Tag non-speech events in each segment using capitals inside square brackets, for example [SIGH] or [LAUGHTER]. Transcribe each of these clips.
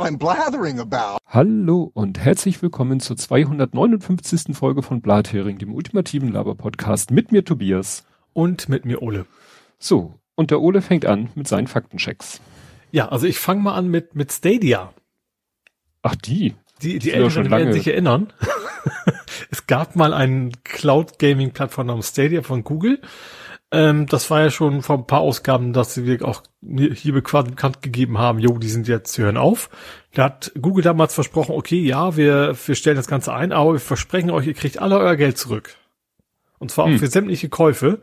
what I'm blathering about. Hallo und herzlich willkommen zur 259. Folge von Blathering, dem ultimativen Laber-Podcast mit mir Tobias. Und mit mir Ole. So, und der Ole fängt an mit seinen Faktenchecks. Ja, also ich fange mal an mit, mit Stadia. Ach, die? Die, die Älteren werden sich erinnern. [LAUGHS] es gab mal einen Cloud-Gaming-Plattform namens Stadia von Google. Ähm, das war ja schon vor ein paar Ausgaben, dass sie auch hier quasi bekannt gegeben haben, jo, die sind jetzt, hören auf. Da hat Google damals versprochen, okay, ja, wir, wir stellen das Ganze ein, aber wir versprechen euch, ihr kriegt alle euer Geld zurück. Und zwar hm. auch für sämtliche Käufe.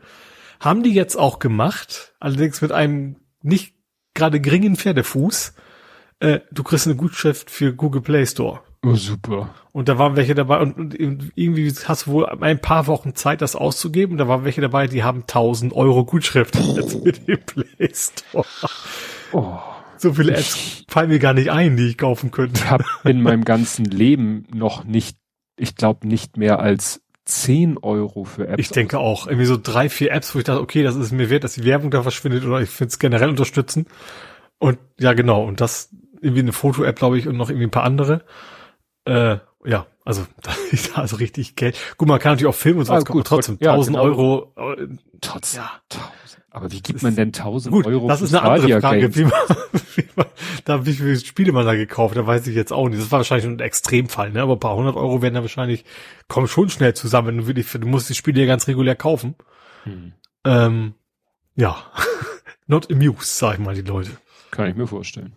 Haben die jetzt auch gemacht, allerdings mit einem nicht gerade geringen Pferdefuß. Äh, du kriegst eine Gutschrift für Google Play Store. Oh, super. Und da waren welche dabei und, und irgendwie hast du wohl ein paar Wochen Zeit, das auszugeben. Und da waren welche dabei, die haben 1000 Euro Gutschrift [LAUGHS] jetzt mit dem Play Store. Oh. So viele Apps fallen mir gar nicht ein, die ich kaufen könnte. Ich habe [LAUGHS] in meinem ganzen Leben noch nicht, ich glaube nicht mehr als 10 Euro für Apps. Ich denke auch. Irgendwie so drei, vier Apps, wo ich dachte, okay, das ist mir wert, dass die Werbung da verschwindet oder ich finde es generell unterstützen. Und ja, genau. Und das irgendwie eine Foto-App, glaube ich, und noch irgendwie ein paar andere. Äh, ja, also [LAUGHS] da ist also richtig Geld. Gut, man kann natürlich auch filmen und so, ah, gut, trotzdem ja, 1000 genau. Euro. Äh, trotzdem. Ja. 1000. Aber wie gibt man denn 1000 gut, Euro? Das ist eine andere Frage. Wie man, [LAUGHS] wie man, da wie viele Spiele man da gekauft, da weiß ich jetzt auch nicht. Das war wahrscheinlich ein Extremfall, ne? Aber ein paar hundert Euro werden da wahrscheinlich, kommen schon schnell zusammen, wenn du du musst die Spiele ja ganz regulär kaufen. Hm. Ähm, ja. [LAUGHS] Not amused, sag ich mal, die Leute. Kann ich mir vorstellen.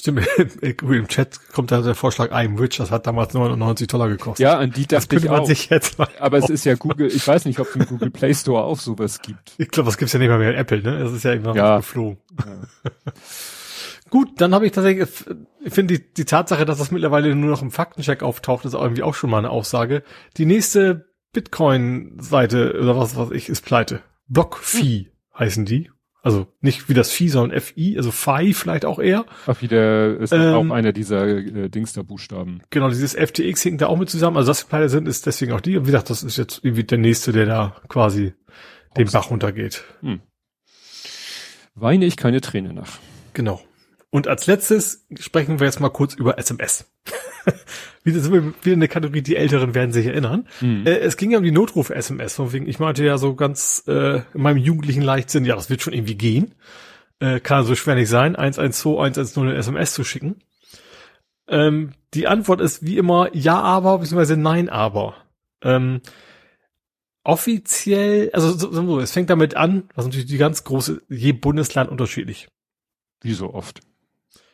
Stimmt, [LAUGHS] im Chat kommt da der Vorschlag, I'm Rich, das hat damals 99 Dollar gekostet. Ja, an die dachte das ich auch. Sich jetzt mal Aber es ist ja Google, ich weiß nicht, ob es im Google Play Store auch sowas gibt. Ich glaube, das gibt's ja nicht mal mehr in Apple, ne? Das ist ja irgendwann ja. geflogen. Ja. Gut, dann habe ich tatsächlich, ich finde die, die Tatsache, dass das mittlerweile nur noch im Faktencheck auftaucht, ist irgendwie auch schon mal eine Aussage. Die nächste Bitcoin-Seite oder was was ich ist pleite. BlockFi hm. heißen die also nicht wie das Vieh, sondern FI, also Phi vielleicht auch eher. Ach, wie der ist ähm, auch einer dieser äh, Dingster-Buchstaben. Genau, dieses FTX hängt da auch mit zusammen. Also das die sind, ist deswegen auch die. Und wie gesagt, das ist jetzt irgendwie der nächste, der da quasi den Bach runtergeht. Hm. Weine ich keine Träne nach. Genau. Und als letztes sprechen wir jetzt mal kurz über SMS. [LAUGHS] wieder, wieder eine Kategorie, die Älteren werden sich erinnern. Mhm. Äh, es ging ja um die Notruf-SMS, von wegen, ich meinte ja so ganz äh, in meinem jugendlichen Leichtsinn, ja, das wird schon irgendwie gehen. Äh, kann so schwer nicht sein, 112, 110 eine SMS zu schicken. Ähm, die Antwort ist wie immer ja, aber, beziehungsweise nein, aber. Ähm, offiziell, also so, so, es fängt damit an, was natürlich die ganz große, je Bundesland unterschiedlich. Wie so oft.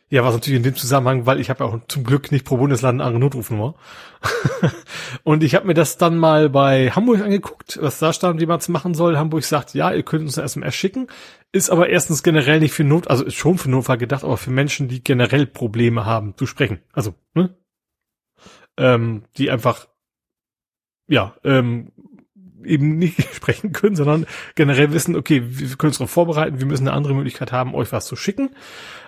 Ja, was natürlich in dem Zusammenhang, weil ich habe ja auch zum Glück nicht pro Bundesland eine andere Notrufnummer. [LAUGHS] und ich habe mir das dann mal bei Hamburg angeguckt, was da stand, wie man es machen soll. Hamburg sagt, ja, ihr könnt uns eine SMS schicken, ist aber erstens generell nicht für Not, also ist schon für Notfall gedacht, aber für Menschen, die generell Probleme haben zu sprechen. Also, ne? Ähm, die einfach, ja, ähm, eben nicht [LAUGHS] sprechen können, sondern generell wissen, okay, wir können uns darauf vorbereiten, wir müssen eine andere Möglichkeit haben, euch was zu schicken.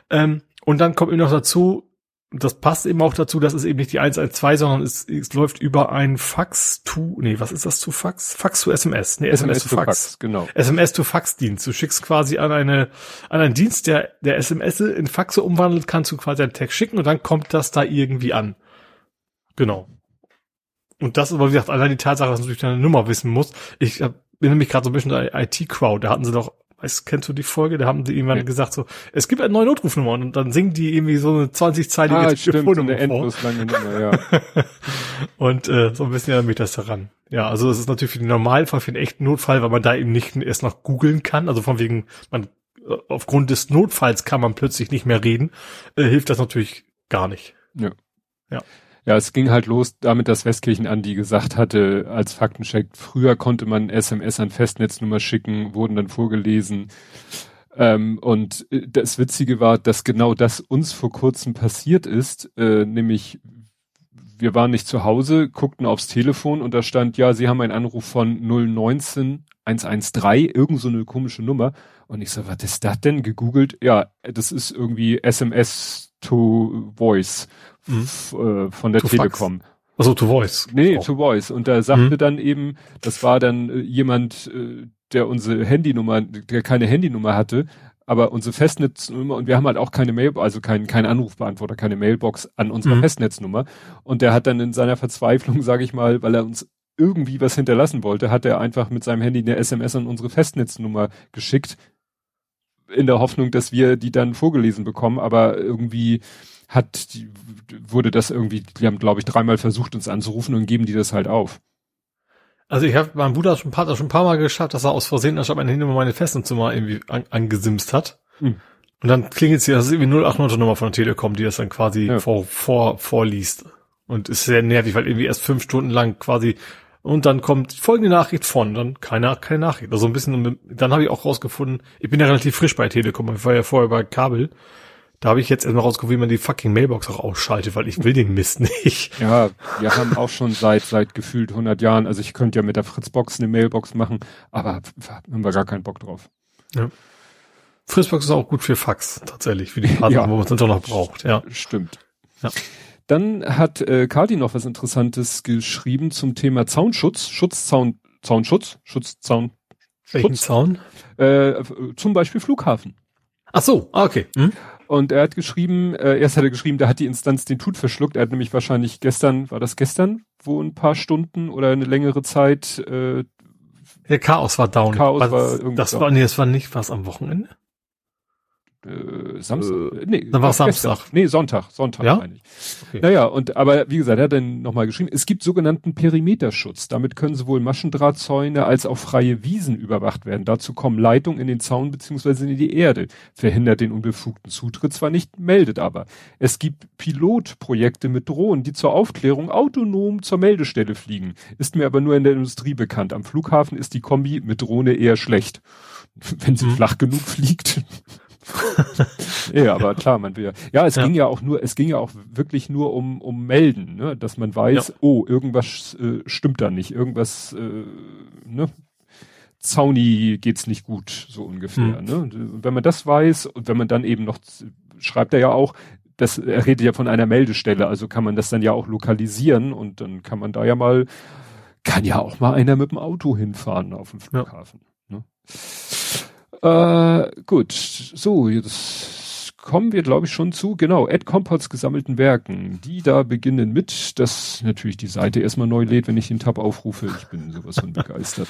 Ähm, und dann kommt eben noch dazu, das passt eben auch dazu, das ist eben nicht die 112, sondern es, es läuft über ein Fax to, nee, was ist das zu Fax? Fax to SMS, nee, SMS, SMS to Fax. Fax. Genau. SMS to Fax Dienst. Du schickst quasi an eine, an einen Dienst, der, der SMS in Faxe umwandelt, kannst du quasi einen Text schicken und dann kommt das da irgendwie an. Genau. Und das ist aber, wie gesagt, allein die Tatsache, dass du natürlich deine Nummer wissen musst. Ich hab, bin nämlich gerade so ein bisschen der IT-Crowd, da hatten sie doch weißt, kennst du die Folge? Da haben die irgendwann ja. gesagt so, es gibt eine neue Notrufnummer und dann singen die irgendwie so eine 20-zeilige ah, Telefonnummer stimmt, so lange Nummer, ja. [LAUGHS] und äh, so ein bisschen erinnert mich das daran. Ja, also das ist natürlich für den Normalfall, für den echten Notfall, weil man da eben nicht erst noch googeln kann. Also von wegen, man äh, aufgrund des Notfalls kann man plötzlich nicht mehr reden, äh, hilft das natürlich gar nicht. Ja. Ja. Ja, es ging halt los damit, dass Westkirchen Andi gesagt hatte, als Faktencheck, früher konnte man SMS an Festnetznummer schicken, wurden dann vorgelesen. Ähm, und äh, das Witzige war, dass genau das uns vor kurzem passiert ist, äh, nämlich wir waren nicht zu Hause, guckten aufs Telefon und da stand, ja, Sie haben einen Anruf von 019 113, irgend so eine komische Nummer. Und ich so, was ist das denn? Gegoogelt, ja, das ist irgendwie SMS to Voice mhm. äh, von der to Telekom. Fax. Also to Voice. Nee, oh. to Voice. Und da sagte mhm. dann eben, das war dann äh, jemand, äh, der unsere Handynummer, der keine Handynummer hatte, aber unsere Festnetznummer und wir haben halt auch keine Mail, also keinen kein Anrufbeantworter, keine Mailbox an unserer mhm. Festnetznummer. Und der hat dann in seiner Verzweiflung, [LAUGHS] sage ich mal, weil er uns irgendwie was hinterlassen wollte, hat er einfach mit seinem Handy eine SMS an unsere Festnetznummer geschickt, in der Hoffnung, dass wir die dann vorgelesen bekommen, aber irgendwie hat, die, wurde das irgendwie, die haben, glaube ich, dreimal versucht, uns anzurufen und geben die das halt auf. Also ich habe mein Bruder schon ein, paar, schon ein paar Mal geschafft, dass er aus Versehen anstatt meine Handy meine Festnetznummer irgendwie an, angesimst hat. Hm. Und dann klingelt sie, das ist irgendwie 089 Nummer von der Telekom, die das dann quasi ja. vor, vor, vorliest. Und ist sehr nervig, weil irgendwie erst fünf Stunden lang quasi und dann kommt folgende Nachricht von, dann keine, keine Nachricht. Also ein bisschen, dann habe ich auch rausgefunden, ich bin ja relativ frisch bei Telekom, ich war ja vorher bei Kabel. Da habe ich jetzt erstmal rausgefunden, wie man die fucking Mailbox auch ausschaltet, weil ich will den Mist nicht. [LAUGHS] Ja, wir haben auch schon seit, seit gefühlt 100 Jahren, also ich könnte ja mit der Fritzbox eine Mailbox machen, aber haben wir gar keinen Bock drauf. Ja. Fritzbox ist auch gut für Fax, tatsächlich, für die paar [LAUGHS] ja. wo man es dann doch noch braucht, ja. Stimmt. Ja. Dann hat äh, Kadi noch was Interessantes geschrieben zum Thema Zaunschutz, Schutzzaun, Zaunschutz, Schutzzaun. Welchen Schutz, Zaun? Äh, zum Beispiel Flughafen. Ach so, ah, okay. Hm? Und er hat geschrieben, äh, erst hat er geschrieben, da hat die Instanz den Tut verschluckt. Er hat nämlich wahrscheinlich gestern, war das gestern, wo ein paar Stunden oder eine längere Zeit äh, der Chaos war down. Chaos war, war das war, nee, das war nicht was am Wochenende? Äh, Samstag. Äh, nee, dann war Samstag. Nee, Sonntag, Sonntag ja? meine ich. Okay. Naja, und aber wie gesagt, er hat dann nochmal geschrieben, es gibt sogenannten Perimeterschutz. Damit können sowohl Maschendrahtzäune als auch freie Wiesen überwacht werden. Dazu kommen Leitungen in den Zaun beziehungsweise in die Erde. Verhindert den unbefugten Zutritt zwar nicht, meldet aber. Es gibt Pilotprojekte mit Drohnen, die zur Aufklärung autonom zur Meldestelle fliegen. Ist mir aber nur in der Industrie bekannt. Am Flughafen ist die Kombi mit Drohne eher schlecht. [LAUGHS] Wenn sie hm. flach genug fliegt, ja, aber klar, man will ja. Ja, es ja. ging ja auch nur, es ging ja auch wirklich nur um, um melden, ne? dass man weiß, ja. oh, irgendwas äh, stimmt da nicht, irgendwas, äh, ne? Zauni geht's nicht gut, so ungefähr. Mhm. Ne? Und wenn man das weiß und wenn man dann eben noch, schreibt er ja auch, das, er redet ja von einer Meldestelle, also kann man das dann ja auch lokalisieren und dann kann man da ja mal, kann ja auch mal einer mit dem Auto hinfahren auf dem Flughafen. Ja. Ne? Äh, gut, so, jetzt kommen wir, glaube ich, schon zu, genau, Ed Compots gesammelten Werken. Die da beginnen mit, dass natürlich die Seite erstmal neu lädt, wenn ich den Tab aufrufe. Ich bin sowas von begeistert.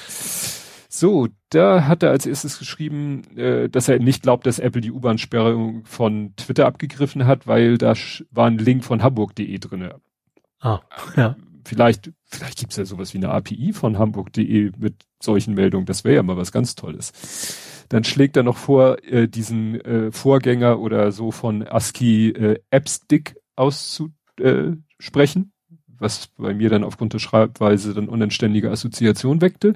So, da hat er als erstes geschrieben, äh, dass er nicht glaubt, dass Apple die U-Bahn-Sperre von Twitter abgegriffen hat, weil da war ein Link von hamburg.de drinne. Ah, ja. Vielleicht, vielleicht gibt's ja sowas wie eine API von hamburg.de mit solchen Meldungen. Das wäre ja mal was ganz Tolles. Dann schlägt er noch vor, äh, diesen äh, Vorgänger oder so von ASCII äh, AppStick auszusprechen, was bei mir dann aufgrund der Schreibweise dann unanständige Assoziation weckte.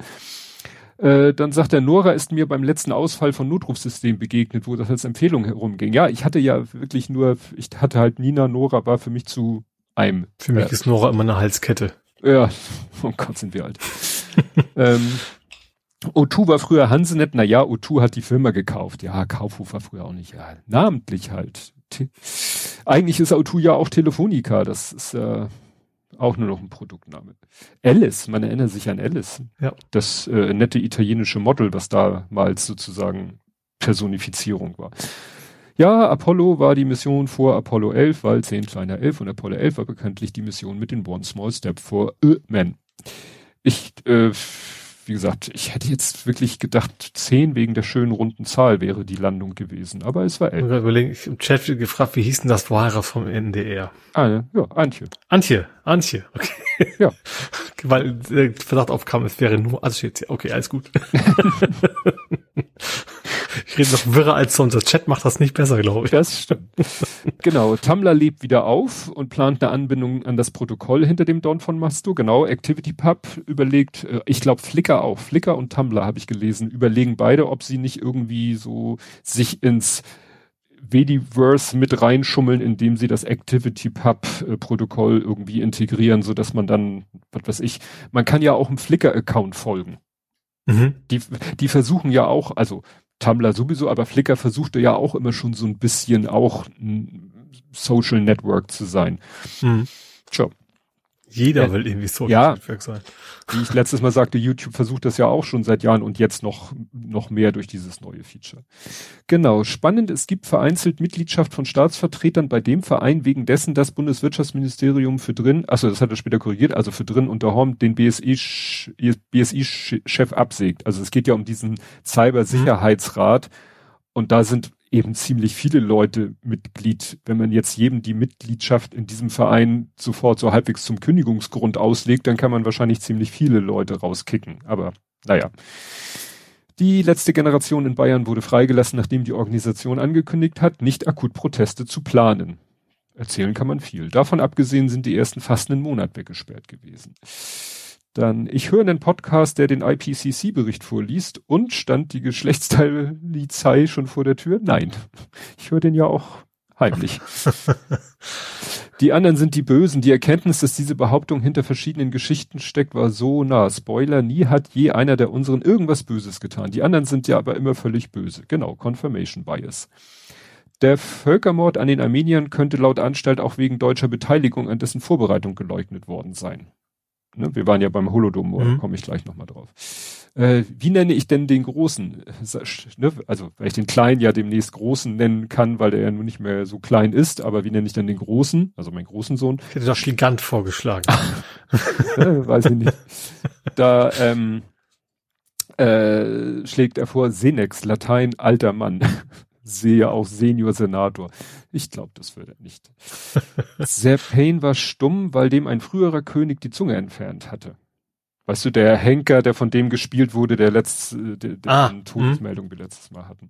Äh, dann sagt er, Nora ist mir beim letzten Ausfall von Notrufsystem begegnet, wo das als Empfehlung herumging. Ja, ich hatte ja wirklich nur, ich hatte halt Nina, Nora war für mich zu einem. Für mich äh, ist Nora immer eine Halskette. Ja, [LAUGHS] oh Gott, sind wir alt. [LAUGHS] ähm, O2 war früher Hansenet, na ja, O2 hat die Firma gekauft. Ja, Kaufhof war früher auch nicht. Ja, namentlich halt. Eigentlich ist O2 ja auch Telefonica, das ist äh, auch nur noch ein Produktname. Alice, man erinnert sich an Alice. Ja. Das äh, nette italienische Model, was damals sozusagen Personifizierung war. Ja, Apollo war die Mission vor Apollo 11, weil 10 kleiner 11 und Apollo 11 war bekanntlich die Mission mit den One Small Step for a Man. Ich äh, wie gesagt, ich hätte jetzt wirklich gedacht, zehn wegen der schönen runden Zahl wäre die Landung gewesen, aber es war elf. Ich überlegen, ich im Chat gefragt, wie hieß denn das Wahre vom NDR? Ah, ja, Antje. Antje, Antje, okay. Ja. [LAUGHS] Weil der Verdacht aufkam, es wäre nur, also steht's hier, okay, alles gut. [LAUGHS] Ich rede noch wirrer als sonst. Das Chat macht das nicht besser, glaube ich. Das stimmt. genau. Tumblr lebt wieder auf und plant eine Anbindung an das Protokoll hinter dem Don von Masto. Genau. ActivityPub überlegt, äh, ich glaube Flickr auch. Flickr und Tumblr habe ich gelesen, überlegen beide, ob sie nicht irgendwie so sich ins Vediverse mit reinschummeln, indem sie das ActivityPub-Protokoll irgendwie integrieren, so dass man dann, was weiß ich, man kann ja auch einem Flickr-Account folgen. Mhm. Die, die versuchen ja auch, also Tumblr sowieso, aber Flickr versuchte ja auch immer schon so ein bisschen auch ein Social Network zu sein. Mhm. Tja. Jeder ja, will irgendwie Social ja, Network sein. Wie ich letztes Mal sagte, YouTube versucht das ja auch schon seit Jahren und jetzt noch, noch mehr durch dieses neue Feature. Genau. Spannend, es gibt vereinzelt Mitgliedschaft von Staatsvertretern bei dem Verein, wegen dessen das Bundeswirtschaftsministerium für drin, achso, das hat er später korrigiert, also für drin unter Horn den BSI, BSI-Chef absägt. Also es geht ja um diesen Cybersicherheitsrat und da sind eben ziemlich viele Leute Mitglied. Wenn man jetzt jedem die Mitgliedschaft in diesem Verein sofort so halbwegs zum Kündigungsgrund auslegt, dann kann man wahrscheinlich ziemlich viele Leute rauskicken. Aber naja. Die letzte Generation in Bayern wurde freigelassen, nachdem die Organisation angekündigt hat, nicht akut Proteste zu planen. Erzählen kann man viel. Davon abgesehen sind die ersten fast einen Monat weggesperrt gewesen. Dann, ich höre einen Podcast, der den IPCC-Bericht vorliest und stand die Geschlechtsteilizei schon vor der Tür? Nein. Ich höre den ja auch heimlich. [LAUGHS] die anderen sind die Bösen. Die Erkenntnis, dass diese Behauptung hinter verschiedenen Geschichten steckt, war so nah. Spoiler, nie hat je einer der unseren irgendwas Böses getan. Die anderen sind ja aber immer völlig böse. Genau, Confirmation Bias. Der Völkermord an den Armeniern könnte laut Anstalt auch wegen deutscher Beteiligung an dessen Vorbereitung geleugnet worden sein. Ne, wir waren ja beim Holodom, mhm. komme ich gleich nochmal drauf. Äh, wie nenne ich denn den Großen? Ne, also, weil ich den Kleinen ja demnächst Großen nennen kann, weil der ja nun nicht mehr so klein ist, aber wie nenne ich denn den Großen? Also meinen großen Sohn. Ich hätte doch Gigant vorgeschlagen. [LAUGHS] ja, weiß ich nicht. Da ähm, äh, schlägt er vor Senex, Latein alter Mann sehe auch Senior Senator. Ich glaube, das würde er nicht. [LAUGHS] Sir Payne war stumm, weil dem ein früherer König die Zunge entfernt hatte. Weißt du, der Henker, der von dem gespielt wurde, der letzte, der, der ah, Todesmeldung wir letztes Mal hatten.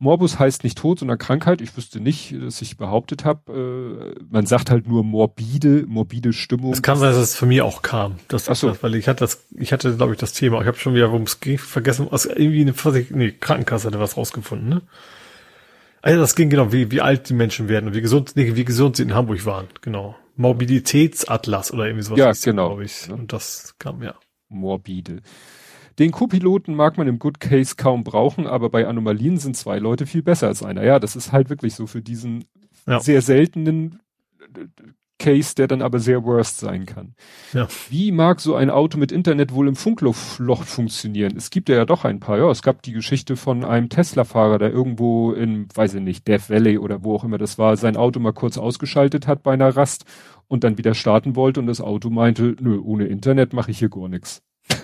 Morbus heißt nicht Tod, sondern Krankheit. Ich wüsste nicht, dass ich behauptet habe. Äh, man sagt halt nur morbide, morbide Stimmung. Es kann sein, dass es für mich auch kam. Das, Ach so. Das, weil ich hatte das, ich hatte, glaube ich, das Thema. Ich habe schon wieder, worum es ging, vergessen. Also irgendwie eine nee, Krankenkasse hatte was rausgefunden, ne? Also das ging genau, wie, wie alt die Menschen werden und wie gesund, nee, wie gesund sie in Hamburg waren, genau. Morbiditätsatlas oder irgendwie sowas. Ja, genau. Glaube ich. Und das kam, ja. Morbide. Den Co-Piloten mag man im Good Case kaum brauchen, aber bei Anomalien sind zwei Leute viel besser als einer. Ja, das ist halt wirklich so für diesen ja. sehr seltenen Case, der dann aber sehr worst sein kann. Ja. Wie mag so ein Auto mit Internet wohl im Funkloch funktionieren? Es gibt ja, ja doch ein paar. Ja, es gab die Geschichte von einem Tesla-Fahrer, der irgendwo in, weiß ich nicht, Death Valley oder wo auch immer das war, sein Auto mal kurz ausgeschaltet hat bei einer Rast und dann wieder starten wollte und das Auto meinte, nö, ohne Internet mache ich hier gar nichts. [LAUGHS]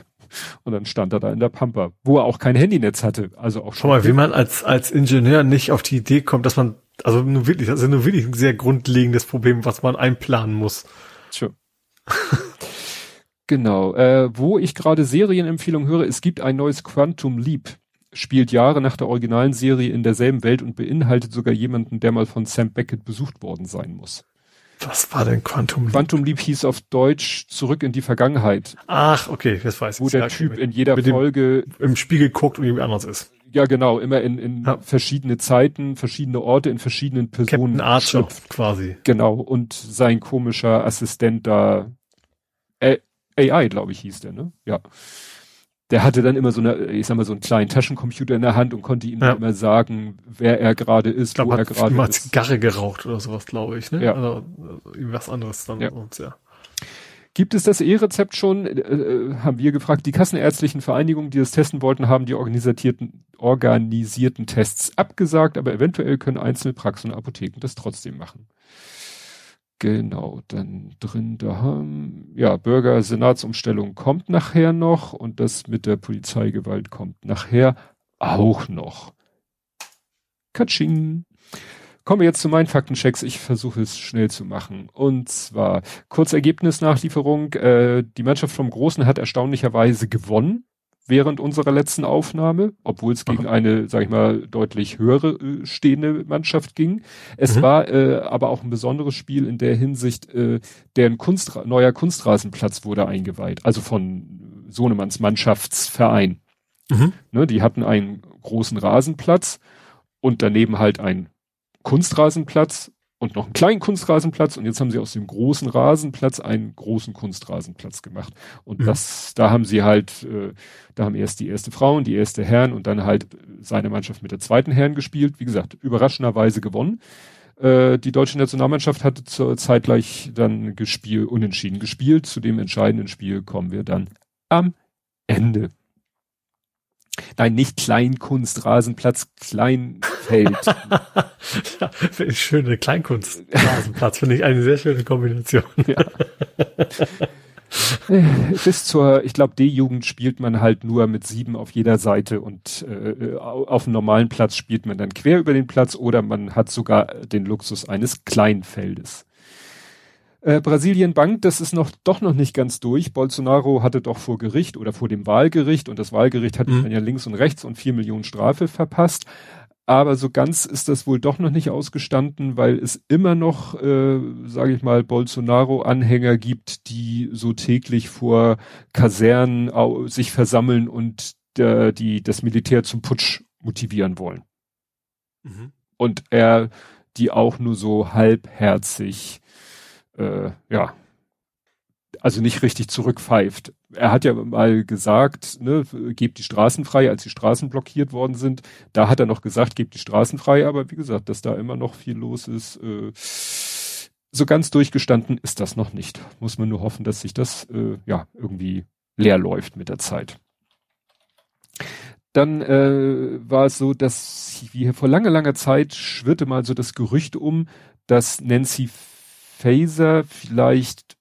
Und dann stand er da in der Pampa, wo er auch kein Handynetz hatte. Also auch schon. Schau mal, wie man als, als Ingenieur nicht auf die Idee kommt, dass man also nur wirklich, das ist nur wirklich ein sehr grundlegendes Problem, was man einplanen muss. Tja. genau. Äh, wo ich gerade Serienempfehlungen höre, es gibt ein neues Quantum Leap. Spielt Jahre nach der originalen Serie in derselben Welt und beinhaltet sogar jemanden, der mal von Sam Beckett besucht worden sein muss. Was war denn Quantum Leap? Quantum Leap hieß auf Deutsch Zurück in die Vergangenheit. Ach, okay, das weiß ich. Wo der Typ in jeder Folge im Spiegel guckt und irgendwie anders ist. Ja, genau, immer in, in ja. verschiedene Zeiten, verschiedene Orte, in verschiedenen Personen. Captain Archer quasi. Genau, und sein komischer Assistent da, AI, glaube ich, hieß der, ne? Ja. Der hatte dann immer so eine, ich sag mal, so einen kleinen Taschencomputer in der Hand und konnte ihm ja. immer sagen, wer er gerade ist, ich glaub, wo er gerade ist. Zigarre geraucht oder sowas, glaube ich, ne? Ja. Also, was anderes dann ja. sonst, ja. Gibt es das E-Rezept schon? Äh, äh, haben wir gefragt. Die kassenärztlichen Vereinigungen, die das testen wollten, haben die organisierten, organisierten Tests abgesagt, aber eventuell können einzelne Praxen und Apotheken das trotzdem machen. Genau, dann drin da haben, ja, Bürger-Senatsumstellung kommt nachher noch und das mit der Polizeigewalt kommt nachher auch noch. Katsching. Kommen wir jetzt zu meinen Faktenchecks. Ich versuche es schnell zu machen. Und zwar kurz Ergebnisnachlieferung. Äh, die Mannschaft vom Großen hat erstaunlicherweise gewonnen während unserer letzten Aufnahme, obwohl es gegen eine, sag ich mal, deutlich höhere äh, stehende Mannschaft ging. Es mhm. war äh, aber auch ein besonderes Spiel in der Hinsicht, äh, deren Kunstra neuer Kunstrasenplatz wurde eingeweiht, also von Sohnemanns Mannschaftsverein. Mhm. Ne, die hatten einen großen Rasenplatz und daneben halt ein Kunstrasenplatz und noch einen kleinen Kunstrasenplatz und jetzt haben sie aus dem großen Rasenplatz einen großen Kunstrasenplatz gemacht. Und mhm. das, da haben sie halt, äh, da haben erst die erste Frauen, die erste Herren und dann halt seine Mannschaft mit der zweiten Herren gespielt. Wie gesagt, überraschenderweise gewonnen. Äh, die deutsche Nationalmannschaft hatte zur Zeit gleich dann gespielt, unentschieden gespielt. Zu dem entscheidenden Spiel kommen wir dann am Ende. Nein, nicht Kleinkunst, Rasenplatz, Kleinfeld. [LAUGHS] ja, schöne Kleinkunst, Rasenplatz, finde ich eine sehr schöne Kombination. Ja. Bis zur, ich glaube, D-Jugend spielt man halt nur mit sieben auf jeder Seite und äh, auf einem normalen Platz spielt man dann quer über den Platz oder man hat sogar den Luxus eines Kleinfeldes. Äh, Brasilien Bank, das ist noch doch noch nicht ganz durch. Bolsonaro hatte doch vor Gericht oder vor dem Wahlgericht und das Wahlgericht hat mhm. dann ja links und rechts und vier Millionen Strafe verpasst. Aber so ganz ist das wohl doch noch nicht ausgestanden, weil es immer noch, äh, sage ich mal, Bolsonaro-Anhänger gibt, die so täglich vor Kasernen sich versammeln und äh, die das Militär zum Putsch motivieren wollen. Mhm. Und er die auch nur so halbherzig äh, ja, also nicht richtig zurückpfeift. Er hat ja mal gesagt, ne, gebt die Straßen frei, als die Straßen blockiert worden sind. Da hat er noch gesagt, gebt die Straßen frei, aber wie gesagt, dass da immer noch viel los ist, äh, so ganz durchgestanden ist das noch nicht. Muss man nur hoffen, dass sich das äh, ja irgendwie leer läuft mit der Zeit. Dann äh, war es so, dass wie vor langer, langer Zeit schwirrte mal so das Gerücht um, dass Nancy Faeser vielleicht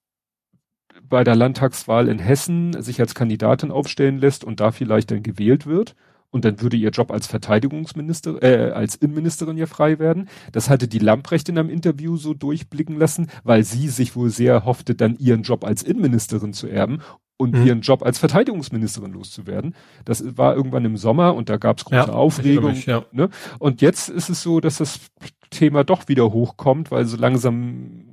bei der Landtagswahl in Hessen sich als Kandidatin aufstellen lässt und da vielleicht dann gewählt wird. Und dann würde ihr Job als Verteidigungsminister, äh, als Innenministerin ja frei werden. Das hatte die Lamprecht in einem Interview so durchblicken lassen, weil sie sich wohl sehr hoffte, dann ihren Job als Innenministerin zu erben und mhm. ihren Job als Verteidigungsministerin loszuwerden. Das war irgendwann im Sommer und da gab es große ja, Aufregung. Mich, ja. ne? Und jetzt ist es so, dass das Thema doch wieder hochkommt, weil so langsam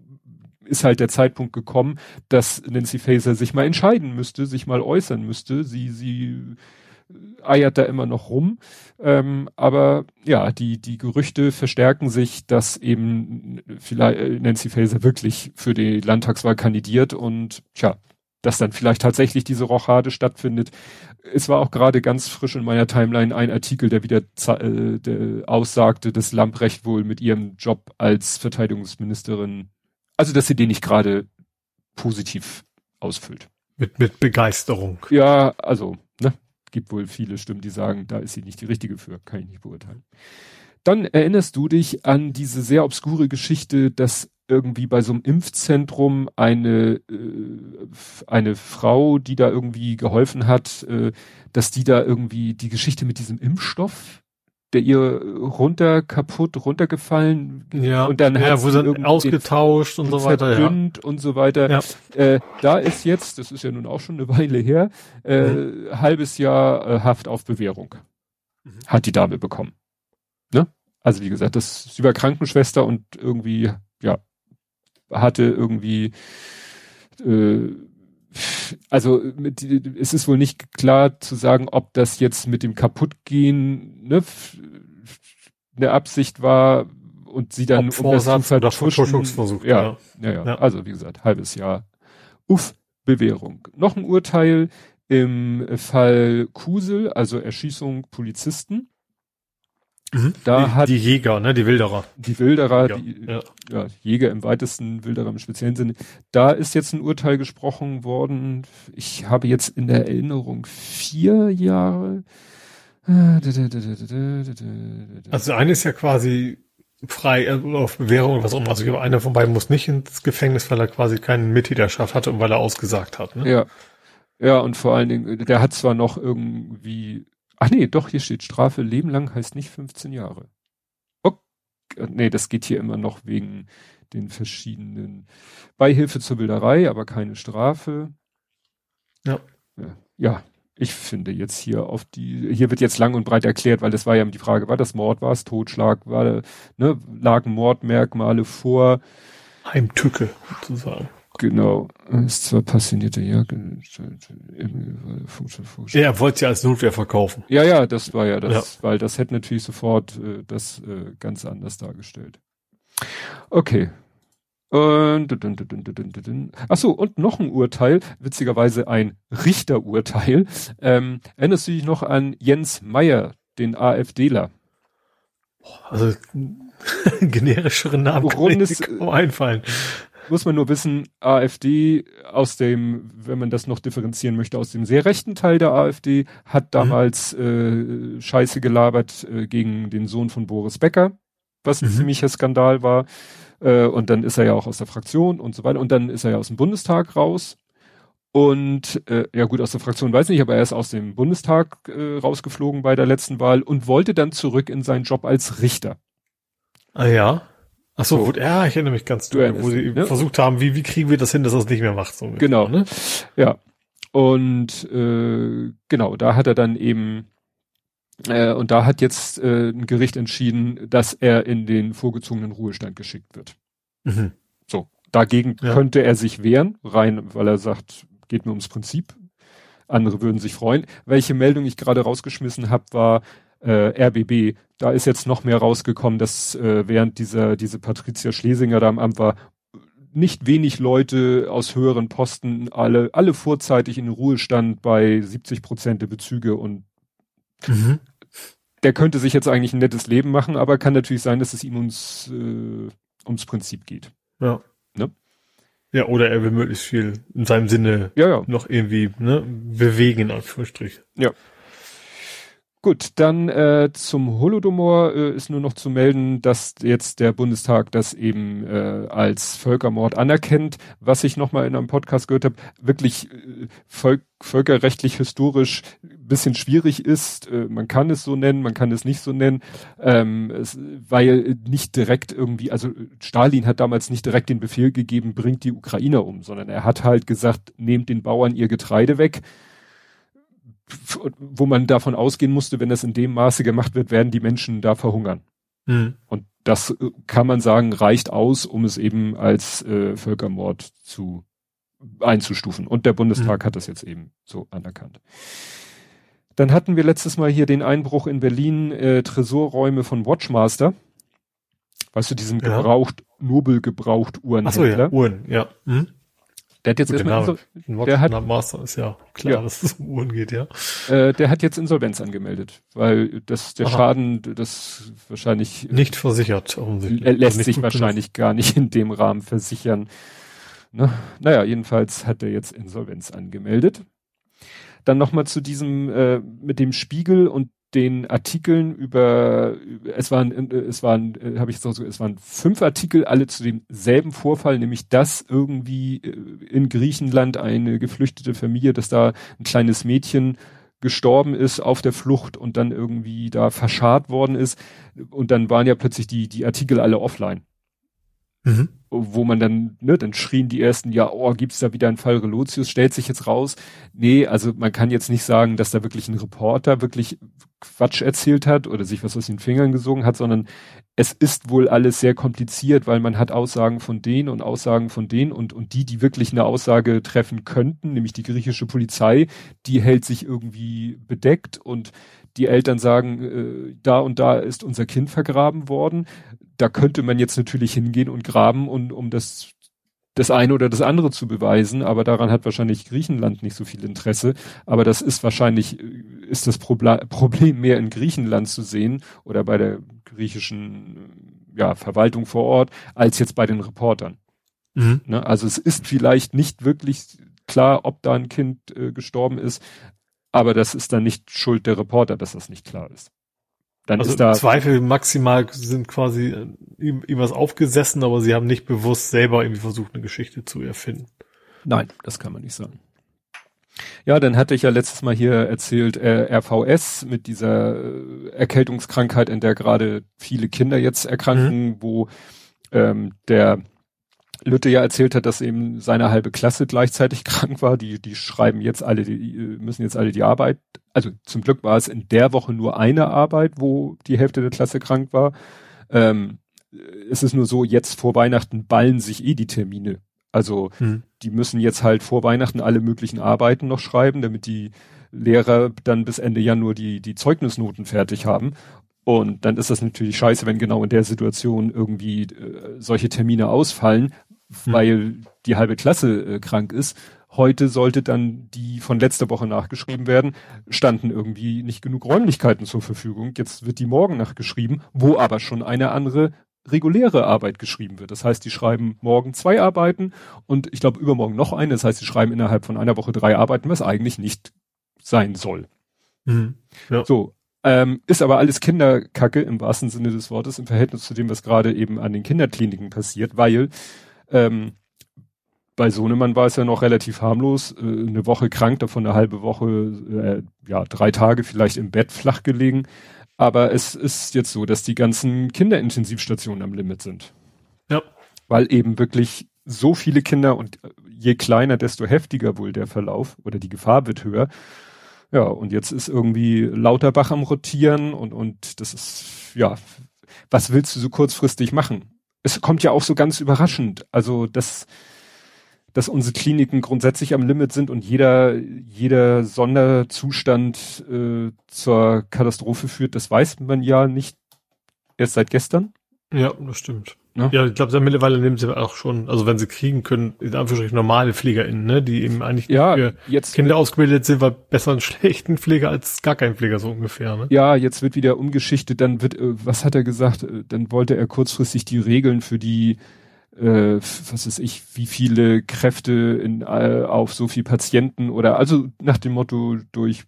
ist halt der Zeitpunkt gekommen, dass Nancy Faeser sich mal entscheiden müsste, sich mal äußern müsste. Sie, sie eiert da immer noch rum. Ähm, aber ja, die, die Gerüchte verstärken sich, dass eben vielleicht äh, Nancy Faeser wirklich für die Landtagswahl kandidiert und tja, dass dann vielleicht tatsächlich diese Rochade stattfindet. Es war auch gerade ganz frisch in meiner Timeline ein Artikel, der wieder äh, der aussagte, dass Lamprecht wohl mit ihrem Job als Verteidigungsministerin also, dass sie den nicht gerade positiv ausfüllt. Mit, mit Begeisterung. Ja, also, ne, gibt wohl viele Stimmen, die sagen, da ist sie nicht die richtige für, kann ich nicht beurteilen. Dann erinnerst du dich an diese sehr obskure Geschichte, dass irgendwie bei so einem Impfzentrum eine äh, eine Frau, die da irgendwie geholfen hat, äh, dass die da irgendwie die Geschichte mit diesem Impfstoff der ihr runter kaputt runtergefallen ja und dann ja, hat sie ausgetauscht und so weiter ja. und so weiter ja. Äh, da ist jetzt das ist ja nun auch schon eine [LAUGHS] Weile her äh, mhm. halbes Jahr äh, Haft auf Bewährung mhm. hat die Dame bekommen ne also wie gesagt das ist über Krankenschwester und irgendwie ja hatte irgendwie äh, also mit, es ist wohl nicht klar zu sagen, ob das jetzt mit dem Kaputtgehen ne, eine Absicht war und sie dann ob um das zu vertuschen. Ja, ja, ja, ja. Also wie gesagt, halbes Jahr. Uff, Bewährung. Noch ein Urteil im Fall Kusel, also Erschießung Polizisten. Mhm. Da die, hat die Jäger, ne, die Wilderer. Die Wilderer, ja, die, ja. ja. Jäger im weitesten, Wilderer im speziellen Sinne. Da ist jetzt ein Urteil gesprochen worden. Ich habe jetzt in der Erinnerung vier Jahre. Also eine ist ja quasi frei also auf Bewährung oder was auch immer. Also einer von beiden muss nicht ins Gefängnis, weil er quasi keine Mittäterschaft hatte und weil er ausgesagt hat. Ne? Ja. Ja, und vor allen Dingen, der hat zwar noch irgendwie Ach nee, doch, hier steht Strafe Leben lang heißt nicht 15 Jahre. Okay. Nee, das geht hier immer noch wegen den verschiedenen Beihilfe zur Wilderei, aber keine Strafe. Ja. Ja, ich finde jetzt hier auf die, hier wird jetzt lang und breit erklärt, weil das war ja die Frage, war das Mord, war es Totschlag, war, ne, lagen Mordmerkmale vor. Heimtücke, sozusagen. Genau, ist zwar passionierte Jagd. Er wollte ja als Notwehr verkaufen. Ja, ja, das war ja das, ja. weil das hätte natürlich sofort äh, das äh, ganz anders dargestellt. Okay. Und, ach so, und noch ein Urteil, witzigerweise ein Richterurteil. Ähm, erinnerst du dich noch an Jens Meyer, den AfDler? Also [LAUGHS] Generischere Namen Rundes, kaum einfallen. Muss man nur wissen, AfD aus dem, wenn man das noch differenzieren möchte, aus dem sehr rechten Teil der AfD hat damals mhm. äh, Scheiße gelabert äh, gegen den Sohn von Boris Becker, was ein mhm. ziemlicher Skandal war. Äh, und dann ist er ja auch aus der Fraktion und so weiter. Und dann ist er ja aus dem Bundestag raus. Und äh, ja gut, aus der Fraktion weiß nicht, aber er ist aus dem Bundestag äh, rausgeflogen bei der letzten Wahl und wollte dann zurück in seinen Job als Richter. Ah ja. Ach so, so. ja, ich erinnere mich ganz du wo sie ne? versucht haben, wie, wie kriegen wir das hin, dass er es nicht mehr macht. So genau, ne? Ja. Und äh, genau, da hat er dann eben äh, und da hat jetzt äh, ein Gericht entschieden, dass er in den vorgezogenen Ruhestand geschickt wird. Mhm. So, dagegen ja. könnte er sich wehren, rein, weil er sagt, geht mir ums Prinzip. Andere würden sich freuen. Welche Meldung ich gerade rausgeschmissen habe, war, äh, RBB, da ist jetzt noch mehr rausgekommen, dass äh, während dieser diese Patricia Schlesinger da am Amt war, nicht wenig Leute aus höheren Posten, alle alle vorzeitig in den Ruhestand bei 70 Prozent der Bezüge und mhm. der könnte sich jetzt eigentlich ein nettes Leben machen, aber kann natürlich sein, dass es ihm ums äh, ums Prinzip geht. Ja. Ne? Ja, oder er will möglichst viel in seinem Sinne ja, ja. noch irgendwie ne, bewegen, in Anführungsstrich. Ja. Gut, dann äh, zum Holodomor äh, ist nur noch zu melden, dass jetzt der Bundestag das eben äh, als Völkermord anerkennt. Was ich nochmal in einem Podcast gehört habe, wirklich äh, völk völkerrechtlich, historisch bisschen schwierig ist. Äh, man kann es so nennen, man kann es nicht so nennen, ähm, es, weil nicht direkt irgendwie, also Stalin hat damals nicht direkt den Befehl gegeben, bringt die Ukrainer um, sondern er hat halt gesagt, nehmt den Bauern ihr Getreide weg wo man davon ausgehen musste, wenn das in dem Maße gemacht wird, werden die Menschen da verhungern. Mhm. Und das äh, kann man sagen, reicht aus, um es eben als äh, Völkermord zu einzustufen. Und der Bundestag mhm. hat das jetzt eben so anerkannt. Dann hatten wir letztes Mal hier den Einbruch in Berlin, äh, Tresorräume von Watchmaster. Weißt du, diesen ja. gebraucht, nobel gebraucht Uhrenhändler. Ach so, ja, Uhren, ja. Mhm. Der hat jetzt Gut, erstmal Insol der hat Master ist ja klar, ja. dass es um Uhren geht, ja. Äh, der hat jetzt Insolvenz angemeldet, weil das der Aha. Schaden das wahrscheinlich nicht versichert offensichtlich. lässt sich wahrscheinlich gar nicht in dem Rahmen versichern. Ne? Naja, jedenfalls hat er jetzt Insolvenz angemeldet. Dann nochmal zu diesem äh, mit dem Spiegel und den Artikeln über, es waren, es waren, äh, habe ich so, es waren fünf Artikel, alle zu demselben Vorfall, nämlich dass irgendwie äh, in Griechenland eine geflüchtete Familie, dass da ein kleines Mädchen gestorben ist auf der Flucht und dann irgendwie da verscharrt worden ist. Und dann waren ja plötzlich die, die Artikel alle offline. Mhm. Wo man dann, ne, dann schrien die ersten, ja, oh, gibt's da wieder einen Fall Relotius, stellt sich jetzt raus. Nee, also man kann jetzt nicht sagen, dass da wirklich ein Reporter wirklich Quatsch erzählt hat oder sich was aus den Fingern gesogen hat, sondern es ist wohl alles sehr kompliziert, weil man hat Aussagen von denen und Aussagen von denen und, und die, die wirklich eine Aussage treffen könnten, nämlich die griechische Polizei, die hält sich irgendwie bedeckt und die Eltern sagen, äh, da und da ist unser Kind vergraben worden. Da könnte man jetzt natürlich hingehen und graben, und, um das, das eine oder das andere zu beweisen, aber daran hat wahrscheinlich Griechenland nicht so viel Interesse. Aber das ist wahrscheinlich, äh, ist das [LAUGHS] Problem mehr in Griechenland zu sehen oder bei der griechischen ja, Verwaltung vor Ort, als jetzt bei den Reportern. Mhm. Ne? Also es ist vielleicht nicht wirklich klar, ob da ein Kind äh, gestorben ist, aber das ist dann nicht Schuld der Reporter, dass das nicht klar ist. Dann also ist da Zweifel maximal sind quasi äh, ihm, was aufgesessen, aber sie haben nicht bewusst selber irgendwie versucht, eine Geschichte zu erfinden. Nein, das kann man nicht sagen. Ja, dann hatte ich ja letztes Mal hier erzählt, äh, RVS mit dieser äh, Erkältungskrankheit, in der gerade viele Kinder jetzt erkranken, mhm. wo ähm, der Lütte ja erzählt hat, dass eben seine halbe Klasse gleichzeitig [LAUGHS] krank war. Die, die schreiben jetzt alle, die müssen jetzt alle die Arbeit. Also zum Glück war es in der Woche nur eine Arbeit, wo die Hälfte der Klasse krank war. Ähm, es ist nur so, jetzt vor Weihnachten ballen sich eh die Termine. Also hm. die müssen jetzt halt vor Weihnachten alle möglichen Arbeiten noch schreiben, damit die Lehrer dann bis Ende Januar die, die Zeugnisnoten fertig haben. Und dann ist das natürlich scheiße, wenn genau in der Situation irgendwie äh, solche Termine ausfallen, hm. weil die halbe Klasse äh, krank ist. Heute sollte dann die von letzter Woche nachgeschrieben werden, standen irgendwie nicht genug Räumlichkeiten zur Verfügung. Jetzt wird die morgen nachgeschrieben, wo aber schon eine andere reguläre Arbeit geschrieben wird. Das heißt, die schreiben morgen zwei Arbeiten und ich glaube übermorgen noch eine. Das heißt, sie schreiben innerhalb von einer Woche drei Arbeiten, was eigentlich nicht sein soll. Mhm. Ja. So, ähm, ist aber alles Kinderkacke im wahrsten Sinne des Wortes im Verhältnis zu dem, was gerade eben an den Kinderkliniken passiert, weil ähm, bei Sohnemann war es ja noch relativ harmlos, äh, eine Woche krank, davon eine halbe Woche, äh, ja, drei Tage vielleicht im Bett flach gelegen. Aber es ist jetzt so, dass die ganzen Kinderintensivstationen am Limit sind. Ja. Weil eben wirklich so viele Kinder und je kleiner, desto heftiger wohl der Verlauf oder die Gefahr wird höher. Ja, und jetzt ist irgendwie Lauterbach am Rotieren und, und das ist, ja, was willst du so kurzfristig machen? Es kommt ja auch so ganz überraschend. Also, das, dass unsere Kliniken grundsätzlich am Limit sind und jeder, jeder Sonderzustand äh, zur Katastrophe führt, das weiß man ja nicht erst seit gestern. Ja, das stimmt. Ja, ja ich glaube, mittlerweile nehmen sie auch schon, also wenn sie kriegen können, in Anführungsstrichen normale PflegerInnen, ne, die eben eigentlich ja, für jetzt Kinder ausgebildet sind, weil besser einen [LAUGHS] schlechten Pfleger als gar kein Pfleger so ungefähr. Ne? Ja, jetzt wird wieder umgeschichtet, dann wird, äh, was hat er gesagt, äh, dann wollte er kurzfristig die Regeln für die äh, was weiß ich, wie viele Kräfte in, äh, auf so viel Patienten oder also nach dem Motto durch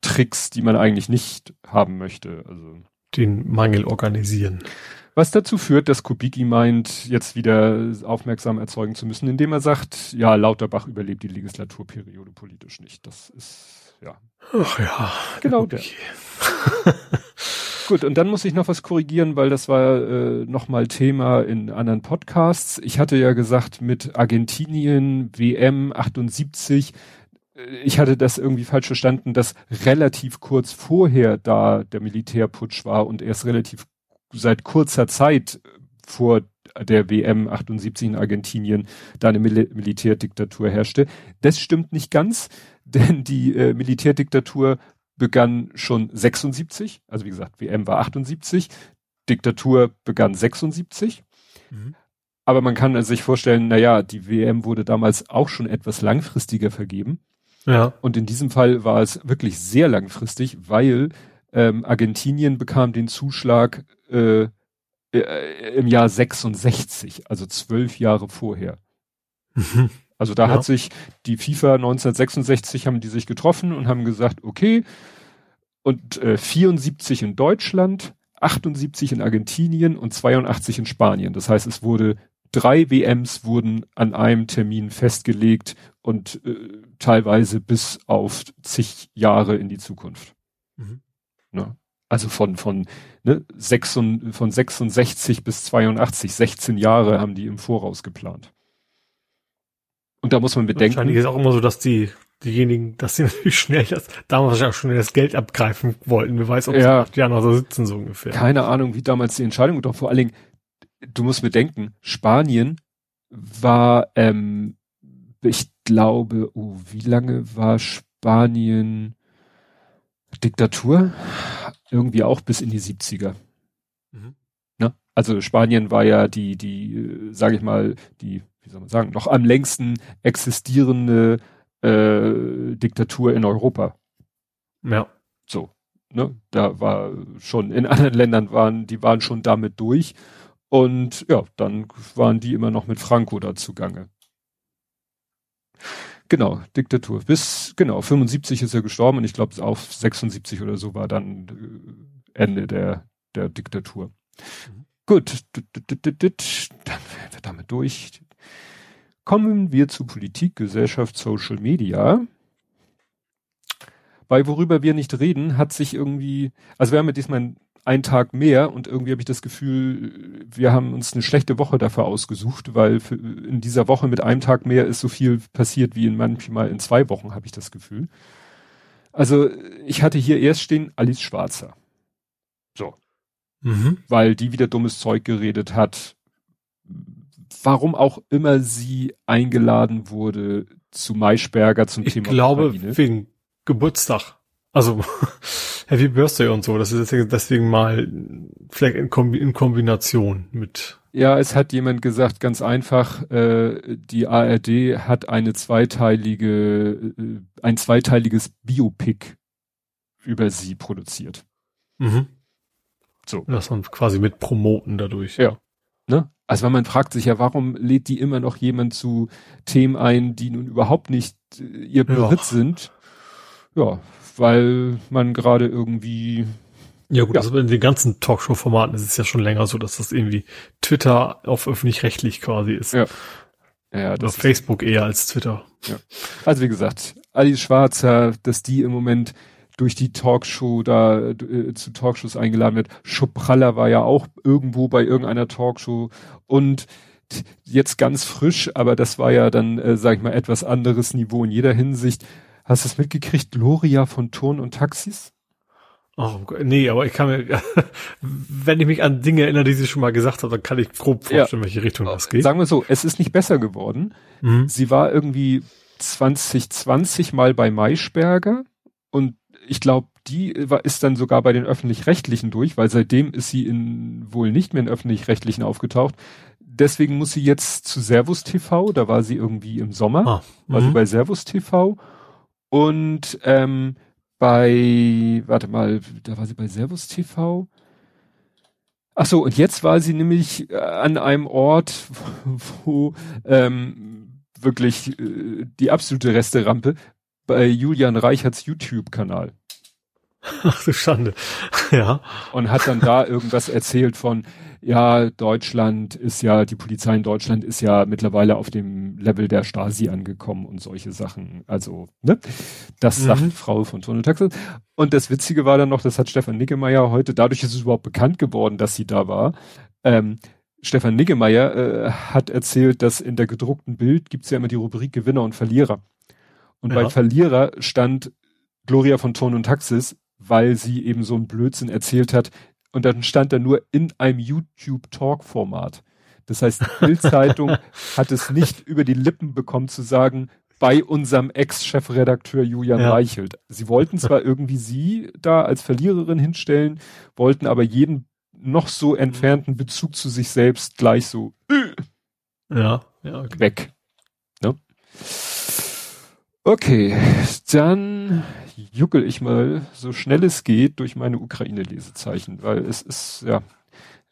Tricks, die man eigentlich nicht haben möchte. Also den Mangel organisieren. Was dazu führt, dass Kubicki meint, jetzt wieder aufmerksam erzeugen zu müssen, indem er sagt, ja, Lauterbach überlebt die Legislaturperiode politisch nicht. Das ist, ja. Ach ja. Genau der. [LAUGHS] Gut, und dann muss ich noch was korrigieren, weil das war äh, nochmal Thema in anderen Podcasts. Ich hatte ja gesagt, mit Argentinien, WM 78, äh, ich hatte das irgendwie falsch verstanden, dass relativ kurz vorher da der Militärputsch war und erst relativ seit kurzer Zeit vor der WM 78 in Argentinien da eine Mil Militärdiktatur herrschte. Das stimmt nicht ganz, [LAUGHS] denn die äh, Militärdiktatur begann schon 76, also wie gesagt, WM war 78, Diktatur begann 76. Mhm. Aber man kann sich vorstellen, na ja, die WM wurde damals auch schon etwas langfristiger vergeben. Ja. Und in diesem Fall war es wirklich sehr langfristig, weil ähm, Argentinien bekam den Zuschlag äh, äh, im Jahr 66, also zwölf Jahre vorher. Mhm. Also da ja. hat sich die FIFA 1966 haben die sich getroffen und haben gesagt, okay, und äh, 74 in Deutschland, 78 in Argentinien und 82 in Spanien. Das heißt, es wurde drei WMs wurden an einem Termin festgelegt und äh, teilweise bis auf zig Jahre in die Zukunft. Mhm. Ne? Also von von ne, 6, von 66 bis 82, 16 Jahre haben die im Voraus geplant. Und da muss man bedenken. Wahrscheinlich ist auch immer so, dass die, diejenigen, dass sie [LAUGHS] natürlich schnell das, damals auch schon das Geld abgreifen wollten. Wer weiß, ob ja. acht Jahre noch so sitzen, so ungefähr. Keine Ahnung, wie damals die Entscheidung, doch vor allen Dingen, du musst bedenken, Spanien war, ähm, ich glaube, oh, wie lange war Spanien Diktatur? Irgendwie auch bis in die 70er. Mhm. Ne? Also Spanien war ja die, die, äh, sage ich mal, die wie soll man sagen, noch am längsten existierende äh, Diktatur in Europa. Ja. So. Ne? Da war schon, in anderen Ländern waren, die waren schon damit durch. Und ja, dann waren die immer noch mit Franco da zugange. Genau, Diktatur. Bis, genau, 75 ist er gestorben und ich glaube auf 76 oder so war dann äh, Ende der, der Diktatur. Mhm. Gut, dann wären wir damit durch. Kommen wir zu Politik, Gesellschaft, Social Media. Bei worüber wir nicht reden, hat sich irgendwie, also wir haben ja diesmal einen Tag mehr und irgendwie habe ich das Gefühl, wir haben uns eine schlechte Woche dafür ausgesucht, weil für, in dieser Woche mit einem Tag mehr ist so viel passiert wie in manchmal in zwei Wochen, habe ich das Gefühl. Also ich hatte hier erst stehen Alice Schwarzer. So. Mhm. Weil die wieder dummes Zeug geredet hat, warum auch immer sie eingeladen wurde zu Maischberger zum ich Thema. Ich glaube, Ukraine. wegen Geburtstag. Also [LAUGHS] Happy Birthday und so. Das ist deswegen mal vielleicht in, Kombi in Kombination mit. Ja, es hat jemand gesagt, ganz einfach, äh, die ARD hat eine zweiteilige, äh, ein zweiteiliges Biopic über sie produziert. Mhm. So. Das man quasi mit promoten dadurch. Ja. Ne? Also wenn man fragt sich ja, warum lädt die immer noch jemand zu Themen ein, die nun überhaupt nicht äh, ihr Besitz ja. sind? Ja, weil man gerade irgendwie ja gut, ja. also in den ganzen Talkshow-Formaten ist es ja schon länger so, dass das irgendwie Twitter auf öffentlich-rechtlich quasi ist. Ja. Ja, das Oder Facebook eher als Twitter. Ja. Also wie gesagt, Alice Schwarzer, dass die im Moment durch die Talkshow da äh, zu Talkshows eingeladen wird. Schupralla war ja auch irgendwo bei irgendeiner Talkshow und jetzt ganz frisch, aber das war ja dann, äh, sag ich mal, etwas anderes Niveau in jeder Hinsicht. Hast du es mitgekriegt, Gloria von Turn und Taxis? Oh, nee, aber ich kann mir, [LAUGHS] wenn ich mich an Dinge erinnere, die sie schon mal gesagt hat, dann kann ich grob vorstellen, ja. welche Richtung das geht. Sagen wir so, es ist nicht besser geworden. Mhm. Sie war irgendwie 2020 mal bei Maischberger und ich glaube, die war, ist dann sogar bei den öffentlich-rechtlichen durch, weil seitdem ist sie in wohl nicht mehr in öffentlich-rechtlichen aufgetaucht. Deswegen muss sie jetzt zu Servus TV, da war sie irgendwie im Sommer, ah, war sie mhm. bei Servus TV und ähm, bei, warte mal, da war sie bei Servus TV. Ach so, und jetzt war sie nämlich äh, an einem Ort, [LAUGHS] wo ähm, wirklich äh, die absolute Resterampe bei Julian Reicherts YouTube-Kanal. Ach du Schande. [LAUGHS] ja. Und hat dann da irgendwas erzählt von, ja, Deutschland ist ja, die Polizei in Deutschland ist ja mittlerweile auf dem Level der Stasi angekommen und solche Sachen. Also, ne? Das mhm. sagt Frau von Tunnel Texas. Und das Witzige war dann noch, das hat Stefan Niggemeier heute, dadurch ist es überhaupt bekannt geworden, dass sie da war. Ähm, Stefan Niggemeier äh, hat erzählt, dass in der gedruckten Bild gibt's ja immer die Rubrik Gewinner und Verlierer. Und ja. bei Verlierer stand Gloria von Ton und Taxis, weil sie eben so einen Blödsinn erzählt hat, und dann stand da nur in einem YouTube-Talk-Format. Das heißt, die Bildzeitung [LAUGHS] hat es nicht über die Lippen bekommen zu sagen, bei unserem Ex-Chefredakteur Julian ja. Reichelt. Sie wollten zwar [LAUGHS] irgendwie sie da als Verliererin hinstellen, wollten aber jeden noch so entfernten Bezug zu sich selbst gleich so äh, ja, ja okay. weg. Ne? Okay, dann juckel ich mal so schnell es geht durch meine Ukraine-Lesezeichen, weil es ist, ja,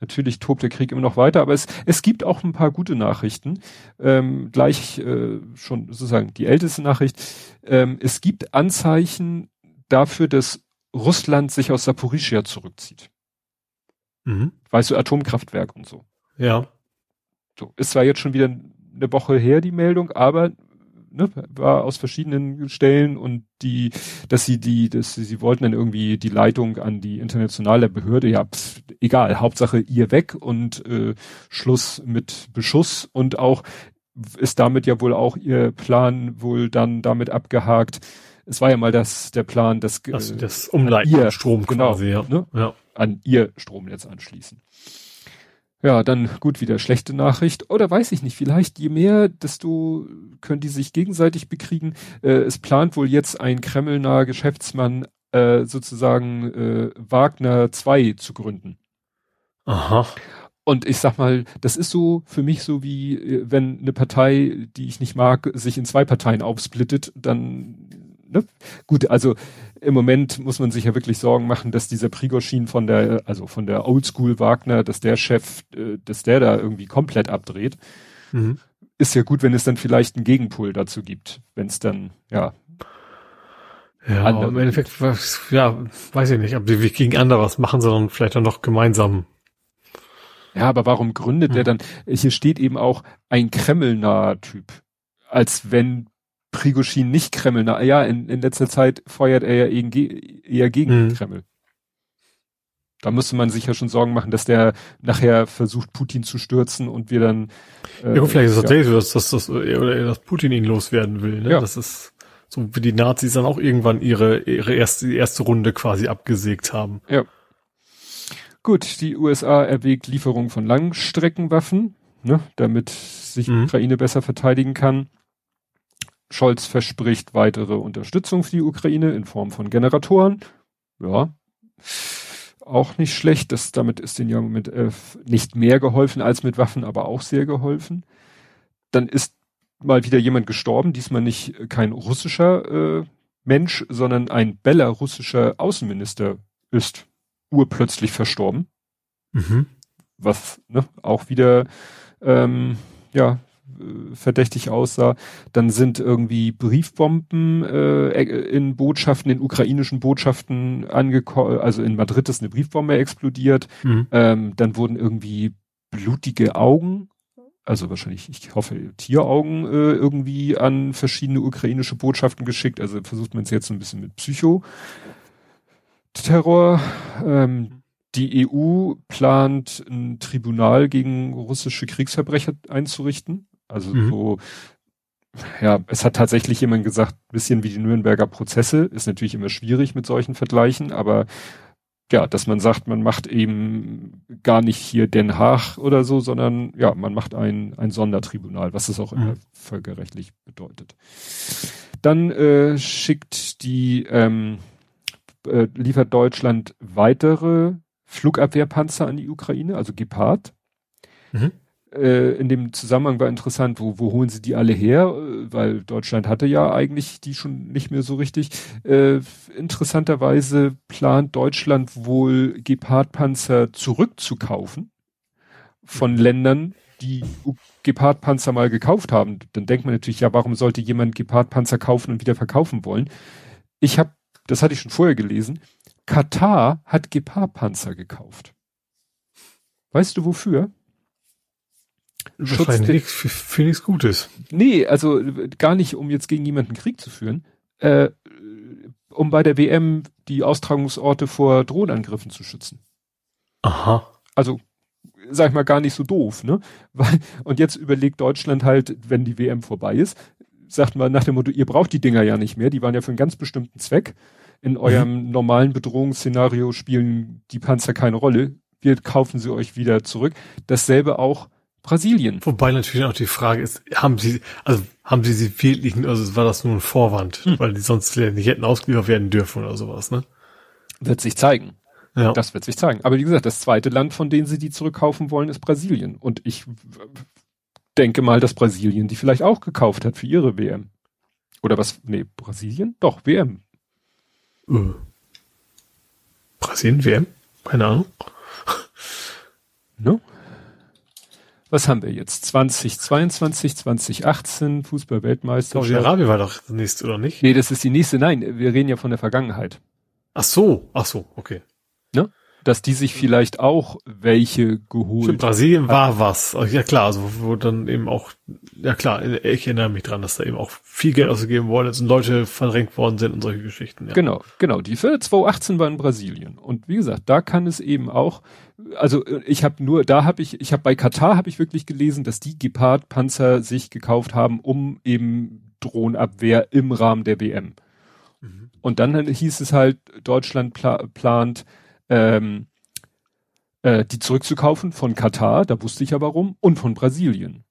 natürlich tobt der Krieg immer noch weiter, aber es, es gibt auch ein paar gute Nachrichten. Ähm, gleich äh, schon sozusagen die älteste Nachricht. Ähm, es gibt Anzeichen dafür, dass Russland sich aus Saporischia zurückzieht. Mhm. Weißt du, Atomkraftwerk und so. Ja. So, ist zwar jetzt schon wieder eine Woche her, die Meldung, aber ne, war aus verschiedenen Stellen und die, dass sie die, dass sie, sie wollten dann irgendwie die Leitung an die internationale Behörde, ja, pf, egal, Hauptsache ihr weg und äh, Schluss mit Beschuss und auch ist damit ja wohl auch ihr Plan wohl dann damit abgehakt. Es war ja mal das der Plan, dass also das Umleiten ihr Strom genau, quasi, ja. Ne, ja. an ihr Stromnetz anschließen. Ja, dann gut, wieder schlechte Nachricht. Oder weiß ich nicht, vielleicht je mehr, desto können die sich gegenseitig bekriegen. Äh, es plant wohl jetzt ein kremlnaher Geschäftsmann äh, sozusagen äh, Wagner 2 zu gründen. Aha. Und ich sag mal, das ist so für mich so wie, äh, wenn eine Partei, die ich nicht mag, sich in zwei Parteien aufsplittet, dann ne? Gut, also im Moment muss man sich ja wirklich Sorgen machen, dass dieser Prigoschin von der, also von der Oldschool Wagner, dass der Chef, äh, dass der da irgendwie komplett abdreht. Mhm. Ist ja gut, wenn es dann vielleicht einen Gegenpol dazu gibt, wenn es dann, ja. Ja, andere, im Endeffekt, ja, weiß ich nicht, ob die gegen andere was machen, sondern vielleicht dann noch gemeinsam. Ja, aber warum gründet mhm. der dann, hier steht eben auch ein Kreml-naher Typ. Als wenn Prigoschin nicht Kreml. Na ja, in, in letzter Zeit feuert er ja eher gegen mhm. Kreml. Da müsste man sich ja schon Sorgen machen, dass der nachher versucht, Putin zu stürzen und wir dann. Äh, ja, gut, vielleicht ist es tatsächlich so, dass, dass, dass, oder dass Putin ihn loswerden will. Ne? Ja. Das ist so wie die Nazis dann auch irgendwann ihre, ihre erste, erste Runde quasi abgesägt haben. Ja. Gut, die USA erwägt Lieferung von Langstreckenwaffen, ne, damit sich mhm. Ukraine besser verteidigen kann. Scholz verspricht weitere Unterstützung für die Ukraine in Form von Generatoren. Ja, auch nicht schlecht. Das, damit ist den ja mit äh, nicht mehr geholfen als mit Waffen, aber auch sehr geholfen. Dann ist mal wieder jemand gestorben, diesmal nicht kein russischer äh, Mensch, sondern ein belarussischer Außenminister ist urplötzlich verstorben. Mhm. was ne, auch wieder ähm, ja äh, verdächtig aussah. Dann sind irgendwie Briefbomben äh, in Botschaften, in ukrainischen Botschaften angekommen, also in Madrid ist eine Briefbombe explodiert. Mhm. Ähm, dann wurden irgendwie blutige Augen, also wahrscheinlich, ich hoffe, Tieraugen äh, irgendwie an verschiedene ukrainische Botschaften geschickt. Also versucht man es jetzt ein bisschen mit Psycho-Terror. Ähm, die EU plant ein Tribunal gegen russische Kriegsverbrecher einzurichten. Also mhm. so, ja, es hat tatsächlich jemand gesagt, bisschen wie die Nürnberger Prozesse, ist natürlich immer schwierig mit solchen Vergleichen, aber ja, dass man sagt, man macht eben gar nicht hier Den Haag oder so, sondern ja, man macht ein, ein Sondertribunal, was es auch immer mhm. völkerrechtlich bedeutet. Dann äh, schickt die, ähm, äh, liefert Deutschland weitere Flugabwehrpanzer an die Ukraine, also Gepard. Mhm äh, in dem Zusammenhang war interessant, wo, wo holen sie die alle her? Äh, weil Deutschland hatte ja eigentlich die schon nicht mehr so richtig. Äh, interessanterweise plant Deutschland wohl Gepard-Panzer zurückzukaufen von Ländern, die Gepard-Panzer mal gekauft haben. Dann denkt man natürlich, ja, warum sollte jemand Gepard-Panzer kaufen und wieder verkaufen wollen? Ich habe, das hatte ich schon vorher gelesen, Katar hat Gepard-Panzer gekauft. Weißt du wofür? Wahrscheinlich nichts, für, für nichts Gutes. Nee, also gar nicht, um jetzt gegen jemanden Krieg zu führen, äh, um bei der WM die Austragungsorte vor Drohnenangriffen zu schützen. Aha. Also sag ich mal gar nicht so doof, ne? [LAUGHS] Weil, und jetzt überlegt Deutschland halt, wenn die WM vorbei ist, sagt man nach dem Motto, ihr braucht die Dinger ja nicht mehr, die waren ja für einen ganz bestimmten Zweck. In eurem mhm. normalen Bedrohungsszenario spielen die Panzer keine Rolle. Wir kaufen sie euch wieder zurück. Dasselbe auch Brasilien. Wobei natürlich auch die Frage ist, haben sie, also haben sie sie wirklich, also war das nur ein Vorwand, hm. weil die sonst nicht hätten ausgeliefert werden dürfen oder sowas, ne? Wird sich zeigen. Ja. Das wird sich zeigen. Aber wie gesagt, das zweite Land, von dem sie die zurückkaufen wollen, ist Brasilien. Und ich denke mal, dass Brasilien die vielleicht auch gekauft hat für ihre WM. Oder was? Nee, Brasilien? Doch, WM. Äh. Brasilien, WM? Keine Ahnung. No? Was haben wir jetzt? 2022, 2018, Fußball-Weltmeisterschaft. Saudi-Arabien war doch das nächste, oder nicht? Nee, das ist die nächste. Nein, wir reden ja von der Vergangenheit. Ach so, ach so, okay. Dass die sich vielleicht auch welche geholt Stimmt, Brasilien war was. Ja klar, also wo dann eben auch, ja klar, ich erinnere mich dran, dass da eben auch viel Geld ausgegeben worden ist und Leute verdrängt worden sind und solche Geschichten. Ja. Genau, genau. Die für 2018 war in Brasilien. Und wie gesagt, da kann es eben auch also ich habe nur, da habe ich, ich habe bei Katar habe ich wirklich gelesen, dass die Gepard-Panzer sich gekauft haben, um eben Drohnenabwehr im Rahmen der WM. Mhm. Und dann hieß es halt, Deutschland pla plant, ähm, äh, die zurückzukaufen von Katar, da wusste ich ja warum, und von Brasilien.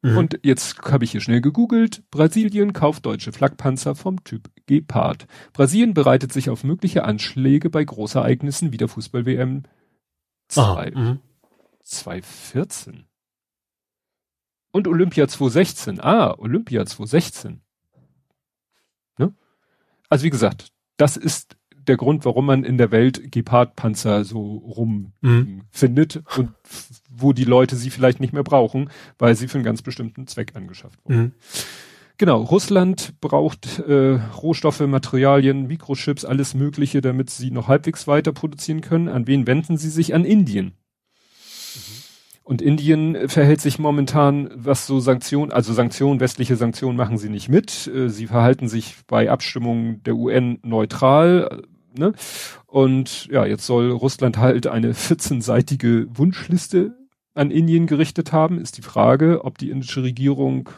Mhm. Und jetzt habe ich hier schnell gegoogelt. Brasilien kauft deutsche Flakpanzer vom Typ Gepard. Brasilien bereitet sich auf mögliche Anschläge bei Großereignissen wie der Fußball-WM Zwei, mhm. 2014. Und Olympia 2016. Ah, Olympia 2016. Ne? Also wie gesagt, das ist der Grund, warum man in der Welt Gepard-Panzer so rum mhm. findet und wo die Leute sie vielleicht nicht mehr brauchen, weil sie für einen ganz bestimmten Zweck angeschafft wurden. Mhm. Genau, Russland braucht äh, Rohstoffe, Materialien, Mikrochips, alles Mögliche, damit sie noch halbwegs weiter produzieren können. An wen wenden sie sich? An Indien. Mhm. Und Indien verhält sich momentan, was so Sanktionen, also Sanktionen, westliche Sanktionen machen sie nicht mit. Äh, sie verhalten sich bei Abstimmungen der UN neutral. Ne? Und ja, jetzt soll Russland halt eine 14-seitige Wunschliste an Indien gerichtet haben. Ist die Frage, ob die indische Regierung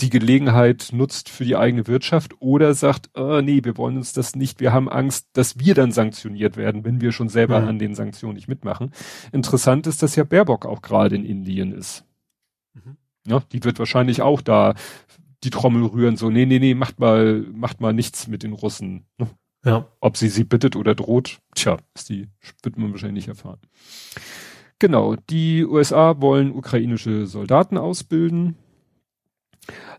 die Gelegenheit nutzt für die eigene Wirtschaft oder sagt, oh, nee, wir wollen uns das nicht, wir haben Angst, dass wir dann sanktioniert werden, wenn wir schon selber mhm. an den Sanktionen nicht mitmachen. Interessant ist, dass ja Baerbock auch gerade in Indien ist. Mhm. Ja, die wird wahrscheinlich auch da die Trommel rühren, so, nee, nee, nee, macht mal, macht mal nichts mit den Russen. Ja. Ob sie sie bittet oder droht, tja, ist die, wird man wahrscheinlich nicht erfahren. Genau, die USA wollen ukrainische Soldaten ausbilden.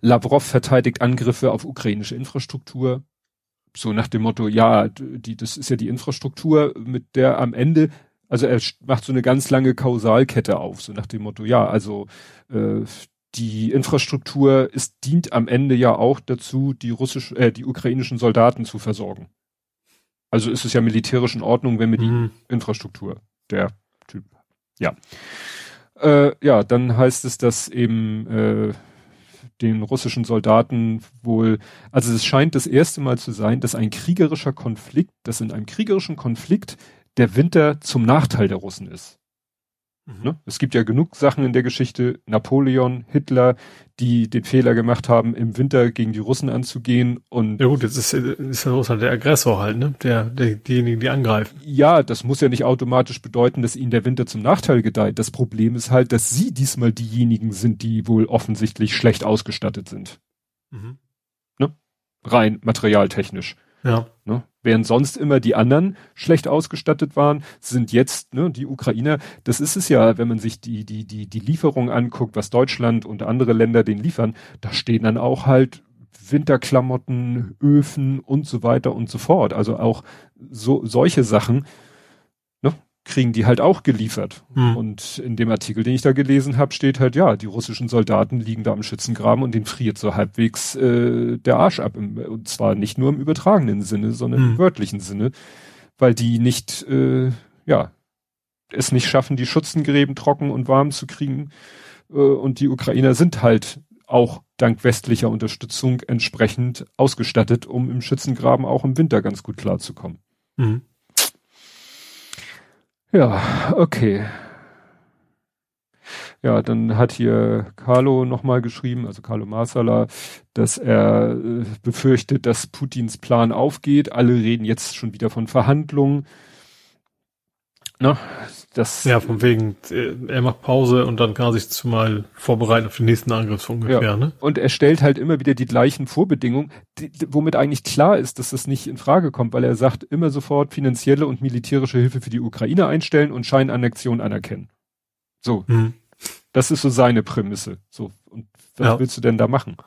Lavrov verteidigt Angriffe auf ukrainische Infrastruktur. So nach dem Motto, ja, die, das ist ja die Infrastruktur, mit der am Ende Also er macht so eine ganz lange Kausalkette auf, so nach dem Motto, ja, also äh, die Infrastruktur ist, dient am Ende ja auch dazu, die russisch, äh, die ukrainischen Soldaten zu versorgen. Also ist es ja militärisch in Ordnung, wenn wir die mhm. Infrastruktur, der Typ, ja. Äh, ja, dann heißt es, dass eben äh, den russischen Soldaten wohl, also es scheint das erste Mal zu sein, dass ein kriegerischer Konflikt, dass in einem kriegerischen Konflikt der Winter zum Nachteil der Russen ist. Mhm. Es gibt ja genug Sachen in der Geschichte, Napoleon, Hitler, die den Fehler gemacht haben, im Winter gegen die Russen anzugehen und. Ja gut, jetzt ist, ist ja Russland der Aggressor halt, ne? Der, der, diejenigen, die angreifen. Ja, das muss ja nicht automatisch bedeuten, dass ihnen der Winter zum Nachteil gedeiht. Das Problem ist halt, dass sie diesmal diejenigen sind, die wohl offensichtlich schlecht ausgestattet sind. Mhm. Ne? Rein materialtechnisch. Ja. Ne? Während sonst immer die anderen schlecht ausgestattet waren, sind jetzt ne, die Ukrainer, das ist es ja, wenn man sich die, die, die, die Lieferung anguckt, was Deutschland und andere Länder denen liefern, da stehen dann auch halt Winterklamotten, Öfen und so weiter und so fort. Also auch so solche Sachen, kriegen die halt auch geliefert. Hm. Und in dem Artikel, den ich da gelesen habe, steht halt, ja, die russischen Soldaten liegen da am Schützengraben und den friert so halbwegs äh, der Arsch ab. Im, und zwar nicht nur im übertragenen Sinne, sondern hm. im wörtlichen Sinne, weil die nicht, äh, ja, es nicht schaffen, die Schützengräben trocken und warm zu kriegen. Äh, und die Ukrainer sind halt auch dank westlicher Unterstützung entsprechend ausgestattet, um im Schützengraben auch im Winter ganz gut klarzukommen. Mhm. Ja, okay. Ja, dann hat hier Carlo nochmal geschrieben, also Carlo Marsala, dass er äh, befürchtet, dass Putins Plan aufgeht. Alle reden jetzt schon wieder von Verhandlungen. Ne? Das, ja, von wegen, äh, er macht Pause und dann kann er sich zumal vorbereiten auf den nächsten Angriff so ungefähr. Ja. Ne? Und er stellt halt immer wieder die gleichen Vorbedingungen, die, womit eigentlich klar ist, dass das nicht in Frage kommt, weil er sagt, immer sofort finanzielle und militärische Hilfe für die Ukraine einstellen und Scheinannexion anerkennen. So. Hm. Das ist so seine Prämisse. So. Und was ja. willst du denn da machen?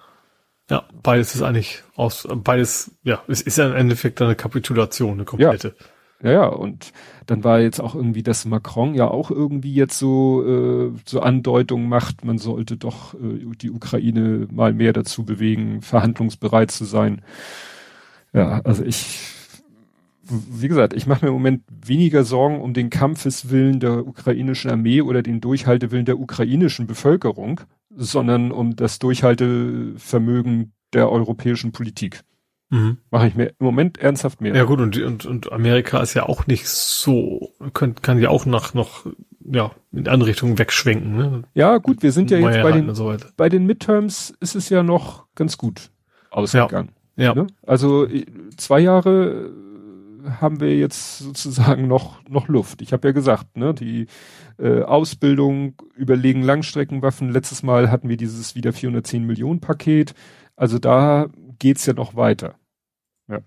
Ja, beides ist eigentlich aus, beides, ja, es ist ja im Endeffekt eine Kapitulation, eine komplette. Ja. Ja, ja, und dann war jetzt auch irgendwie, dass Macron ja auch irgendwie jetzt so, äh, so Andeutungen macht, man sollte doch äh, die Ukraine mal mehr dazu bewegen, verhandlungsbereit zu sein. Ja, also ich, wie gesagt, ich mache mir im Moment weniger Sorgen um den Kampfeswillen der ukrainischen Armee oder den Durchhaltewillen der ukrainischen Bevölkerung, sondern um das Durchhaltevermögen der europäischen Politik. Mhm. Mache ich mir im Moment ernsthaft mehr. Ja gut, und, und, und Amerika ist ja auch nicht so, kann, kann ja auch nach noch, ja, in andere Richtungen wegschwenken. Ne? Ja gut, wir sind ja jetzt bei den, so bei den Midterms ist es ja noch ganz gut ausgegangen. Ja. ja. Ne? Also zwei Jahre haben wir jetzt sozusagen noch, noch Luft. Ich habe ja gesagt, ne, die äh, Ausbildung, überlegen Langstreckenwaffen. Letztes Mal hatten wir dieses wieder 410 Millionen Paket. Also da geht's ja noch weiter. Ja.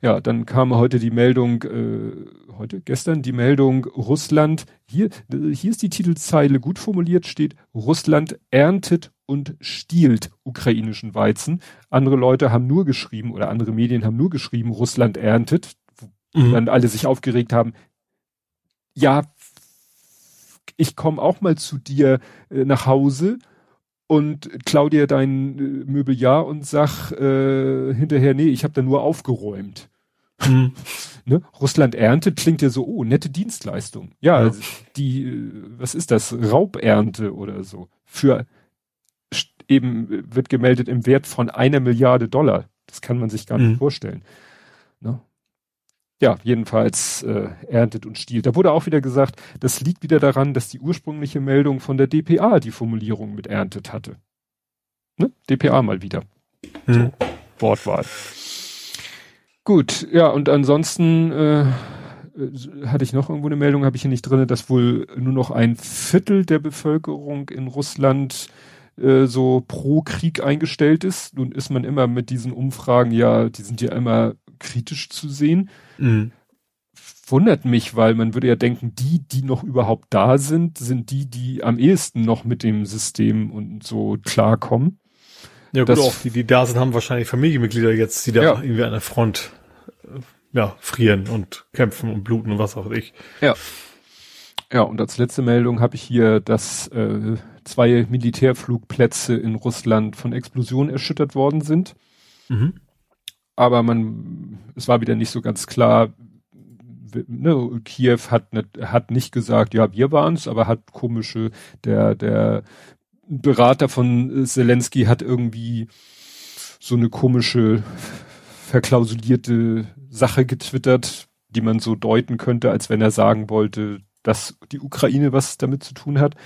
Ja, dann kam heute die Meldung, äh, heute, gestern die Meldung, Russland, hier, hier ist die Titelzeile gut formuliert, steht, Russland erntet und stiehlt ukrainischen Weizen. Andere Leute haben nur geschrieben, oder andere Medien haben nur geschrieben, Russland erntet, mhm. dann alle sich aufgeregt haben. Ja, ich komme auch mal zu dir äh, nach Hause und klau dir dein äh, Möbeljahr und sag äh, hinterher, nee, ich habe da nur aufgeräumt. Hm. [LAUGHS] Ne? Russland erntet klingt ja so, oh, nette Dienstleistung. Ja, ja. Also die, äh, was ist das? Raubernte oder so. Für eben äh, wird gemeldet im Wert von einer Milliarde Dollar. Das kann man sich gar nicht hm. vorstellen. Ne? Ja, jedenfalls äh, erntet und stiehlt. Da wurde auch wieder gesagt, das liegt wieder daran, dass die ursprüngliche Meldung von der DPA die Formulierung mit erntet hatte. Ne? DPA mal wieder. Hm. So, Wortwahl. Gut, ja, und ansonsten äh, hatte ich noch irgendwo eine Meldung, habe ich hier nicht drinne, dass wohl nur noch ein Viertel der Bevölkerung in Russland äh, so pro Krieg eingestellt ist. Nun ist man immer mit diesen Umfragen, ja, die sind ja immer kritisch zu sehen. Mhm. Wundert mich, weil man würde ja denken, die, die noch überhaupt da sind, sind die, die am ehesten noch mit dem System und so klarkommen. Ja gut, das, auch die, die da sind, haben wahrscheinlich Familienmitglieder jetzt, die da ja. irgendwie an der Front äh, ja, frieren und kämpfen und bluten und was auch ich. Ja. Ja, und als letzte Meldung habe ich hier, dass äh, zwei Militärflugplätze in Russland von Explosionen erschüttert worden sind. Mhm. Aber man, es war wieder nicht so ganz klar, ne, Kiew hat, nicht, hat nicht gesagt, ja, wir waren's, aber hat komische, der, der Berater von Zelensky hat irgendwie so eine komische verklausulierte Sache getwittert, die man so deuten könnte, als wenn er sagen wollte, dass die Ukraine was damit zu tun hat.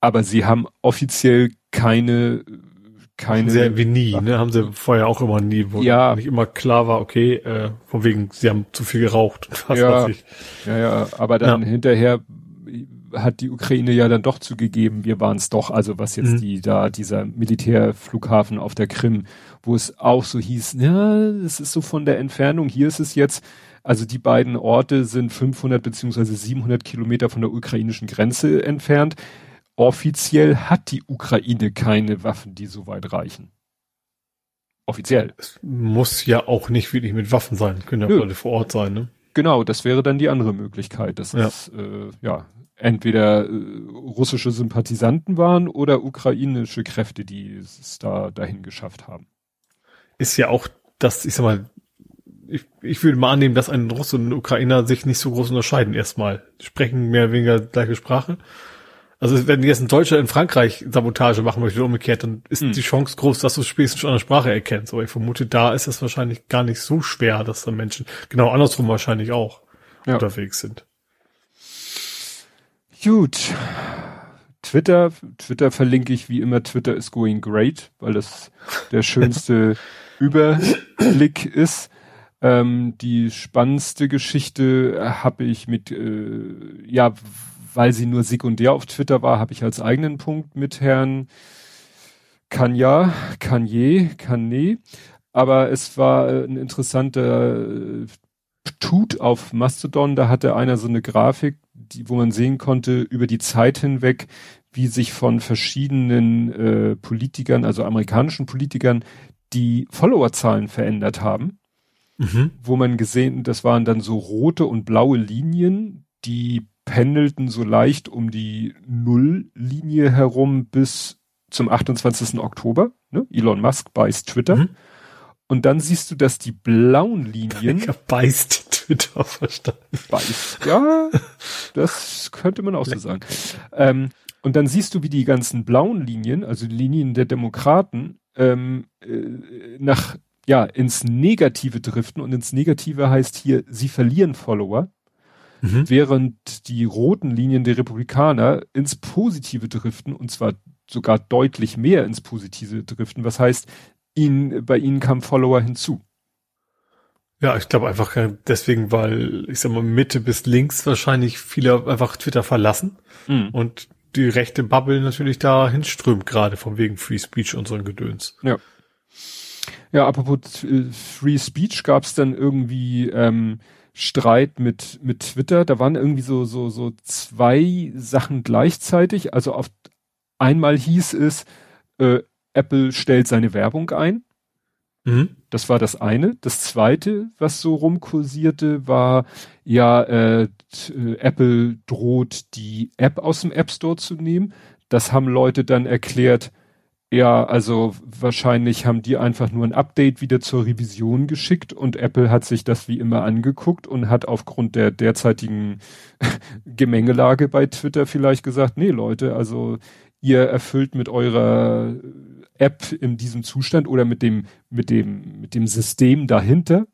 Aber sie haben offiziell keine keine. Sehr wie nie, ne? Haben sie vorher auch immer nie, wo ja. nicht immer klar war, okay, äh, von wegen, sie haben zu viel geraucht. [LAUGHS] Was ja, weiß ich. ja, ja, aber dann ja. hinterher hat die Ukraine ja dann doch zugegeben, wir waren es doch, also was jetzt mhm. die da, dieser Militärflughafen auf der Krim, wo es auch so hieß, ja, es ist so von der Entfernung, hier ist es jetzt, also die beiden Orte sind 500 beziehungsweise 700 Kilometer von der ukrainischen Grenze entfernt. Offiziell hat die Ukraine keine Waffen, die so weit reichen. Offiziell. Es muss ja auch nicht wirklich mit Waffen sein, können ja Leute vor Ort sein, ne? Genau, das wäre dann die andere Möglichkeit, dass ja. es äh, ja entweder äh, russische Sympathisanten waren oder ukrainische Kräfte, die es da dahin geschafft haben. Ist ja auch das, ich sag mal, ich, ich würde mal annehmen, dass ein Russe und ein Ukrainer sich nicht so groß unterscheiden erstmal. Sprechen mehr oder weniger gleiche Sprache. Also wenn jetzt ein Deutscher in Frankreich Sabotage machen möchte, umgekehrt, dann ist hm. die Chance groß, dass du spätestens schon an der Sprache erkennst. Aber ich vermute, da ist es wahrscheinlich gar nicht so schwer, dass da Menschen, genau andersrum wahrscheinlich auch, ja. unterwegs sind. Gut. Twitter, Twitter verlinke ich wie immer, Twitter is going great, weil das der [LAUGHS] schönste Überblick ist. Ähm, die spannendste Geschichte habe ich mit, äh, ja, weil sie nur sekundär auf Twitter war, habe ich als eigenen Punkt mit Herrn Kanya, Kanye, Kanye. Aber es war äh, ein interessanter äh, Tut auf Mastodon. Da hatte einer so eine Grafik, die, wo man sehen konnte über die Zeit hinweg, wie sich von verschiedenen äh, Politikern, also amerikanischen Politikern, die Followerzahlen verändert haben. Mhm. Wo man gesehen, das waren dann so rote und blaue Linien, die pendelten so leicht um die Nulllinie herum bis zum 28. Oktober. Ne? Elon Musk beißt Twitter. Mhm. Und dann siehst du, dass die blauen Linien. Ich beißt Twitter verstanden. Beißt, ja, das könnte man auch so sagen. Ähm, und dann siehst du, wie die ganzen blauen Linien, also die Linien der Demokraten, ähm, äh, nach ja ins Negative driften. Und ins Negative heißt hier, sie verlieren Follower mhm. während die roten Linien der Republikaner ins Positive driften und zwar sogar deutlich mehr ins Positive driften. Was heißt, ihnen, bei ihnen kamen Follower hinzu. Ja, ich glaube einfach deswegen, weil ich sag mal Mitte bis links wahrscheinlich viele einfach Twitter verlassen mhm. und die rechte Bubble natürlich da hinströmt gerade von wegen Free Speech und so ein Gedöns. Ja. Ja, apropos äh, Free Speech gab es dann irgendwie ähm, Streit mit, mit Twitter. Da waren irgendwie so, so, so zwei Sachen gleichzeitig. Also auf einmal hieß es, äh, Apple stellt seine Werbung ein. Mhm. Das war das eine. Das zweite, was so rumkursierte, war, ja, äh, äh, Apple droht die App aus dem App Store zu nehmen. Das haben Leute dann erklärt, ja, also wahrscheinlich haben die einfach nur ein Update wieder zur Revision geschickt und Apple hat sich das wie immer angeguckt und hat aufgrund der derzeitigen [LAUGHS] Gemengelage bei Twitter vielleicht gesagt, nee Leute, also ihr erfüllt mit eurer App in diesem Zustand oder mit dem, mit dem, mit dem System dahinter,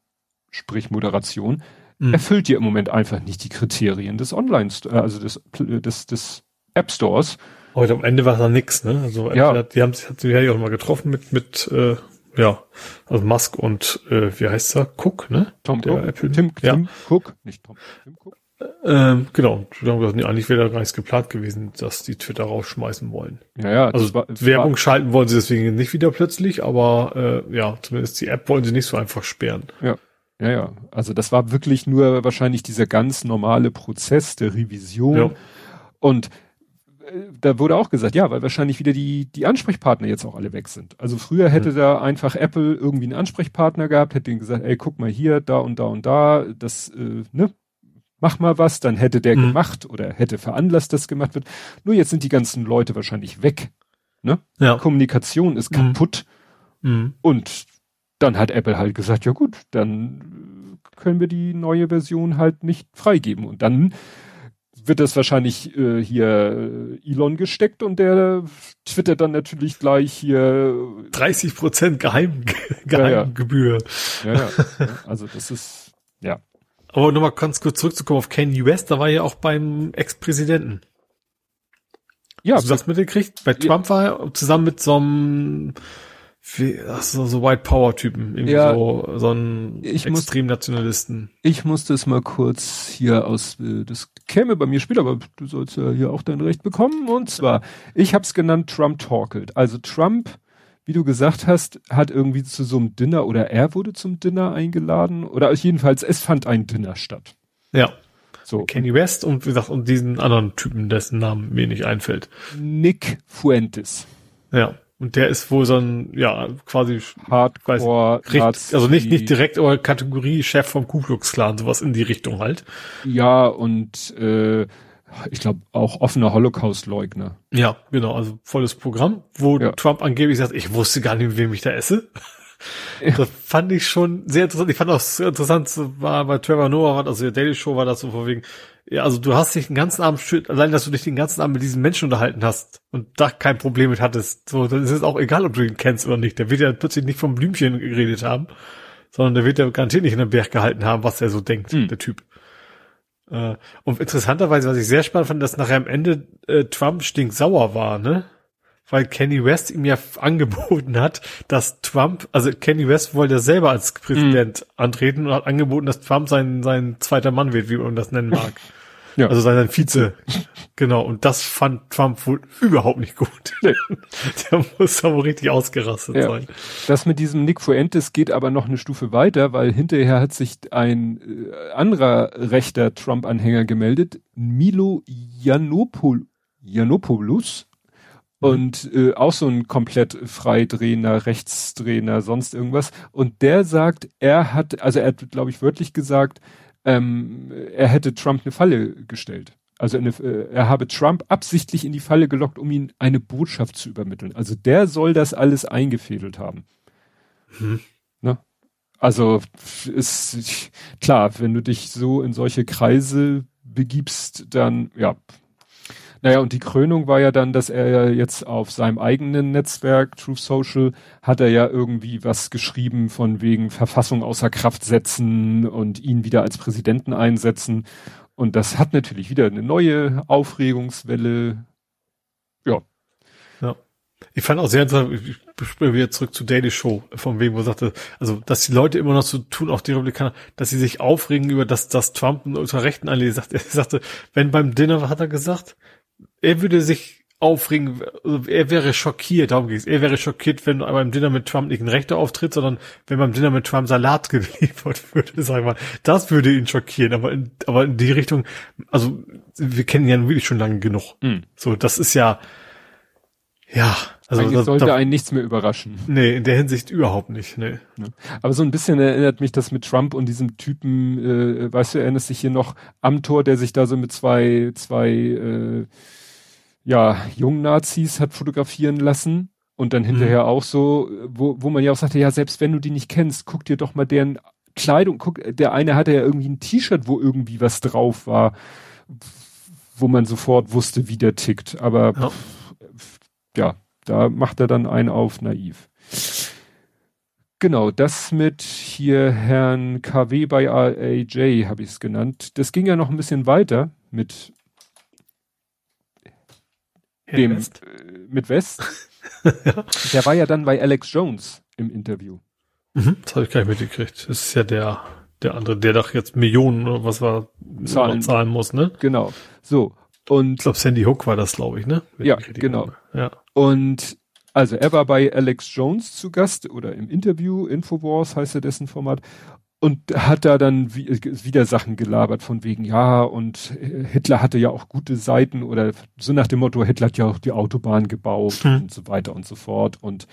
sprich Moderation, mhm. erfüllt ihr im Moment einfach nicht die Kriterien des Online, also des, des, des App Stores Heute am Ende war da nix, ne? Also ja. die haben sich, hat ja auch mal getroffen mit, mit, äh, ja, also Musk und äh, wie heißt er? Cook, ne? Tom der Cook. Apple. Tim, ja. Tim Cook, nicht Tom. Tim Cook. Ähm, genau, wir haben gesagt, nee, eigentlich wäre da gar nichts geplant gewesen, dass die Twitter rausschmeißen wollen. Ja, ja. Also war, Werbung war, schalten wollen sie deswegen nicht wieder plötzlich, aber äh, ja, zumindest die App wollen sie nicht so einfach sperren. Ja. Ja, ja. Also das war wirklich nur wahrscheinlich dieser ganz normale Prozess der Revision. Ja. Und da wurde auch gesagt, ja, weil wahrscheinlich wieder die, die Ansprechpartner jetzt auch alle weg sind. Also früher hätte mhm. da einfach Apple irgendwie einen Ansprechpartner gehabt, hätte ihnen gesagt, ey, guck mal hier, da und da und da, das, äh, ne, mach mal was, dann hätte der mhm. gemacht oder hätte veranlasst, dass gemacht wird. Nur jetzt sind die ganzen Leute wahrscheinlich weg. Ne? Ja. Kommunikation ist mhm. kaputt. Mhm. Und dann hat Apple halt gesagt, ja gut, dann können wir die neue Version halt nicht freigeben. Und dann wird das wahrscheinlich äh, hier Elon gesteckt und der twittert dann natürlich gleich hier 30 Prozent Geheim, [LAUGHS] Geheimgebühr. Ja, ja. ja, also das ist, ja. Aber nochmal ganz kurz zurückzukommen auf Kanye West, da war ja auch beim Ex-Präsidenten. Ja. Hast du das mitgekriegt? Bei Trump war er zusammen mit so einem wie, ach so, so White Power Typen, irgendwie ja, so, so ein ich Extremnationalisten. ich musste es mal kurz hier aus, äh, das käme bei mir später, aber du sollst ja hier auch dein Recht bekommen. Und zwar, ich habe es genannt Trump Talked. Also Trump, wie du gesagt hast, hat irgendwie zu so einem Dinner oder er wurde zum Dinner eingeladen oder jedenfalls es fand ein Dinner statt. Ja. So. Kenny West und wie gesagt, und diesen anderen Typen, dessen Namen mir nicht einfällt. Nick Fuentes. Ja. Und der ist wohl so ein, ja, quasi Hardcore, weiß, also nicht, nicht direkt, aber Kategorie-Chef vom Ku Klux Klan, sowas in die Richtung halt. Ja, und äh, ich glaube auch offener Holocaust-Leugner. Ja, genau, also volles Programm, wo ja. Trump angeblich sagt, ich wusste gar nicht, mit wem ich da esse. Das fand ich schon sehr interessant. Ich fand auch sehr interessant, war bei Trevor Noah, also der Daily Show war das so vor wegen, ja, also du hast dich den ganzen Abend, allein, dass du dich den ganzen Abend mit diesen Menschen unterhalten hast und da kein Problem mit hattest, so, dann ist es auch egal, ob du ihn kennst oder nicht. Der wird ja plötzlich nicht vom Blümchen geredet haben, sondern der wird ja garantiert nicht in den Berg gehalten haben, was er so denkt, mhm. der Typ. Äh, und interessanterweise, was ich sehr spannend fand, dass nachher am Ende äh, Trump stinksauer war, ne? Weil Kenny West ihm ja [LAUGHS] angeboten hat, dass Trump, also Kenny West wollte selber als Präsident mhm. antreten und hat angeboten, dass Trump sein, sein zweiter Mann wird, wie man das nennen mag. [LAUGHS] Ja. Also sein Vize. [LAUGHS] genau. Und das fand Trump wohl überhaupt nicht gut. Der muss aber richtig ausgerastet ja. sein. Das mit diesem Nick Fuentes geht aber noch eine Stufe weiter, weil hinterher hat sich ein äh, anderer rechter Trump-Anhänger gemeldet, Milo Janopol Janopoulos. Mhm. Und äh, auch so ein komplett Freidrehender, Rechtsdrehender, sonst irgendwas. Und der sagt, er hat, also er hat, glaube ich, wörtlich gesagt, ähm, er hätte Trump eine Falle gestellt. Also eine, äh, er habe Trump absichtlich in die Falle gelockt, um ihm eine Botschaft zu übermitteln. Also der soll das alles eingefädelt haben. Hm. Ne? Also ist klar, wenn du dich so in solche Kreise begibst, dann ja. Naja, und die Krönung war ja dann, dass er ja jetzt auf seinem eigenen Netzwerk, Truth Social, hat er ja irgendwie was geschrieben von wegen Verfassung außer Kraft setzen und ihn wieder als Präsidenten einsetzen. Und das hat natürlich wieder eine neue Aufregungswelle. Ja. Ja. Ich fand auch sehr interessant, ich springe wieder zurück zu Daily Show, von wegen, wo er sagte, also, dass die Leute immer noch so tun, auch die Republikaner, dass sie sich aufregen über das, dass Trump einen Ultrarechten anlegt. Er sagte, wenn beim Dinner, hat er gesagt? Er würde sich aufregen, also er wäre schockiert, darum geht's. Er wäre schockiert, wenn beim Dinner mit Trump nicht ein Rechter auftritt, sondern wenn beim Dinner mit Trump Salat [LAUGHS] geliefert würde, sag ich mal. Das würde ihn schockieren, aber in, aber in die Richtung, also wir kennen ihn ja wirklich schon lange genug. Mhm. So, das ist ja, ja, also Eigentlich das, sollte da, einen nichts mehr überraschen. Nee, in der Hinsicht überhaupt nicht, nee. Aber so ein bisschen erinnert mich das mit Trump und diesem Typen, äh, weißt du, erinnerst dich hier noch am Tor, der sich da so mit zwei, zwei, äh, ja, jungen Nazis hat fotografieren lassen und dann hinterher mhm. auch so, wo, wo man ja auch sagte, ja, selbst wenn du die nicht kennst, guck dir doch mal deren Kleidung, guck, der eine hatte ja irgendwie ein T-Shirt, wo irgendwie was drauf war, wo man sofort wusste, wie der tickt, aber ja, ja da macht er dann einen auf naiv. Genau, das mit hier Herrn KW bei AJ habe ich es genannt. Das ging ja noch ein bisschen weiter mit dem West. Äh, mit West. [LAUGHS] ja. Der war ja dann bei Alex Jones im Interview. Mhm, das habe ich gar nicht mitgekriegt. Das ist ja der, der andere, der doch jetzt Millionen oder was war zahlen, zahlen muss, ne? Genau. So. Und ich glaube, Sandy Hook war das, glaube ich, ne? Wenn ja, ich genau. Ja. Und also er war bei Alex Jones zu Gast oder im Interview, Infowars heißt er dessen Format und hat da dann wieder Sachen gelabert von wegen, ja, und Hitler hatte ja auch gute Seiten oder so nach dem Motto, Hitler hat ja auch die Autobahn gebaut hm. und so weiter und so fort. Und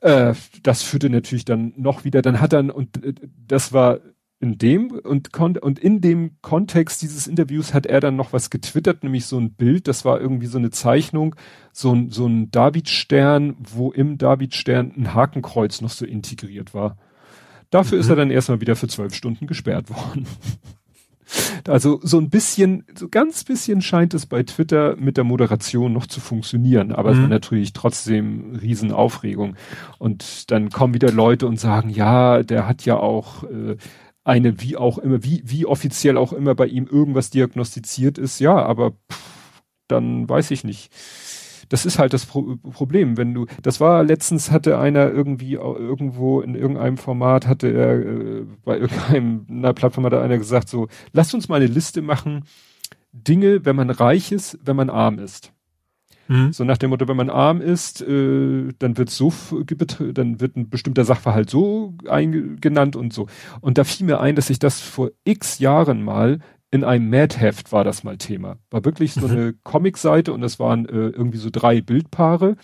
äh, das führte natürlich dann noch wieder, dann hat er, und äh, das war in dem und, und in dem Kontext dieses Interviews hat er dann noch was getwittert, nämlich so ein Bild, das war irgendwie so eine Zeichnung, so ein, so ein Davidstern, wo im Davidstern ein Hakenkreuz noch so integriert war. Dafür mhm. ist er dann erstmal wieder für zwölf Stunden gesperrt worden. [LAUGHS] Also so ein bisschen, so ganz bisschen scheint es bei Twitter mit der Moderation noch zu funktionieren, aber mhm. es war natürlich trotzdem Riesenaufregung. Und dann kommen wieder Leute und sagen, ja, der hat ja auch äh, eine, wie auch immer, wie, wie offiziell auch immer bei ihm irgendwas diagnostiziert ist, ja, aber pff, dann weiß ich nicht das ist halt das Pro Problem, wenn du, das war letztens hatte einer irgendwie irgendwo in irgendeinem Format hatte er äh, bei irgendeiner Plattform hat einer gesagt so, lasst uns mal eine Liste machen, Dinge, wenn man reich ist, wenn man arm ist. Mhm. So nach dem Motto, wenn man arm ist, äh, dann wird so, dann wird ein bestimmter Sachverhalt so genannt und so. Und da fiel mir ein, dass ich das vor x Jahren mal in einem Mad-Heft war das mal Thema. War wirklich so mhm. eine Comic-Seite und das waren äh, irgendwie so drei Bildpaare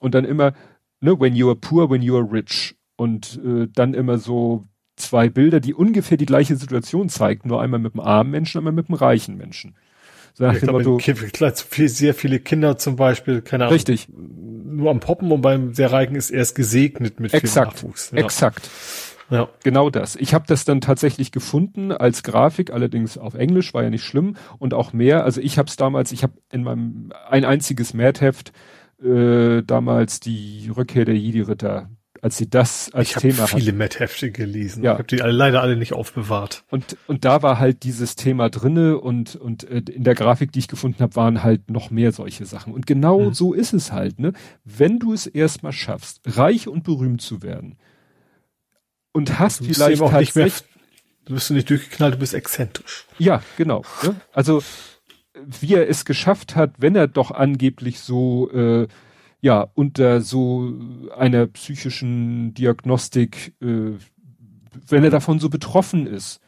und dann immer, ne, when you are poor, when you are rich. Und äh, dann immer so zwei Bilder, die ungefähr die gleiche Situation zeigten, nur einmal mit einem armen Menschen, einmal mit einem reichen Menschen. So nach ich dem Motto, sehr viele Kinder zum Beispiel, keine Ahnung. Richtig. Nur am Poppen und beim sehr Reichen ist erst gesegnet mit exakt, viel Nachwuchs. Ja. Exakt. Ja. Genau das. Ich habe das dann tatsächlich gefunden als Grafik, allerdings auf Englisch, war ja nicht schlimm und auch mehr. Also ich habe es damals, ich habe in meinem ein einziges Mad-Heft äh, damals die Rückkehr der Jedi-Ritter, als sie das als ich Thema Ich habe viele Mad-Hefte gelesen. Ja. Ich habe die alle, leider alle nicht aufbewahrt. Und und da war halt dieses Thema drinne und und äh, in der Grafik, die ich gefunden habe, waren halt noch mehr solche Sachen. Und genau hm. so ist es halt, ne? Wenn du es erstmal schaffst, reich und berühmt zu werden, und hast du vielleicht auch nicht mehr, du bist nicht durchgeknallt, du bist exzentrisch. Ja, genau. Ne? Also wie er es geschafft hat, wenn er doch angeblich so äh, ja unter so einer psychischen Diagnostik, äh, wenn er davon so betroffen ist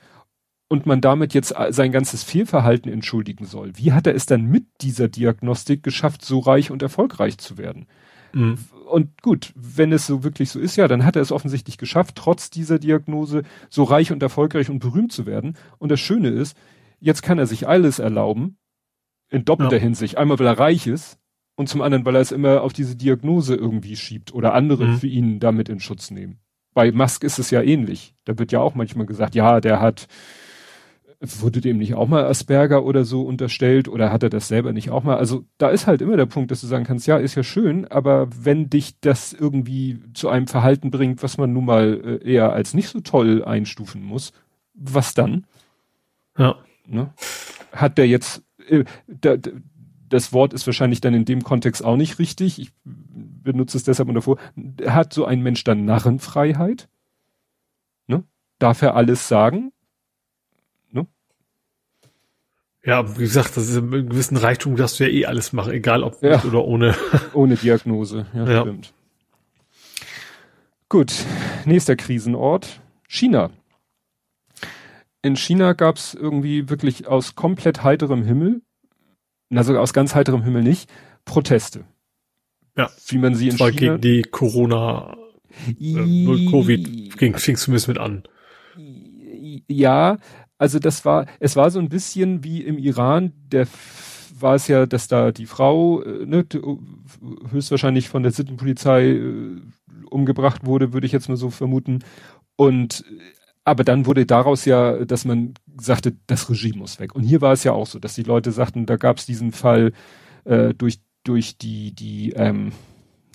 und man damit jetzt sein ganzes Fehlverhalten entschuldigen soll, wie hat er es dann mit dieser Diagnostik geschafft, so reich und erfolgreich zu werden? Mhm und gut, wenn es so wirklich so ist, ja, dann hat er es offensichtlich geschafft, trotz dieser Diagnose so reich und erfolgreich und berühmt zu werden. Und das Schöne ist, jetzt kann er sich alles erlauben, in doppelter ja. Hinsicht. Einmal, weil er reich ist und zum anderen, weil er es immer auf diese Diagnose irgendwie schiebt oder andere mhm. für ihn damit in Schutz nehmen. Bei Musk ist es ja ähnlich. Da wird ja auch manchmal gesagt, ja, der hat wurde dem nicht auch mal Asperger oder so unterstellt oder hat er das selber nicht auch mal? Also da ist halt immer der Punkt, dass du sagen kannst, ja, ist ja schön, aber wenn dich das irgendwie zu einem Verhalten bringt, was man nun mal äh, eher als nicht so toll einstufen muss, was dann? Ja. Ne? Hat der jetzt, äh, da, das Wort ist wahrscheinlich dann in dem Kontext auch nicht richtig. Ich benutze es deshalb davor. Hat so ein Mensch dann Narrenfreiheit? Ne? Darf er alles sagen? Ja, wie gesagt, das ist im gewissen Reichtum, dass du ja eh alles machen, egal ob ja. mit oder ohne. [LAUGHS] Ohne Diagnose, ja, ja, stimmt. Gut, nächster Krisenort, China. In China gab's irgendwie wirklich aus komplett heiterem Himmel, na sogar aus ganz heiterem Himmel nicht, Proteste. Ja. Wie man sie in China... gegen die Corona, äh, Covid, ging, fing zumindest mit an. Ja, also das war, es war so ein bisschen wie im Iran, der war es ja, dass da die Frau äh, ne, höchstwahrscheinlich von der Sittenpolizei äh, umgebracht wurde, würde ich jetzt mal so vermuten. Und aber dann wurde daraus ja, dass man sagte, das Regime muss weg. Und hier war es ja auch so, dass die Leute sagten, da gab es diesen Fall äh, durch durch die die ähm,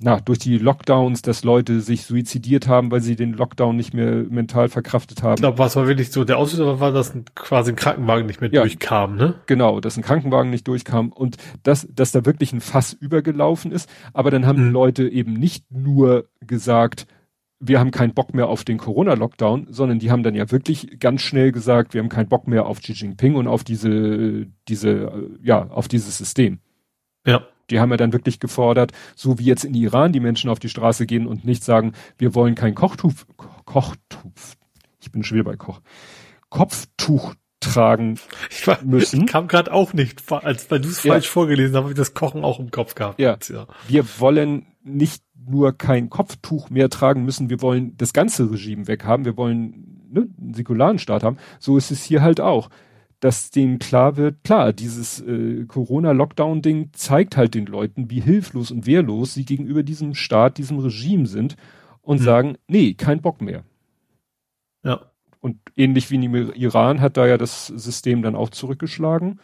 na, durch die Lockdowns, dass Leute sich suizidiert haben, weil sie den Lockdown nicht mehr mental verkraftet haben. Ich glaube, was war wirklich so der Auslöser war, dass quasi ein Krankenwagen nicht mehr ja, durchkam, ne? Genau, dass ein Krankenwagen nicht durchkam und dass, dass da wirklich ein Fass übergelaufen ist. Aber dann haben mhm. Leute eben nicht nur gesagt, wir haben keinen Bock mehr auf den Corona-Lockdown, sondern die haben dann ja wirklich ganz schnell gesagt, wir haben keinen Bock mehr auf Xi Jinping und auf diese, diese, ja, auf dieses System. Ja. Die haben ja dann wirklich gefordert, so wie jetzt in Iran die Menschen auf die Straße gehen und nicht sagen, wir wollen kein Kochtuch, Kochtuch, ich bin schon wieder bei Koch, Kopftuch tragen ich war, müssen. Ich kam gerade auch nicht, als weil du es ja. falsch vorgelesen hast, habe ich das Kochen auch im Kopf gehabt. Ja. ja. Wir wollen nicht nur kein Kopftuch mehr tragen müssen, wir wollen das ganze Regime weghaben, wir wollen ne, einen säkularen Staat haben, so ist es hier halt auch. Dass denen klar wird, klar, dieses äh, Corona-Lockdown-Ding zeigt halt den Leuten, wie hilflos und wehrlos sie gegenüber diesem Staat, diesem Regime sind und mhm. sagen, nee, kein Bock mehr. Ja. Und ähnlich wie im Iran hat da ja das System dann auch zurückgeschlagen.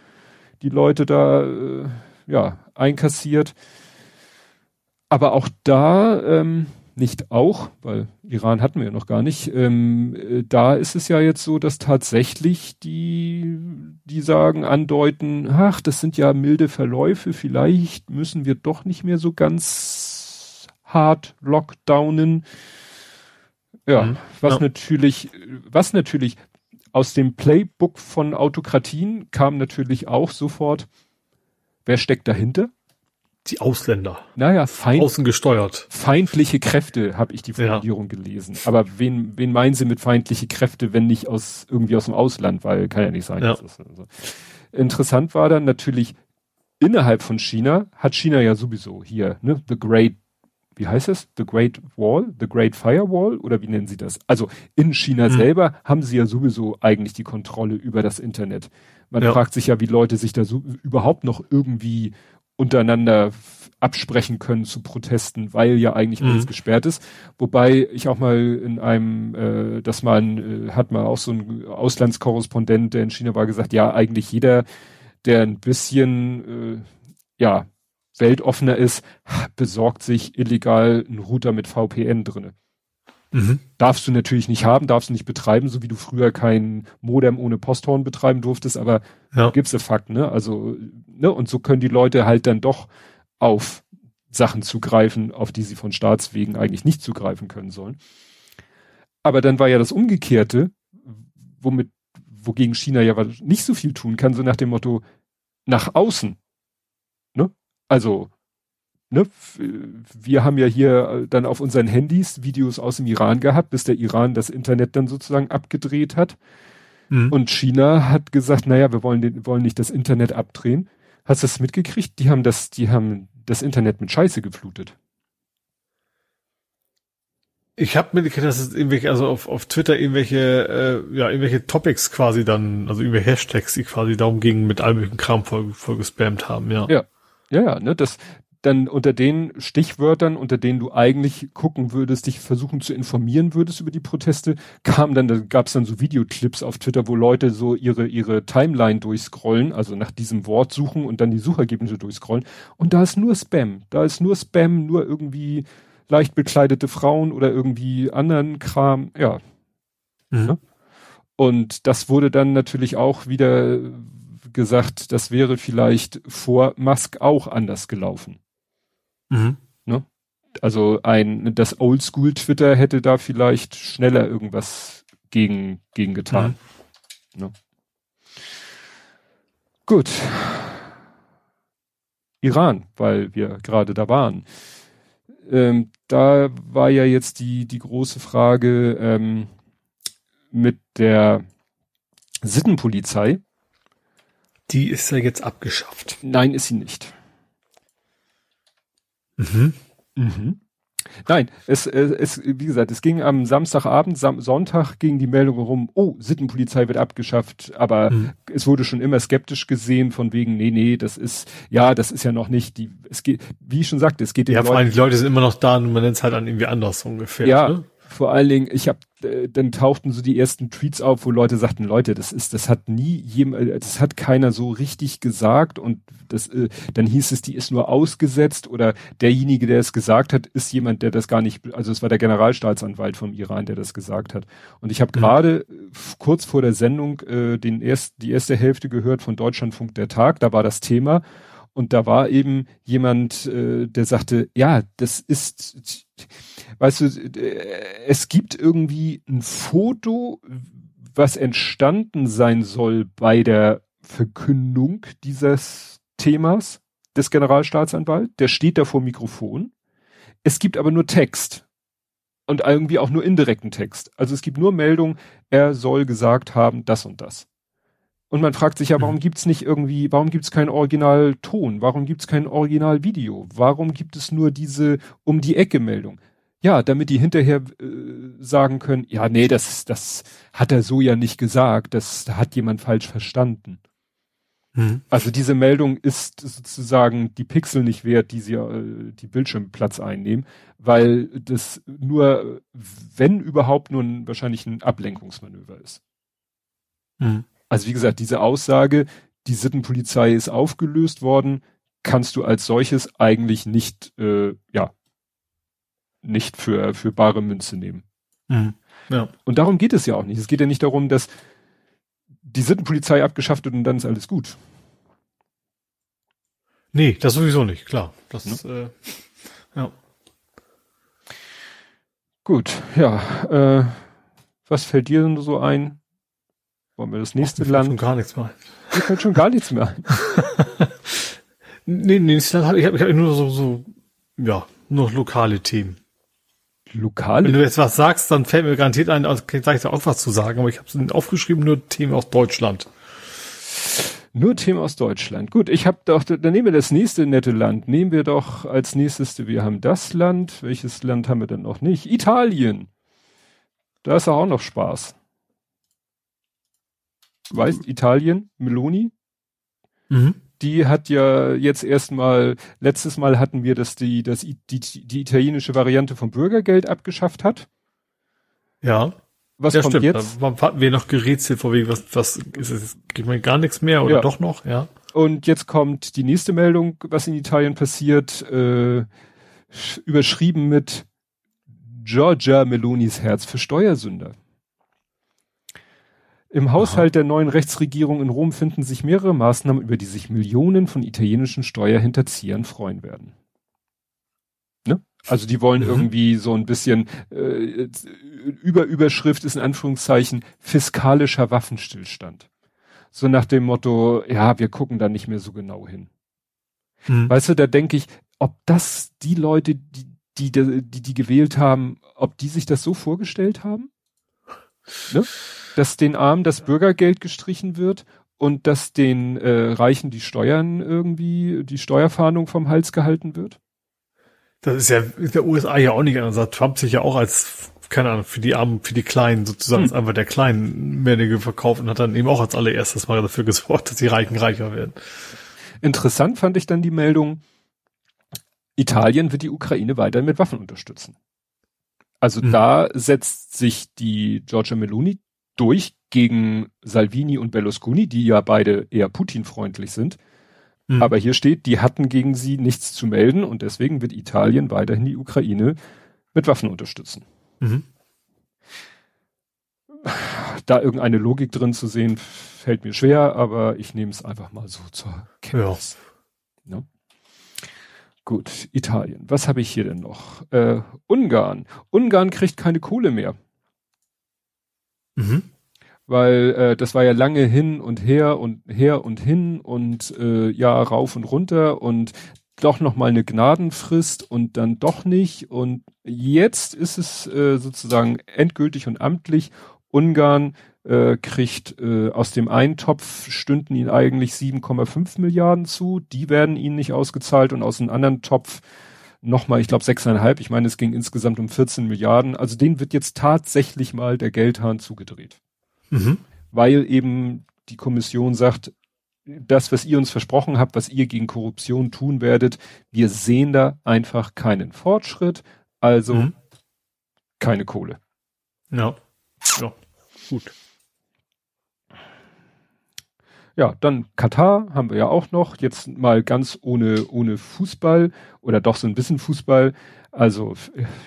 Die Leute da, äh, ja, einkassiert. Aber auch da, ähm, nicht auch, weil Iran hatten wir ja noch gar nicht, ähm, äh, da ist es ja jetzt so, dass tatsächlich die, die sagen, andeuten, ach, das sind ja milde Verläufe, vielleicht müssen wir doch nicht mehr so ganz hart lockdownen. Ja, mhm. was ja. natürlich, was natürlich aus dem Playbook von Autokratien kam natürlich auch sofort, wer steckt dahinter? Die Ausländer. Naja, feind, außen gesteuert. Feindliche Kräfte, habe ich die Formulierung ja. gelesen. Aber wen, wen meinen Sie mit feindliche Kräfte, wenn nicht aus irgendwie aus dem Ausland? Weil kann ja nicht sein. Ja. Also. Interessant war dann natürlich innerhalb von China hat China ja sowieso hier ne, the Great wie heißt es? The Great Wall, The Great Firewall oder wie nennen sie das? Also in China mhm. selber haben sie ja sowieso eigentlich die Kontrolle über das Internet. Man ja. fragt sich ja, wie Leute sich da so überhaupt noch irgendwie untereinander absprechen können zu Protesten, weil ja eigentlich mhm. alles gesperrt ist. Wobei ich auch mal in einem, äh, das mal ein, äh, hat mal auch so ein Auslandskorrespondent, der in China war, gesagt, ja, eigentlich jeder, der ein bisschen, äh, ja, weltoffener ist, besorgt sich illegal einen Router mit VPN drinne. Mhm. Darfst du natürlich nicht haben, darfst du nicht betreiben, so wie du früher kein Modem ohne Posthorn betreiben durftest, aber ja. gibt's de Fakt, ne? Also, ne? Und so können die Leute halt dann doch auf Sachen zugreifen, auf die sie von Staatswegen eigentlich nicht zugreifen können sollen. Aber dann war ja das Umgekehrte, womit, wogegen China ja nicht so viel tun kann, so nach dem Motto, nach außen. Ne? Also, ne, wir haben ja hier äh, dann auf unseren Handys Videos aus dem Iran gehabt, bis der Iran das Internet dann sozusagen abgedreht hat. Mhm. Und China hat gesagt, naja, wir wollen, den, wollen nicht das Internet abdrehen. Hast du das mitgekriegt? Die haben das, die haben das Internet mit Scheiße geflutet. Ich habe mitgekriegt, dass es irgendwelche, also auf, auf Twitter irgendwelche, äh, ja, irgendwelche Topics quasi dann, also irgendwelche Hashtags, die quasi darum gingen, mit all möglichen Kram voll, voll gespammt haben, ja. Ja, ja, ja, ne, das, dann unter den Stichwörtern, unter denen du eigentlich gucken würdest, dich versuchen zu informieren würdest über die Proteste, kam dann, da gab es dann so Videoclips auf Twitter, wo Leute so ihre, ihre Timeline durchscrollen, also nach diesem Wort suchen und dann die Suchergebnisse durchscrollen. Und da ist nur Spam. Da ist nur Spam, nur irgendwie leicht bekleidete Frauen oder irgendwie anderen Kram, ja. Mhm. Ne? Und das wurde dann natürlich auch wieder gesagt, das wäre vielleicht vor Musk auch anders gelaufen. Mhm. Ne? Also ein, das Oldschool Twitter hätte da vielleicht schneller irgendwas gegen, gegen getan. Mhm. Ne? Gut. Iran, weil wir gerade da waren. Ähm, da war ja jetzt die, die große Frage ähm, mit der Sittenpolizei. Die ist ja jetzt abgeschafft. Nein, ist sie nicht. Mhm. Mhm. Nein, es, es, wie gesagt, es ging am Samstagabend, Sam Sonntag ging die Meldung rum, oh, Sittenpolizei wird abgeschafft, aber mhm. es wurde schon immer skeptisch gesehen von wegen, nee, nee, das ist, ja, das ist ja noch nicht die, es geht, wie ich schon sagte, es geht Ja, vor allem die Leute sind immer noch da und man nennt es halt dann irgendwie anders ungefähr. Ja, ne? Vor allen Dingen, ich habe, äh, dann tauchten so die ersten Tweets auf, wo Leute sagten, Leute, das ist, das hat nie jemand, äh, das hat keiner so richtig gesagt und das, äh, dann hieß es, die ist nur ausgesetzt oder derjenige, der es gesagt hat, ist jemand, der das gar nicht, also es war der Generalstaatsanwalt vom Iran, der das gesagt hat. Und ich habe mhm. gerade kurz vor der Sendung äh, den erst, die erste Hälfte gehört von Deutschlandfunk der Tag, da war das Thema und da war eben jemand, äh, der sagte, ja, das ist, weißt du, äh, es gibt irgendwie ein Foto, was entstanden sein soll bei der Verkündung dieses Themas des Generalstaatsanwalts. Der steht da vor Mikrofon. Es gibt aber nur Text. Und irgendwie auch nur indirekten Text. Also es gibt nur Meldung, er soll gesagt haben, das und das. Und man fragt sich ja, warum mhm. gibt's nicht irgendwie, warum gibt's kein Originalton? Warum gibt's kein Originalvideo? Warum gibt es nur diese um die Ecke Meldung? Ja, damit die hinterher äh, sagen können, ja, nee, das, das hat er so ja nicht gesagt, das hat jemand falsch verstanden. Mhm. Also diese Meldung ist sozusagen die Pixel nicht wert, die sie äh, die Bildschirmplatz einnehmen, weil das nur, wenn überhaupt, nur ein, wahrscheinlich ein Ablenkungsmanöver ist. Mhm. Also wie gesagt, diese Aussage, die Sittenpolizei ist aufgelöst worden, kannst du als solches eigentlich nicht, äh, ja, nicht für, für bare Münze nehmen. Mhm. Ja. Und darum geht es ja auch nicht. Es geht ja nicht darum, dass die Sittenpolizei abgeschafft wird und dann ist alles gut. Nee, das sowieso nicht, klar. Das, ja. Äh, ja. Gut, ja. Äh, was fällt dir denn so ein? Wollen wir das nächste mir Land? Schon gar nichts mehr. Mir fällt schon gar nichts mehr ein. nee, nee, ich habe ich hab nur so, so, ja, nur lokale Themen. Lokale? Wenn du jetzt was sagst, dann fällt mir garantiert ein, also sag ich da auch was zu sagen, aber ich habe aufgeschrieben, nur Themen aus Deutschland. Nur Themen aus Deutschland. Gut, ich habe doch, dann nehmen wir das nächste nette Land. Nehmen wir doch als nächstes, wir haben das Land. Welches Land haben wir denn noch nicht? Italien. Da ist auch noch Spaß. Weißt, Italien, Meloni? Mhm die hat ja jetzt erstmal, letztes Mal hatten wir, dass die, dass die, die italienische Variante vom Bürgergeld abgeschafft hat. Ja. Was ja, kommt stimmt. jetzt? Da hatten wir noch gerätselt vor wegen, was, was ist es, kriegt man gar nichts mehr oder ja. doch noch, ja. Und jetzt kommt die nächste Meldung, was in Italien passiert, äh, überschrieben mit Giorgia Melonis Herz für Steuersünder. Im Haushalt Aha. der neuen Rechtsregierung in Rom finden sich mehrere Maßnahmen, über die sich Millionen von italienischen Steuerhinterziehern freuen werden. Ne? Also die wollen mhm. irgendwie so ein bisschen äh, über Überschrift ist in Anführungszeichen fiskalischer Waffenstillstand. So nach dem Motto, ja, wir gucken da nicht mehr so genau hin. Mhm. Weißt du, da denke ich, ob das die Leute, die, die, die, die gewählt haben, ob die sich das so vorgestellt haben? Ne? dass den Armen das Bürgergeld gestrichen wird und dass den äh, Reichen die Steuern irgendwie, die Steuerfahndung vom Hals gehalten wird? Das ist ja in der USA ja auch nicht anders. Hat Trump sich ja auch als, keine Ahnung, für die Armen, für die Kleinen sozusagen hm. einfach der Kleinen mehr verkauft und hat dann eben auch als allererstes mal dafür gesorgt, dass die Reichen reicher werden. Interessant fand ich dann die Meldung, Italien wird die Ukraine weiter mit Waffen unterstützen. Also mhm. da setzt sich die Giorgia Meloni durch gegen Salvini und Berlusconi, die ja beide eher Putin-freundlich sind. Mhm. Aber hier steht, die hatten gegen sie nichts zu melden und deswegen wird Italien weiterhin die Ukraine mit Waffen unterstützen. Mhm. Da irgendeine Logik drin zu sehen, fällt mir schwer, aber ich nehme es einfach mal so zur Kenntnis. Ja. Gut, Italien. Was habe ich hier denn noch? Äh, Ungarn. Ungarn kriegt keine Kohle mehr. Mhm. Weil äh, das war ja lange hin und her und her und hin und äh, ja rauf und runter und doch noch mal eine Gnadenfrist und dann doch nicht und jetzt ist es äh, sozusagen endgültig und amtlich. Ungarn äh, kriegt äh, aus dem einen Topf stünden ihnen eigentlich 7,5 Milliarden zu, die werden ihnen nicht ausgezahlt und aus dem anderen Topf nochmal, ich glaube, sechseinhalb. Ich meine, es ging insgesamt um 14 Milliarden. Also denen wird jetzt tatsächlich mal der Geldhahn zugedreht. Mhm. Weil eben die Kommission sagt, das, was ihr uns versprochen habt, was ihr gegen Korruption tun werdet, wir sehen da einfach keinen Fortschritt, also mhm. keine Kohle. Ja. Ja, gut. Ja, dann Katar haben wir ja auch noch, jetzt mal ganz ohne, ohne Fußball oder doch so ein bisschen Fußball. Also,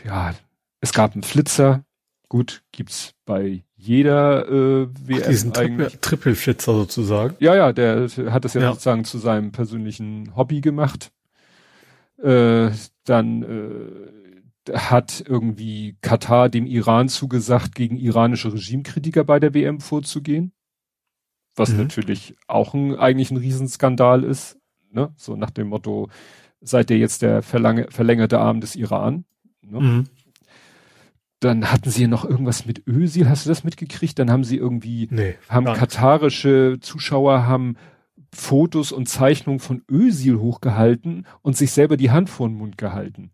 ja, es gab einen Flitzer. Gut, gibt's bei jeder äh, WM Ach, diesen eigentlich. Triple-Flitzer sozusagen. Ja, ja, der hat das ja, ja, sozusagen zu seinem persönlichen Hobby gemacht. Äh, dann äh, hat irgendwie Katar dem Iran zugesagt, gegen iranische Regimekritiker bei der WM vorzugehen was mhm. natürlich auch ein, eigentlich ein Riesenskandal ist, ne? so nach dem Motto, seid ihr jetzt der verlängerte Arm des Iran? Ne? Mhm. Dann hatten sie ja noch irgendwas mit Ösil, hast du das mitgekriegt? Dann haben sie irgendwie, nee, haben katarische Zuschauer haben Fotos und Zeichnungen von Ösil hochgehalten und sich selber die Hand vor den Mund gehalten.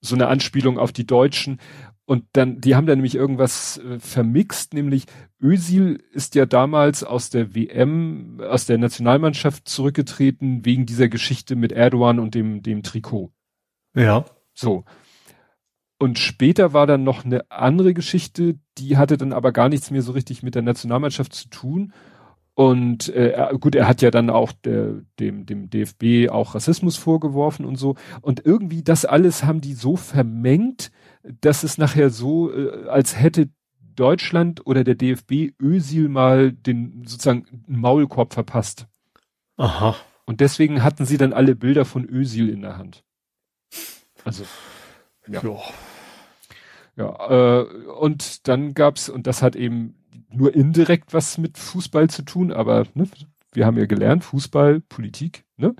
so eine Anspielung auf die Deutschen. Und dann, die haben da nämlich irgendwas äh, vermixt, nämlich Özil ist ja damals aus der WM, aus der Nationalmannschaft zurückgetreten wegen dieser Geschichte mit Erdogan und dem, dem Trikot. Ja. So. Und später war dann noch eine andere Geschichte, die hatte dann aber gar nichts mehr so richtig mit der Nationalmannschaft zu tun. Und äh, gut, er hat ja dann auch der, dem, dem DFB auch Rassismus vorgeworfen und so. Und irgendwie das alles haben die so vermengt, dass es nachher so, äh, als hätte Deutschland oder der DFB Ösil mal den sozusagen Maulkorb verpasst. Aha. Und deswegen hatten sie dann alle Bilder von Ösil in der Hand. Also ja. Ja, ja äh, und dann gab's und das hat eben nur indirekt was mit Fußball zu tun, aber ne, wir haben ja gelernt, Fußball, Politik, ne?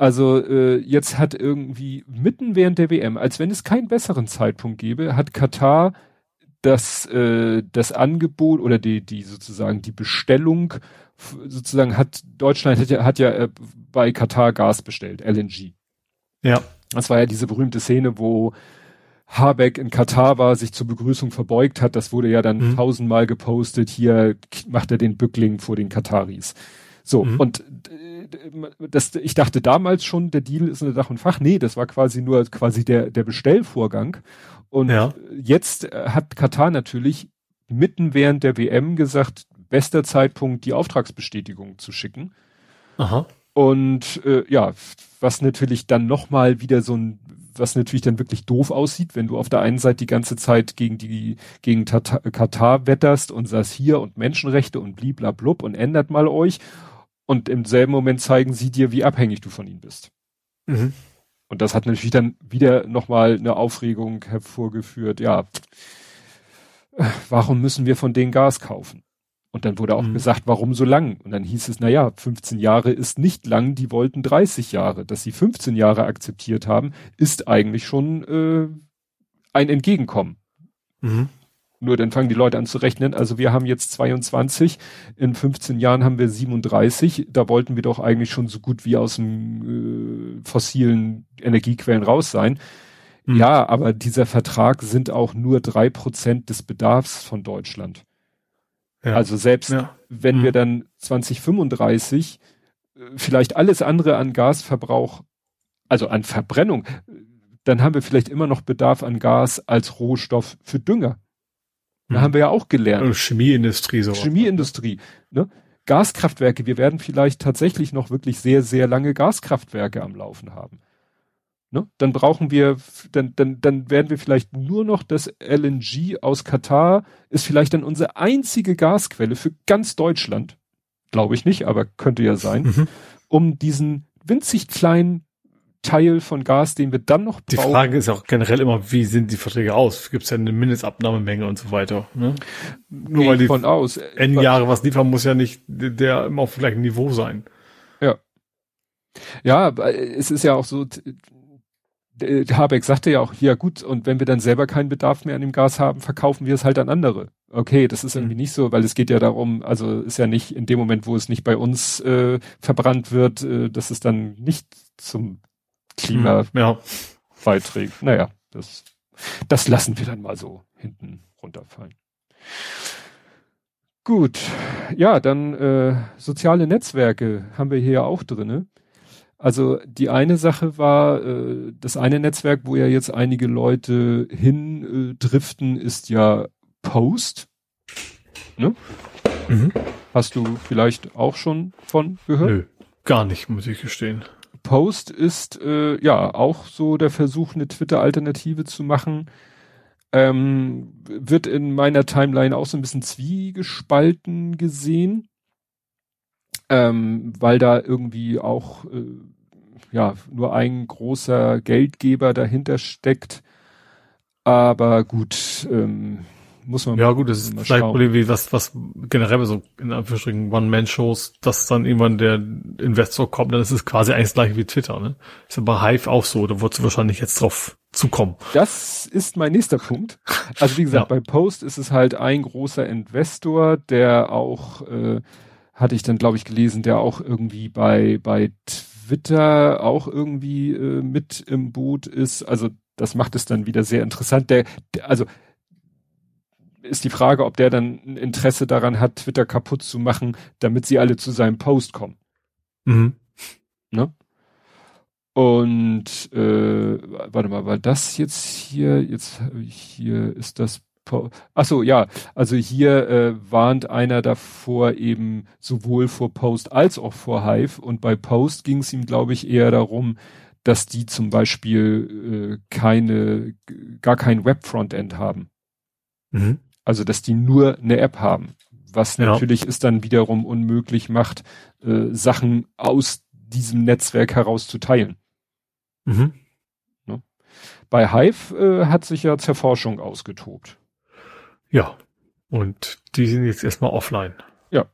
Also äh, jetzt hat irgendwie mitten während der WM, als wenn es keinen besseren Zeitpunkt gäbe, hat Katar das äh, das Angebot oder die die sozusagen die Bestellung sozusagen hat Deutschland hat ja, hat ja äh, bei Katar Gas bestellt, LNG. Ja. Das war ja diese berühmte Szene, wo Habeck in Katar war, sich zur Begrüßung verbeugt hat. Das wurde ja dann mhm. tausendmal gepostet. Hier macht er den Bückling vor den Kataris. So, mhm. und äh, das, ich dachte damals schon, der Deal ist unter Dach und Fach. Nee, das war quasi nur quasi der, der Bestellvorgang. Und ja. jetzt hat Katar natürlich mitten während der WM gesagt, bester Zeitpunkt, die Auftragsbestätigung zu schicken. Aha. Und äh, ja, was natürlich dann nochmal wieder so ein was natürlich dann wirklich doof aussieht, wenn du auf der einen Seite die ganze Zeit gegen die, gegen Tata, Katar wetterst und sagst hier und Menschenrechte und bliblablub und ändert mal euch. Und im selben Moment zeigen sie dir, wie abhängig du von ihnen bist. Mhm. Und das hat natürlich dann wieder nochmal eine Aufregung hervorgeführt. Ja, warum müssen wir von denen Gas kaufen? Und dann wurde auch mhm. gesagt, warum so lang? Und dann hieß es, na ja, 15 Jahre ist nicht lang, die wollten 30 Jahre. Dass sie 15 Jahre akzeptiert haben, ist eigentlich schon äh, ein Entgegenkommen. Mhm. Nur dann fangen die Leute an zu rechnen. Also wir haben jetzt 22, in 15 Jahren haben wir 37. Da wollten wir doch eigentlich schon so gut wie aus dem äh, fossilen Energiequellen raus sein. Mhm. Ja, aber dieser Vertrag sind auch nur drei Prozent des Bedarfs von Deutschland. Ja. Also selbst ja. wenn mhm. wir dann 2035 äh, vielleicht alles andere an Gasverbrauch, also an Verbrennung, dann haben wir vielleicht immer noch Bedarf an Gas als Rohstoff für Dünger. Da mhm. haben wir ja auch gelernt. Also Chemieindustrie so. Chemieindustrie. Ne? Gaskraftwerke, wir werden vielleicht tatsächlich noch wirklich sehr, sehr lange Gaskraftwerke am Laufen haben. Ne? Dann brauchen wir, dann, dann, dann werden wir vielleicht nur noch das LNG aus Katar, ist vielleicht dann unsere einzige Gasquelle für ganz Deutschland. Glaube ich nicht, aber könnte ja sein, mhm. um diesen winzig kleinen Teil von Gas, den wir dann noch brauchen. Die Frage ist auch generell immer, wie sind die Verträge aus? Gibt es ja eine Mindestabnahmemenge und so weiter. Ne? Nur weil die von aus. N Jahre was liefern, muss ja nicht der immer auf dem gleichen Niveau sein. Ja. Ja, es ist ja auch so, Habeck sagte ja auch, ja gut, und wenn wir dann selber keinen Bedarf mehr an dem Gas haben, verkaufen wir es halt an andere. Okay, das ist irgendwie mhm. nicht so, weil es geht ja darum, also ist ja nicht in dem Moment, wo es nicht bei uns äh, verbrannt wird, äh, dass es dann nicht zum Klima mhm, ja. Naja, das, das lassen wir dann mal so hinten runterfallen. Gut, ja, dann äh, soziale Netzwerke haben wir hier auch drinne. Also die eine Sache war, äh, das eine Netzwerk, wo ja jetzt einige Leute hin äh, ist ja Post. Ne? Mhm. Hast du vielleicht auch schon von gehört? Nö, gar nicht, muss ich gestehen. Post ist äh, ja auch so der Versuch, eine Twitter-Alternative zu machen. Ähm, wird in meiner Timeline auch so ein bisschen zwiegespalten gesehen ähm, weil da irgendwie auch äh, ja nur ein großer Geldgeber dahinter steckt. Aber gut, ähm, muss man ja gut, das ist vielleicht Problem wie was was generell so in Anführungsstrichen One-Man-Shows, dass dann irgendwann der Investor kommt, dann ist es quasi eigentlich das gleiche wie Twitter, ne? Ist ja bei Hive auch so, da wird wahrscheinlich jetzt drauf zukommen. Das ist mein nächster Punkt. Also wie gesagt, ja. bei Post ist es halt ein großer Investor, der auch äh, hatte ich dann, glaube ich, gelesen, der auch irgendwie bei, bei Twitter auch irgendwie äh, mit im Boot ist. Also das macht es dann wieder sehr interessant. Der, der, also ist die Frage, ob der dann ein Interesse daran hat, Twitter kaputt zu machen, damit sie alle zu seinem Post kommen. Mhm. Ne? Und äh, warte mal, war das jetzt hier? Jetzt hier ist das. Ach so, ja. Also hier äh, warnt einer davor eben sowohl vor Post als auch vor Hive. Und bei Post ging es ihm, glaube ich, eher darum, dass die zum Beispiel äh, keine, gar kein Web-Frontend haben. Mhm. Also dass die nur eine App haben. Was ja. natürlich ist dann wiederum unmöglich macht, äh, Sachen aus diesem Netzwerk heraus zu teilen. Mhm. Ne? Bei Hive äh, hat sich ja Zerforschung ausgetobt. Ja. Und die sind jetzt erstmal offline. Ja.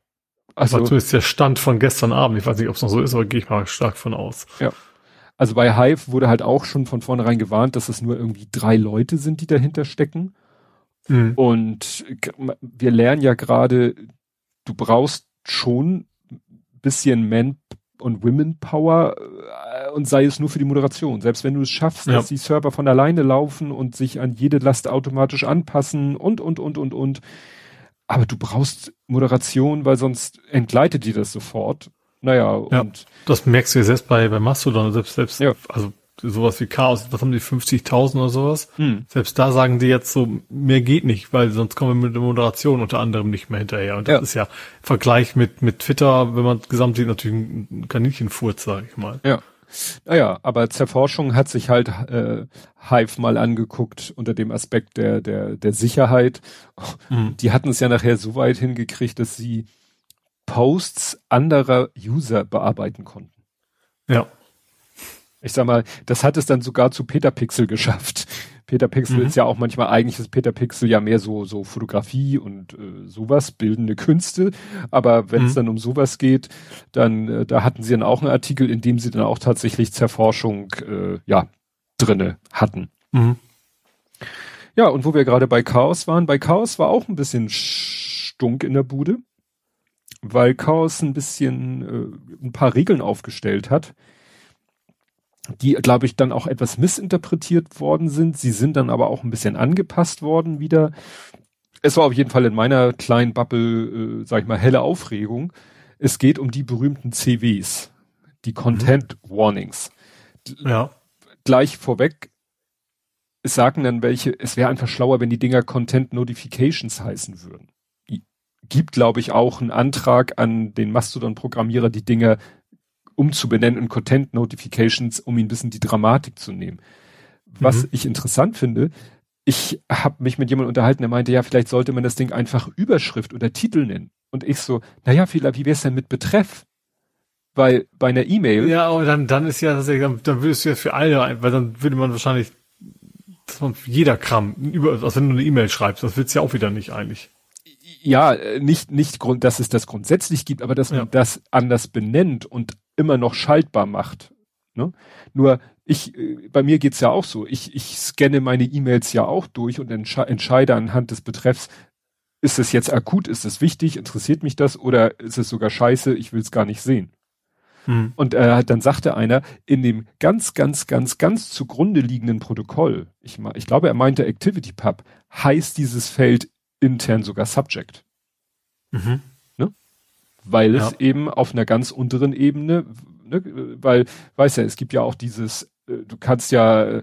Also zumindest der Stand von gestern Abend. Ich weiß nicht, ob es noch so ist, aber gehe ich mal stark von aus. Ja. Also bei Hive wurde halt auch schon von vornherein gewarnt, dass es nur irgendwie drei Leute sind, die dahinter stecken. Mhm. Und wir lernen ja gerade, du brauchst schon bisschen Man und Women Power äh, und sei es nur für die Moderation. Selbst wenn du es schaffst, ja. dass die Server von alleine laufen und sich an jede Last automatisch anpassen und, und, und, und, und. Aber du brauchst Moderation, weil sonst entgleitet dir das sofort. Naja, ja, und. Das merkst du ja selbst bei, bei Mastodon, selbst, selbst, ja. also sowas wie Chaos, was haben die 50.000 oder sowas? Hm. Selbst da sagen die jetzt so, mehr geht nicht, weil sonst kommen wir mit der Moderation unter anderem nicht mehr hinterher. Und das ja. ist ja im Vergleich mit, mit Twitter, wenn man gesamt sieht, natürlich ein Kaninchenfurz, sage ich mal. Ja. Naja, aber Zerforschung hat sich halt äh, Hive mal angeguckt unter dem Aspekt der, der, der Sicherheit. Mhm. Die hatten es ja nachher so weit hingekriegt, dass sie Posts anderer User bearbeiten konnten. Ja. Ich sag mal, das hat es dann sogar zu Peter Pixel geschafft. Peter Pixel mhm. ist ja auch manchmal eigentlich ist Peter Pixel ja mehr so so Fotografie und äh, sowas bildende Künste, aber wenn es mhm. dann um sowas geht, dann äh, da hatten sie dann auch einen Artikel, in dem sie dann auch tatsächlich Zerforschung äh, ja drinne hatten. Mhm. Ja, und wo wir gerade bei Chaos waren, bei Chaos war auch ein bisschen Stunk in der Bude, weil Chaos ein bisschen äh, ein paar Regeln aufgestellt hat die, glaube ich, dann auch etwas missinterpretiert worden sind. Sie sind dann aber auch ein bisschen angepasst worden wieder. Es war auf jeden Fall in meiner kleinen Bubble, äh, sag ich mal, helle Aufregung. Es geht um die berühmten CWs, die Content Warnings. Ja. Gleich vorweg, es sagen dann welche, es wäre einfach schlauer, wenn die Dinger Content Notifications heißen würden. Gibt, glaube ich, auch einen Antrag an den Mastodon-Programmierer, die Dinger umzubenennen in Content Notifications, um ihn ein bisschen die Dramatik zu nehmen. Was mhm. ich interessant finde, ich habe mich mit jemandem unterhalten, der meinte, ja, vielleicht sollte man das Ding einfach Überschrift oder Titel nennen. Und ich so, naja, vielleicht, wie wär's denn mit Betreff? Weil bei einer E-Mail. Ja, aber dann, dann ist ja tatsächlich, dann, dann würdest du ja für alle, weil dann würde man wahrscheinlich, dass man jeder Kram, über, also wenn du eine E-Mail schreibst, das willst du ja auch wieder nicht eigentlich ja, nicht, nicht Grund, dass es das grundsätzlich gibt, aber dass ja. man das anders benennt und immer noch schaltbar macht. Ne? Nur ich, äh, bei mir geht's ja auch so. Ich, ich scanne meine E-Mails ja auch durch und entsche entscheide anhand des Betreffs, ist es jetzt akut, ist es wichtig, interessiert mich das oder ist es sogar scheiße, ich will es gar nicht sehen. Hm. Und äh, dann sagte einer, in dem ganz, ganz, ganz, ganz zugrunde liegenden Protokoll, ich, ich glaube, er meinte ActivityPub, heißt dieses Feld intern sogar Subject. Mhm. Weil ja. es eben auf einer ganz unteren Ebene, ne, weil, weiß ja, es gibt ja auch dieses, äh, du kannst ja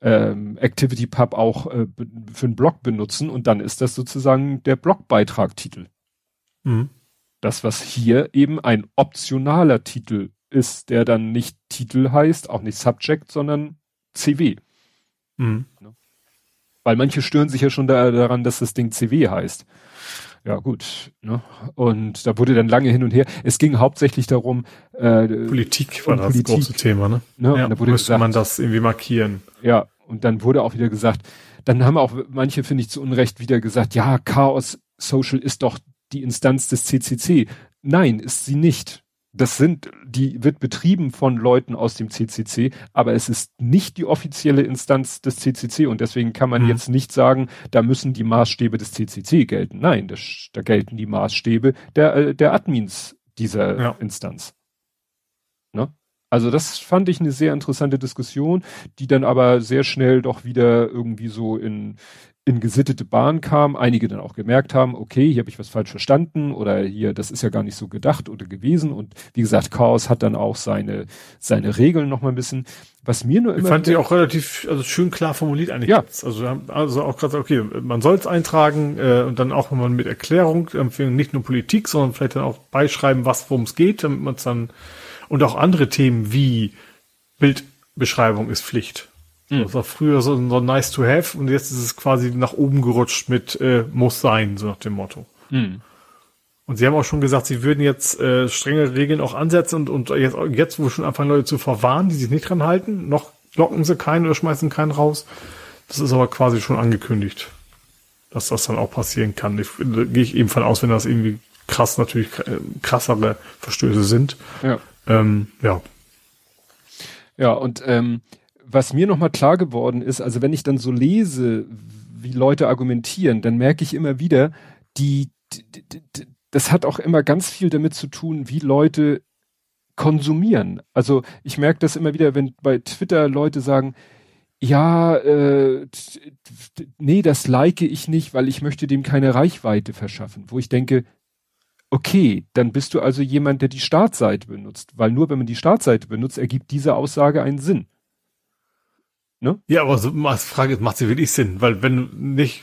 ähm, ActivityPub auch äh, für einen Blog benutzen und dann ist das sozusagen der Blogbeitragtitel. Mhm. Das, was hier eben ein optionaler Titel ist, der dann nicht Titel heißt, auch nicht Subject, sondern CW. Mhm. Ne? Weil manche stören sich ja schon da, daran, dass das Ding CW heißt. Ja, gut. Ne? Und da wurde dann lange hin und her. Es ging hauptsächlich darum. Äh, Politik war das Politik, große Thema, ne? ne? Ja, und da wurde müsste gesagt, man das irgendwie markieren. Ja, und dann wurde auch wieder gesagt, dann haben auch manche, finde ich, zu Unrecht wieder gesagt, ja, Chaos Social ist doch die Instanz des CCC. Nein, ist sie nicht das sind, die wird betrieben von Leuten aus dem CCC, aber es ist nicht die offizielle Instanz des CCC und deswegen kann man mhm. jetzt nicht sagen, da müssen die Maßstäbe des CCC gelten. Nein, das, da gelten die Maßstäbe der, äh, der Admins dieser ja. Instanz. Ne? Also das fand ich eine sehr interessante Diskussion, die dann aber sehr schnell doch wieder irgendwie so in, in gesittete Bahn kam, einige dann auch gemerkt haben, okay, hier habe ich was falsch verstanden oder hier, das ist ja gar nicht so gedacht oder gewesen und wie gesagt, Chaos hat dann auch seine, seine Regeln noch mal ein bisschen, was mir nur immer... Ich fand sie auch relativ, also schön klar formuliert eigentlich. Ja. Jetzt. Also, also auch gerade, okay, man soll es eintragen äh, und dann auch mal mit Erklärung, äh, nicht nur Politik, sondern vielleicht dann auch beischreiben, was, worum es geht, damit man es dann, und auch andere Themen wie Bildbeschreibung ist Pflicht Mhm. Das war früher so, so nice to have und jetzt ist es quasi nach oben gerutscht mit äh, muss sein, so nach dem Motto. Mhm. Und sie haben auch schon gesagt, sie würden jetzt äh, strenge Regeln auch ansetzen und, und jetzt, jetzt, wo schon anfangen Leute zu verwahren, die sich nicht dran halten, noch locken sie keinen oder schmeißen keinen raus. Das ist aber quasi schon angekündigt, dass das dann auch passieren kann. Ich, da gehe ich eben von aus, wenn das irgendwie krass natürlich äh, krassere Verstöße sind. Ja. Ähm, ja. Ja, und ähm, was mir nochmal klar geworden ist, also wenn ich dann so lese, wie Leute argumentieren, dann merke ich immer wieder, die, die, die, das hat auch immer ganz viel damit zu tun, wie Leute konsumieren. Also ich merke das immer wieder, wenn bei Twitter Leute sagen, ja, äh, nee, das like ich nicht, weil ich möchte dem keine Reichweite verschaffen. Wo ich denke, okay, dann bist du also jemand, der die Startseite benutzt, weil nur wenn man die Startseite benutzt, ergibt diese Aussage einen Sinn. Ne? Ja, aber so als Frage macht sie wirklich Sinn, weil wenn du nicht,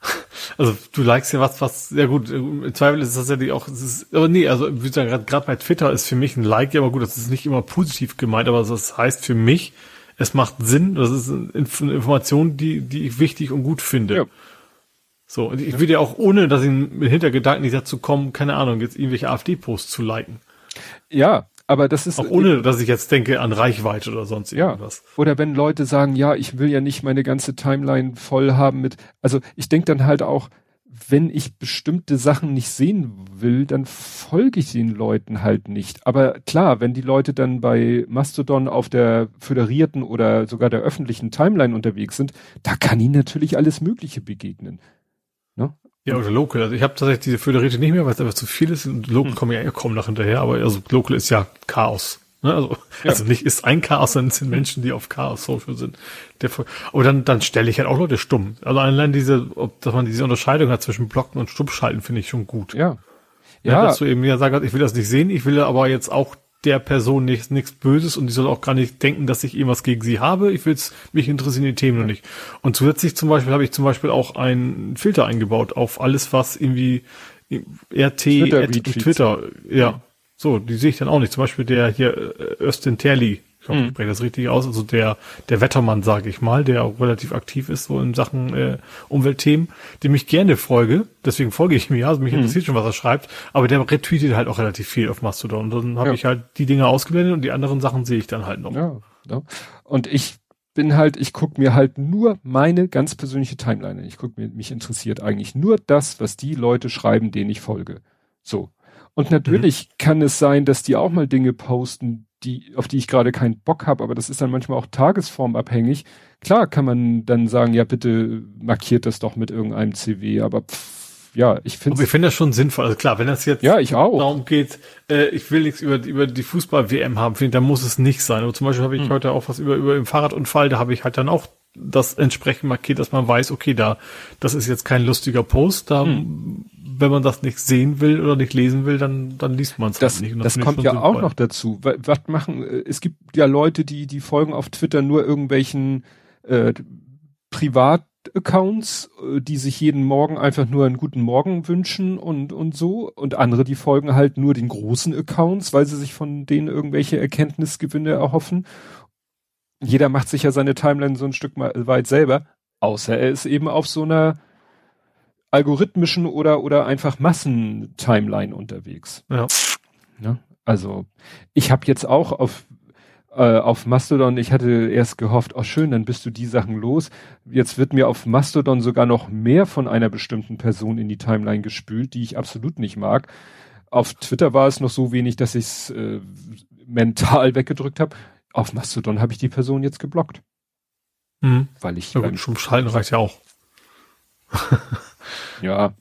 [LAUGHS] also du likest ja was, was, ja gut, im Zweifel ist es tatsächlich auch, es ist, aber nee, also wie gesagt, gerade bei Twitter ist für mich ein Like, ja, aber gut, das ist nicht immer positiv gemeint, aber das heißt für mich, es macht Sinn, das ist eine Information, die, die ich wichtig und gut finde. Ja. So, und ich würde ja auch ohne, dass ich mit Hintergedanken nicht dazu kommen, keine Ahnung, jetzt irgendwelche AfD-Posts zu liken. Ja, aber das ist. Auch ohne, dass ich jetzt denke an Reichweite oder sonst irgendwas. Ja. Oder wenn Leute sagen, ja, ich will ja nicht meine ganze Timeline voll haben mit, also ich denke dann halt auch, wenn ich bestimmte Sachen nicht sehen will, dann folge ich den Leuten halt nicht. Aber klar, wenn die Leute dann bei Mastodon auf der föderierten oder sogar der öffentlichen Timeline unterwegs sind, da kann ihnen natürlich alles Mögliche begegnen. Ne? Ja, oder Local. Also ich habe tatsächlich diese Föderierte nicht mehr, weil es einfach zu viel ist. Und Local hm. kommen ja eher kaum nach hinterher, aber also Local ist ja Chaos. Ne? Also, ja. also nicht ist ein Chaos, sondern es sind Menschen, die auf Chaos Social sind. Der, aber dann, dann stelle ich halt auch Leute stumm. Also allein diese, ob, dass man diese Unterscheidung hat zwischen Blocken und Stummschalten, finde ich schon gut. Ja. Ja, ja. dass du eben ja sagst, ich will das nicht sehen, ich will aber jetzt auch der Person nichts, nichts Böses und die soll auch gar nicht denken, dass ich irgendwas gegen sie habe. Ich will mich interessieren die Themen noch nicht. Und zusätzlich zum Beispiel habe ich zum Beispiel auch einen Filter eingebaut auf alles, was irgendwie RT Twitter, Twitter ja. So, die sehe ich dann auch nicht. Zum Beispiel der hier äh, Östin Terli ich hoffe, ich hm. spreche das richtig aus. Also der, der Wettermann, sage ich mal, der auch relativ aktiv ist so in Sachen äh, Umweltthemen, dem ich gerne folge. Deswegen folge ich mir, also mich mhm. interessiert schon, was er schreibt. Aber der retweetet halt auch relativ viel auf Mastodon. Und dann habe ja. ich halt die Dinge ausgeblendet und die anderen Sachen sehe ich dann halt noch. Ja, ja. Und ich bin halt, ich gucke mir halt nur meine ganz persönliche Timeline an. Ich gucke mir, mich interessiert eigentlich nur das, was die Leute schreiben, denen ich folge. So. Und natürlich mhm. kann es sein, dass die auch mal Dinge posten, die, auf die ich gerade keinen Bock habe, aber das ist dann manchmal auch tagesformabhängig. Klar kann man dann sagen, ja, bitte markiert das doch mit irgendeinem CW, aber pff, ja, ich finde. Ich finde das schon sinnvoll. Also klar, wenn das jetzt ja, ich auch. darum geht, äh, ich will nichts über, über die Fußball-WM haben, finde ich, dann muss es nicht sein. Aber zum Beispiel habe ich hm. heute auch was über, über den Fahrradunfall, da habe ich halt dann auch das entsprechend markiert, dass man weiß, okay, da, das ist jetzt kein lustiger Post, da hm wenn man das nicht sehen will oder nicht lesen will, dann, dann liest man es halt nicht. das, das kommt ja auch noch dazu. Was machen, äh, es gibt ja Leute, die, die folgen auf Twitter nur irgendwelchen äh, Privataccounts, äh, die sich jeden Morgen einfach nur einen guten Morgen wünschen und, und so. Und andere, die folgen halt nur den großen Accounts, weil sie sich von denen irgendwelche Erkenntnisgewinne erhoffen. Jeder macht sich ja seine Timeline so ein Stück mal weit selber, außer er ist eben auf so einer algorithmischen oder, oder einfach Massentimeline unterwegs. Ja. ja. Also ich habe jetzt auch auf äh, auf Mastodon, ich hatte erst gehofft, oh schön, dann bist du die Sachen los. Jetzt wird mir auf Mastodon sogar noch mehr von einer bestimmten Person in die Timeline gespült, die ich absolut nicht mag. Auf Twitter war es noch so wenig, dass ich es äh, mental weggedrückt habe. Auf Mastodon habe ich die Person jetzt geblockt. Mhm. Weil ich. Ja, gut, schon schalten reicht ja auch. [LAUGHS] Ja.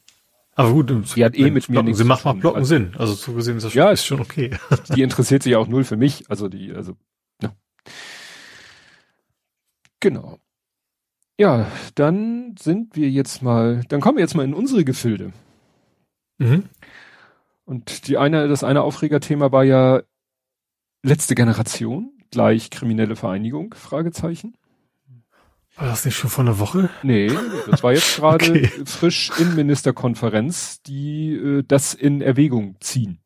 Aber gut, die hat eh mit mir nichts. Sie macht mal Blocken also, Sinn. Also so gesehen ist das ja, ist schon okay. [LAUGHS] Die interessiert sich auch null für mich. Also die, also, ja. Genau. Ja, dann sind wir jetzt mal, dann kommen wir jetzt mal in unsere Gefilde. Mhm. Und die eine, das eine Aufregerthema war ja letzte Generation, gleich kriminelle Vereinigung, Fragezeichen. War das nicht schon vor einer Woche? Nee, das war jetzt [LAUGHS] gerade okay. frisch Innenministerkonferenz, die äh, das in Erwägung ziehen.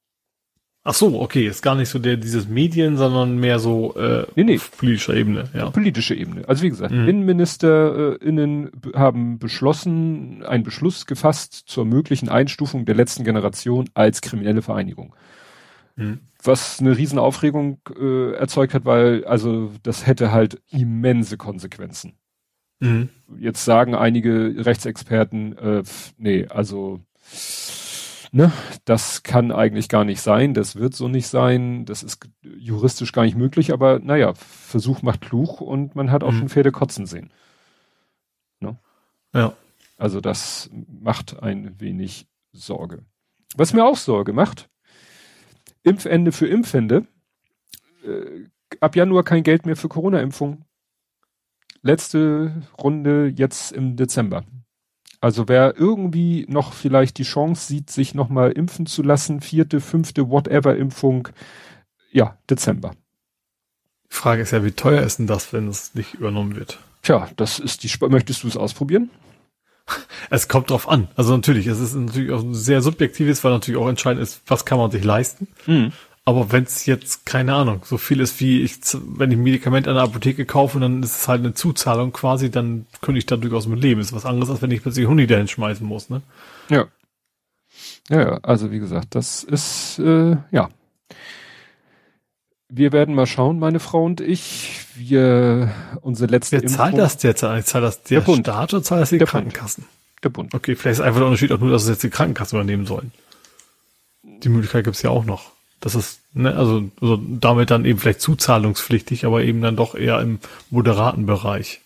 Ach so, okay, ist gar nicht so der dieses Medien, sondern mehr so äh, nee, nee. politischer Ebene, ja. Politische Ebene. Also wie gesagt, mhm. InnenministerInnen haben beschlossen, einen Beschluss gefasst zur möglichen Einstufung der letzten Generation als kriminelle Vereinigung. Mhm. Was eine riesen Aufregung äh, erzeugt hat, weil also das hätte halt immense Konsequenzen. Mhm. Jetzt sagen einige Rechtsexperten, äh, nee, also ne, das kann eigentlich gar nicht sein, das wird so nicht sein, das ist juristisch gar nicht möglich, aber naja, Versuch macht klug und man hat auch mhm. schon Pferde kotzen sehen. Ne? Ja. Also das macht ein wenig Sorge. Was mir auch Sorge macht, Impfende für Impfende, äh, ab Januar kein Geld mehr für Corona-Impfung letzte Runde jetzt im Dezember. Also wer irgendwie noch vielleicht die Chance sieht, sich nochmal impfen zu lassen, vierte, fünfte, whatever Impfung, ja, Dezember. Die Frage ist ja, wie teuer ist denn das, wenn es nicht übernommen wird? Tja, das ist die, Sp möchtest du es ausprobieren? [LAUGHS] Es kommt drauf an. Also natürlich, es ist natürlich auch sehr subjektives, weil natürlich auch entscheidend ist, was kann man sich leisten. Mhm. Aber wenn es jetzt, keine Ahnung, so viel ist wie ich, wenn ich ein Medikament an der Apotheke kaufe, dann ist es halt eine Zuzahlung quasi, dann könnte ich da durchaus mit leben. Ist was anderes, als wenn ich plötzlich Huni dahin schmeißen muss, ne? Ja. Ja, ja, also wie gesagt, das ist, äh, ja. Wir werden mal schauen, meine Frau und ich. Wir, unsere letzte Wer zahlt Impfung, das jetzt? Zahlt das der, der Bund. Staat oder zahlt das die der Krankenkassen? Bund. Der Bund. Okay, vielleicht ist einfach der Unterschied auch nur, dass es jetzt die Krankenkassen übernehmen sollen. Die Möglichkeit gibt's ja auch noch. Das ist, ne, also, also damit dann eben vielleicht zuzahlungspflichtig, aber eben dann doch eher im moderaten Bereich.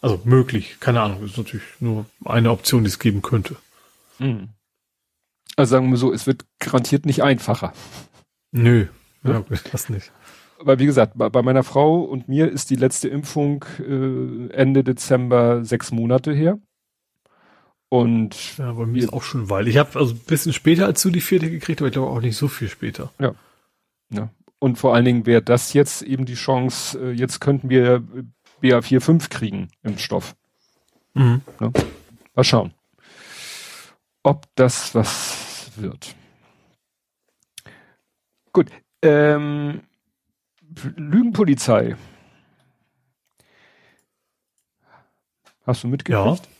Also möglich, keine Ahnung, ist natürlich nur eine Option, die es geben könnte. Mhm. Also sagen wir so, es wird garantiert nicht einfacher. Nö, ja, das nicht. Weil wie gesagt, bei, bei, meiner Frau und mir ist die letzte Impfung äh, Ende Dezember sechs Monate her. Und ja, bei mir ist auch schon weil ich habe also ein bisschen später als du die vierte gekriegt, aber ich glaube auch nicht so viel später. Ja. ja. Und vor allen Dingen wäre das jetzt eben die Chance, äh, jetzt könnten wir BA45 kriegen im Stoff. Mhm. Ja. Mal schauen, ob das was wird. Gut. Ähm, Lügenpolizei. Hast du mitgekriegt? Ja.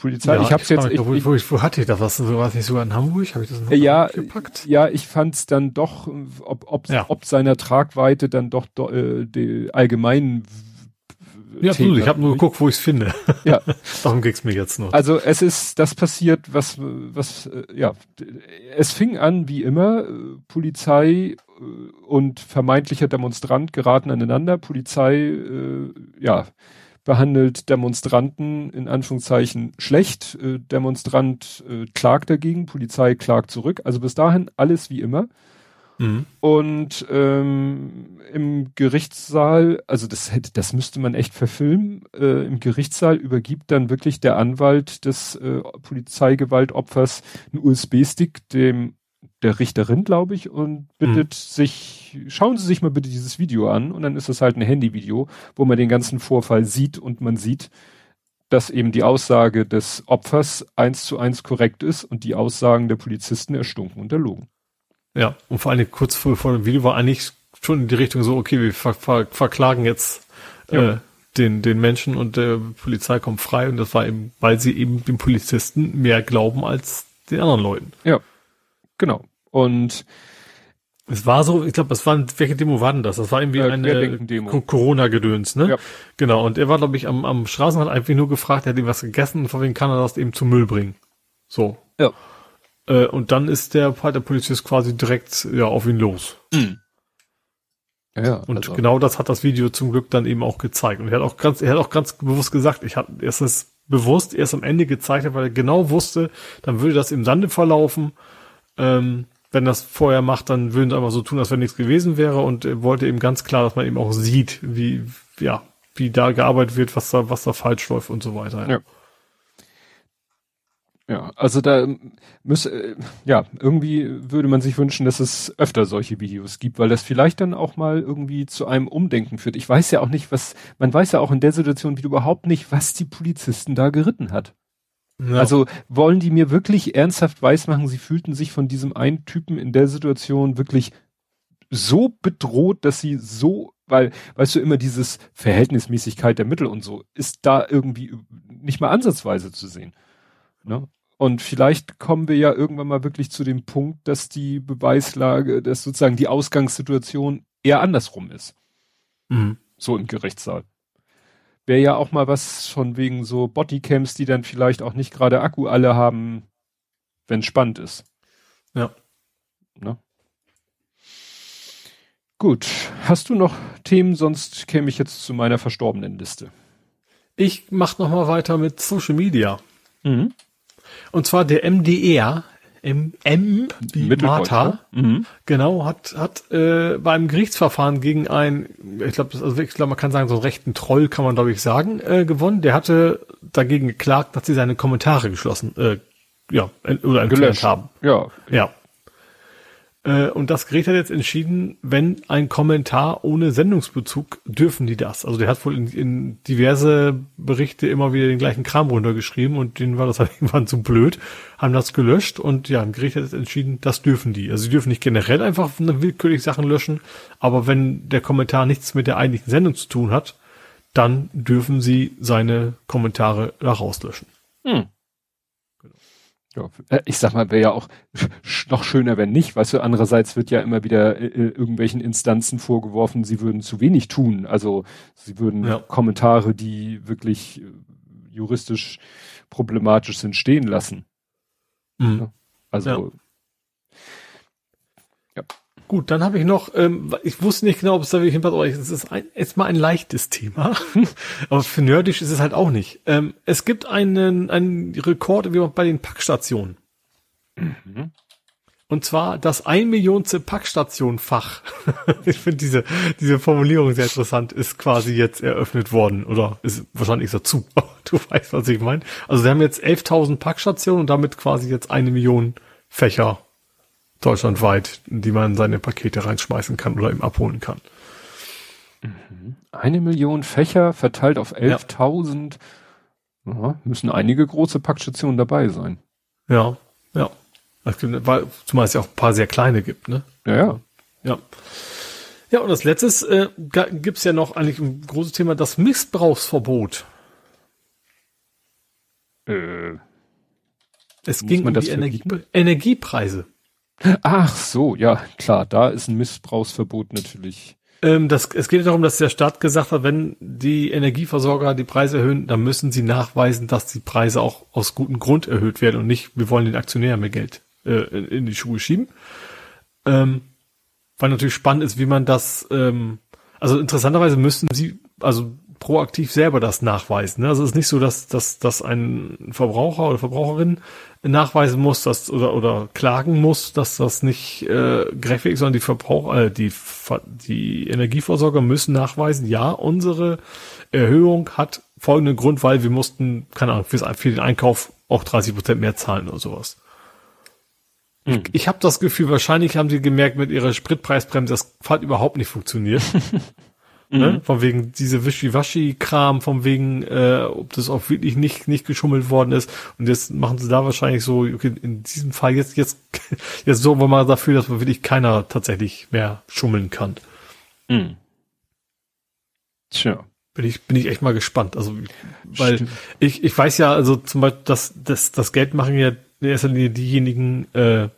Polizei. Ja, ich habe jetzt. Ich, wo, wo, wo hatte ich das? Was war es nicht sogar in Hamburg? Habe ich das in ja, gepackt? Ja, ich fand es dann doch, ob, ob, ja. ob seiner Tragweite dann doch äh, die allgemeinen ja, absolut. Ich habe nur geguckt, wo ich es finde. Ja. [LAUGHS] Darum ging's mir jetzt nur. Also es ist das passiert, was, was, äh, ja, es fing an wie immer, äh, Polizei äh, und vermeintlicher Demonstrant geraten aneinander. Polizei, äh, ja, behandelt Demonstranten in Anführungszeichen schlecht. Äh, Demonstrant äh, klagt dagegen, Polizei klagt zurück. Also bis dahin alles wie immer. Mhm. Und ähm, im Gerichtssaal, also das hätte, das müsste man echt verfilmen. Äh, Im Gerichtssaal übergibt dann wirklich der Anwalt des äh, Polizeigewaltopfers einen USB-Stick dem der Richterin, glaube ich, und bittet mhm. sich, schauen Sie sich mal bitte dieses Video an. Und dann ist es halt ein Handyvideo, wo man den ganzen Vorfall sieht und man sieht, dass eben die Aussage des Opfers eins zu eins korrekt ist und die Aussagen der Polizisten erstunken und erlogen. Ja, und vor allem kurz vor, vor dem Video war eigentlich schon in die Richtung so, okay, wir ver, ver, verklagen jetzt äh, den, den Menschen und der Polizei kommt frei und das war eben, weil sie eben den Polizisten mehr glauben als den anderen Leuten. Ja, genau. Und es war so, ich glaube, es war, welche Demo war denn das? Das war irgendwie äh, eine Corona-Gedöns, ne? Ja. Genau, und er war, glaube ich, am, am Straßenrand einfach nur gefragt, er hat ihm was gegessen und von wem kann er das eben zum Müll bringen. So. Ja. Äh, und dann ist der, der Polizist quasi direkt ja, auf ihn los. Mhm. Ja, und also. genau das hat das Video zum Glück dann eben auch gezeigt. Und er hat auch ganz, er hat auch ganz bewusst gesagt, ich habe erstens bewusst erst am Ende gezeigt weil er genau wusste, dann würde das im Sande verlaufen. Ähm, wenn das vorher macht, dann würden sie einfach so tun, als wenn nichts gewesen wäre und wollte eben ganz klar, dass man eben auch sieht, wie, ja, wie da gearbeitet wird, was da, was da falsch läuft und so weiter. Ja. Ja, also da müsse, ja, irgendwie würde man sich wünschen, dass es öfter solche Videos gibt, weil das vielleicht dann auch mal irgendwie zu einem Umdenken führt. Ich weiß ja auch nicht, was, man weiß ja auch in der Situation wieder überhaupt nicht, was die Polizisten da geritten hat. Ja. Also wollen die mir wirklich ernsthaft weismachen, sie fühlten sich von diesem einen Typen in der Situation wirklich so bedroht, dass sie so, weil, weißt du, immer dieses Verhältnismäßigkeit der Mittel und so, ist da irgendwie nicht mal ansatzweise zu sehen. Ne? Und vielleicht kommen wir ja irgendwann mal wirklich zu dem Punkt, dass die Beweislage, dass sozusagen die Ausgangssituation eher andersrum ist. Mhm. So im Gerichtssaal. Wäre ja auch mal was von wegen so Bodycams, die dann vielleicht auch nicht gerade Akku alle haben, wenn spannend ist. Ja. Ne? Gut. Hast du noch Themen? Sonst käme ich jetzt zu meiner verstorbenen Liste. Ich mach noch mal weiter mit Social Media. Mhm. Und zwar der MDR, M, M wie Martha, mhm. genau, hat, hat äh, beim Gerichtsverfahren gegen ein, ich glaube, also ich glaube, man kann sagen, so einen rechten Troll kann man, glaube ich, sagen, äh, gewonnen. Der hatte dagegen geklagt, dass sie seine Kommentare geschlossen, äh, ja, oder entfernt haben. Ja. Ja. Äh, und das Gericht hat jetzt entschieden, wenn ein Kommentar ohne Sendungsbezug, dürfen die das. Also der hat wohl in, in diverse Berichte immer wieder den gleichen Kram runtergeschrieben und denen war das [LAUGHS] halt irgendwann zu blöd, haben das gelöscht und ja, ein Gericht hat jetzt entschieden, das dürfen die. Also sie dürfen nicht generell einfach willkürlich Sachen löschen, aber wenn der Kommentar nichts mit der eigentlichen Sendung zu tun hat, dann dürfen sie seine Kommentare da rauslöschen. Hm. Ja, äh, ich sag mal, wäre ja auch noch schöner, wenn nicht. Weißt du, andererseits wird ja immer wieder äh, äh, irgendwelchen Instanzen vorgeworfen, sie würden zu wenig tun. Also sie würden ja. Kommentare, die wirklich äh, juristisch problematisch sind, stehen lassen. Mhm. Also ja. Gut, dann habe ich noch, ähm, ich wusste nicht genau, ob es da wirklich hinpasst, aber es ist ein, jetzt mal ein leichtes Thema. [LAUGHS] aber für nerdisch ist es halt auch nicht. Ähm, es gibt einen, einen Rekord wie bei den Packstationen. Mhm. Und zwar das ein Millionste Packstation-Fach. [LAUGHS] ich finde diese, diese Formulierung sehr interessant, ist quasi jetzt eröffnet worden. Oder ist wahrscheinlich dazu. [LAUGHS] du weißt, was ich meine. Also wir haben jetzt 11.000 Packstationen und damit quasi jetzt eine Million Fächer deutschlandweit, in die man seine Pakete reinschmeißen kann oder ihm abholen kann. Eine Million Fächer verteilt auf 11.000. Ja. müssen einige große Packstationen dabei sein. Ja, ja. Weil, zumal es ja auch ein paar sehr kleine gibt, ne? Ja, ja. Ja. Ja, und als letztes äh, gibt's ja noch eigentlich ein großes Thema, das Missbrauchsverbot. Äh, es ging um die Energie Energiepreise. Ach so, ja, klar, da ist ein Missbrauchsverbot natürlich. Ähm, das, es geht darum, dass der Staat gesagt hat, wenn die Energieversorger die Preise erhöhen, dann müssen sie nachweisen, dass die Preise auch aus gutem Grund erhöht werden und nicht, wir wollen den Aktionären mehr Geld äh, in die Schuhe schieben. Ähm, weil natürlich spannend ist, wie man das, ähm, also interessanterweise müssen sie, also proaktiv selber das nachweisen. Ne? Also es ist nicht so, dass, dass, dass ein Verbraucher oder Verbraucherin nachweisen muss, dass oder oder klagen muss, dass das nicht äh, ist, sondern die Verbraucher, äh, die die Energieversorger müssen nachweisen, ja, unsere Erhöhung hat folgenden Grund, weil wir mussten, keine Ahnung, für, für den Einkauf auch 30 Prozent mehr zahlen oder sowas. Ich, hm. ich habe das Gefühl, wahrscheinlich haben sie gemerkt mit ihrer Spritpreisbremse, das hat überhaupt nicht funktioniert. [LAUGHS] Ne? Mhm. Von wegen diese Wischiwaschi-Kram, von wegen, äh, ob das auch wirklich nicht, nicht geschummelt worden ist. Und jetzt machen sie da wahrscheinlich so, okay, in diesem Fall jetzt, jetzt, [LAUGHS] jetzt sorgen wir mal dafür, dass wirklich keiner tatsächlich mehr schummeln kann. Mhm. Tja. Bin ich, bin ich echt mal gespannt. Also, weil ich, ich weiß ja, also zum Beispiel, dass, dass das Geld machen ja in erster Linie diejenigen, äh,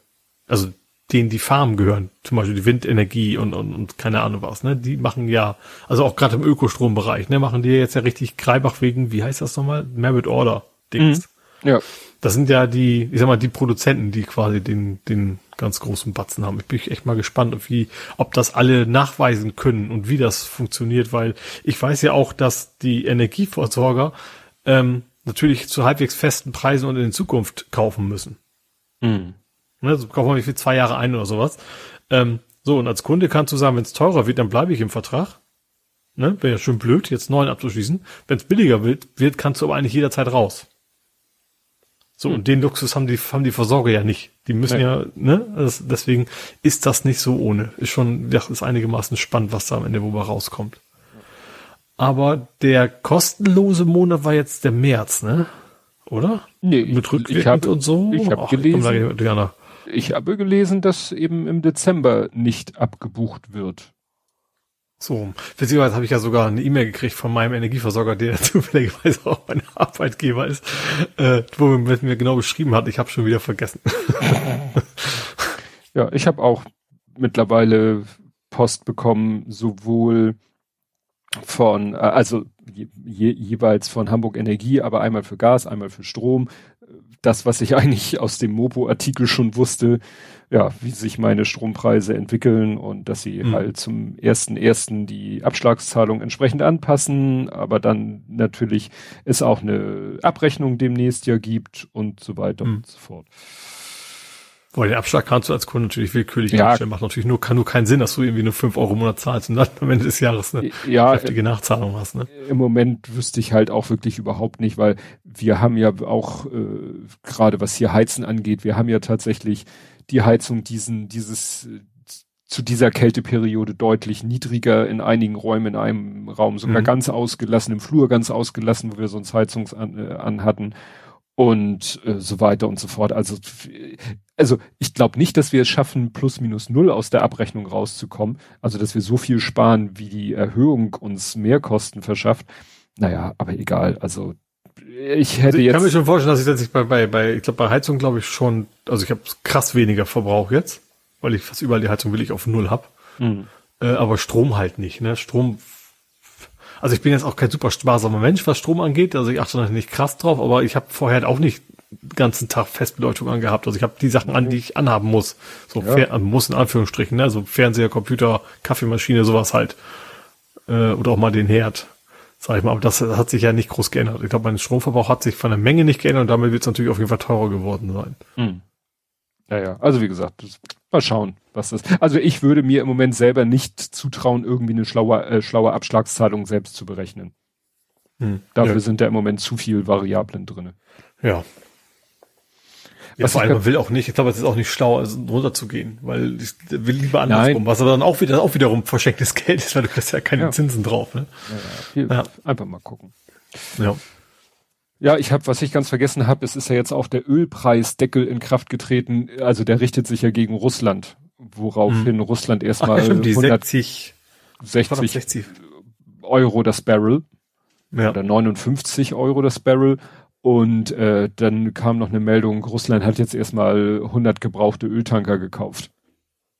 also denen die Farmen gehören, zum Beispiel die Windenergie und, und, und keine Ahnung was, ne? Die machen ja, also auch gerade im Ökostrombereich, ne, machen die jetzt ja richtig Kreibach wegen, wie heißt das nochmal? Merit Order Dings. Mhm. Ja. Das sind ja die, ich sag mal, die Produzenten, die quasi den, den ganz großen Batzen haben. Ich bin echt mal gespannt, wie, ob das alle nachweisen können und wie das funktioniert, weil ich weiß ja auch, dass die Energieversorger ähm, natürlich zu halbwegs festen Preisen und in Zukunft kaufen müssen. Mhm. Ne, so kaufen wir für zwei Jahre ein oder sowas. Ähm, so, und als Kunde kannst du sagen, wenn es teurer wird, dann bleibe ich im Vertrag. Ne? Wäre ja schön blöd, jetzt neuen abzuschließen. Wenn es billiger wird, wird, kannst du aber eigentlich jederzeit raus. So, hm. und den Luxus haben die, haben die Versorger ja nicht. Die müssen nee. ja, ne? Das, deswegen ist das nicht so ohne. Ist schon, das ist einigermaßen spannend, was da am Ende wo rauskommt. Aber der kostenlose Monat war jetzt der März, ne? Oder? Nee, mit rückwirkend und so. Ich habe gelesen. Ich habe gelesen, dass eben im Dezember nicht abgebucht wird. So, beziehungsweise habe ich ja sogar eine E-Mail gekriegt von meinem Energieversorger, der [LAUGHS] zufälligerweise auch mein Arbeitgeber ist, äh, wo mir, mir genau beschrieben hat, ich habe schon wieder vergessen. [LAUGHS] ja, ich habe auch mittlerweile Post bekommen, sowohl von, äh, also je, jeweils von Hamburg Energie, aber einmal für Gas, einmal für Strom. Das, was ich eigentlich aus dem Mopo-Artikel schon wusste, ja, wie sich meine Strompreise entwickeln und dass sie mhm. halt zum ersten ersten die Abschlagszahlung entsprechend anpassen, aber dann natürlich es auch eine Abrechnung demnächst ja gibt und so weiter mhm. und so fort. Weil den Abschlag kannst du als Kunde natürlich willkürlich ja. einstellen. Macht natürlich nur, kann nur keinen Sinn, dass du irgendwie nur fünf Euro im Monat zahlst und dann am Ende des Jahres eine ja, heftige Nachzahlung hast. Ne? Im Moment wüsste ich halt auch wirklich überhaupt nicht, weil wir haben ja auch, äh, gerade was hier Heizen angeht, wir haben ja tatsächlich die Heizung diesen, dieses, zu dieser Kälteperiode deutlich niedriger in einigen Räumen in einem Raum, sogar mhm. ganz ausgelassen, im Flur ganz ausgelassen, wo wir sonst Heizungs an, äh, an hatten und äh, so weiter und so fort. Also, also ich glaube nicht, dass wir es schaffen, plus minus null aus der Abrechnung rauszukommen. Also, dass wir so viel sparen, wie die Erhöhung uns Mehrkosten verschafft. Naja, aber egal. Also ich hätte also ich jetzt. Ich kann mir schon vorstellen, dass ich jetzt bei, bei, bei ich glaube, bei Heizung glaube ich schon, also ich habe krass weniger Verbrauch jetzt, weil ich fast überall die Heizung will ich auf null hab. Mhm. Äh, aber Strom halt nicht, ne? Strom also ich bin jetzt auch kein super sparsamer Mensch, was Strom angeht. Also ich achte noch nicht krass drauf, aber ich habe vorher halt auch nicht den ganzen Tag Festbeleuchtung angehabt. Also ich habe die Sachen an, die ich anhaben muss. So ja. Fer muss in Anführungsstrichen, ne? Also Fernseher, Computer, Kaffeemaschine, sowas halt. Äh, oder auch mal den Herd. Sag ich mal, aber das hat sich ja nicht groß geändert. Ich glaube, mein Stromverbrauch hat sich von der Menge nicht geändert und damit wird es natürlich auf jeden Fall teurer geworden sein. Hm. Ja, ja. Also wie gesagt, mal schauen, was das. Also ich würde mir im Moment selber nicht zutrauen, irgendwie eine schlaue, äh, schlaue Abschlagszahlung selbst zu berechnen. Hm, Dafür ja. sind da im Moment zu viel Variablen drinne. Ja. Ja, was vor allem, man will auch nicht, ich glaube, es ist auch nicht schlau, also runterzugehen, weil ich will lieber andersrum, was aber dann auch wieder, auch wiederum verschenktes Geld ist, weil du kriegst ja keine ja. Zinsen drauf, ne? Ja, ja. Einfach mal gucken. Ja. Ja, ich habe, was ich ganz vergessen habe, es ist ja jetzt auch der Ölpreisdeckel in Kraft getreten. Also der richtet sich ja gegen Russland, woraufhin hm. Russland erstmal Ach, stimmt, 160, 60, 60 Euro das Barrel ja. oder 59 Euro das Barrel. Und äh, dann kam noch eine Meldung, Russland hat jetzt erstmal 100 gebrauchte Öltanker gekauft.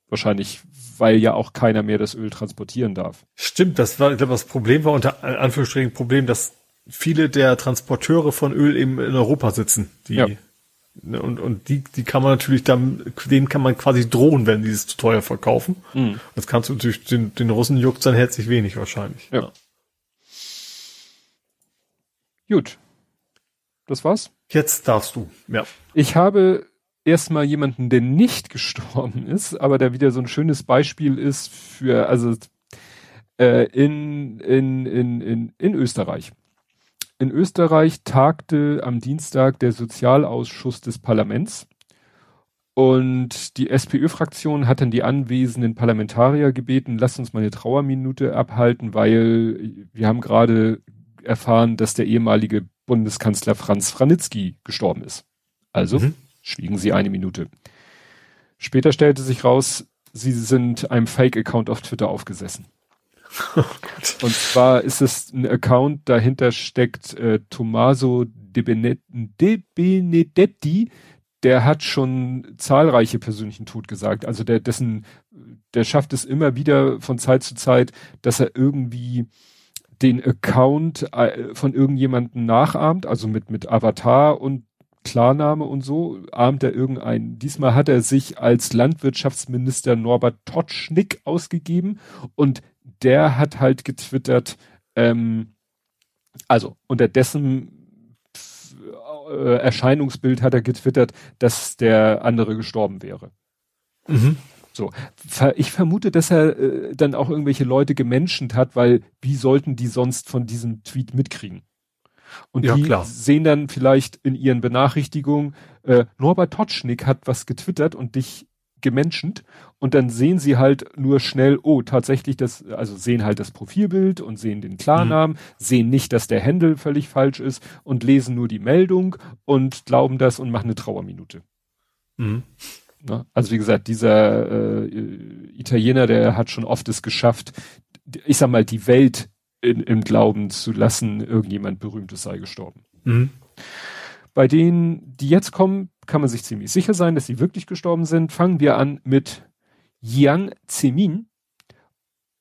Wahrscheinlich, weil ja auch keiner mehr das Öl transportieren darf. Stimmt, das war, ich glaube, das Problem war unter Anführungsstrichen Problem, dass viele der Transporteure von Öl eben in Europa sitzen. Die, ja. Ne, und, und die, die kann man natürlich dann, denen kann man quasi drohen, wenn die es zu teuer verkaufen. Mhm. Das kannst du natürlich, den, den Russen juckt dann herzlich wenig wahrscheinlich. Ja. ja. Gut. Das war's? Jetzt darfst du, ja. Ich habe erstmal jemanden, der nicht [LAUGHS] gestorben ist, aber der wieder so ein schönes Beispiel ist für, also äh, in, in, in, in, in Österreich. In Österreich tagte am Dienstag der Sozialausschuss des Parlaments und die SPÖ-Fraktion hat dann die anwesenden Parlamentarier gebeten, lasst uns mal eine Trauerminute abhalten, weil wir haben gerade erfahren, dass der ehemalige Bundeskanzler Franz Franitzky gestorben ist. Also mhm. schwiegen sie eine Minute. Später stellte sich raus, sie sind einem Fake-Account auf Twitter aufgesessen. [LAUGHS] Und zwar ist es ein Account, dahinter steckt äh, Tommaso De, De Benedetti, der hat schon zahlreiche persönlichen Tod gesagt. Also der, dessen, der schafft es immer wieder von Zeit zu Zeit, dass er irgendwie den Account äh, von irgendjemanden nachahmt, also mit, mit Avatar und Klarname und so, ahmt er irgendeinen. Diesmal hat er sich als Landwirtschaftsminister Norbert Totschnick ausgegeben und der hat halt getwittert, ähm, also unter dessen äh, Erscheinungsbild hat er getwittert, dass der andere gestorben wäre. Mhm. So, ich vermute, dass er äh, dann auch irgendwelche Leute gemenschent hat, weil wie sollten die sonst von diesem Tweet mitkriegen? Und ja, die klar. sehen dann vielleicht in ihren Benachrichtigungen, äh, Norbert Totschnig hat was getwittert und dich gemenschent und dann sehen sie halt nur schnell, oh, tatsächlich das, also sehen halt das Profilbild und sehen den Klarnamen, mhm. sehen nicht, dass der Händel völlig falsch ist und lesen nur die Meldung und glauben das und machen eine Trauerminute. Mhm. Ne? Also wie gesagt, dieser äh, Italiener, der hat schon oft es geschafft, ich sag mal, die Welt in, im Glauben zu lassen, irgendjemand Berühmtes sei gestorben. Mhm. Bei denen, die jetzt kommen, kann man sich ziemlich sicher sein, dass sie wirklich gestorben sind. Fangen wir an mit Jiang Zemin.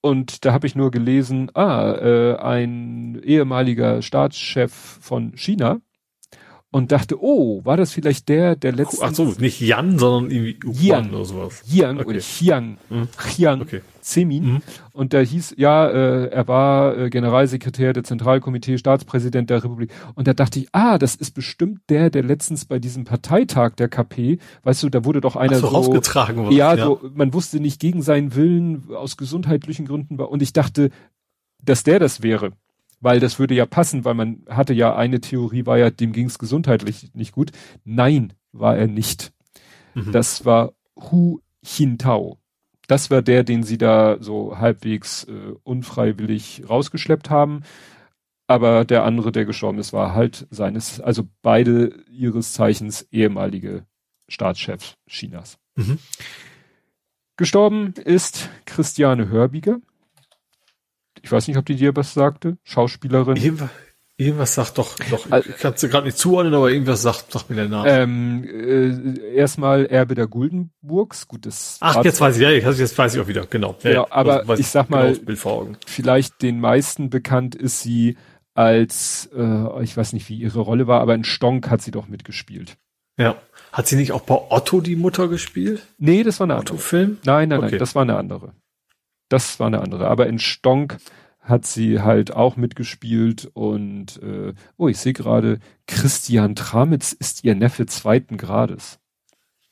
Und da habe ich nur gelesen, ah, äh, ein ehemaliger Staatschef von China, und dachte, oh, war das vielleicht der, der letzte. Ach so, nicht Jan, sondern irgendwie Jian oder sowas. Jian okay. oder Chiang. Hm. Chiang okay. Zemin. Mhm. Und der hieß, ja, äh, er war äh, Generalsekretär der Zentralkomitee, Staatspräsident der Republik. Und da dachte ich, ah, das ist bestimmt der, der letztens bei diesem Parteitag der KP, weißt du, da wurde doch einer Ach so, so rausgetragen wurde. Ja, ja, so, man wusste nicht gegen seinen Willen aus gesundheitlichen Gründen war. Und ich dachte, dass der das wäre weil das würde ja passen, weil man hatte ja eine Theorie, war ja, dem ging es gesundheitlich nicht gut. Nein, war er nicht. Mhm. Das war Hu Jintao. Das war der, den sie da so halbwegs äh, unfreiwillig rausgeschleppt haben. Aber der andere, der gestorben ist, war halt seines, also beide ihres Zeichens ehemalige Staatschefs Chinas. Mhm. Gestorben ist Christiane Hörbiger. Ich weiß nicht, ob die dir was sagte. Schauspielerin. Irgendwas, irgendwas sagt doch, doch also, ich kann sie gerade nicht zuordnen, aber irgendwas sagt, sagt mir der Name. Ähm, äh, erstmal Erbe der Guldenburgs. Gut, das Ach, jetzt weiß ich, ja, jetzt weiß ich auch wieder, genau. Ja, ja aber was, ich sag mal, genau vielleicht den meisten bekannt ist sie als, äh, ich weiß nicht, wie ihre Rolle war, aber in Stonk hat sie doch mitgespielt. Ja. Hat sie nicht auch bei Otto die Mutter gespielt? Nee, das war eine andere. Otto-Film? Nein, nein, okay. nein, das war eine andere. Das war eine andere. Aber in Stonk hat sie halt auch mitgespielt und äh, oh, ich sehe gerade, Christian Tramitz ist ihr Neffe zweiten Grades.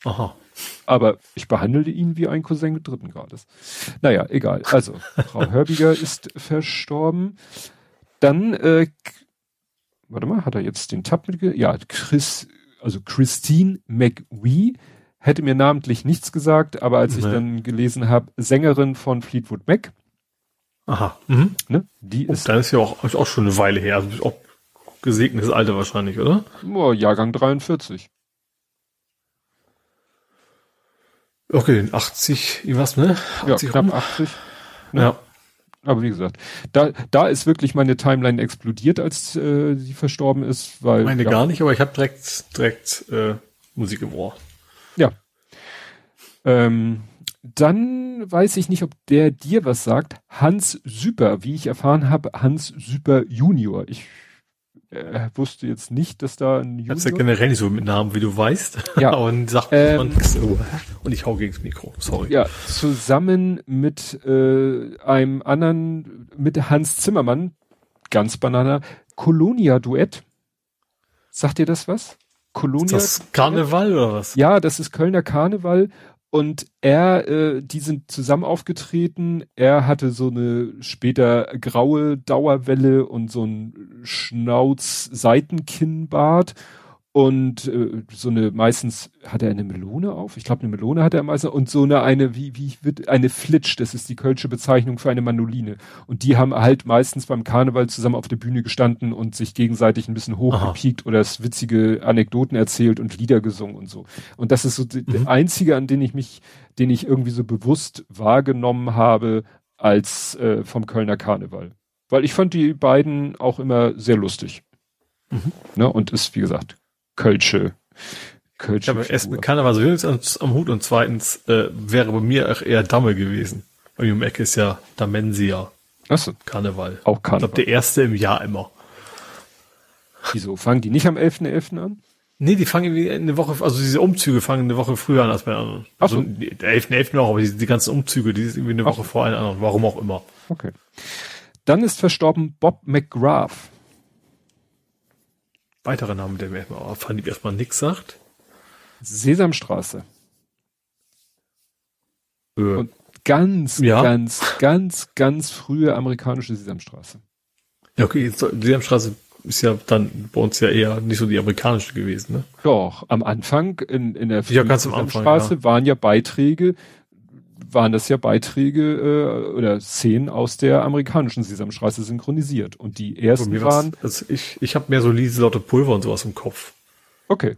Aha. Aber ich behandelte ihn wie ein Cousin dritten Grades. Naja, egal. Also, Frau [LAUGHS] Hörbiger ist verstorben. Dann, äh, warte mal, hat er jetzt den Tab mitge... Ja, Chris, also Christine McWee hätte mir namentlich nichts gesagt, aber als nee. ich dann gelesen habe, Sängerin von Fleetwood Mac. Aha. Mhm. Ne? Die oh, ist. Dann ist ja auch, ist auch schon eine Weile her. Also auch gesegnetes Alter wahrscheinlich, oder? Oh, Jahrgang 43. Okay, 80, was, ne? 80 ja, knapp rum. 80. Ne? Ja. Aber wie gesagt, da, da ist wirklich meine Timeline explodiert, als äh, sie verstorben ist, weil. Meine ja, gar nicht, aber ich habe direkt, direkt äh, Musik gebraucht. Ja. Ähm, dann weiß ich nicht, ob der dir was sagt. Hans Süper, wie ich erfahren habe, Hans Süper Junior. Ich äh, wusste jetzt nicht, dass da ein Junior... Hat's ja generell nicht so mit Namen, wie du weißt. Ja. [LAUGHS] und sagt ähm, man so. Und ich hau gegen das Mikro, sorry. Ja, zusammen mit äh, einem anderen, mit Hans Zimmermann, ganz banana, Colonia-Duett. Sagt dir das was? Kolonia. Ist das Karneval oder was? Ja, das ist Kölner Karneval und er, äh, die sind zusammen aufgetreten. Er hatte so eine später graue Dauerwelle und so ein Schnauz-Seitenkinnbart und äh, so eine meistens hat er eine Melone auf. Ich glaube eine Melone hat er meistens und so eine eine wie wie wird eine Flitsch, das ist die kölsche Bezeichnung für eine Manoline und die haben halt meistens beim Karneval zusammen auf der Bühne gestanden und sich gegenseitig ein bisschen hochgepiekt oder es witzige Anekdoten erzählt und Lieder gesungen und so. Und das ist so mhm. der einzige, an den ich mich den ich irgendwie so bewusst wahrgenommen habe als äh, vom Kölner Karneval. Weil ich fand die beiden auch immer sehr lustig. Mhm. Ne, und ist, wie gesagt, Kölsche. Kölsche ich habe erst mit Karneval so wenigstens am Hut und zweitens äh, wäre bei mir auch eher Damme gewesen. Bei mir im Eck ist ja Damensia. Achso. Karneval. Auch Karneval. Ich glaube, der erste im Jahr immer. Wieso? Fangen die nicht am 11.11. .11. an? Nee, die fangen irgendwie eine Woche, also diese Umzüge fangen eine Woche früher an als bei anderen. Also so. der 11.11. .11. auch, aber die, die, ganzen Umzüge, die ist irgendwie eine Woche Ach. vor allen anderen, warum auch immer. Okay. Dann ist verstorben Bob McGrath. Weiterer Name, der mir erstmal auffällt, erstmal nix sagt. Sesamstraße. Äh, Und ganz, Ja. ganz, ganz, ganz frühe amerikanische Sesamstraße. ja, okay, jetzt, Sesamstraße ist ja dann bei uns ja eher nicht so die amerikanische gewesen, ne? Doch, am Anfang in, in der Ja, ganz am Anfang, Straße waren ja Beiträge, waren das ja Beiträge äh, oder Szenen aus der amerikanischen Sesamstraße synchronisiert. Und die ersten waren, also ich, ich habe mehr so Lieselotte Pulver und sowas im Kopf. okay.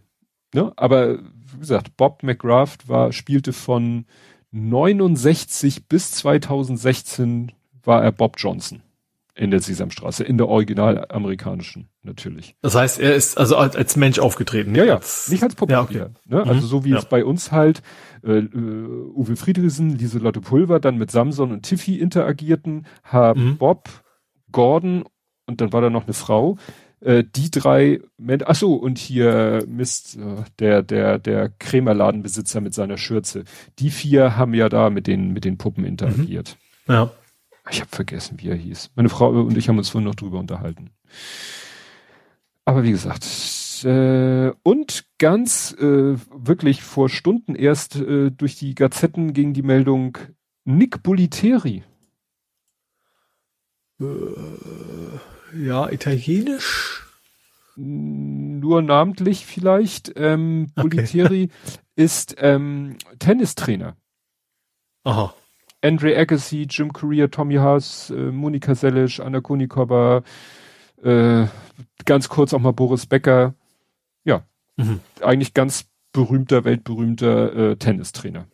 Ne? Aber wie gesagt, Bob McGrath war, spielte von 69 bis 2016 war er Bob Johnson in der Sesamstraße, in der original amerikanischen natürlich. Das heißt, er ist also als, als Mensch aufgetreten. Ja, ja, als, nicht als Puppe. Ja, okay. ne? Also Mhm, so wie ja. es bei uns halt äh, äh, Uwe Friedrichsen, Lieselotte Pulver dann mit Samson und Tiffy interagierten, haben Mhm. Bob, Gordon und dann war da noch eine Frau. Äh, die drei, ach so und hier Mist, äh, der der der Krämerladenbesitzer mit seiner Schürze. Die vier haben ja da mit den mit den Puppen interagiert. Ja. Ich habe vergessen, wie er hieß. Meine Frau und ich haben uns vorhin noch drüber unterhalten. Aber wie gesagt, äh, und ganz äh, wirklich vor Stunden erst äh, durch die Gazetten ging die Meldung Nick Boliteri. Ja, italienisch. Nur namentlich vielleicht. Ähm, Okay. Boliteri [LAUGHS] ist ähm, Tennistrainer. Aha. Andre Agassi, Jim Courier, Tommy Haas, äh, Monika Sellisch, Anna Konikova, äh, ganz kurz auch mal Boris Becker. Ja, Mhm. eigentlich ganz berühmter, weltberühmter äh, Tennistrainer.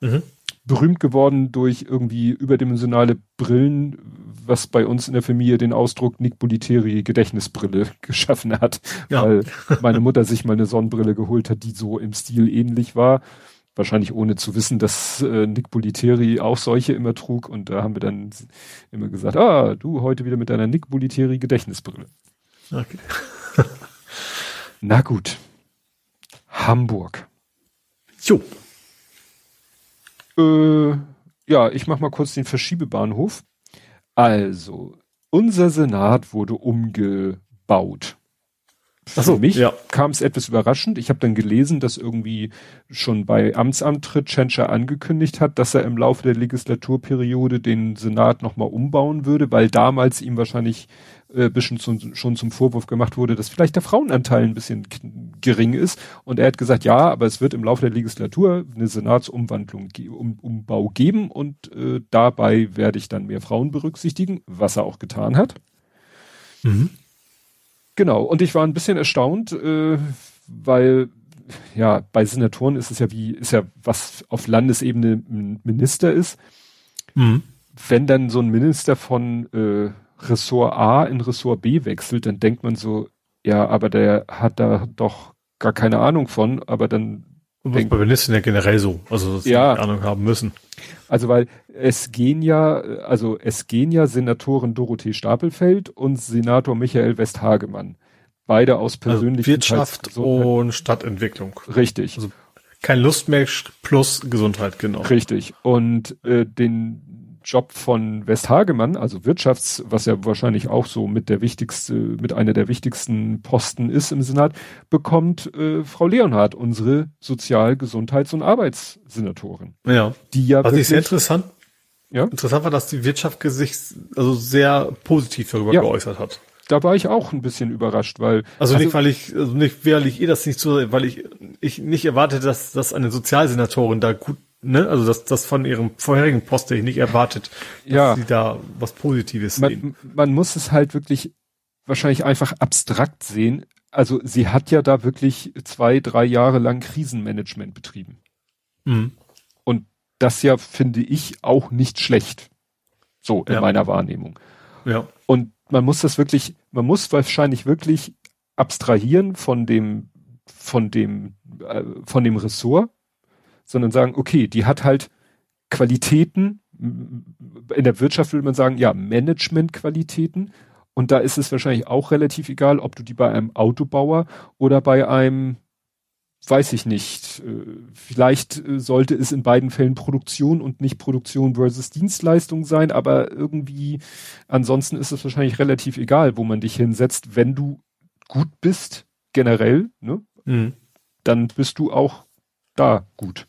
Mhm. Berühmt geworden durch irgendwie überdimensionale Brillen, was bei uns in der Familie den Ausdruck Nick Boliteri Gedächtnisbrille [LAUGHS] geschaffen hat, Ja. weil [LAUGHS] meine Mutter sich mal eine Sonnenbrille geholt hat, die so im Stil ähnlich war. Wahrscheinlich ohne zu wissen, dass äh, Nick Boliteri auch solche immer trug. Und da haben wir dann immer gesagt, ah, du heute wieder mit deiner Nick Boliteri Gedächtnisbrille. Okay. [LAUGHS] Na gut. Hamburg. Jo. Äh, ja, ich mach mal kurz den Verschiebebahnhof. Also, unser Senat wurde umgebaut. Ach so, Für mich ja. kam es etwas überraschend. Ich habe dann gelesen, dass irgendwie schon bei Amtsantritt Tschentscher angekündigt hat, dass er im Laufe der Legislaturperiode den Senat nochmal umbauen würde, weil damals ihm wahrscheinlich äh, bisschen zum, schon zum Vorwurf gemacht wurde, dass vielleicht der Frauenanteil ein bisschen gering ist. Und er hat gesagt, ja, aber es wird im Laufe der Legislatur eine Senatsumwandlung, um, Umbau geben und äh, dabei werde ich dann mehr Frauen berücksichtigen, was er auch getan hat. Mhm. Genau, und ich war ein bisschen erstaunt, äh, weil ja, bei Senatoren ist es ja wie, ist ja was auf Landesebene ein Minister ist. Mhm. Wenn dann so ein Minister von äh, Ressort A in Ressort B wechselt, dann denkt man so, ja, aber der hat da doch gar keine Ahnung von, aber dann Und was bei Ministern ja generell so. Also, dass Ja. Ahnung haben müssen. Also weil es gehen ja, also es gehen ja Senatorin Dorothee Stapelfeld und Senator Michael Westhagemann. Beide aus Also persönlichen Wirtschaft Gesundheit- und Stadtentwicklung. Richtig, Also Kein Lustmensch plus Gesundheit, genau. richtig. Und äh, den Job von Westhagemann, also Wirtschafts, was ja wahrscheinlich auch so mit der wichtigste, mit einer der wichtigsten Posten ist im Senat, bekommt äh, Frau Leonhardt, unsere Sozial-, Gesundheits- und Arbeitssenatorin. Ja. Die ja Was ich sehr interessant, Ja? interessant war, dass die Wirtschaft sich also sehr positiv darüber Ja. geäußert hat. da war ich auch ein bisschen überrascht, weil Also, nicht, weil ich, also nicht, weil ich ihr das nicht so, weil ich, ich nicht erwartet, dass, dass eine Sozialsenatorin da gut, ne, also dass das von ihrem vorherigen Posten ich nicht erwartet, dass Ja. sie da was Positives sehen. man, man muss es halt wirklich wahrscheinlich einfach abstrakt sehen. Also sie hat ja da wirklich zwei, drei Jahre lang Krisenmanagement betrieben. Mhm. Und das ja finde ich auch nicht schlecht. So in Ja. meiner Wahrnehmung. Ja. Und man muss das wirklich, man muss wahrscheinlich wirklich abstrahieren von dem, von dem, äh, von dem Ressort, sondern sagen, okay, die hat halt Qualitäten. In der Wirtschaft würde man sagen, ja, Managementqualitäten. Und da ist es wahrscheinlich auch relativ egal, ob du die bei einem Autobauer oder bei einem, weiß ich nicht, äh, vielleicht äh, sollte es in beiden Fällen Produktion und nicht Produktion versus Dienstleistung sein, aber irgendwie ansonsten ist es wahrscheinlich relativ egal, wo man dich hinsetzt, wenn du gut bist generell, ne? Mhm. Dann bist du auch da gut.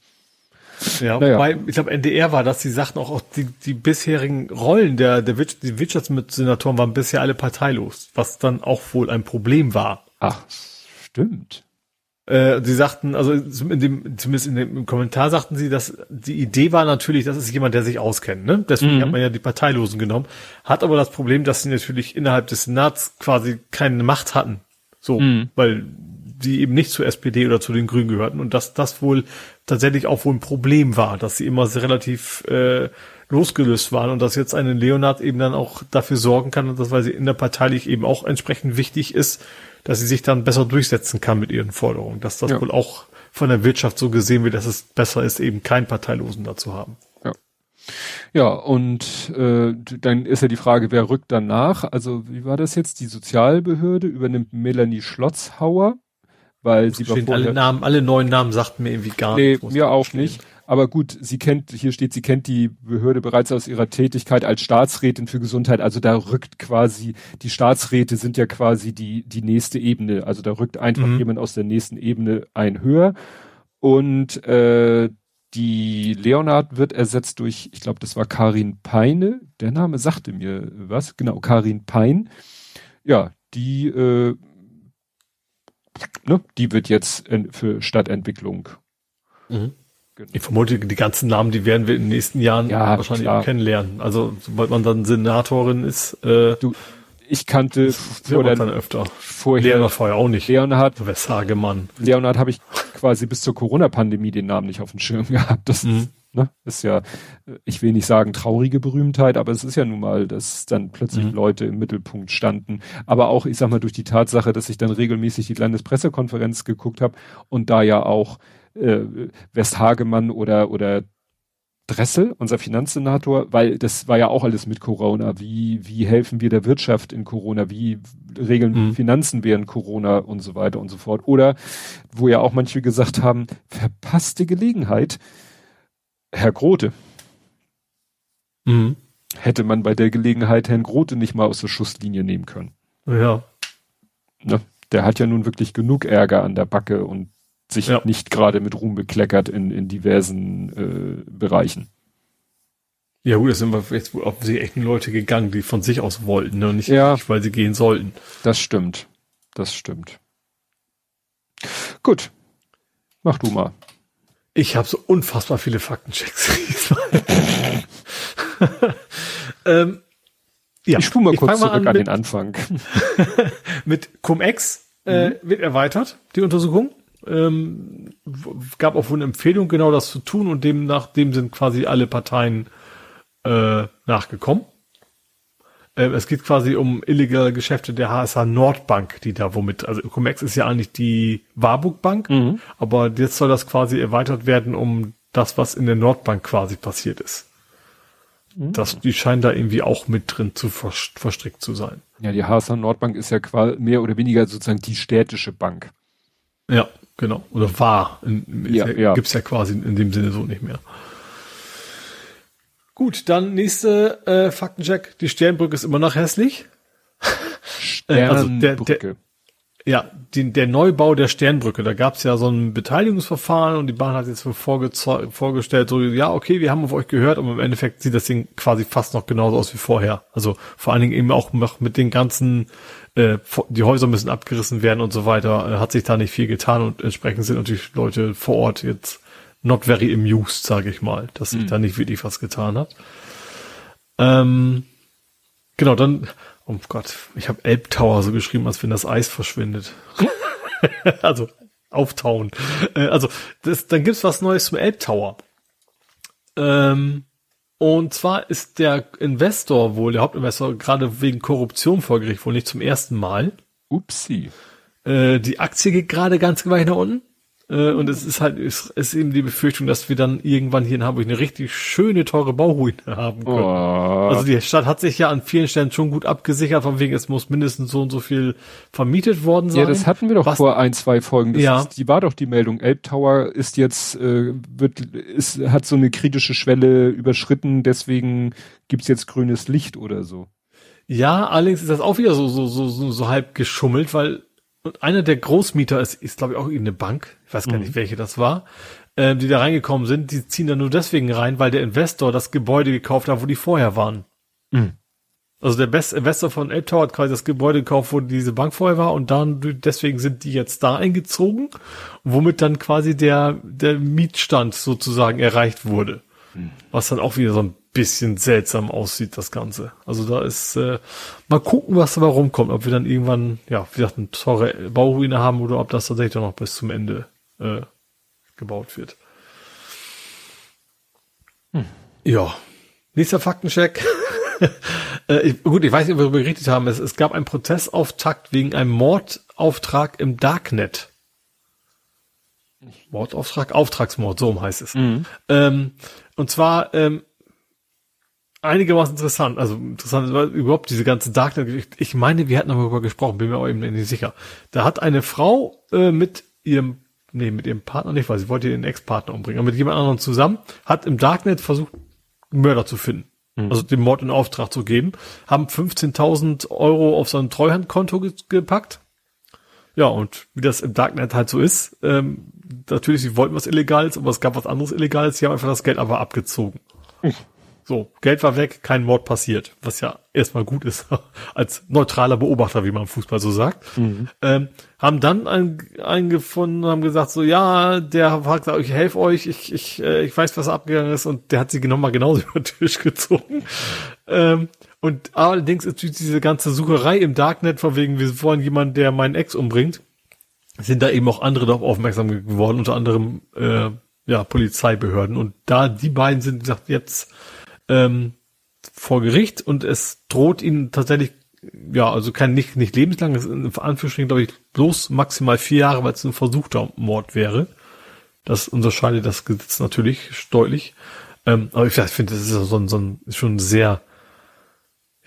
Ja, naja. wobei, ich glaube, NDR war das, die sagten auch, auch die, die bisherigen Rollen der, der die Wirtschaftssenatoren waren bisher alle parteilos, was dann auch wohl ein Problem war. Ach, stimmt. Äh, sie sagten, also in dem, zumindest in dem Kommentar sagten sie, dass die Idee war natürlich, das ist jemand, der sich auskennt, ne? Deswegen mhm. hat man ja die Parteilosen genommen, hat aber das Problem, dass sie natürlich innerhalb des Senats quasi keine Macht hatten. So, mhm. weil die eben nicht zur SPD oder zu den Grünen gehörten und dass das wohl tatsächlich auch wohl ein Problem war, dass sie immer relativ äh, losgelöst waren und dass jetzt eine Leonard eben dann auch dafür sorgen kann, dass weil sie innerparteilich eben auch entsprechend wichtig ist, dass sie sich dann besser durchsetzen kann mit ihren Forderungen, dass das ja. wohl auch von der Wirtschaft so gesehen wird, dass es besser ist, eben keinen Parteilosen da zu haben. Ja. Ja, und äh, dann ist ja die Frage, wer rückt danach? Also wie war das jetzt? Die Sozialbehörde übernimmt Melanie Schlotzhauer weil sie war vorher, alle Namen, alle neuen Namen sagten mir irgendwie gar nee, nichts. mir auch stehen. nicht. Aber gut, sie kennt, hier steht, sie kennt die Behörde bereits aus ihrer Tätigkeit als Staatsrätin für Gesundheit. Also da rückt quasi, die Staatsräte sind ja quasi die, die nächste Ebene. Also da rückt einfach mhm. jemand aus der nächsten Ebene ein höher. Und äh, die Leonard wird ersetzt durch, ich glaube, das war Karin Peine. Der Name sagte mir was. Genau, Karin Pein. Ja, die äh, ne, die wird jetzt in, für Stadtentwicklung. Mhm. Genau. Ich vermute, die ganzen Namen, die werden wir in den nächsten Jahren ja, wahrscheinlich klar. auch kennenlernen. Also sobald man dann Senatorin ist, äh, du, ich kannte vor dann öfter. Vorher, Leonhard vorher auch nicht. Leonhard, Westhagemann. Leonhard habe ich quasi bis zur Corona-Pandemie den Namen nicht auf dem Schirm gehabt. Das mhm. Ne? Ist ja, ich will nicht sagen traurige Berühmtheit, aber es ist ja nun mal, dass dann plötzlich mhm. Leute im Mittelpunkt standen. Aber auch, ich sag mal, durch die Tatsache, dass ich dann regelmäßig die Landespressekonferenz geguckt habe und da ja auch äh, Westhagemann oder oder Dressel, unser Finanzsenator, weil das war ja auch alles mit Corona. Wie, wie helfen wir der Wirtschaft in Corona? Wie regeln mhm. Finanzen während Corona und so weiter und so fort? Oder wo ja auch manche gesagt haben, verpasste Gelegenheit, Herr Grote. Mhm. Hätte man bei der Gelegenheit Herrn Grote nicht mal aus der Schusslinie nehmen können. Ja. Ne? Der hat ja nun wirklich genug Ärger an der Backe und sich ja. nicht gerade mit Ruhm bekleckert in, in diversen äh, Bereichen. Ja gut, es sind wir jetzt auf sie echten Leute gegangen, die von sich aus wollten, ne? nicht, ja, nicht, weil sie gehen sollten. Das stimmt. Das stimmt. Gut. Mach du mal. Ich habe so unfassbar viele Faktenchecks. [LAUGHS] ähm, ja, ich spule mal kurz zurück an, an den Anfang. [LAUGHS] mit Cum-Ex äh, mhm. wird erweitert, die Untersuchung. Ähm, gab auch wohl eine Empfehlung, genau das zu tun und demnach, dem sind quasi alle Parteien äh, nachgekommen. Äh, es geht quasi um illegale Geschäfte der HSH Nordbank, die da womit, also Comex ist ja eigentlich die Warburg Bank, mhm. aber jetzt soll das quasi erweitert werden um das, was in der Nordbank quasi passiert ist. Mhm. Das, die scheinen da irgendwie auch mit drin zu verstrickt zu sein. Ja, die HSH Nordbank ist ja quasi mehr oder weniger sozusagen die städtische Bank. Ja, genau. Oder war. In, ja, ja. Gibt's ja quasi in dem Sinne so nicht mehr. Gut, dann nächste äh, Faktencheck. Die Sternbrücke ist immer noch hässlich. Sternbrücke. [LAUGHS] also der, der, ja, den, der Neubau der Sternbrücke, da gab es ja so ein Beteiligungsverfahren und die Bahn hat jetzt vorgestellt, so, ja, okay, wir haben auf euch gehört, aber im Endeffekt sieht das Ding quasi fast noch genauso aus wie vorher. Also vor allen Dingen eben auch noch mit den ganzen, äh, die Häuser müssen abgerissen werden und so weiter, äh, hat sich da nicht viel getan und entsprechend sind natürlich Leute vor Ort jetzt not very amused, sage ich mal, dass mhm. da nicht wirklich was getan hat. Ähm, genau, dann, oh Gott, ich habe Elbtower so geschrieben, als wenn das Eis verschwindet. [LAUGHS] [LAUGHS] also auftauen. Äh, also das, dann gibt's was Neues zum Elbtower. Ähm, und zwar ist der Investor wohl, der Hauptinvestor, gerade wegen Korruption vor Gericht wohl nicht zum ersten Mal. Upsi. Äh, die Aktie geht gerade ganz weit nach unten. Äh, und es ist halt, es ist eben die Befürchtung, dass wir dann irgendwann hier in Hamburg eine richtig schöne, teure Bauruine [LAUGHS] haben können. Oh. Also die Stadt hat sich ja an vielen Stellen schon gut abgesichert, von wegen, es muss mindestens so und so viel vermietet worden sein. Ja, das hatten wir doch Was, vor ein, zwei Folgen. Das ja. Ist, die war doch die Meldung. Elbtower ist jetzt, äh, wird, ist, hat so eine kritische Schwelle überschritten, deswegen gibt's jetzt grünes Licht oder so. Ja, allerdings ist das auch wieder so, so, so, so, so halb geschummelt, weil Und einer der Großmieter ist, ist glaube ich, auch irgendeine Bank. Ich weiß gar Mhm. nicht, welche das war. Ähm, die da reingekommen sind, die ziehen da nur deswegen rein, weil der Investor das Gebäude gekauft hat, wo die vorher waren. Mhm. Also der Best Investor von Elbtower hat quasi das Gebäude gekauft, wo diese Bank vorher war und dann deswegen sind die jetzt da eingezogen, womit dann quasi der der Mietstand sozusagen erreicht wurde. Was dann auch wieder so ein bisschen seltsam aussieht, das Ganze. Also da ist äh, mal gucken, was dabei rumkommt, ob wir dann irgendwann, ja, wie gesagt, eine teure Bauruine haben oder ob das tatsächlich noch bis zum Ende äh, gebaut wird. Ja. Nächster Faktencheck. [LAUGHS] äh, ich, gut, ich weiß nicht, ob wir darüber geredet haben. Es, es gab einen Prozessauftakt wegen einem Mordauftrag im Darknet. Mordauftrag, Auftragsmord, so heißt es. Ähm, und zwar ähm, einigermaßen interessant. Also interessant war überhaupt diese ganze Darknet. Ich meine, wir hatten darüber gesprochen, bin mir aber eben nicht sicher. Da hat eine Frau äh, mit ihrem, nee, mit ihrem Partner nicht, weil sie wollte ihren Ex-Partner umbringen, aber mit jemand anderem zusammen, hat im Darknet versucht, Mörder zu finden. Also den Mord in Auftrag zu geben, haben 15.000 Euro auf sein Treuhandkonto ge gepackt. Ja, und wie das im Darknet halt so ist, ähm, natürlich, sie wollten was Illegales, aber es gab was anderes Illegales, sie haben einfach das Geld aber abgezogen. So, Geld war weg, kein Mord passiert, was ja erstmal gut ist, [LAUGHS] als neutraler Beobachter, wie man im Fußball so sagt. Ähm, haben dann einen, einen gefunden, haben gesagt, so, ja, der hat gesagt, ich helfe euch, ich, ich, äh, ich weiß, was abgegangen ist, und der hat sie nochmal genauso [LAUGHS] über den Tisch gezogen. Ähm, und allerdings ist diese ganze Sucherei im Darknet, von wegen, wir wollen jemanden, der meinen Ex umbringt, sind da eben auch andere darauf aufmerksam geworden, unter anderem äh, ja Polizeibehörden. Und da die beiden sind, wie gesagt, jetzt ähm, vor Gericht und es droht ihnen tatsächlich, ja, also kein nicht, nicht lebenslang, das ist in Anführungsstrichen, glaube ich, bloß maximal vier Jahre, weil es ein versuchter Mord wäre. Das unterscheidet das Gesetz natürlich deutlich. Ähm, aber ich finde, das ist so ein, so ein schon sehr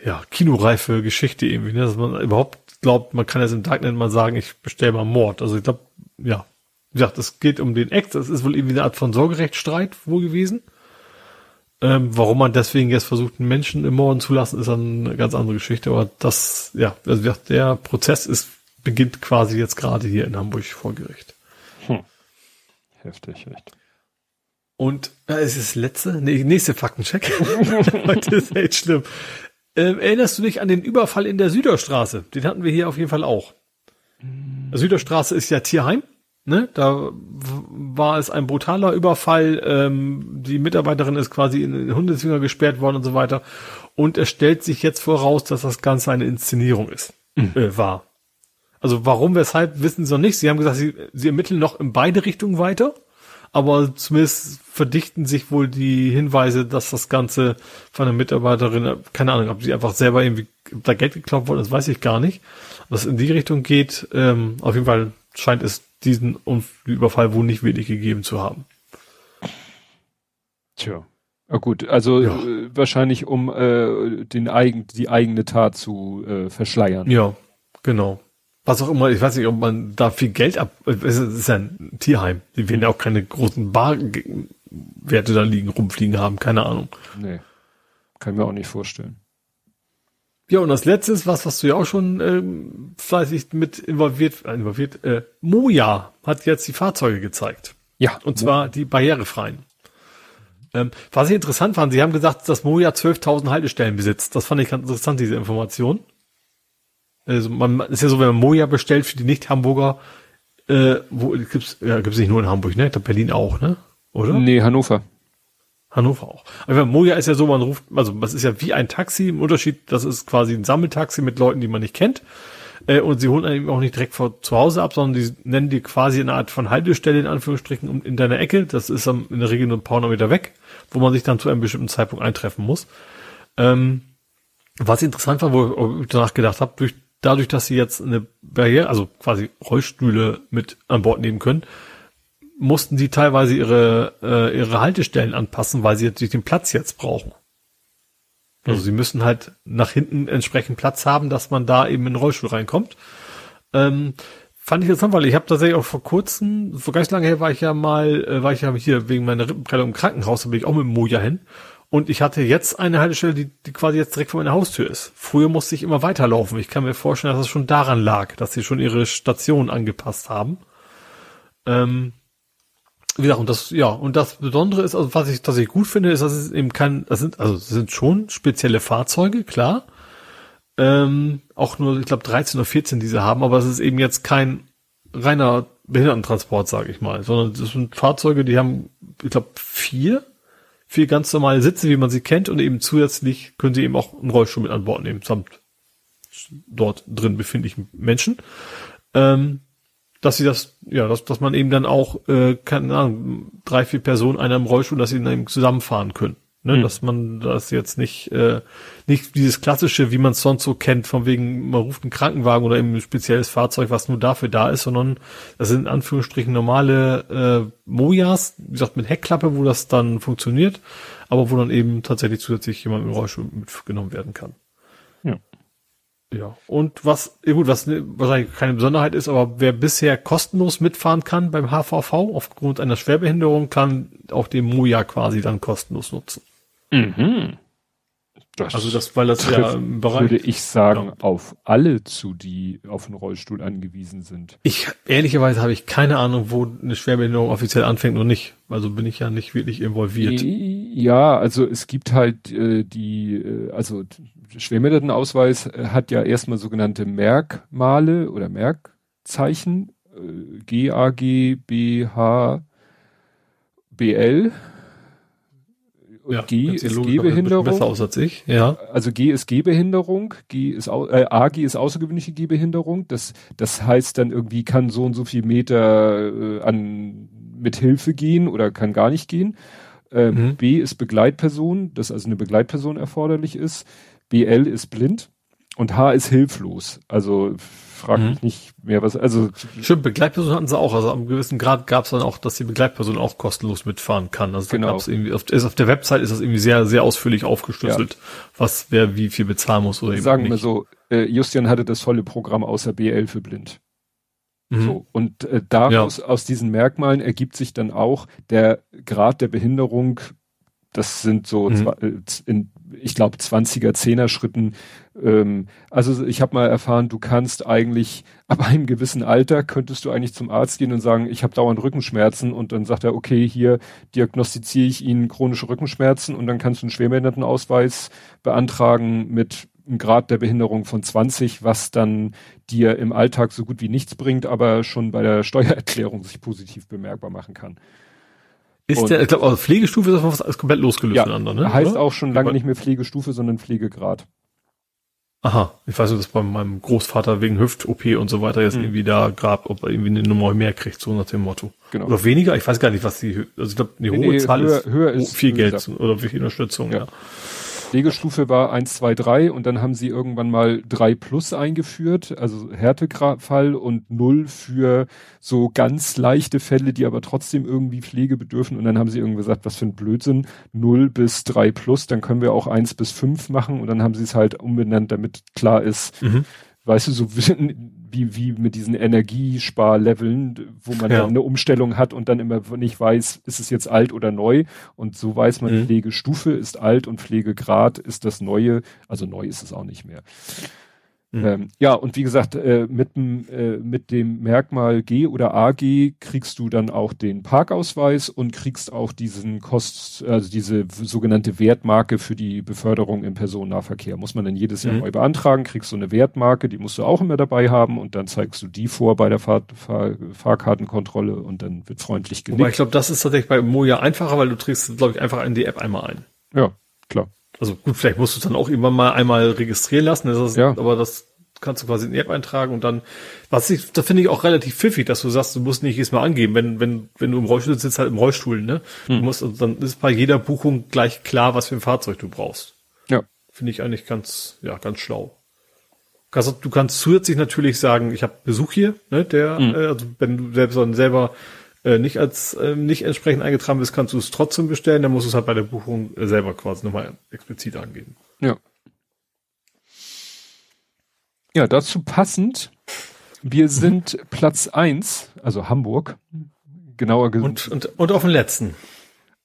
ja, kinoreife Geschichte irgendwie, ne? dass man überhaupt glaubt, man kann jetzt im Darknet mal sagen, ich bestelle mal Mord. Also ich glaube, ja, wie gesagt, es geht um den Ex, das ist wohl irgendwie eine Art von Sorgerechtsstreit wohl gewesen. Ähm, warum man deswegen jetzt versucht, einen Menschen im Morden zu lassen, ist dann eine ganz andere Geschichte. Aber das, ja, also wie gesagt, der Prozess ist, beginnt quasi jetzt gerade hier in Hamburg vor Gericht. Heftig, echt. Und äh, ist es das letzte? Nee, nächste Faktencheck. [LAUGHS] Heute ist echt schlimm. Ähm, erinnerst du dich an den Überfall in der Süderstraße? Den hatten wir hier auf jeden Fall auch. Süderstraße ist ja Tierheim. Ne? Da war es ein brutaler Überfall. Ähm, die Mitarbeiterin ist quasi in den Hundezwinger gesperrt worden und so weiter. Und es stellt sich jetzt voraus, dass das Ganze eine Inszenierung ist. Äh, war. Also warum, weshalb, wissen sie noch nicht. Sie haben gesagt, sie, sie ermitteln noch in beide Richtungen weiter. Aber zumindest verdichten sich wohl die Hinweise, dass das Ganze von der Mitarbeiterin, keine Ahnung, ob sie einfach selber irgendwie da Geld geklaut worden ist, weiß ich gar nicht. Was in die Richtung geht, ähm, auf jeden Fall scheint es diesen Überfall wohl nicht wirklich gegeben zu haben. Tja. Ah, gut, also Ja. äh, wahrscheinlich um äh, den eigen, die eigene Tat zu äh, verschleiern. Ja, genau. Was auch immer, ich weiß nicht, ob man da viel Geld ab, es ist ja ein Tierheim. Die werden ja auch keine großen Barwerte da liegen, rumfliegen haben, keine Ahnung. Nee. Kann ich mir auch nicht vorstellen. Ja, und das letzte ist was, was du ja auch schon ähm, fleißig mit involviert, äh, involviert, äh, Moja hat jetzt die Fahrzeuge gezeigt. Ja. Und zwar die barrierefreien. Ähm, was ich interessant fand, sie haben gesagt, dass Moja 12.000 Haltestellen besitzt. Das fand ich ganz interessant, diese Information. Also man ist ja so, wenn man Moja bestellt für die Nicht-Hamburger, äh, wo gibt's, ja, gibt's nicht nur in Hamburg, ne? Ich glaub, Berlin auch, ne? Oder? Nee, Hannover. Hannover auch. Aber Moja ist ja so, man ruft, also das ist ja wie ein Taxi im Unterschied, das ist quasi ein Sammeltaxi mit Leuten, die man nicht kennt. Äh, und sie holen einem auch nicht direkt vor zu Hause ab, sondern die nennen dir quasi eine Art von Haltestelle in Anführungsstrichen um- in deiner Ecke. Das ist dann in der Regel nur ein paar Meter weg, wo man sich dann zu einem bestimmten Zeitpunkt eintreffen muss. Ähm, was interessant war, wo ich danach gedacht habe, durch, dadurch, dass sie jetzt eine Barriere, also quasi Rollstühle mit an Bord nehmen können, mussten die teilweise ihre, äh, ihre Haltestellen anpassen, weil sie natürlich den Platz jetzt brauchen. Also sie müssen halt nach hinten entsprechend Platz haben, dass man da eben in den Rollstuhl reinkommt. Ähm, fand ich interessant, weil ich habe tatsächlich auch vor kurzem, vor ganz lange her war ich ja mal, äh, war ich ja hier wegen meiner Rippenprellung im Krankenhaus, da bin ich auch mit dem Moja hin. Und ich hatte jetzt eine Haltestelle, die, die quasi jetzt direkt vor meiner Haustür ist. Früher musste ich immer weiterlaufen. Ich kann mir vorstellen, dass es schon daran lag, dass sie schon ihre Station angepasst haben. Ähm, wie gesagt, und das, ja, und das Besondere ist, also was ich, was ich gut finde, ist, dass es eben kein, das sind, also es sind schon spezielle Fahrzeuge, klar. Ähm, auch nur, ich glaube, 13 oder 14 diese haben, aber es ist eben jetzt kein reiner Behindertentransport, sage ich mal, sondern das sind Fahrzeuge, die haben, ich glaube, vier, vier ganz normale Sitze, wie man sie kennt, und eben zusätzlich können sie eben auch einen Rollstuhl mit an Bord nehmen, samt dort drin befindlichen Menschen. Ähm, dass sie das, ja, dass, dass man eben dann auch, äh, keine Ahnung, drei, vier Personen einer im Rollstuhl, dass sie dann eben zusammenfahren können. Ne, mhm. Dass man das jetzt nicht, äh, nicht dieses klassische, wie man es sonst so kennt, von wegen, man ruft einen Krankenwagen oder eben ein spezielles Fahrzeug, was nur dafür da ist, sondern das sind in Anführungsstrichen normale äh, Mojas, wie gesagt, mit Heckklappe, wo das dann funktioniert, aber wo dann eben tatsächlich zusätzlich jemand im Rollstuhl mitgenommen werden kann. Ja. Ja, und was, ja gut, was wahrscheinlich keine Besonderheit ist, aber wer bisher kostenlos mitfahren kann beim HVV aufgrund einer Schwerbehinderung, kann auch den Moja quasi dann kostenlos nutzen. Mhm. Das also das, weil das ja im Bereich, würde ich sagen, ja. auf alle zu, die auf einen Rollstuhl angewiesen sind. Ich ehrlicherweise habe ich keine Ahnung, wo eine Schwerbehinderung offiziell anfängt und nicht. Also bin ich ja nicht wirklich involviert. Ja, also es gibt halt äh, die, äh, also Schwerbehindertenausweis äh, hat ja erstmal sogenannte Merkmale oder Merkzeichen, äh, G, A, G, B, H, BL ja, G ist Gehbehinderung. Besser aus als ich, ja. Also G ist Gehbehinderung, G ist äh, AG ist außergewöhnliche Gehbehinderung. Das das heißt dann irgendwie kann so und so viel Meter äh, an mit Hilfe gehen oder kann gar nicht gehen. Äh, mhm. B ist Begleitperson, dass also eine Begleitperson erforderlich ist. BL ist blind und H ist hilflos. Also frag mich mhm. nicht mehr, was, also. Stimmt, Begleitperson hatten sie auch. Also am gewissen Grad gab es dann auch, dass die Begleitperson auch kostenlos mitfahren kann. Also genau. gab's irgendwie, auf, ist auf der Website ist das irgendwie sehr, sehr ausführlich aufgeschlüsselt, ja. was wer wie viel bezahlen muss oder eben Sagen nicht. wir so, äh, Justian hatte das volle Programm außer BL für blind. Mhm. So, und äh, daraus, ja. aus diesen Merkmalen ergibt sich dann auch der Grad der Behinderung, das sind so, mhm. Äh, in, ich glaube, 20er, 10er Schritten. Ähm, also ich habe mal erfahren, du kannst eigentlich [LAUGHS] ab einem gewissen Alter könntest du eigentlich zum Arzt gehen und sagen, ich habe dauernd Rückenschmerzen. Und dann sagt er, okay, hier diagnostiziere ich Ihnen chronische Rückenschmerzen. Und dann kannst du einen Schwerbehindertenausweis beantragen mit einem Grad der Behinderung von 20, was dann dir im Alltag so gut wie nichts bringt, aber schon bei der [LAUGHS] Steuererklärung sich positiv bemerkbar machen kann. Ist und der, ich glaube, also Pflegestufe ist was komplett losgelöst ja, voneinander, ne? Heißt oder? auch schon lange nicht mehr Pflegestufe, sondern Pflegegrad. Aha, ich weiß nicht, dass bei meinem Großvater wegen Hüft-OP und so weiter jetzt mhm. irgendwie da gab, ob er irgendwie eine Nummer mehr kriegt, so nach dem Motto. Genau. Oder weniger, ich weiß gar nicht, was die, also ich glaube, eine hohe nee, Zahl höher, ist, höher ist viel Geld oder viel Unterstützung, ja. ja. Pflegestufe war 1, 2, 3 und dann haben sie irgendwann mal 3 plus eingeführt, also Härtefall und 0 für so ganz leichte Fälle, die aber trotzdem irgendwie Pflege bedürfen und dann haben sie irgendwie gesagt, was für ein Blödsinn, 0 bis 3 plus, dann können wir auch 1 bis 5 machen und dann haben sie es halt umbenannt, damit klar ist, mhm. weißt du, so [LAUGHS] wie, wie mit diesen Energiesparleveln, wo man ja. dann eine Umstellung hat und dann immer nicht weiß, ist es jetzt alt oder neu. Und so weiß man, mhm. Pflegestufe ist alt und Pflegegrad ist das Neue. Also neu ist es auch nicht mehr. Mhm. Ähm, ja, und wie gesagt, äh, mit, äh, mit dem Merkmal G oder AG kriegst du dann auch den Parkausweis und kriegst auch diesen Kost, also diese sogenannte Wertmarke für die Beförderung im Personennahverkehr. Muss man dann jedes Jahr mhm. neu beantragen, kriegst du eine Wertmarke, die musst du auch immer dabei haben und dann zeigst du die vor bei der Fahr Fahr Fahrkartenkontrolle und dann wird freundlich genickt. Aber ich glaube, das ist tatsächlich bei Moja einfacher, weil du trägst, glaube ich, einfach in die App einmal ein. Ja, klar. Also gut, vielleicht musst du es dann auch irgendwann mal einmal registrieren lassen, das ist, ja. aber das kannst du quasi in die App eintragen und dann, was ich, da finde ich auch relativ pfiffig, dass du sagst, du musst nicht jedes Mal angeben, wenn, wenn, wenn du im Rollstuhl sitzt, halt im Rollstuhl, ne? Hm. Du musst, also dann ist bei jeder Buchung gleich klar, was für ein Fahrzeug du brauchst. Ja. Finde ich eigentlich ganz, ja, ganz schlau. Du kannst zusätzlich natürlich sagen, ich habe Besuch hier, ne, der, hm. äh, also wenn du selbst dann selber äh, nicht als äh, nicht entsprechend eingetragen bist, kannst du es trotzdem bestellen, dann musst du es halt bei der Buchung äh, selber quasi nochmal explizit angeben. Ja. Ja, dazu passend, wir sind Platz eins, also Hamburg, genauer gesagt. Und, und, und auf dem letzten.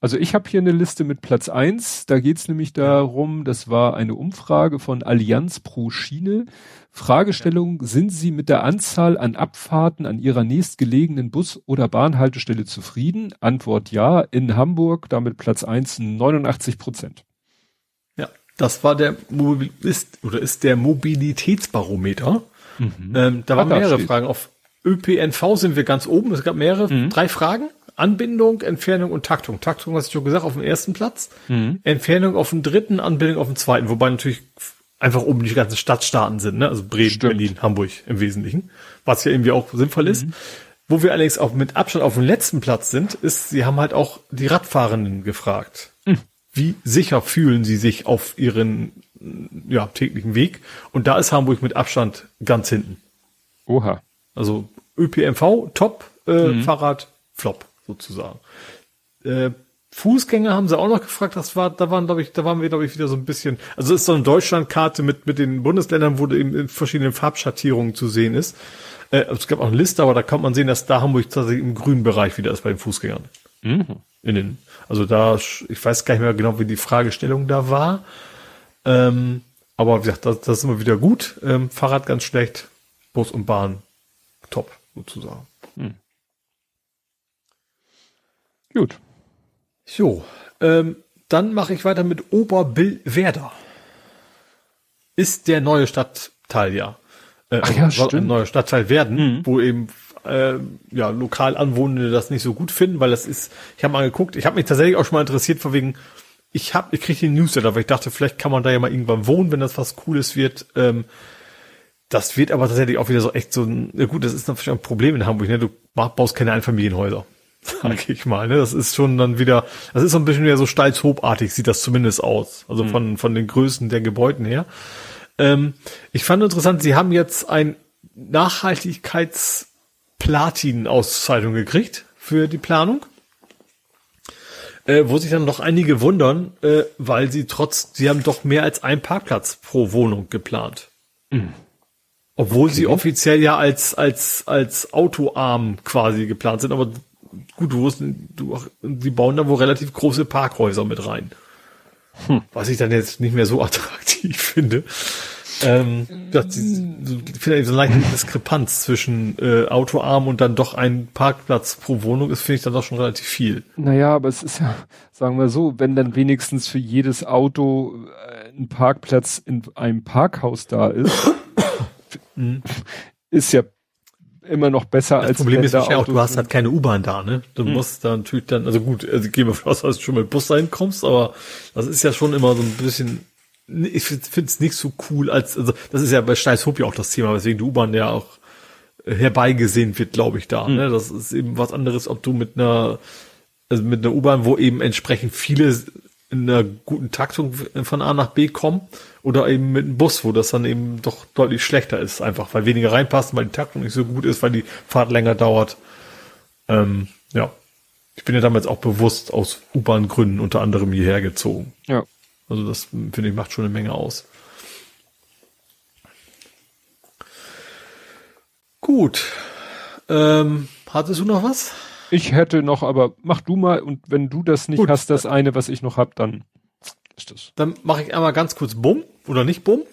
Also ich habe hier eine Liste mit Platz eins. Da geht's nämlich darum, das war eine Umfrage von Allianz pro Schiene. Fragestellung, sind Sie mit der Anzahl an Abfahrten an Ihrer nächstgelegenen Bus- oder Bahnhaltestelle zufrieden? Antwort ja. In Hamburg damit Platz eins 89 Prozent. Ja, das war der Mobil ist oder ist der Mobilitätsbarometer. Mhm. Ähm, da waren mehrere. Fragen. Auf ÖPNV sind wir ganz oben. Es gab mehrere, mhm. drei Fragen. Anbindung, Entfernung und Taktung. Taktung hast du schon gesagt, auf dem ersten Platz. Mhm. Entfernung auf dem dritten, Anbindung auf dem zweiten. Wobei natürlich einfach oben die ganzen Stadtstaaten sind, ne? Also Bremen, Stimmt. Berlin, Hamburg im Wesentlichen. Was ja irgendwie auch sinnvoll ist. Mhm. Wo wir allerdings auch mit Abstand auf dem letzten Platz sind, ist, sie haben halt auch die Radfahrenden gefragt. Mhm. Wie sicher fühlen sie sich auf ihren ja, täglichen Weg? Und da ist Hamburg mit Abstand ganz hinten. Oha. Also ÖPNV, top, äh, mhm. Fahrrad, flop sozusagen. Äh, Fußgänger haben sie auch noch gefragt, das war, da waren, glaube ich, da waren wir, glaube ich, wieder so ein bisschen, also es ist so eine Deutschlandkarte mit, mit den Bundesländern, wo eben in verschiedenen Farbschattierungen zu sehen ist. Äh, es gab auch eine Liste, aber da kann man sehen, dass da Hamburg tatsächlich im grünen Bereich wieder ist bei den Fußgängern. Mhm. In den, also da, ich weiß gar nicht mehr genau, wie die Fragestellung da war. Ähm, aber wie gesagt, das, das ist immer wieder gut. Ähm, Fahrrad ganz schlecht, Bus und Bahn top, sozusagen. Mhm. Gut. So, ähm, dann mache ich weiter mit Oberbillwerder. Ist der neue Stadtteil ja. Äh, Ach ja, soll ein neuer Stadtteil werden, mhm. wo eben äh, ja lokal Anwohnende das nicht so gut finden, weil das ist, ich habe mal geguckt, ich habe mich tatsächlich auch schon mal interessiert, vor wegen, ich habe, ich kriege den Newsletter, weil ich dachte, vielleicht kann man da ja mal irgendwann wohnen, wenn das was Cooles wird. Ähm, das wird aber tatsächlich auch wieder so echt so ein, gut, das ist natürlich ein Problem in Hamburg, ne? Du baust keine Einfamilienhäuser sag ich mal. Ne? Das ist schon dann wieder, das ist so ein bisschen wieder so steilshobartig, sieht das zumindest aus. Also mhm. von, von den Größen der Gebäuden her. Ähm, ich fand interessant, sie haben jetzt ein Nachhaltigkeitsplatin-Auszeichnung gekriegt für die Planung. Äh, wo sich dann noch einige wundern, äh, weil sie trotz, sie haben doch mehr als ein Parkplatz pro Wohnung geplant. Mhm. Obwohl okay. sie offiziell ja als, als, als autoarm quasi geplant sind, aber gut, du, du, die bauen da wohl relativ große Parkhäuser mit rein. Hm. Was ich dann jetzt nicht mehr so [LAUGHS] attraktiv finde. Ähm, das, ich finde so eine leichte Diskrepanz zwischen äh, Autoarm und dann doch ein Parkplatz pro Wohnung ist, finde ich dann doch schon relativ viel. Naja, aber es ist ja, sagen wir so, wenn dann wenigstens für jedes Auto äh, ein Parkplatz in einem Parkhaus da ist, mhm. ist ja immer noch besser das als Problem ist ja auch, du hast halt keine U-Bahn da, ne? Du hm. musst da natürlich dann, also gut, also gehen wir aus, dass du schon mit Bus reinkommst, aber das ist ja schon immer so ein bisschen, ich finde es nicht so cool, als, also das ist ja bei Steißhoop ja auch das Thema, weswegen die U-Bahn ja auch herbeigesehen wird, glaube ich, da. Hm. Ne? Das ist eben was anderes, ob du mit einer, also mit einer U-Bahn, wo eben entsprechend viele in einer guten Taktung von A nach B kommen oder eben mit einem Bus, wo das dann eben doch deutlich schlechter ist, einfach weil weniger reinpassen, weil die Taktung nicht so gut ist, weil die Fahrt länger dauert. Ähm, ja, ich bin ja damals auch bewusst aus U-Bahn-Gründen unter anderem hierher gezogen. Ja. Also das finde ich macht schon eine Menge aus. Gut. Ähm, hattest du noch was? Ich hätte noch, aber mach du mal und wenn du das nicht Gut. hast, das eine, was ich noch hab, dann ist das. Dann mache ich einmal ganz kurz Bumm oder nicht Bumm.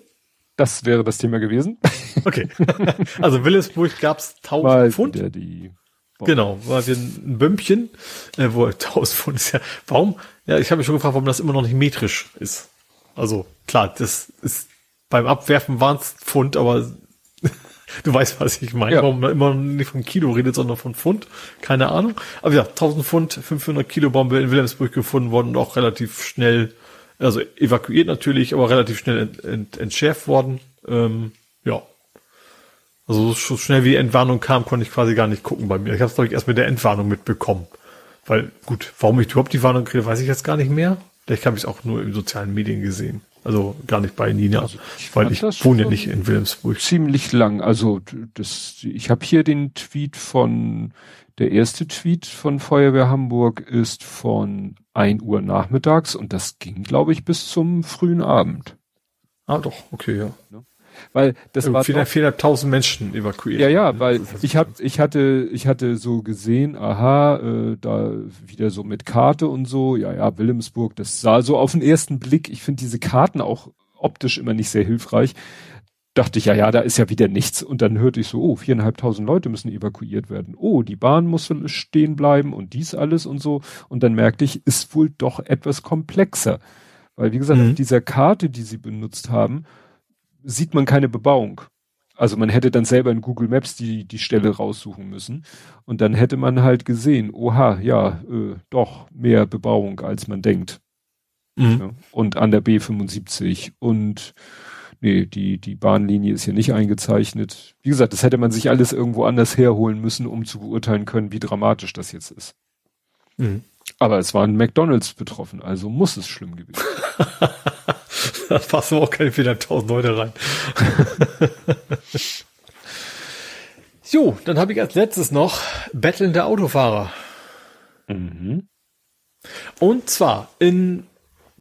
Das wäre das Thema gewesen. [LAUGHS] Okay. [LAUGHS] Also Willesburg gab's 1000 Mal Pfund. Genau, war wir ein Bömpchen, äh, wo 1000 Pfund ist ja. Warum? Ja, ich habe mich schon gefragt, warum das immer noch nicht metrisch ist. Also klar, das ist beim Abwerfen waren's Pfund, aber Du weißt, was ich meine, ja. warum man immer nicht von Kilo redet, sondern von Pfund. Keine Ahnung. Aber ja, 1000 Pfund, 500 Kilo Bombe in Wilhelmsburg gefunden worden und auch relativ schnell, also evakuiert natürlich, aber relativ schnell ent, ent, entschärft worden. Ähm, ja. Also so schnell wie die Entwarnung kam, konnte ich quasi gar nicht gucken bei mir. Ich habe es, glaube ich, erst mit der Entwarnung mitbekommen. Weil, gut, warum ich überhaupt die Warnung kriege, weiß ich jetzt gar nicht mehr. Vielleicht habe ich es auch nur in sozialen Medien gesehen. Also gar nicht bei Nina, also ich weil ich wohne ja nicht in Wilhelmsburg. Ziemlich lang. Also das, ich habe hier den Tweet von, der erste Tweet von Feuerwehr Hamburg ist von ein Uhr nachmittags und das ging, glaube ich, bis zum frühen Abend. Ah, doch, okay, ja. Weil das also war 400.000 Menschen evakuiert. Ja, ja, weil ich hab, ich hatte, ich hatte so gesehen, aha, äh, da wieder so mit Karte und so, ja, ja, Wilhelmsburg, das sah so auf den ersten Blick, ich finde diese Karten auch optisch immer nicht sehr hilfreich. Dachte ich, ja, ja, da ist ja wieder nichts. Und dann hörte ich so, oh, viereinhalbtausend Leute müssen evakuiert werden. Oh, die Bahn muss stehen bleiben und dies alles und so. Und dann merkte ich, ist wohl doch etwas komplexer. Weil, wie gesagt, mhm. auf dieser Karte, die sie benutzt haben, sieht man keine Bebauung. Also man hätte dann selber in Google Maps die, die Stelle raussuchen müssen. Und dann hätte man halt gesehen, oha, ja, äh, doch mehr Bebauung, als man denkt. Mhm. Ja, und an der B75 und nee, die, die Bahnlinie ist hier nicht eingezeichnet. Wie gesagt, das hätte man sich alles irgendwo anders herholen müssen, um zu beurteilen können, wie dramatisch das jetzt ist. Mhm. Aber es waren McDonalds betroffen, also muss es schlimm gewesen. [LAUGHS] da passen auch keine 400.000 Leute rein. [LAUGHS] jo, dann habe ich als letztes noch bettelnde Autofahrer. Mhm. Und zwar in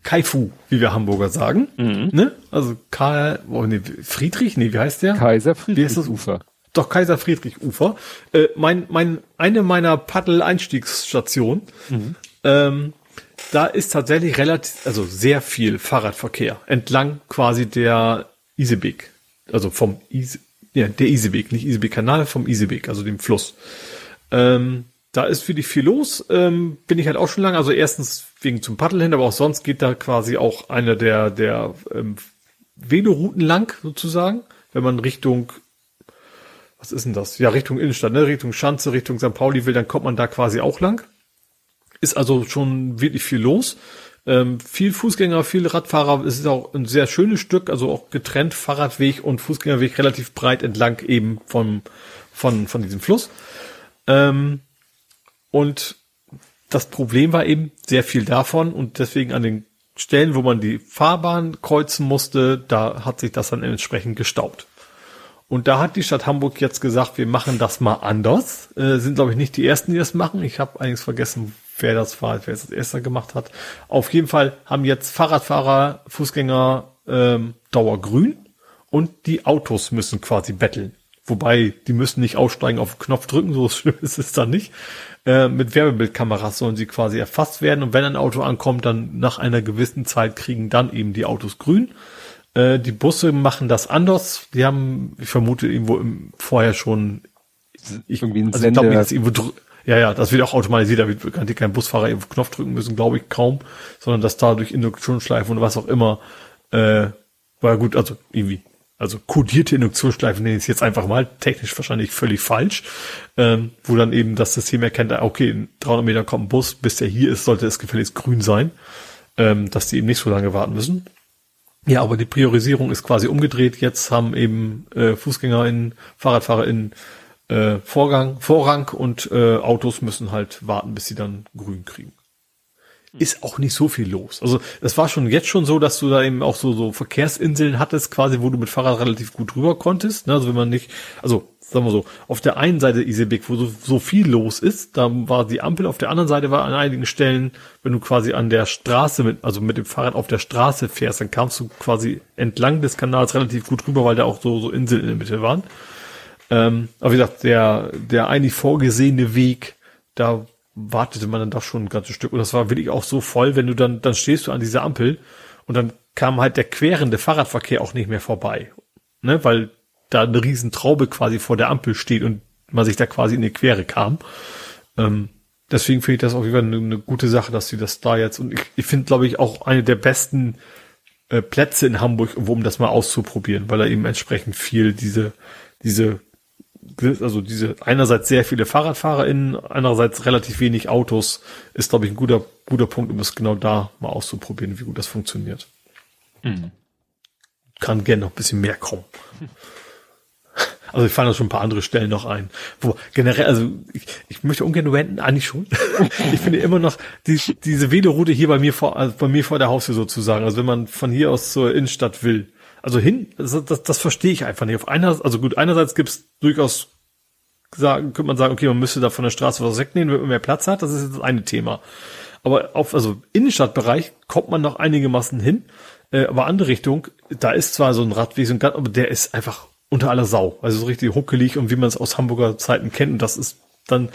Kaifu, wie wir Hamburger sagen. Mhm. Ne? Also Karl, oh, nee, Friedrich, nee, wie heißt der? Kaiser Friedrich Ufer. Doch, Kaiser Friedrich Ufer. Äh, mein, mein, eine meiner Paddel-Einstiegsstationen. Mhm. Ähm, da ist tatsächlich relativ, also sehr viel Fahrradverkehr entlang quasi der Isebek. Also vom Ise, ja, der Isebek, nicht Isebek-Kanal, vom Isebek, also dem Fluss. Ähm, da ist wirklich viel los. Ähm, bin ich halt auch schon lange. Also erstens wegen zum Paddel hin, aber auch sonst geht da quasi auch eine der, der ähm, Velorouten lang, sozusagen. Wenn man Richtung, was ist denn das? Ja, Richtung Innenstadt, ne? Richtung Schanze, Richtung St. Pauli will, dann kommt man da quasi auch lang. Ist also schon wirklich viel los. Ähm, viel Fußgänger, viel Radfahrer. Es ist auch ein sehr schönes Stück, also auch getrennt Fahrradweg und Fußgängerweg relativ breit entlang eben vom, von, von diesem Fluss. Ähm, und das Problem war eben sehr viel davon und deswegen an den Stellen, wo man die Fahrbahn kreuzen musste, da hat sich das dann entsprechend gestaubt. Und da hat die Stadt Hamburg jetzt gesagt, wir machen das mal anders. Äh, sind, glaube ich, nicht die Ersten, die das machen. Ich habe eigentlich vergessen, wer das war, wer es das erste gemacht hat. Auf jeden Fall haben jetzt Fahrradfahrer, Fußgänger ähm, Dauergrün und die Autos müssen quasi betteln. Wobei, die müssen nicht aussteigen, auf den Knopf drücken, so [LAUGHS] schlimm ist es dann nicht. Äh, mit Werbebildkameras sollen sie quasi erfasst werden und wenn ein Auto ankommt, dann nach einer gewissen Zeit kriegen dann eben die Autos grün. Äh, die Busse machen das anders. Die haben, ich vermute, irgendwo im, vorher schon ich, irgendwie ein also ich glaube, das irgendwo ja, ja, das wird auch automatisiert, da wird kann kein Busfahrer irgendwo Knopf drücken müssen, glaube ich kaum, sondern dass da durch Induktionsschleifen und was auch immer, äh, war gut, also irgendwie also kodierte Induktionsschleifen nenne ich es jetzt einfach mal, technisch wahrscheinlich völlig falsch, ähm, wo dann eben das System erkennt, okay, in 300 Meter kommt ein Bus, bis der hier ist, sollte es gefälligst grün sein, ähm, dass die eben nicht so lange warten müssen. Ja, aber die Priorisierung ist quasi umgedreht. Jetzt haben eben äh, FußgängerInnen, FahrradfahrerInnen äh, Vorgang, Vorrang und äh, Autos müssen halt warten, bis sie dann grün kriegen ist auch nicht so viel los. Also es war schon jetzt schon so, dass du da eben auch so, so Verkehrsinseln hattest, quasi, wo du mit Fahrrad relativ gut rüber konntest. Ne? Also wenn man nicht, also sagen wir so, auf der einen Seite Isebik, wo so, so viel los ist, da war die Ampel, auf der anderen Seite war an einigen Stellen, wenn du quasi an der Straße mit, also mit dem Fahrrad auf der Straße fährst, dann kamst du quasi entlang des Kanals relativ gut rüber, weil da auch so, so Inseln in der Mitte waren. Ähm, aber wie gesagt, der, der eigentlich vorgesehene Weg, da wartete man dann doch schon ein ganzes Stück. Und das war wirklich auch so voll, wenn du dann, dann stehst du an dieser Ampel und dann kam halt der querende Fahrradverkehr auch nicht mehr vorbei. Ne, weil da eine riesen Traube quasi vor der Ampel steht und man sich da quasi in die Quere kam. Ähm, deswegen finde ich das auf jeden Fall eine, eine, gute Sache, dass sie das da jetzt und ich, ich finde, glaube ich, auch eine der besten äh, Plätze in Hamburg, um das mal auszuprobieren, weil er eben entsprechend viel diese, diese also diese einerseits sehr viele FahrradfahrerInnen, andererseits relativ wenig Autos, ist, glaube ich, ein guter, guter Punkt, um es genau da mal auszuprobieren, wie gut das funktioniert. Mhm. Kann gerne noch ein bisschen mehr kommen. [LAUGHS] Also ich fallen da schon ein paar andere Stellen noch ein. Wo generell, also ich, ich möchte ungern wenden, eigentlich schon. [LAUGHS] ich finde immer noch die, diese Veloroute hier bei mir vor, also bei mir vor der Haustür sozusagen. Also wenn man von hier aus zur Innenstadt will, also hin, das, das, das verstehe ich einfach nicht. Auf einer, also gut, einerseits gibt's durchaus sagen, könnte man sagen, okay, man müsste da von der Straße was wegnehmen, wenn man mehr Platz hat. Das ist jetzt das eine Thema. aber auf, also Innenstadtbereich kommt man noch einigermaßen hin, äh, aber andere Richtung, da ist zwar so ein Radweg, so ein aber der ist einfach unter aller Sau. Also so richtig huckelig und wie man es aus Hamburger Zeiten kennt. Und das ist dann,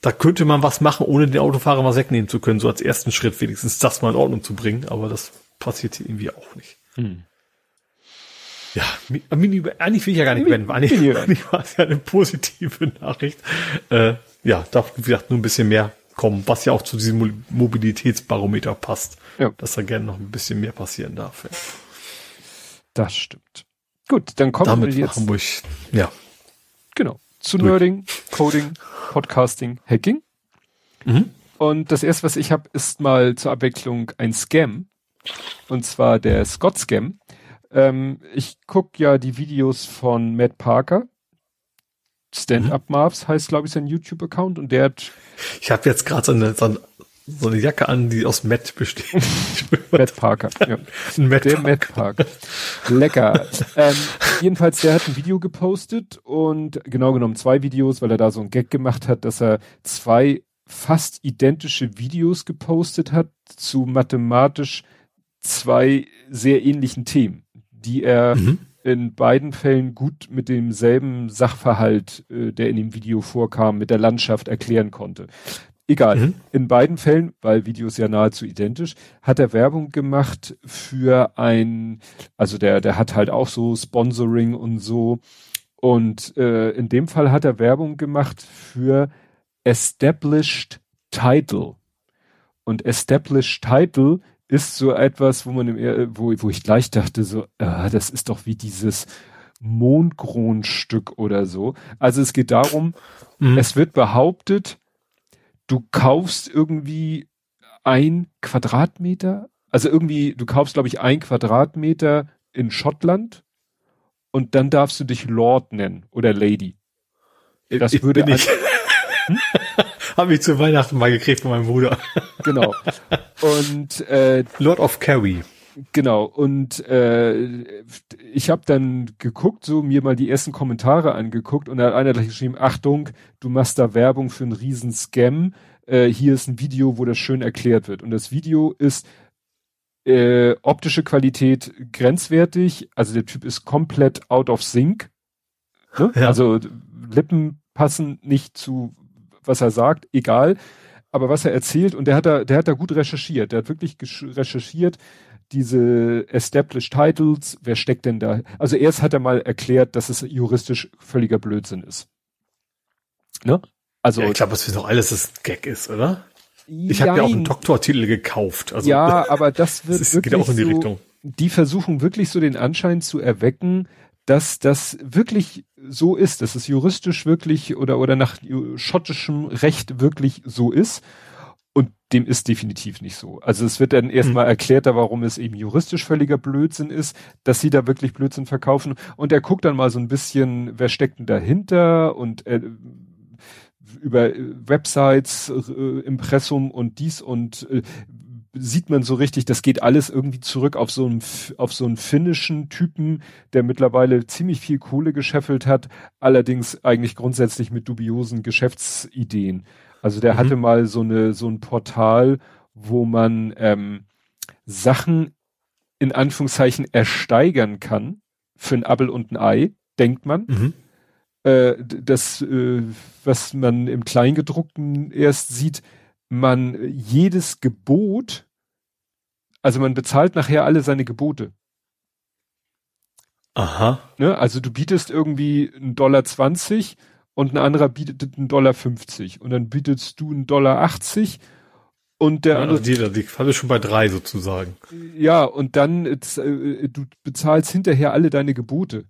da könnte man was machen, ohne den Autofahrer was wegnehmen zu können, so als ersten Schritt wenigstens das mal in Ordnung zu bringen. Aber das passiert hier irgendwie auch nicht. Hm. Ja, eigentlich will ich ja gar nicht wenden. Eigentlich, eigentlich war es ja eine positive Nachricht. Äh, ja, darf, wie gesagt, nur ein bisschen mehr kommen, was ja auch zu diesem Mobilitätsbarometer passt. Ja. Dass da gerne noch ein bisschen mehr passieren darf. Das stimmt. Gut, dann kommen Damit wir jetzt. Hamburg, ja. Genau. Zu Durch. Nerding, Coding, Podcasting, Hacking. Mhm. Und das erste, was ich habe, ist mal zur Abwechslung ein Scam. Und zwar der Scott Scam. Ähm, ich gucke ja die Videos von Matt Parker. Stand-Up Marvs heißt, glaube ich, sein YouTube-Account. Und der hat. Ich habe jetzt gerade so eine, so ein so eine Jacke an, die aus Matt besteht. [LAUGHS] Matt Parker. Ja. [LAUGHS] Matt der Parker. Matt Parker. Lecker. ähm, jedenfalls, der hat ein Video gepostet und genau genommen zwei Videos, weil er da so ein Gag gemacht hat, dass er zwei fast identische Videos gepostet hat zu mathematisch zwei sehr ähnlichen Themen, die er mhm. in beiden Fällen gut mit demselben Sachverhalt, äh, der in dem Video vorkam, mit der Landschaft erklären konnte. Egal. Mhm. In beiden Fällen, weil Videos ja nahezu identisch, hat er Werbung gemacht für ein, also der, der hat halt auch so Sponsoring und so. Und äh, in dem Fall hat er Werbung gemacht für Established Title. Und Established Title ist so etwas, wo man im, wo, wo ich gleich dachte, so, äh, das ist doch wie dieses Mondkronstück oder so. Also es geht darum, mhm. es wird behauptet, du kaufst irgendwie ein Quadratmeter, also irgendwie, du kaufst, glaube ich, ein Quadratmeter in Schottland und dann darfst du dich Lord nennen oder Lady. Das ich würde ich. [LAUGHS] Hm? Habe ich zu Weihnachten mal gekriegt von meinem Bruder. Genau. Und äh, Lord of Kerry. Genau, und äh, ich habe dann geguckt, so mir mal die ersten Kommentare angeguckt und da hat einer gleich geschrieben, Achtung, du machst da Werbung für einen riesen Scam. Äh, hier ist ein Video, wo das schön erklärt wird. Und das Video ist äh, optische Qualität grenzwertig, also der Typ ist komplett out of sync. Ne? Ja. Also Lippen passen nicht zu, was er sagt, egal. Aber was er erzählt, und der hat da, der hat da gut recherchiert, der hat wirklich recherchiert, diese Established Titles, wer steckt denn da? Also erst hat er mal erklärt, dass es juristisch völliger Blödsinn ist. Ne? Also ja, ich glaube, was wir doch alles das Gag ist, oder? Ich habe ja auch einen Doktortitel gekauft. Also, ja, [LAUGHS] aber das wird das wirklich geht auch in die so, Richtung. Die versuchen wirklich so den Anschein zu erwecken, dass das wirklich so ist, dass es juristisch wirklich oder oder nach schottischem Recht wirklich so ist. Und dem ist definitiv nicht so. Also es wird dann erstmal mhm. erklärt, warum es eben juristisch völliger Blödsinn ist, dass sie da wirklich Blödsinn verkaufen. Und er guckt dann mal so ein bisschen, wer steckt denn dahinter und äh, über Websites, äh, Impressum und dies und äh, sieht man so richtig, das geht alles irgendwie zurück auf so einen, auf so einen finnischen Typen, der mittlerweile ziemlich viel Kohle gescheffelt hat, allerdings eigentlich grundsätzlich mit dubiosen Geschäftsideen. Also der mhm. hatte mal so eine so ein Portal, wo man ähm, Sachen in Anführungszeichen ersteigern kann für ein Appel und ein Ei, denkt man. Mhm. Äh, das, äh, was man im Kleingedruckten erst sieht, man jedes Gebot, also man bezahlt nachher alle seine Gebote. Aha. Ne? Also du bietest irgendwie einen Dollar zwanzig und ein anderer bietet einen Dollar 50 und dann bietest du einen Dollar 80 und der ja, andere. Also die, die falle schon bei drei sozusagen. Ja, und dann, äh, du bezahlst hinterher alle deine Gebote.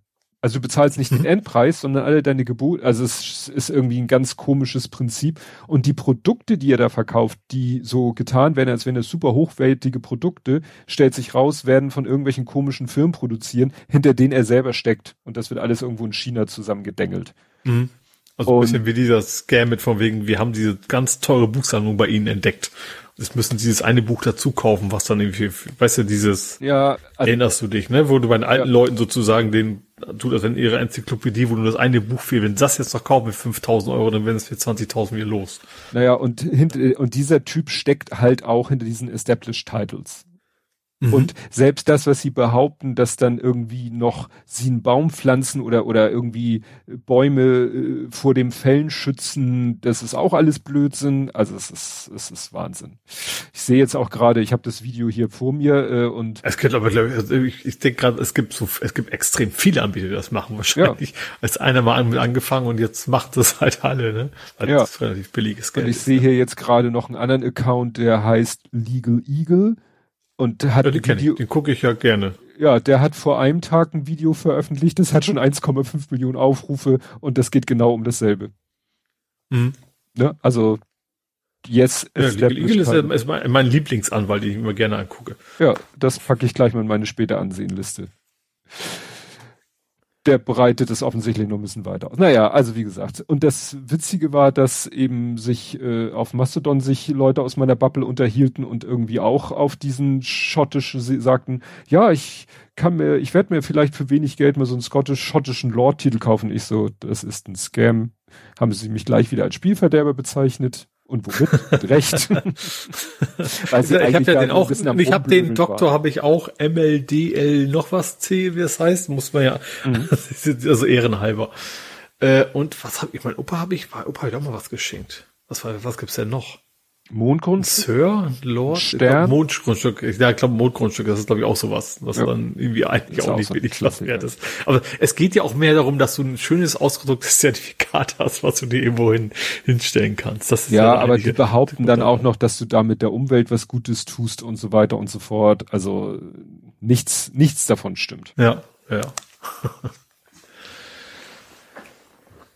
Also du bezahlst nicht mhm. den Endpreis, sondern alle deine Gebote. Also es ist irgendwie ein ganz komisches Prinzip. Und die Produkte, die er da verkauft, die so getan werden, als wären das super hochwertige Produkte, stellt sich raus, werden von irgendwelchen komischen Firmen produzieren, hinter denen er selber steckt. Und das wird alles irgendwo in China zusammengedengelt. Mhm. Also ein bisschen wie dieser Scam mit von wegen, wir haben diese ganz teure Buchsammlung bei Ihnen entdeckt. Jetzt müssen Sie dieses eine Buch dazu kaufen, was dann irgendwie, weißt du, dieses, ja, also, erinnerst du dich, ne, wo du bei den alten ja. Leuten sozusagen den tut das in ihrer Enzyklopädie, wo nur das eine Buch fehlt. Wenn das jetzt noch kaufen mit 5000 Euro, dann werden es für 20.000 wieder los. Naja, und, hinter, und dieser Typ steckt halt auch hinter diesen Established Titles. Mhm. Und selbst das, was sie behaupten, dass dann irgendwie noch sie einen Baum pflanzen oder, oder irgendwie Bäume äh, vor dem Fällen schützen, das ist auch alles Blödsinn. Also es ist, es ist Wahnsinn. Ich sehe jetzt auch gerade, ich habe das Video hier vor mir äh, und. Es gibt aber, glaube ich, also ich, ich denke gerade, es gibt so, es gibt extrem viele Anbieter, die das machen wahrscheinlich. Ja. Als einer mal an, angefangen und jetzt macht das [LAUGHS] halt alle, ne? Weil ja. das relativ billiges Geld. Und ich sehe hier jetzt gerade noch einen anderen Account, der heißt Legal Eagle und hat ja, den, den gucke ich ja gerne. Ja, der hat vor einem Tag ein Video veröffentlicht, das hat schon 1,5 Millionen Aufrufe und das geht genau um dasselbe. Mhm. Ne? Also Yes, ja, Legal ist, ist mein, mein Lieblingsanwalt, den ich immer gerne angucke. Ja, das packe ich gleich mal in meine später Ansehenliste der breitet es offensichtlich noch ein bisschen weiter aus. Naja, also wie gesagt. Und das Witzige war, dass eben sich äh, auf Mastodon sich Leute aus meiner Bubble unterhielten und irgendwie auch auf diesen schottisch sagten, ja, ich kann mir, ich werde mir vielleicht für wenig Geld mal so einen skottisch-schottischen Lord-Titel kaufen. Ich so, das ist ein Scam. Haben sie mich gleich wieder als Spielverderber bezeichnet. Und womit? Mit Recht. [LAUGHS] Weil sie ich habe ja den auch, ich habe den Doktor habe ich auch MLDL noch was C, wie es heißt, muss man ja, mhm. [LAUGHS] also ehrenhalber. Äh, und was habe ich, mein Opa habe ich, Opa hat auch mal was geschenkt. Was war, was gibt's denn noch? Mondgrundstück? Sir, Lord, Stern? Mondgrundstück. Ja, ich glaube Mondgrundstück, das ist glaube ich auch sowas, was ja. dann irgendwie eigentlich auch, auch nicht so wirklich was wert ist. Aber es geht ja auch mehr darum, dass du ein schönes ausgedrucktes [LAUGHS] Zertifikat hast, was du dir irgendwo hin, hinstellen kannst. Das ist ja, ja aber die behaupten dann auch noch, dass du damit der Umwelt was Gutes tust und so weiter und so fort. Also nichts, nichts davon stimmt. Ja, ja.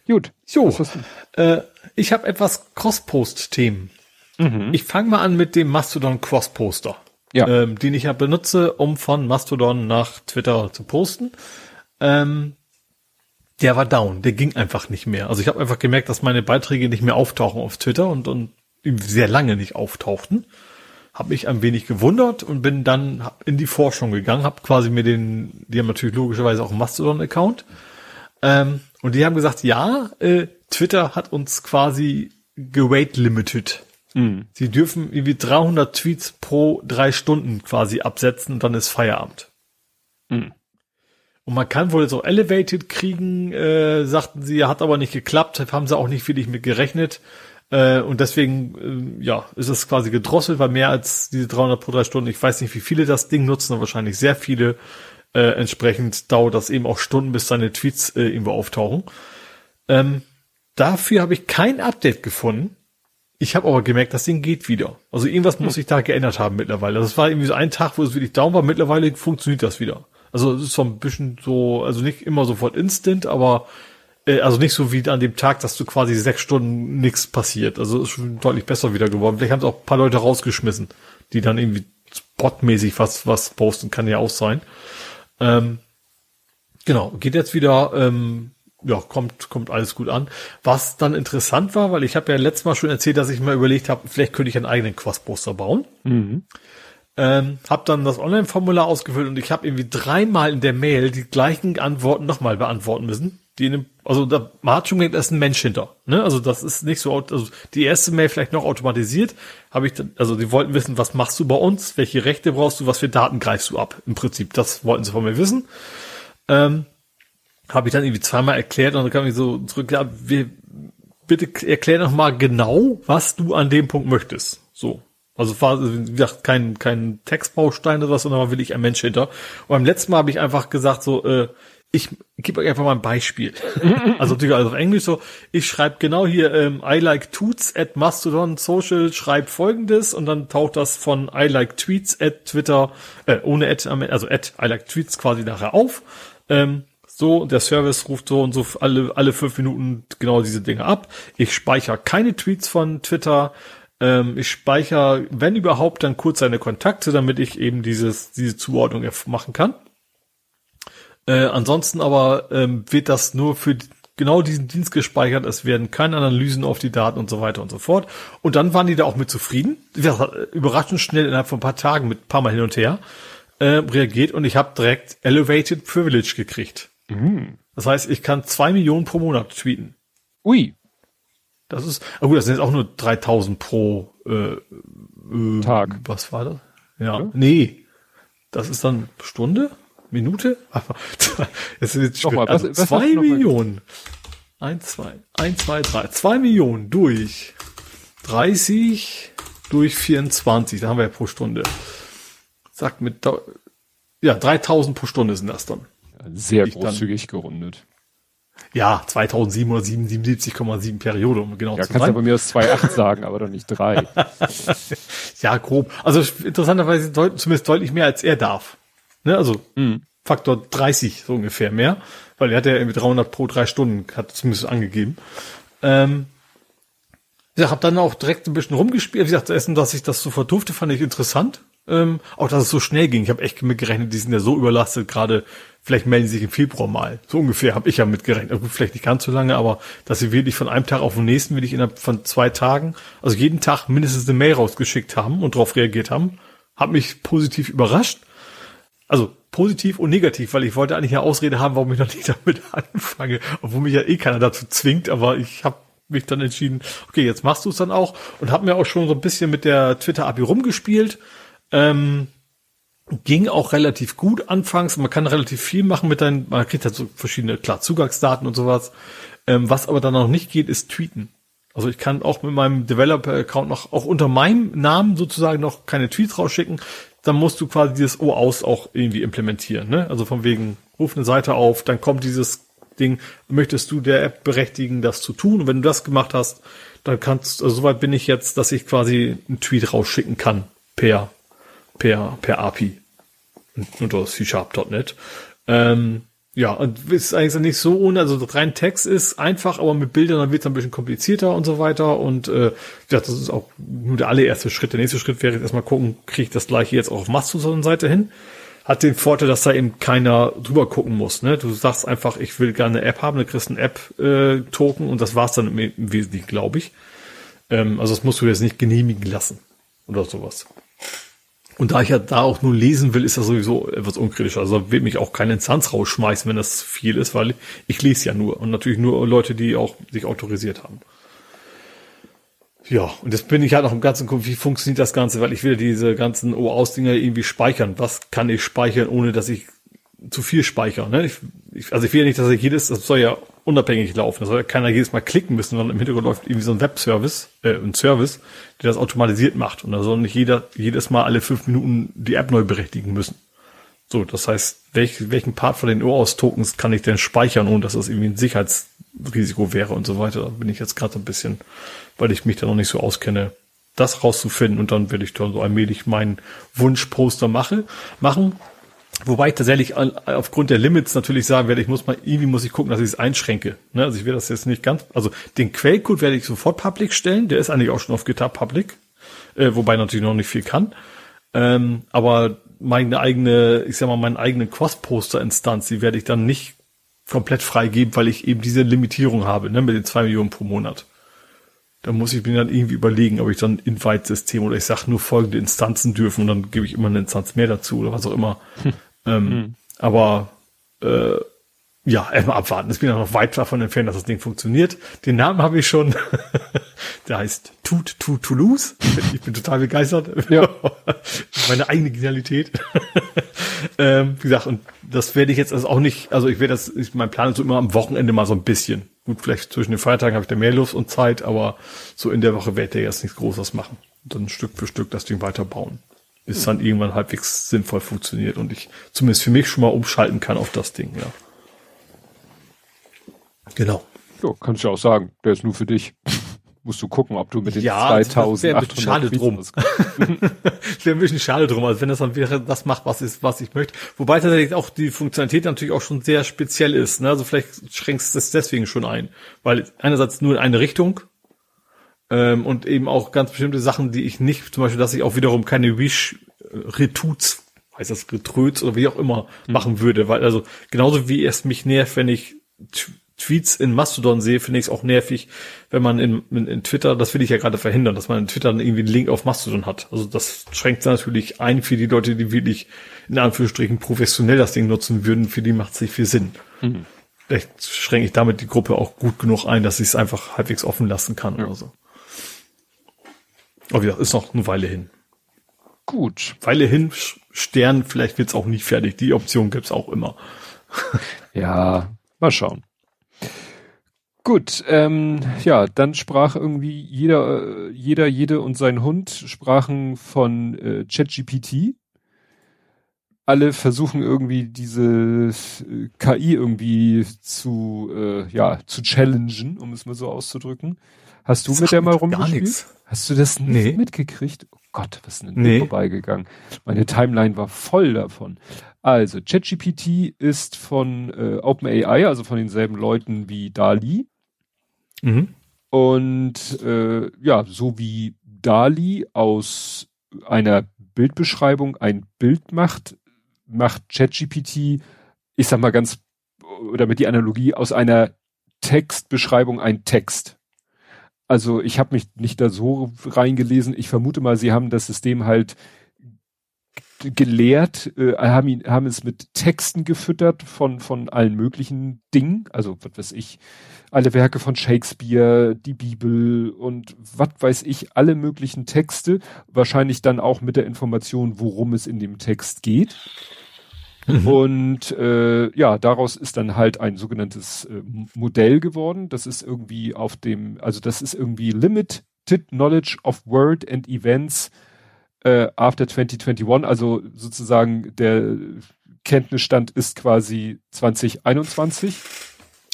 Gut. So, äh, ich habe etwas Cross-Post-Themen. Mhm. Ich fange mal an mit dem Mastodon Cross Poster, ja. ähm, den ich ja benutze, um von Mastodon nach Twitter zu posten. Ähm, der war down, der ging einfach nicht mehr. Also ich habe einfach gemerkt, dass meine Beiträge nicht mehr auftauchen auf Twitter und, und sehr lange nicht auftauchten. Habe mich ein wenig gewundert und bin dann in die Forschung gegangen, habe quasi mir den, die haben natürlich logischerweise auch einen Mastodon-Account. Ähm, und die haben gesagt, ja, äh, Twitter hat uns quasi geweight limited. Mhm. Sie dürfen irgendwie 300 Tweets pro drei Stunden quasi absetzen und dann ist Feierabend. Mhm. Und man kann wohl so Elevated kriegen, äh, sagten sie, hat aber nicht geklappt, haben sie auch nicht wirklich mit gerechnet. Äh, und deswegen, äh, ja, ist es quasi gedrosselt, weil mehr als diese 300 pro drei Stunden, ich weiß nicht, wie viele das Ding nutzen, aber wahrscheinlich sehr viele. Äh, entsprechend dauert das eben auch Stunden, bis seine Tweets äh, irgendwo auftauchen. Ähm, dafür habe ich kein Update gefunden. Ich habe aber gemerkt, das Ding geht wieder. Also irgendwas muss sich da geändert haben mittlerweile. Das war irgendwie so ein Tag, wo es wirklich down war. Mittlerweile funktioniert das wieder. Also es ist so ein bisschen so, also nicht immer sofort instant, aber äh, also nicht so wie an dem Tag, dass du quasi sechs Stunden nichts passiert. Also ist schon deutlich besser wieder geworden. Vielleicht haben es auch ein paar Leute rausgeschmissen, die dann irgendwie spotmäßig was was posten, kann ja auch sein. Ähm, genau, geht jetzt wieder. Ähm, ja, kommt, kommt alles gut an. Was dann interessant war, weil ich habe ja letztes Mal schon erzählt, dass ich mir überlegt habe, vielleicht könnte ich einen eigenen Quest-Poster bauen. Mhm. Ähm, habe dann das Online-Formular ausgefüllt und ich habe irgendwie dreimal in der Mail die gleichen Antworten nochmal beantworten müssen. Die in dem, also da, man hat schon gemerkt, da ist ein Mensch hinter. Ne? Also das ist nicht so, also die erste Mail vielleicht noch automatisiert, habe ich dann, also die wollten wissen, was machst du bei uns, welche Rechte brauchst du, was für Daten greifst du ab, im Prinzip. Das wollten sie von mir wissen. Ähm, habe ich dann irgendwie zweimal erklärt und dann kam ich so zurück, ja, wir, bitte erklär noch mal genau, was du an dem Punkt möchtest. So. Also war, wie gesagt, kein, kein Textbaustein oder was, sondern will ich ein Mensch hinter. Und beim letzten Mal habe ich einfach gesagt so, äh, ich gebe euch einfach mal ein Beispiel. [LAUGHS] also natürlich also auf Englisch so, ich schreibe genau hier ähm, I like tweets at Mastodon Social, schreib folgendes und dann taucht das von I like tweets at Twitter, äh, ohne at, also at I like tweets quasi nachher auf. Ähm, so, der Service ruft so und so alle, alle fünf Minuten genau diese Dinge ab. Ich speichere keine Tweets von Twitter. Ähm, ich speichere, wenn überhaupt, dann kurz seine Kontakte, damit ich eben dieses, diese Zuordnung machen kann. Äh, ansonsten aber ähm, wird das nur für genau diesen Dienst gespeichert. Es werden keine Analysen auf die Daten und so weiter und so fort. Und dann waren die da auch mit zufrieden. Überraschend schnell innerhalb von ein paar Tagen mit ein paar Mal hin und her äh, reagiert und ich habe direkt Elevated Privilege gekriegt. Mhm. Das heißt, ich kann zwei Millionen pro Monat tweeten. Ui. Das ist, ah gut, das sind jetzt auch nur 3000 pro äh, äh, Tag. Was war das? Ja, ja, nee. Das ist dann Stunde? Minute? [LAUGHS] Das ist jetzt Nochmal, also was, was zwei Millionen. Eins, zwei, eins, zwei, drei. Zwei Millionen durch 30 durch 24. Da haben wir ja pro Stunde. Sagt mit, ja, 3000 pro Stunde sind das dann. Sehr großzügig dann, gerundet. Ja, 2777,7 Periode, um genau ja, zu sein. Ja, kannst du bei mir aus 2,8 [LAUGHS] sagen, aber doch nicht 3. [LAUGHS] ja, grob. Also interessanterweise deut zumindest deutlich mehr, als er darf. Ne, also mhm. Faktor 30 so ungefähr mehr, weil er hat ja irgendwie 300 pro drei Stunden, hat zumindest angegeben. Ähm, ich habe dann auch direkt ein bisschen rumgespielt. Wie gesagt, Essen, dass ich das so verdurfte, fand ich interessant. Ähm, auch dass es so schnell ging. Ich habe echt mitgerechnet, die sind ja so überlastet, gerade vielleicht melden sie sich im Februar mal. So ungefähr habe ich ja mitgerechnet. Also vielleicht nicht ganz so lange, aber dass sie wirklich von einem Tag auf den nächsten, wirklich innerhalb von zwei Tagen, also jeden Tag mindestens eine Mail rausgeschickt haben und darauf reagiert haben, hat mich positiv überrascht. Also positiv und negativ, weil ich wollte eigentlich eine Ausrede haben, warum ich noch nicht [LAUGHS] damit anfange, obwohl mich ja eh keiner dazu zwingt, aber ich habe mich dann entschieden, okay, jetzt machst du es dann auch und habe mir auch schon so ein bisschen mit der Twitter-API rumgespielt. Ähm, ging auch relativ gut anfangs. Man kann relativ viel machen mit deinen, man kriegt halt so verschiedene, klar, Zugangsdaten und sowas. Ähm, was aber dann noch nicht geht, ist tweeten. Also ich kann auch mit meinem Developer-Account noch, auch unter meinem Namen sozusagen noch keine Tweets rausschicken. Dann musst du quasi dieses O aus auch irgendwie implementieren. Ne? Also von wegen, ruf eine Seite auf, dann kommt dieses Ding, möchtest du der App berechtigen, das zu tun? Und wenn du das gemacht hast, dann kannst, also soweit bin ich jetzt, dass ich quasi einen Tweet rausschicken kann per, per, per API unter C-Sharp.net. Ähm, ja, und ist eigentlich nicht so ohne, also rein Text ist einfach, aber mit Bildern dann wird es ein bisschen komplizierter und so weiter. Und äh, das ist auch nur der allererste Schritt. Der nächste Schritt wäre jetzt erstmal gucken, kriege ich das gleiche jetzt auch auf Mastodon-Seite hin. Hat den Vorteil, dass da eben keiner drüber gucken muss. Ne? Du sagst einfach, ich will gerne eine App haben, du kriegst einen App-Token und das war's dann im, im Wesentlichen, glaube ich. Ähm, also das musst du jetzt nicht genehmigen lassen oder sowas. Und da ich ja da auch nur lesen will, ist das sowieso etwas unkritisch. Also wird mich auch keine Instanz rausschmeißen, wenn das viel ist, weil ich lese ja nur. Und natürlich nur Leute, die auch sich autorisiert haben. Ja, und jetzt bin ich halt noch im ganzen Gucken, wie funktioniert das Ganze, weil ich will diese ganzen OAuS-Dinger irgendwie speichern. Was kann ich speichern, ohne dass ich zu viel speichere? Ne? Ich, ich, also ich will ja nicht, dass ich jedes, das soll ja unabhängig laufen. Da soll ja keiner jedes Mal klicken müssen, sondern im Hintergrund läuft irgendwie so ein Webservice, äh, ein Service, der das automatisiert macht. Und da soll nicht jeder jedes Mal alle fünf Minuten die App neu berechtigen müssen. So, das heißt, welch, welchen Part von den OAuth-Tokens kann ich denn speichern, ohne dass das irgendwie ein Sicherheitsrisiko wäre und so weiter. Da bin ich jetzt gerade ein bisschen, weil ich mich da noch nicht so auskenne, das rauszufinden und dann werde ich dann so allmählich meinen Wunschposter mache, machen. Wobei ich tatsächlich aufgrund der Limits natürlich sagen werde, ich muss mal, irgendwie muss ich gucken, dass ich es einschränke. Ne? Also ich werde das jetzt nicht ganz, also den Quellcode werde ich sofort public stellen, der ist eigentlich auch schon auf GitHub public, äh, wobei natürlich noch nicht viel kann. Ähm, aber meine eigene, ich sag mal, meinen eigenen Cross-Poster-Instanz, die werde ich dann nicht komplett freigeben, weil ich eben diese Limitierung habe, ne, mit den zwei Millionen pro Monat. Da muss ich mir dann irgendwie überlegen, ob ich dann Invite-System oder ich sage nur folgende Instanzen dürfen und dann gebe ich immer eine Instanz mehr dazu oder was auch immer. Hm. [LAUGHS] Ähm, mhm. Aber äh, ja, erstmal abwarten. Ich bin noch weit davon entfernt, dass das Ding funktioniert. Den Namen habe ich schon. [LAUGHS] Der heißt Tut to Toulouse. Ich bin total begeistert. Ja. [LAUGHS] Meine eigene Genialität. [LAUGHS] ähm, wie gesagt, und das werde ich jetzt also auch nicht, also ich werde das, ich, mein Plan ist so immer am Wochenende mal so ein bisschen. Gut, vielleicht zwischen den Feiertagen habe ich da mehr Lust und Zeit, aber so in der Woche werde ich jetzt nichts Großes machen. Und dann Stück für Stück das Ding weiterbauen es dann irgendwann halbwegs sinnvoll funktioniert und ich zumindest für mich schon mal umschalten kann auf das Ding, ja. Genau. Ja, kannst du auch sagen, der ist nur für dich. [LAUGHS] Musst du gucken, ob du mit den ja, 2000 wäre ein bisschen schade drum. [LAUGHS] [LAUGHS] wäre ein bisschen schade drum, also wenn das dann wäre, das macht, was ist, was ich möchte. Wobei tatsächlich auch die Funktionalität natürlich auch schon sehr speziell ist. Ne? Also vielleicht schränkst du es deswegen schon ein, weil einerseits nur in eine Richtung ähm, und eben auch ganz bestimmte Sachen, die ich nicht, zum Beispiel, dass ich auch wiederum keine Wish äh, Retuts, heißt das Retröts oder wie auch immer, mhm. machen würde, weil also genauso wie es mich nervt, wenn ich Tweets in Mastodon sehe, finde ich es auch nervig, wenn man in, in, in, Twitter, das will ich ja gerade verhindern, dass man in Twitter dann irgendwie einen Link auf Mastodon hat. Also das schränkt natürlich ein für die Leute, die wirklich in Anführungsstrichen professionell das Ding nutzen würden, für die macht es nicht viel Sinn. Mhm. Vielleicht schränke ich damit die Gruppe auch gut genug ein, dass ich es einfach halbwegs offen lassen kann ja. oder so. Aber gesagt, ist noch eine Weile hin. Gut. Weile hin, Stern, vielleicht wird's auch nicht fertig. Die Option gibt's auch immer. [LAUGHS] ja, mal schauen. Gut, ähm, ja, dann sprach irgendwie jeder, äh, jeder, jede und sein Hund sprachen von äh, ChatGPT. Alle versuchen irgendwie diese äh, KI irgendwie zu, äh, ja, zu challengen, um es mal so auszudrücken. Hast du das mit der mal rumgespielt? Hast du das nicht nee. mitgekriegt? Oh Gott, was ist denn nee. vorbeigegangen? Meine Timeline war voll davon. Also, ChatGPT ist von äh, OpenAI, also von denselben Leuten wie DALI. Mhm. Und äh, ja, so wie DALI aus einer Bildbeschreibung ein Bild macht, macht ChatGPT, ich sag mal ganz, oder mit die Analogie, aus einer Textbeschreibung ein Text. Also ich habe mich nicht da so reingelesen. Ich vermute mal, sie haben das System halt gelehrt, äh, haben ihn, haben es mit Texten gefüttert von von allen möglichen Dingen, also was weiß ich, alle Werke von Shakespeare, die Bibel und was weiß ich, alle möglichen Texte, wahrscheinlich dann auch mit der Information, worum es in dem Text geht. Mhm. Und äh, ja, daraus ist dann halt ein sogenanntes äh, Modell geworden. Das ist irgendwie auf dem, also das ist irgendwie Limited Knowledge of World and Events äh, after 2021. Also sozusagen der Kenntnisstand ist quasi 2021.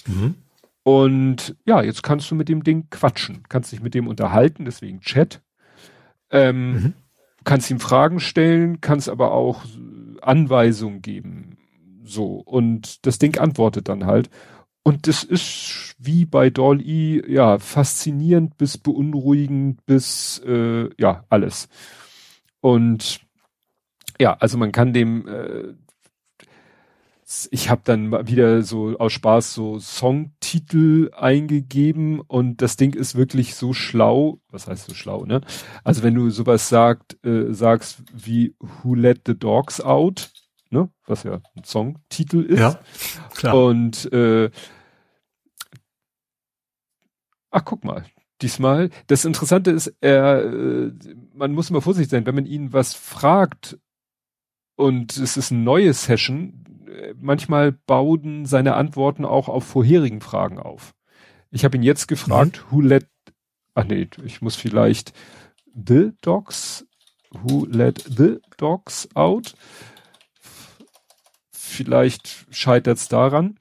Mhm. Und ja, jetzt kannst du mit dem Ding quatschen, kannst dich mit dem unterhalten, deswegen Chat. Ähm, mhm. Kannst ihm Fragen stellen, kannst aber auch Anweisungen geben. So. Und das Ding antwortet dann halt. Und das ist wie bei Dolly, ja, faszinierend bis beunruhigend bis, äh, ja, alles. Und ja, also man kann dem, äh, ich habe dann wieder so aus Spaß so Songtitel eingegeben und das Ding ist wirklich so schlau. Was heißt so schlau, ne? Also wenn du sowas sagt, äh, sagst wie Who Let the Dogs Out, ne? Was ja ein Songtitel ist. Ja, klar. Und äh, ach guck mal, diesmal. Das Interessante ist, er, äh, man muss immer vorsichtig sein, wenn man ihn was fragt und es ist eine neue Session, manchmal bauen seine Antworten auch auf vorherigen Fragen auf. Ich habe ihn jetzt gefragt, mhm. who let, ach nee, ich muss vielleicht the dogs, who let the dogs out? Vielleicht scheitert es daran.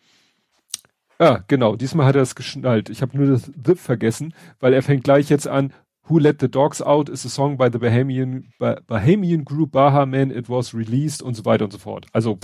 Ah, genau, diesmal hat er es geschnallt. Ich habe nur das the vergessen, weil er fängt gleich jetzt an, Who Let the Dogs Out is a song by the Bahamian, Bahamian Group Baha Man, it was released und so weiter und so fort. Also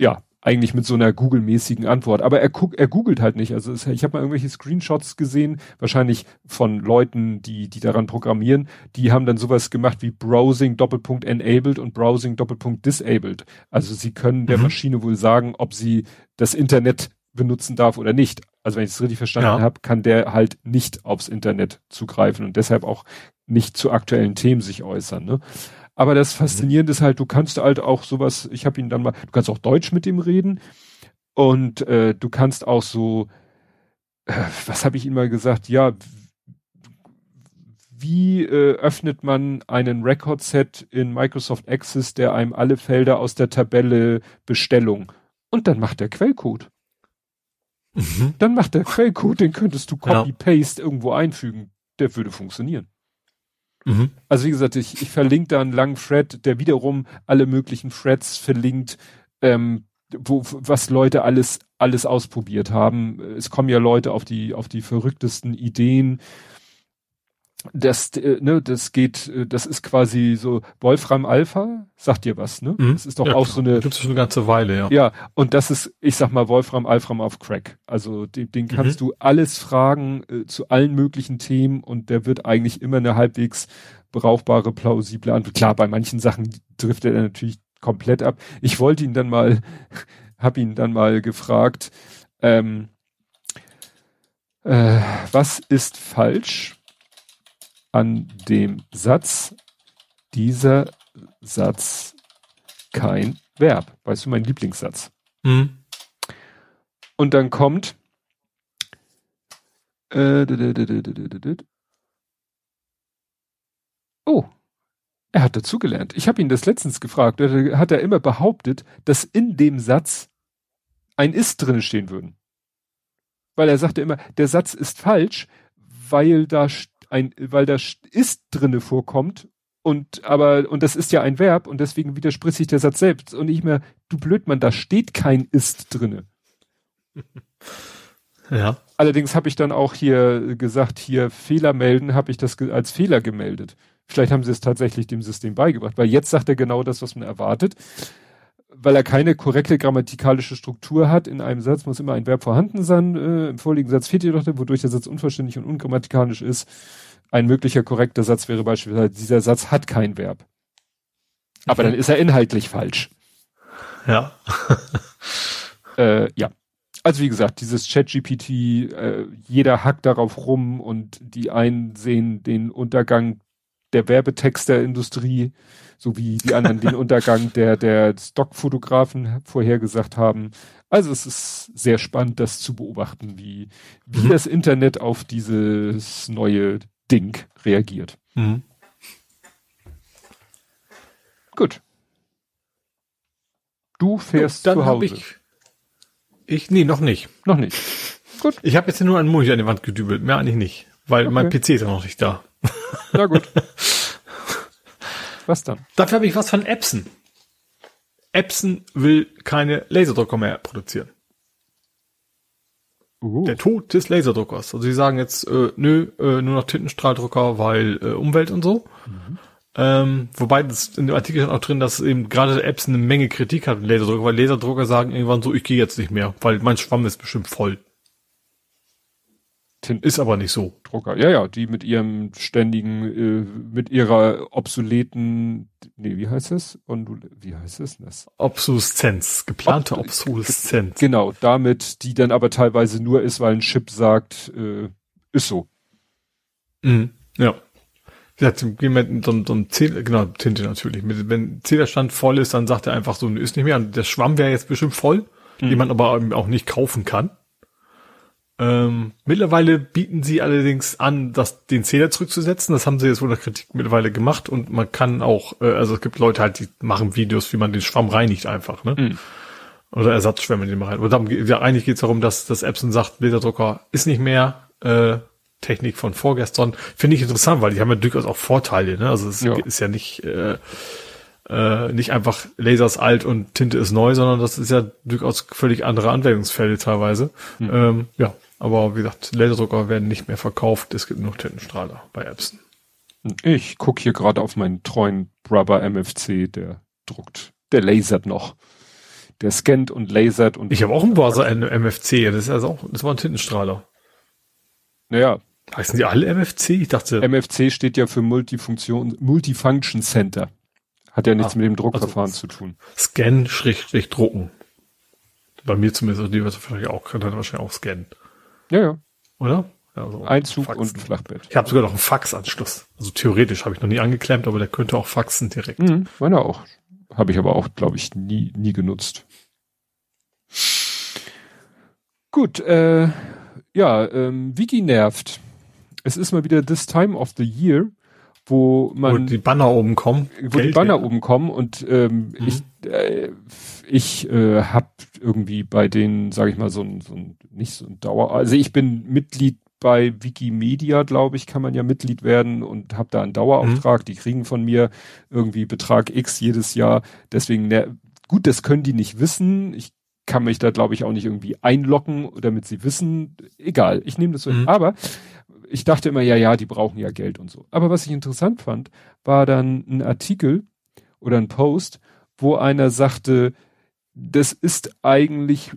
ja, eigentlich mit so einer Google-mäßigen Antwort. Aber er guckt, er googelt halt nicht. Also es, ich habe mal irgendwelche Screenshots gesehen, wahrscheinlich von Leuten, die, die daran programmieren. Die haben dann sowas gemacht wie Browsing Doppelpunkt enabled und Browsing Doppelpunkt disabled. Also sie können der mhm. Maschine wohl sagen, ob sie das Internet benutzen darf oder nicht. Also wenn ich es richtig verstanden ja. habe, kann der halt nicht aufs Internet zugreifen und deshalb auch nicht zu aktuellen Themen sich äußern. Ne? Aber das Faszinierende ist halt, du kannst halt auch sowas, ich habe ihn dann mal, du kannst auch Deutsch mit ihm reden und äh, du kannst auch so, äh, was habe ich ihm mal gesagt, ja, wie äh, öffnet man einen Record-Set in Microsoft Access, der einem alle Felder aus der Tabelle Bestellung und dann macht der Quellcode. Mhm. Dann macht der Quellcode, den könntest du Copy-Paste ja. irgendwo einfügen. Der würde funktionieren. Mhm. Also wie gesagt, ich, ich verlinke da einen langen Thread, der wiederum alle möglichen Threads verlinkt, ähm, wo, was Leute alles, alles ausprobiert haben. Es kommen ja Leute auf die, auf die verrücktesten Ideen das, äh, ne, das geht, äh, das ist quasi so Wolfram Alpha, sagt dir was, ne? Mhm. Das ist doch ja, auch klar. so eine. Gibt es schon eine ganze Weile, ja. Ja, und das ist, ich sag mal, Wolfram Alpha auf Crack. Also den, den kannst mhm. du alles fragen äh, zu allen möglichen Themen und der wird eigentlich immer eine halbwegs brauchbare, plausible Antwort. Klar, bei manchen Sachen trifft er natürlich komplett ab. Ich wollte ihn dann mal, [LAUGHS] hab ihn dann mal gefragt, Ähm, äh, was ist falsch an dem Satz? Dieser Satz kein Verb. Weißt du, mein Lieblingssatz. Mhm. Und dann kommt äh, oh, er hat dazugelernt. Ich habe ihn das letztens gefragt. Da hat er immer behauptet, dass in dem Satz ein ist drin stehen würden. Weil er sagte immer, der Satz ist falsch, weil da ein, weil da ist drinne vorkommt und aber und das ist ja ein Verb und deswegen widerspricht sich der Satz selbst und nicht mehr du Blödmann, da steht kein ist drinne. [LAUGHS] Ja. Allerdings habe ich dann auch hier gesagt, hier Fehler melden, habe ich das als Fehler gemeldet. Vielleicht haben sie es tatsächlich dem System beigebracht, weil jetzt sagt er genau das, was man erwartet. Weil er keine korrekte grammatikalische Struktur hat, in einem Satz muss immer ein Verb vorhanden sein. Äh, Im vorliegenden Satz fehlt jedoch, wodurch der Satz unvollständig und ungrammatikalisch ist. Ein möglicher korrekter Satz wäre beispielsweise, dieser Satz hat kein Verb. Aber dann ist er inhaltlich falsch. Ja. [LAUGHS] äh, ja. Also wie gesagt, dieses Chat-GPT, äh, jeder hackt darauf rum und die einen sehen den Untergang der Werbetexterindustrie, so wie die anderen den [LAUGHS] Untergang der, der Stockfotografen vorhergesagt haben. Also es ist sehr spannend, das zu beobachten, wie, wie mhm. das Internet auf dieses neue Ding reagiert. Mhm. Gut. Du fährst dann zu Hause. Ich, ich, nee, noch nicht. Noch nicht. Gut. Ich habe jetzt nur einen Monitor an die Wand gedübelt, mehr eigentlich nicht, weil okay. mein PC ist ja noch nicht da. [LAUGHS] Na gut. was dann? Dafür habe ich was von Epson. Epson will keine Laserdrucker mehr produzieren. Uh. Der Tod des Laserdruckers. Also sie sagen jetzt, äh, nö, äh, nur noch Tintenstrahldrucker, weil äh, Umwelt und so. Mhm. Ähm, wobei das in dem Artikel ist auch drin, dass eben gerade Epson eine Menge Kritik hat mit Laserdrucker, weil Laserdrucker sagen irgendwann so, ich gehe jetzt nicht mehr, weil mein Schwamm ist bestimmt voll. Tinten ist aber nicht so. Drucker. Ja, ja, die mit ihrem ständigen, äh, mit ihrer obsoleten, nee, wie heißt es? Und wie heißt es das? Obsoleszenz, geplante Ob Obsoleszenz. Genau, damit, die dann aber teilweise nur ist, weil ein Chip sagt, äh, ist so. Mhm, ja. Ja, gehen wir mit so, so einem Zähler, genau, Tinte natürlich. Mit, wenn Zählerstand voll ist, dann sagt er einfach so, ist nicht mehr. Und der Schwamm wäre jetzt bestimmt voll, mhm. den man aber auch nicht kaufen kann. Ähm, mittlerweile bieten sie allerdings an, das, den Zähler zurückzusetzen. Das haben sie jetzt wohl nach Kritik mittlerweile gemacht und man kann auch, äh, also es gibt Leute halt, die machen Videos, wie man den Schwamm reinigt einfach, ne? Mhm. Oder Ersatzschwämme den man rein. Und dann, ja, eigentlich geht es darum, dass das Epson sagt, Laserdrucker ist nicht mehr äh, Technik von vorgestern. Finde ich interessant, weil die haben ja durchaus auch Vorteile, ne? Also es ja. ist ja nicht äh, äh, nicht einfach Laser ist alt und Tinte ist neu, sondern das ist ja durchaus völlig andere Anwendungsfälle teilweise. Mhm. Ähm, ja, aber wie gesagt, Laserdrucker werden nicht mehr verkauft. Es gibt nur Tintenstrahler bei Epson. Ich gucke hier gerade auf meinen treuen Brother MFC, der druckt, der lasert noch. Der scannt und lasert und. Ich habe auch einen Browser MFC, das ist also auch, das war ein Tintenstrahler. Naja. Heißen die alle MFC? Ich dachte. MFC steht ja für Multifunktion, Multifunction Center. Hat ja nichts Ach, mit dem Druckverfahren also zu tun. Scan, Schrägstrich, drucken. Bei mir zumindest, also die wird wahrscheinlich auch, kann dann wahrscheinlich auch scannen. Ja, ja. Oder? Also Einzug Faxen. und Flachbett. Ich habe sogar noch einen Faxanschluss. Also theoretisch habe ich noch nie angeklemmt, aber der könnte auch faxen direkt. Mhm, meiner auch. Habe ich aber auch, glaube ich, nie, nie genutzt. Gut, äh, ja, ähm, Wiki nervt. Es ist mal wieder this time of the year, wo man. Wo die Banner oben kommen. Wo Geld, die Banner ja. oben kommen und ähm, mhm. ich, äh, ich äh, habe irgendwie bei denen, sage ich mal, so ein, so ein, nicht so ein Dauer, also ich bin Mitglied bei Wikimedia, glaube ich, kann man ja Mitglied werden und habe da einen Dauerauftrag. Mhm. Die kriegen von mir irgendwie Betrag X jedes Jahr. Deswegen, ne, gut, das können die nicht wissen. Ich kann mich da, glaube ich, auch nicht irgendwie einloggen, damit sie wissen. Egal, ich nehme das so. Mhm. Aber ich dachte immer, ja, ja, die brauchen ja Geld und so. Aber was ich interessant fand, war dann ein Artikel oder ein Post, wo einer sagte, das ist eigentlich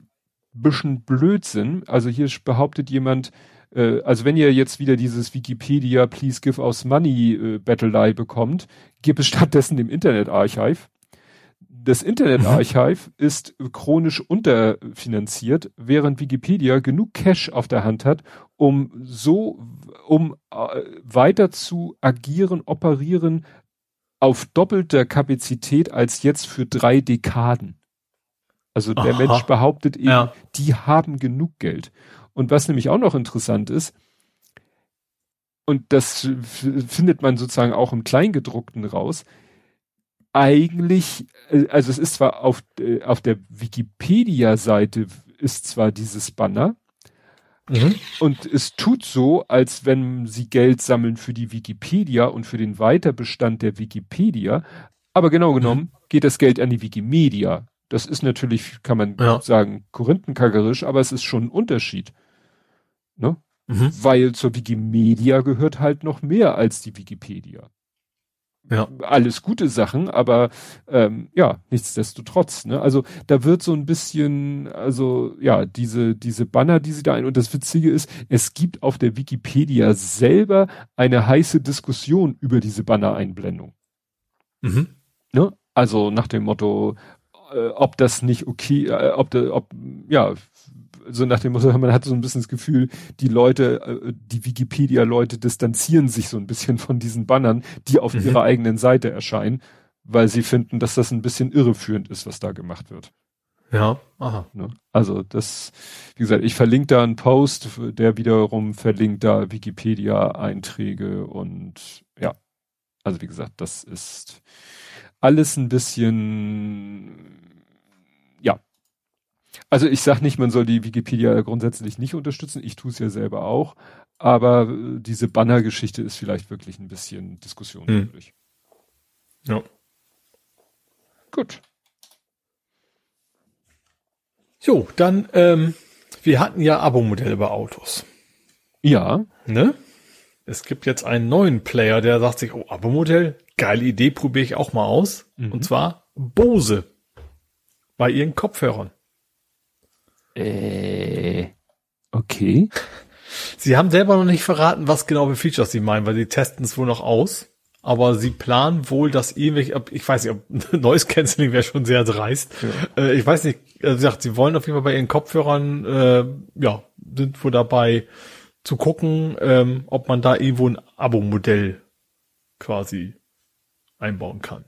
bisschen Blödsinn. Also hier behauptet jemand, äh, also wenn ihr jetzt wieder dieses Wikipedia Please Give Us Money äh, Battlelei bekommt, gibt es stattdessen dem Internet Archive. das Internet Mhm. Archive ist chronisch unterfinanziert, während Wikipedia genug Cash auf der Hand hat, um so, um äh, weiter zu agieren, operieren auf doppelter Kapazität als jetzt für drei Dekaden. Also der Aha. Mensch behauptet eben, Ja. die haben genug Geld. Und was nämlich auch noch interessant ist, und das findet man sozusagen auch im Kleingedruckten raus, eigentlich, äh, also es ist zwar auf, äh, auf der Wikipedia-Seite ist zwar dieses Banner Mhm. und es tut so, als wenn sie Geld sammeln für die Wikipedia und für den Weiterbestand der Wikipedia, aber genau genommen geht das Geld an die Wikimedia. Das ist natürlich, kann man Ja. sagen, korinthenkackerisch, aber es ist schon ein Unterschied. Ne? Mhm. Weil zur Wikimedia gehört halt noch mehr als die Wikipedia. Ja. Alles gute Sachen, aber ähm, ja, nichtsdestotrotz. Ne? Also da wird so ein bisschen, also ja, diese, diese Banner, die sie da ein. Und das Witzige ist, es gibt auf der Wikipedia selber eine heiße Diskussion über diese Banner-Einblendung. Mhm. Ne? Also nach dem Motto, äh, ob das nicht okay, äh, ob, da, ob, ja, so nach dem Motto, man hat so ein bisschen das Gefühl, die Leute, äh, die Wikipedia-Leute distanzieren sich so ein bisschen von diesen Bannern, die auf Mhm. ihrer eigenen Seite erscheinen, weil sie finden, dass das ein bisschen irreführend ist, was da gemacht wird. Ja. Aha. Ne? Also das, wie gesagt, ich verlinke da einen Post, der wiederum verlinkt da Wikipedia-Einträge und ja, also wie gesagt, das ist alles ein bisschen. Also ich sag nicht, man soll die Wikipedia grundsätzlich nicht unterstützen, ich tue es ja selber auch, aber äh, diese Banner-Geschichte ist vielleicht wirklich ein bisschen diskussionswürdig. Ja. Gut. Jo, dann, ähm, wir hatten ja Abo-Modelle bei Autos. Ja, Ne? Es gibt jetzt einen neuen Player, der sagt sich, oh, Abo-Modell, geile Idee, probiere ich auch mal aus. Mhm. Und zwar Bose. Bei ihren Kopfhörern. Äh, okay. Sie haben selber noch nicht verraten, was genau für Features sie meinen, weil sie testen es wohl noch aus. Aber sie planen wohl, dass irgendwelche, ich weiß nicht, ob [LAUGHS] Noise Cancelling wäre schon sehr dreist. Äh, ich weiß nicht, also wie gesagt, sie wollen auf jeden Fall bei ihren Kopfhörern, äh, ja, sind wohl dabei zu gucken, ähm, ob man da irgendwo ein Abo-Modell quasi einbauen kann.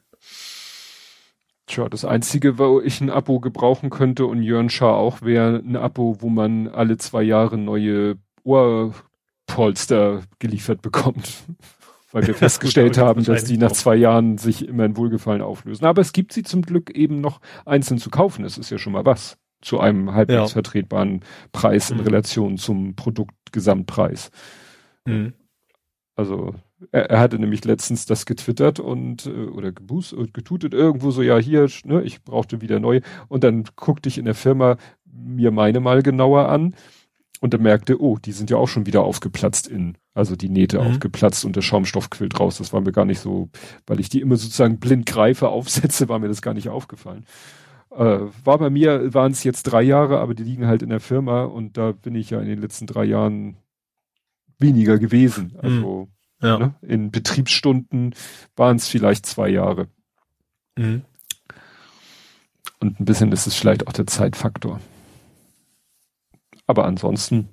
Tja, das einzige, wo ich ein Abo gebrauchen könnte und Jörn Schaar auch, wäre ein Abo, wo man alle zwei Jahre neue Ohrpolster geliefert bekommt. [LAUGHS] Weil wir festgestellt haben, das dass die nach zwei Jahren sich immer in Wohlgefallen auflösen. Aber es gibt sie zum Glück eben noch einzeln zu kaufen. Das ist ja schon mal was. Zu einem halbwegs Ja. vertretbaren Preis in Mhm. Relation zum Produktgesamtpreis. Mhm. Also er, hatte nämlich letztens das getwittert und äh, oder geboost und getutet irgendwo so, ja hier, ne, ich brauchte wieder neue. Und dann guckte ich in der Firma mir meine mal genauer an und dann merkte, oh, die sind ja auch schon wieder aufgeplatzt in, also die Nähte Mhm. aufgeplatzt und der Schaumstoff quillt raus. Das war mir gar nicht so, weil ich die immer sozusagen blind greife, [LAUGHS] aufsetze, war mir das gar nicht aufgefallen. Äh, war bei mir, waren es jetzt drei Jahre, aber die liegen halt in der Firma und da bin ich ja in den letzten drei Jahren weniger gewesen. Also Ja. ne, in Betriebsstunden waren es vielleicht zwei Jahre. Mhm. Und ein bisschen ist es vielleicht auch der Zeitfaktor. Aber ansonsten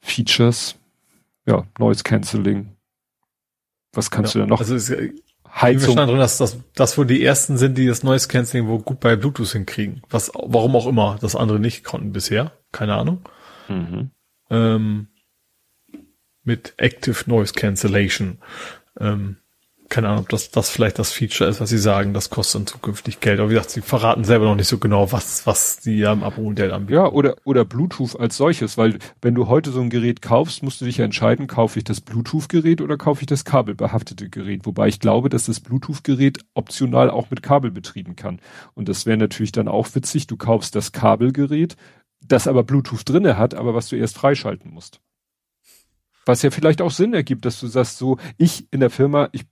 Features, ja, Noise Cancelling. Was kannst ja. du da noch? Also es, äh, Heizung. stand drin, dass das, das wohl die ersten sind, die das Noise Cancelling wohl gut bei Bluetooth hinkriegen. Was, warum auch immer, das andere nicht konnten bisher. Keine Ahnung. Mhm. Ähm, mit Active Noise Cancellation. Ähm, keine Ahnung, ob das, das vielleicht das Feature ist, was sie sagen, das kostet dann zukünftig Geld. Aber wie gesagt, sie verraten selber noch nicht so genau, was, was die ja im Abo-Modell anbieten. Ja, oder, oder Bluetooth als solches, weil wenn du heute so ein Gerät kaufst, musst du dich ja entscheiden, kaufe ich das Bluetooth-Gerät oder kaufe ich das kabelbehaftete Gerät. Wobei ich glaube, dass das Bluetooth-Gerät optional auch mit Kabel betrieben kann. Und das wäre natürlich dann auch witzig, du kaufst das Kabelgerät, das aber Bluetooth drinne hat, aber was du erst freischalten musst. Was ja vielleicht auch Sinn ergibt, dass du sagst so, ich in der Firma, ich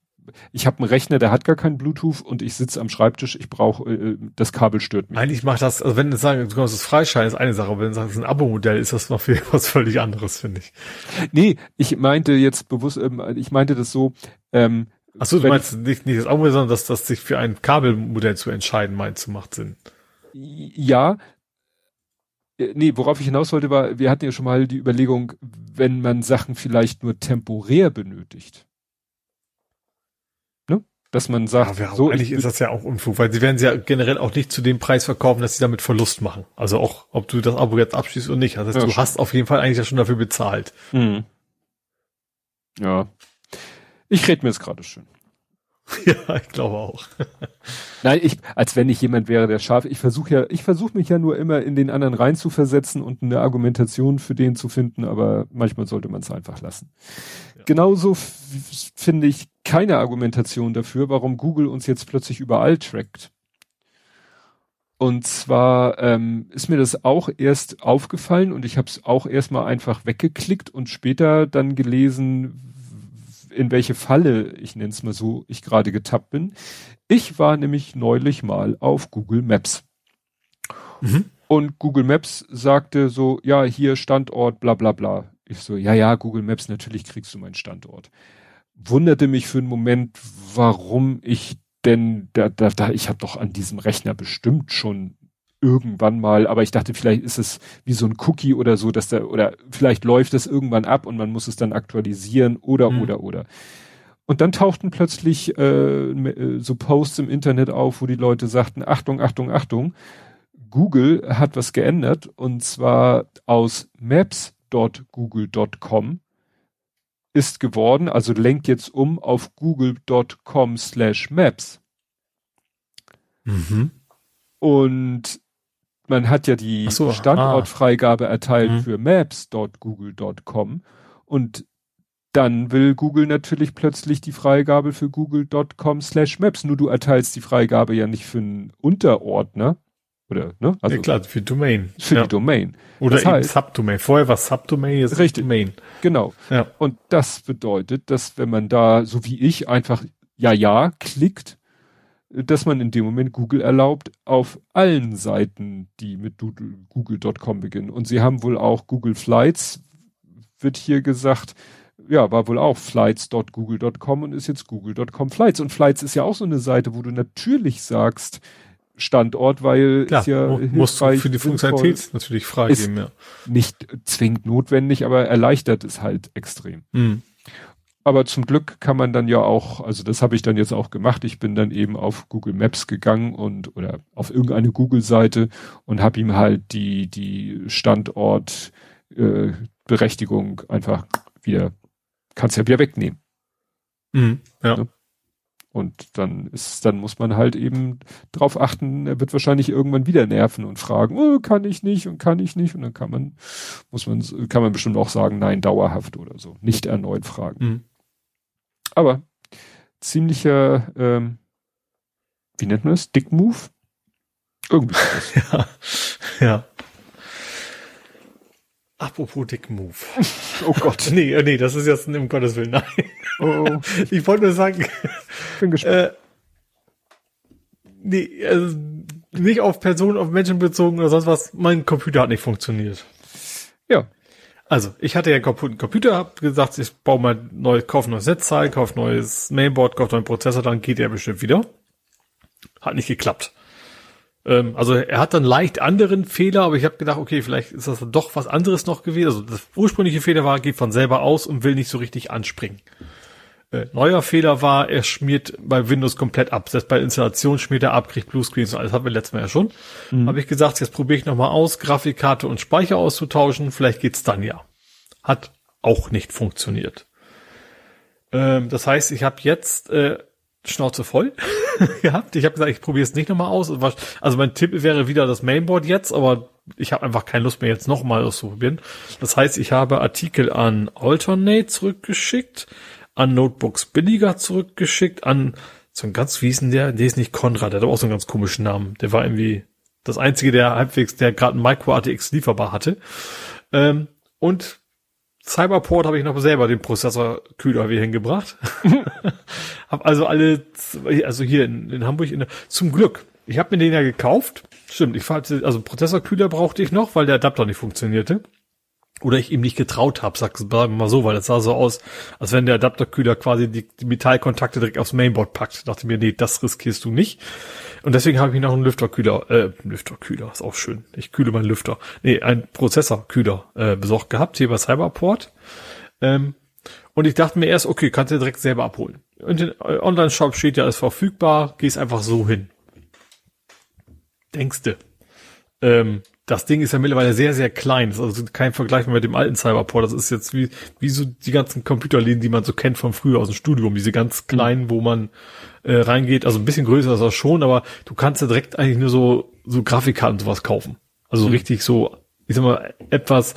ich habe einen Rechner, der hat gar keinen Bluetooth und ich sitze am Schreibtisch, ich brauche, äh, das Kabel stört mich. Eigentlich macht das, also wenn du sagen, du kannst es freischalten, ist eine Sache, aber wenn du sagst, es ist ein Abo-Modell, ist das noch [LAUGHS] viel was völlig anderes, finde ich. Nee, ich meinte jetzt bewusst, ähm, ich meinte das so, ähm, Achso, du meinst nicht, nicht das Abo-Modell, sondern dass das sich für ein Kabelmodell zu entscheiden, meinst du, macht Sinn. Ja, äh, nee, worauf ich hinaus wollte, war, wir hatten ja schon mal die Überlegung, wenn man Sachen vielleicht nur temporär benötigt. Ne? Dass man sagt, ja, so. Eigentlich ist das ja auch Unfug, weil sie werden sie ja generell auch nicht zu dem Preis verkaufen, dass sie damit Verlust machen. Also auch, ob du das Abo jetzt abschließt oder nicht. Das heißt, ja, du hast auf jeden Fall eigentlich ja schon dafür bezahlt. Mhm. Ja. Ich rede mir jetzt gerade schön. [LAUGHS] Ja, ich glaube auch. Nein, ich, als wenn ich jemand wäre, der scharf, ich versuche ja, ich versuche mich ja nur immer in den anderen rein zu versetzen und eine Argumentation für den zu finden, aber manchmal sollte man es einfach lassen. Ja. Genauso finde ich keine Argumentation dafür, warum Google uns jetzt plötzlich überall trackt. Und zwar ähm, ist mir das auch erst aufgefallen und ich habe es auch erstmal einfach weggeklickt und später dann gelesen, in welche Falle, ich nenne es mal so, ich gerade getappt bin. Ich war nämlich neulich mal auf Google Maps. Mhm. Und Google Maps sagte so, ja, hier Standort, bla bla bla. Ich so, ja, ja, Google Maps, natürlich kriegst du meinen Standort. Wunderte mich für einen Moment, warum ich denn da, da, da ich habe doch an diesem Rechner bestimmt schon irgendwann mal, aber ich dachte, vielleicht ist es wie so ein Cookie oder so, dass da, oder vielleicht läuft es irgendwann ab und man muss es dann aktualisieren oder, mhm. oder, oder. Und dann tauchten plötzlich äh, äh, so Posts im Internet auf, wo die Leute sagten, Achtung, Achtung, Achtung, Google hat was geändert und zwar aus maps.google.com ist geworden, also lenkt jetzt um auf google.com slash maps. Mhm. Und man hat ja die so, Standortfreigabe ah. erteilt mhm. für maps.google.com und dann will Google natürlich plötzlich die Freigabe für google.com slash maps. Nur du erteilst die Freigabe ja nicht für einen Unterordner. Oder, ne? Also ja, klar, für Domain. Für ja. die Domain. Oder das heißt, Subdomain. Vorher war Subdomain, jetzt richtig, Domain. Genau. Ja. Und das bedeutet, dass wenn man da, so wie ich, einfach ja, ja klickt, dass man in dem Moment Google erlaubt auf allen Seiten, die mit google.com beginnen. Und sie haben wohl auch Google Flights, wird hier gesagt, ja, war wohl auch flights.google.com und ist jetzt google.com Flights. Und Flights ist ja auch so eine Seite, wo du natürlich sagst, Standort, weil Klar, es ja musst du für die Funktionalität natürlich freigeben, ja. Nicht zwingend notwendig, aber erleichtert es halt extrem. Mhm aber zum Glück kann man dann ja auch, also das habe ich dann jetzt auch gemacht. Ich bin dann eben auf Google Maps gegangen und oder auf irgendeine Google-Seite und habe ihm halt die die Standortberechtigung äh, einfach wieder kannst ja wieder wegnehmen. Mhm, ja. Ne? Und dann ist, dann muss man halt eben drauf achten, er wird wahrscheinlich irgendwann wieder nerven und fragen, oh, kann ich nicht und kann ich nicht. Und dann kann man, muss man, kann man bestimmt auch sagen, nein, dauerhaft oder so. Nicht erneut fragen. Mhm. Aber ziemlicher, ähm, wie nennt man das? Dick Move? Irgendwie. [LAUGHS] ja, ja. Apropos Dick Move. [LAUGHS] Oh Gott. nee, äh, nee, das ist jetzt um Gottes Willen. Nein. Oh, oh. [LAUGHS] Ich wollte nur sagen. Bin gespannt. Äh, nee, also nicht auf Personen, auf Menschen bezogen oder sonst was. Mein Computer hat nicht funktioniert. Ja. Also, ich hatte ja einen kaputten Computer, hab gesagt, ich baue mal neu, kaufe neues Netzteil, kaufe neues Mainboard, kaufe neuen Prozessor, dann geht er bestimmt wieder. Hat nicht geklappt. Ähm, also er hat dann leicht anderen Fehler, aber ich habe gedacht, okay, vielleicht ist das doch was anderes noch gewesen. Also das ursprüngliche Fehler war, geht von selber aus und will nicht so richtig anspringen. Äh, neuer Fehler war, er schmiert bei Windows komplett ab. Selbst bei Installation schmiert er ab, kriegt Bluescreens und alles hatten wir letztes Mal ja schon. Mhm. Habe ich gesagt, jetzt probiere ich nochmal aus, Grafikkarte und Speicher auszutauschen, vielleicht geht's dann ja. Hat auch nicht funktioniert. Ähm, das heißt, ich habe jetzt äh, Schnauze voll [LAUGHS] gehabt. Ich habe gesagt, ich probiere es nicht nochmal aus. Also mein Tipp wäre wieder das Mainboard jetzt, aber ich habe einfach keine Lust mehr jetzt nochmal auszuprobieren. Das heißt, ich habe Artikel an Alternate zurückgeschickt, an Notebooks billiger zurückgeschickt, an so ein ganz, wie hieß denn der? Der ist nicht Konrad, der hat auch so einen ganz komischen Namen. Der war irgendwie das einzige, der halbwegs, der gerade ein Micro ATX lieferbar hatte. Ähm, und Cyberport habe ich noch selber den Prozessorkühler wieder hingebracht. [LAUGHS] hab also alle, also hier in, in Hamburg, in, zum Glück. Ich habe mir den ja gekauft. Stimmt, ich hatte, also Prozessorkühler brauchte ich noch, weil der Adapter nicht funktionierte. Oder ich ihm nicht getraut habe, sag sagen wir mal so, weil das sah so aus, als wenn der Adapterkühler quasi die, die Metallkontakte direkt aufs Mainboard packt. dachte mir, nee, das riskierst du nicht. Und deswegen habe ich noch einen Lüfterkühler, äh, Lüfterkühler, ist auch schön. Ich kühle meinen Lüfter. Nee, ein Prozessorkühler äh, besorgt gehabt, hier bei Cyberport. Ähm, und ich dachte mir erst, okay, kannst du direkt selber abholen. Und den Online-Shop steht ja, ist verfügbar, gehst einfach so hin. Denkste. Ähm, das Ding ist ja mittlerweile sehr, sehr klein. Das ist also kein Vergleich mehr mit dem alten Cyberport. Das ist jetzt wie, wie so die ganzen Computerläden, die man so kennt von früher aus dem Studium. Diese ganz kleinen, wo man äh, reingeht. Also ein bisschen größer ist das schon, aber du kannst ja direkt eigentlich nur so, so Grafikkarten und sowas kaufen. Also mhm. richtig so, ich sag mal, etwas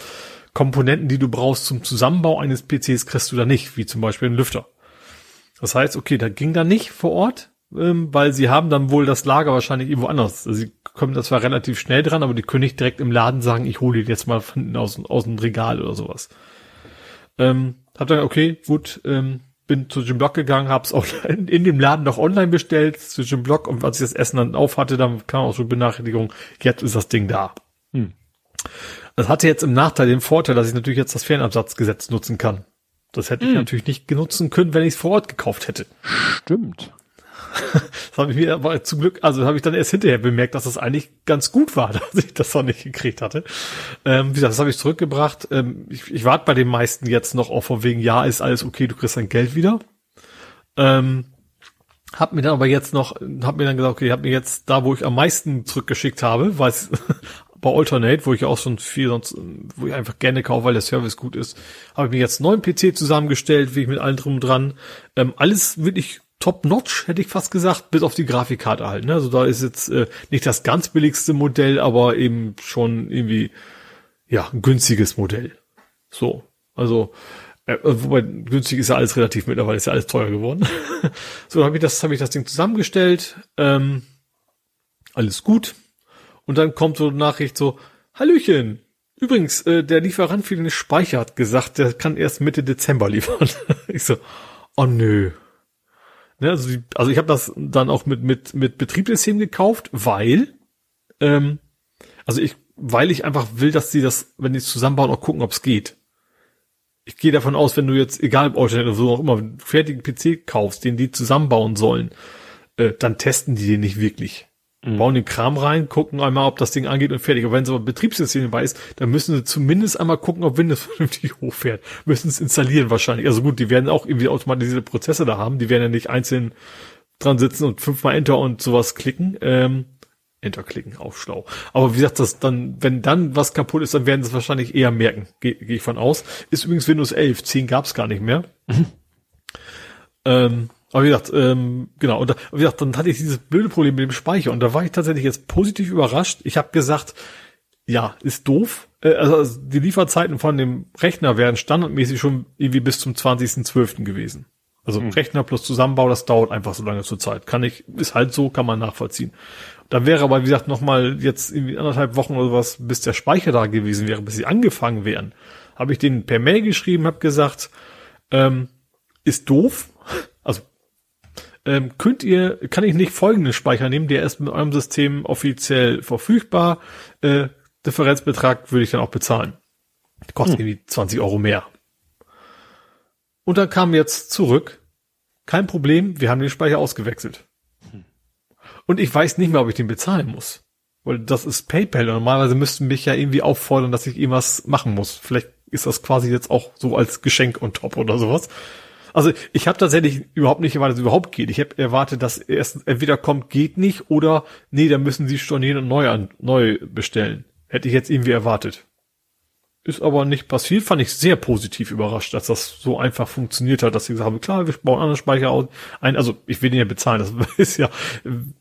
Komponenten, die du brauchst zum Zusammenbau eines PCs, kriegst du da nicht, wie zum Beispiel einen Lüfter. Das heißt, okay, da ging da nicht vor Ort, ähm, weil sie haben dann wohl das Lager wahrscheinlich irgendwo anders. Also sie kommen da zwar relativ schnell dran, aber die können nicht direkt im Laden sagen, ich hole die jetzt mal von aus, aus dem Regal oder sowas. Ähm, hab dann, okay, gut, ähm, bin zu Jim Block gegangen, hab's auch [LAUGHS] in, in, dem Laden noch online bestellt, zu Jim Block, und als ich das Essen dann auf hatte, dann kam auch so Benachrichtigung, jetzt ist das Ding da. Hm. Das hatte jetzt im Nachteil den Vorteil, dass ich natürlich jetzt das Fernabsatzgesetz nutzen kann. Das hätte ich hm. natürlich nicht genutzen können, wenn ich es vor Ort gekauft hätte. Stimmt. [LAUGHS] Das habe ich mir aber zum Glück, also habe ich dann erst hinterher bemerkt, dass das eigentlich ganz gut war, [LAUGHS] dass ich das noch nicht gekriegt hatte. Ähm, wie gesagt, das habe ich zurückgebracht. Ähm, ich, ich warte bei den meisten jetzt noch auch von wegen, ja, ist alles okay, du kriegst dein Geld wieder. Ähm, hab mir dann aber jetzt noch, hab mir dann gesagt, okay, hab mir jetzt da, wo ich am meisten zurückgeschickt habe, weil [LAUGHS] bei Alternate, wo ich auch schon viel sonst, wo ich einfach gerne kaufe, weil der Service gut ist, habe ich mir jetzt einen neuen PC zusammengestellt, wie ich mit allem drum dran. Ähm, alles wirklich top-notch, hätte ich fast gesagt, bis auf die Grafikkarte halt. Ne? Also da ist jetzt äh, nicht das ganz billigste Modell, aber eben schon irgendwie ja ein günstiges Modell. So, also äh, wobei günstig ist ja alles relativ mittlerweile ist ja alles teuer geworden. [LAUGHS] so habe ich das habe ich das Ding zusammengestellt. Ähm, alles gut. Und dann kommt so eine Nachricht so, Hallöchen, übrigens, äh, der Lieferant für den Speicher hat gesagt, der kann erst Mitte Dezember liefern. [LAUGHS] ich so, oh nö. Ne, also, die, also ich habe das dann auch mit, mit, mit Betriebssystem gekauft, weil, ähm, also ich, weil ich einfach will, dass sie das, wenn die es zusammenbauen, auch gucken, ob es geht. Ich gehe davon aus, wenn du jetzt, egal ob Internet oder so auch immer, fertigen PC kaufst, den die zusammenbauen sollen, äh, dann testen die den nicht wirklich. Mhm. Bauen den Kram rein, gucken einmal, ob das Ding angeht und fertig. Aber wenn so ein Betriebssystem dabei ist, dann müssen sie zumindest einmal gucken, ob Windows [LAUGHS] vernünftig hochfährt. Müssen es installieren wahrscheinlich. Also gut, die werden auch irgendwie automatisierte Prozesse da haben. Die werden ja nicht einzeln dran sitzen und fünfmal Enter und sowas klicken. Ähm, Enter klicken, auf schlau. Aber wie gesagt, das dann, wenn dann was kaputt ist, dann werden sie es wahrscheinlich eher merken. Gehe geh ich von aus. Ist übrigens Windows 11. 10 gab's gar nicht mehr. Mhm. Ähm, aber wie gesagt, ähm, genau, und da, wie gesagt, dann hatte ich dieses blöde Problem mit dem Speicher und da war ich tatsächlich jetzt positiv überrascht. Ich habe gesagt, ja, ist doof. Äh, also die Lieferzeiten von dem Rechner wären standardmäßig schon irgendwie bis zum 20.12. gewesen. Also hm. Rechner plus Zusammenbau, das dauert einfach so lange zur Zeit. Kann ich, ist halt so, kann man nachvollziehen. Da wäre aber, wie gesagt, nochmal jetzt irgendwie anderthalb Wochen oder was, bis der Speicher da gewesen wäre, bis sie angefangen wären. Habe ich den per Mail geschrieben, habe gesagt, ähm, ist doof. Ähm, könnt ihr, kann ich nicht folgenden Speicher nehmen, der ist mit eurem System offiziell verfügbar. Äh, Differenzbetrag würde ich dann auch bezahlen. Kostet hm. irgendwie 20 Euro mehr. Und dann kam jetzt zurück, kein Problem, wir haben den Speicher ausgewechselt. Hm. Und ich weiß nicht mehr, ob ich den bezahlen muss. Weil das ist PayPal und normalerweise müssten mich ja irgendwie auffordern, dass ich irgendwas machen muss. Vielleicht ist das quasi jetzt auch so als Geschenk on top oder sowas. Also ich habe tatsächlich überhaupt nicht erwartet, dass es überhaupt geht. Ich habe erwartet, dass erst entweder kommt, geht nicht oder nee, da müssen sie stornieren und neu an, neu bestellen. Hätte ich jetzt irgendwie erwartet. Ist aber nicht passiert, fand ich sehr positiv überrascht, dass das so einfach funktioniert hat, dass sie gesagt haben, klar, wir bauen anderen Speicher aus, ein, also ich will den ja bezahlen, das [LAUGHS] ist ja,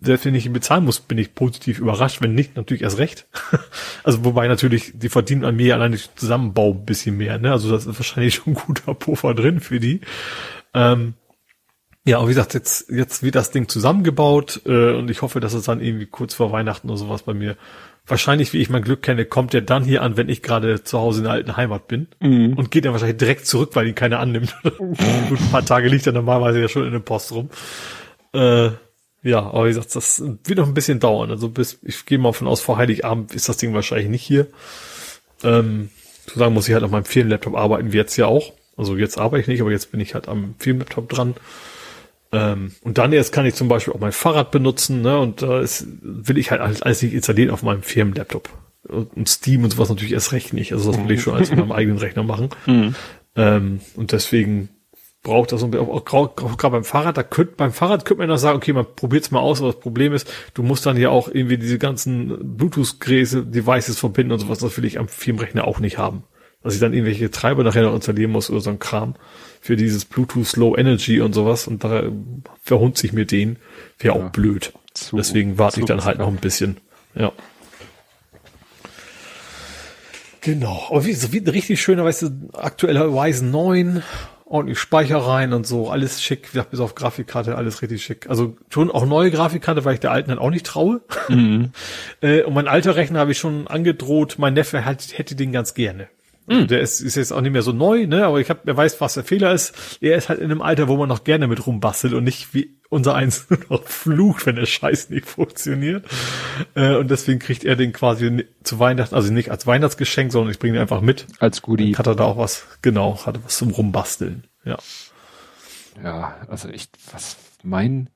selbst wenn ich ihn bezahlen muss, bin ich positiv überrascht, wenn nicht, natürlich erst recht. [LAUGHS] Also wobei natürlich, die verdienen an mir allein durch Zusammenbau ein bisschen mehr, ne, also das ist wahrscheinlich [LAUGHS] schon ein guter Puffer drin für die. Ähm, ja, aber wie gesagt, jetzt, jetzt wird das Ding zusammengebaut äh, und ich hoffe, dass es dann irgendwie kurz vor Weihnachten oder sowas bei mir wahrscheinlich, wie ich mein Glück kenne, kommt der dann hier an, wenn ich gerade zu Hause in der alten Heimat bin mhm. und geht dann wahrscheinlich direkt zurück, weil ihn keiner annimmt. [LAUGHS] Gut, ein paar Tage liegt er normalerweise ja schon in der Post rum. Äh, ja, aber wie gesagt, das wird noch ein bisschen dauern. Also bis, ich gehe mal von aus, vor Heiligabend ist das Ding wahrscheinlich nicht hier. Ähm, zu sagen muss ich halt auf meinem Firmenlaptop arbeiten, wie jetzt ja auch. Also jetzt arbeite ich nicht, aber jetzt bin ich halt am Firmenlaptop dran. Ähm, und dann erst kann ich zum Beispiel auch mein Fahrrad benutzen, ne? Und da ist, will ich halt alles, nicht installieren auf meinem Firmenlaptop. Und Steam und sowas natürlich erst recht nicht. Also das will ich schon alles mit meinem eigenen Rechner machen. Mhm. Ähm, und deswegen braucht das so auch, auch, auch gerade beim Fahrrad, da könnt, beim Fahrrad könnte man noch sagen, okay, man probiert es mal aus, aber das Problem ist, du musst dann ja auch irgendwie diese ganzen Bluetooth-Geräte, Devices verbinden und sowas, das will ich am Firmenrechner auch nicht haben. Dass ich dann irgendwelche Treiber nachher noch installieren muss oder so ein Kram für dieses Bluetooth Low Energy und sowas und da verhund sich mir den, wäre auch ja, blöd. Zu, Deswegen warte ich dann halt noch ein bisschen. Ja. Genau. Aber wie, so wie ein richtig schöner, weißt du, aktueller Ryzen 9, ordentlich Speicher rein und so, alles schick, wie gesagt, bis auf Grafikkarte, alles richtig schick. Also schon auch neue Grafikkarte, weil ich der alten halt auch nicht traue. Mhm. [LAUGHS] äh, und mein alter Rechner habe ich schon angedroht, mein Neffe halt, hätte den ganz gerne. Mhm. Der ist, ist jetzt auch nicht mehr so neu, ne? Aber ich hab, er weiß, was der Fehler ist. Er ist halt in einem Alter, wo man noch gerne mit rumbastelt und nicht wie unser eins [LAUGHS] noch flucht, wenn der Scheiß nicht funktioniert. Äh, und deswegen kriegt er den quasi zu Weihnachten, also nicht als Weihnachtsgeschenk, sondern ich bringe ihn einfach mit. Als Goodie. Hat er da auch was, genau, hat er was zum Rumbasteln. Ja. Ja, also ich, was, mein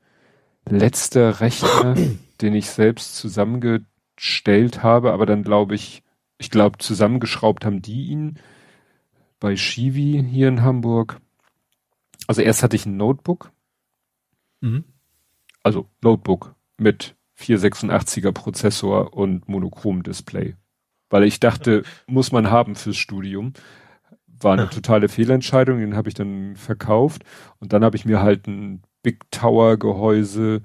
letzter Rechner, [COUGHS] den ich selbst zusammengestellt habe, aber dann glaube ich, ich glaube, zusammengeschraubt haben die ihn bei Shivi hier in Hamburg. Also erst hatte ich ein Notebook. Mhm. Also Notebook mit 486er Prozessor und Monochrom Display. Weil ich dachte, [LAUGHS] muss man haben fürs Studium. War eine totale Fehlentscheidung, den habe ich dann verkauft. Und dann habe ich mir halt ein Big Tower Gehäuse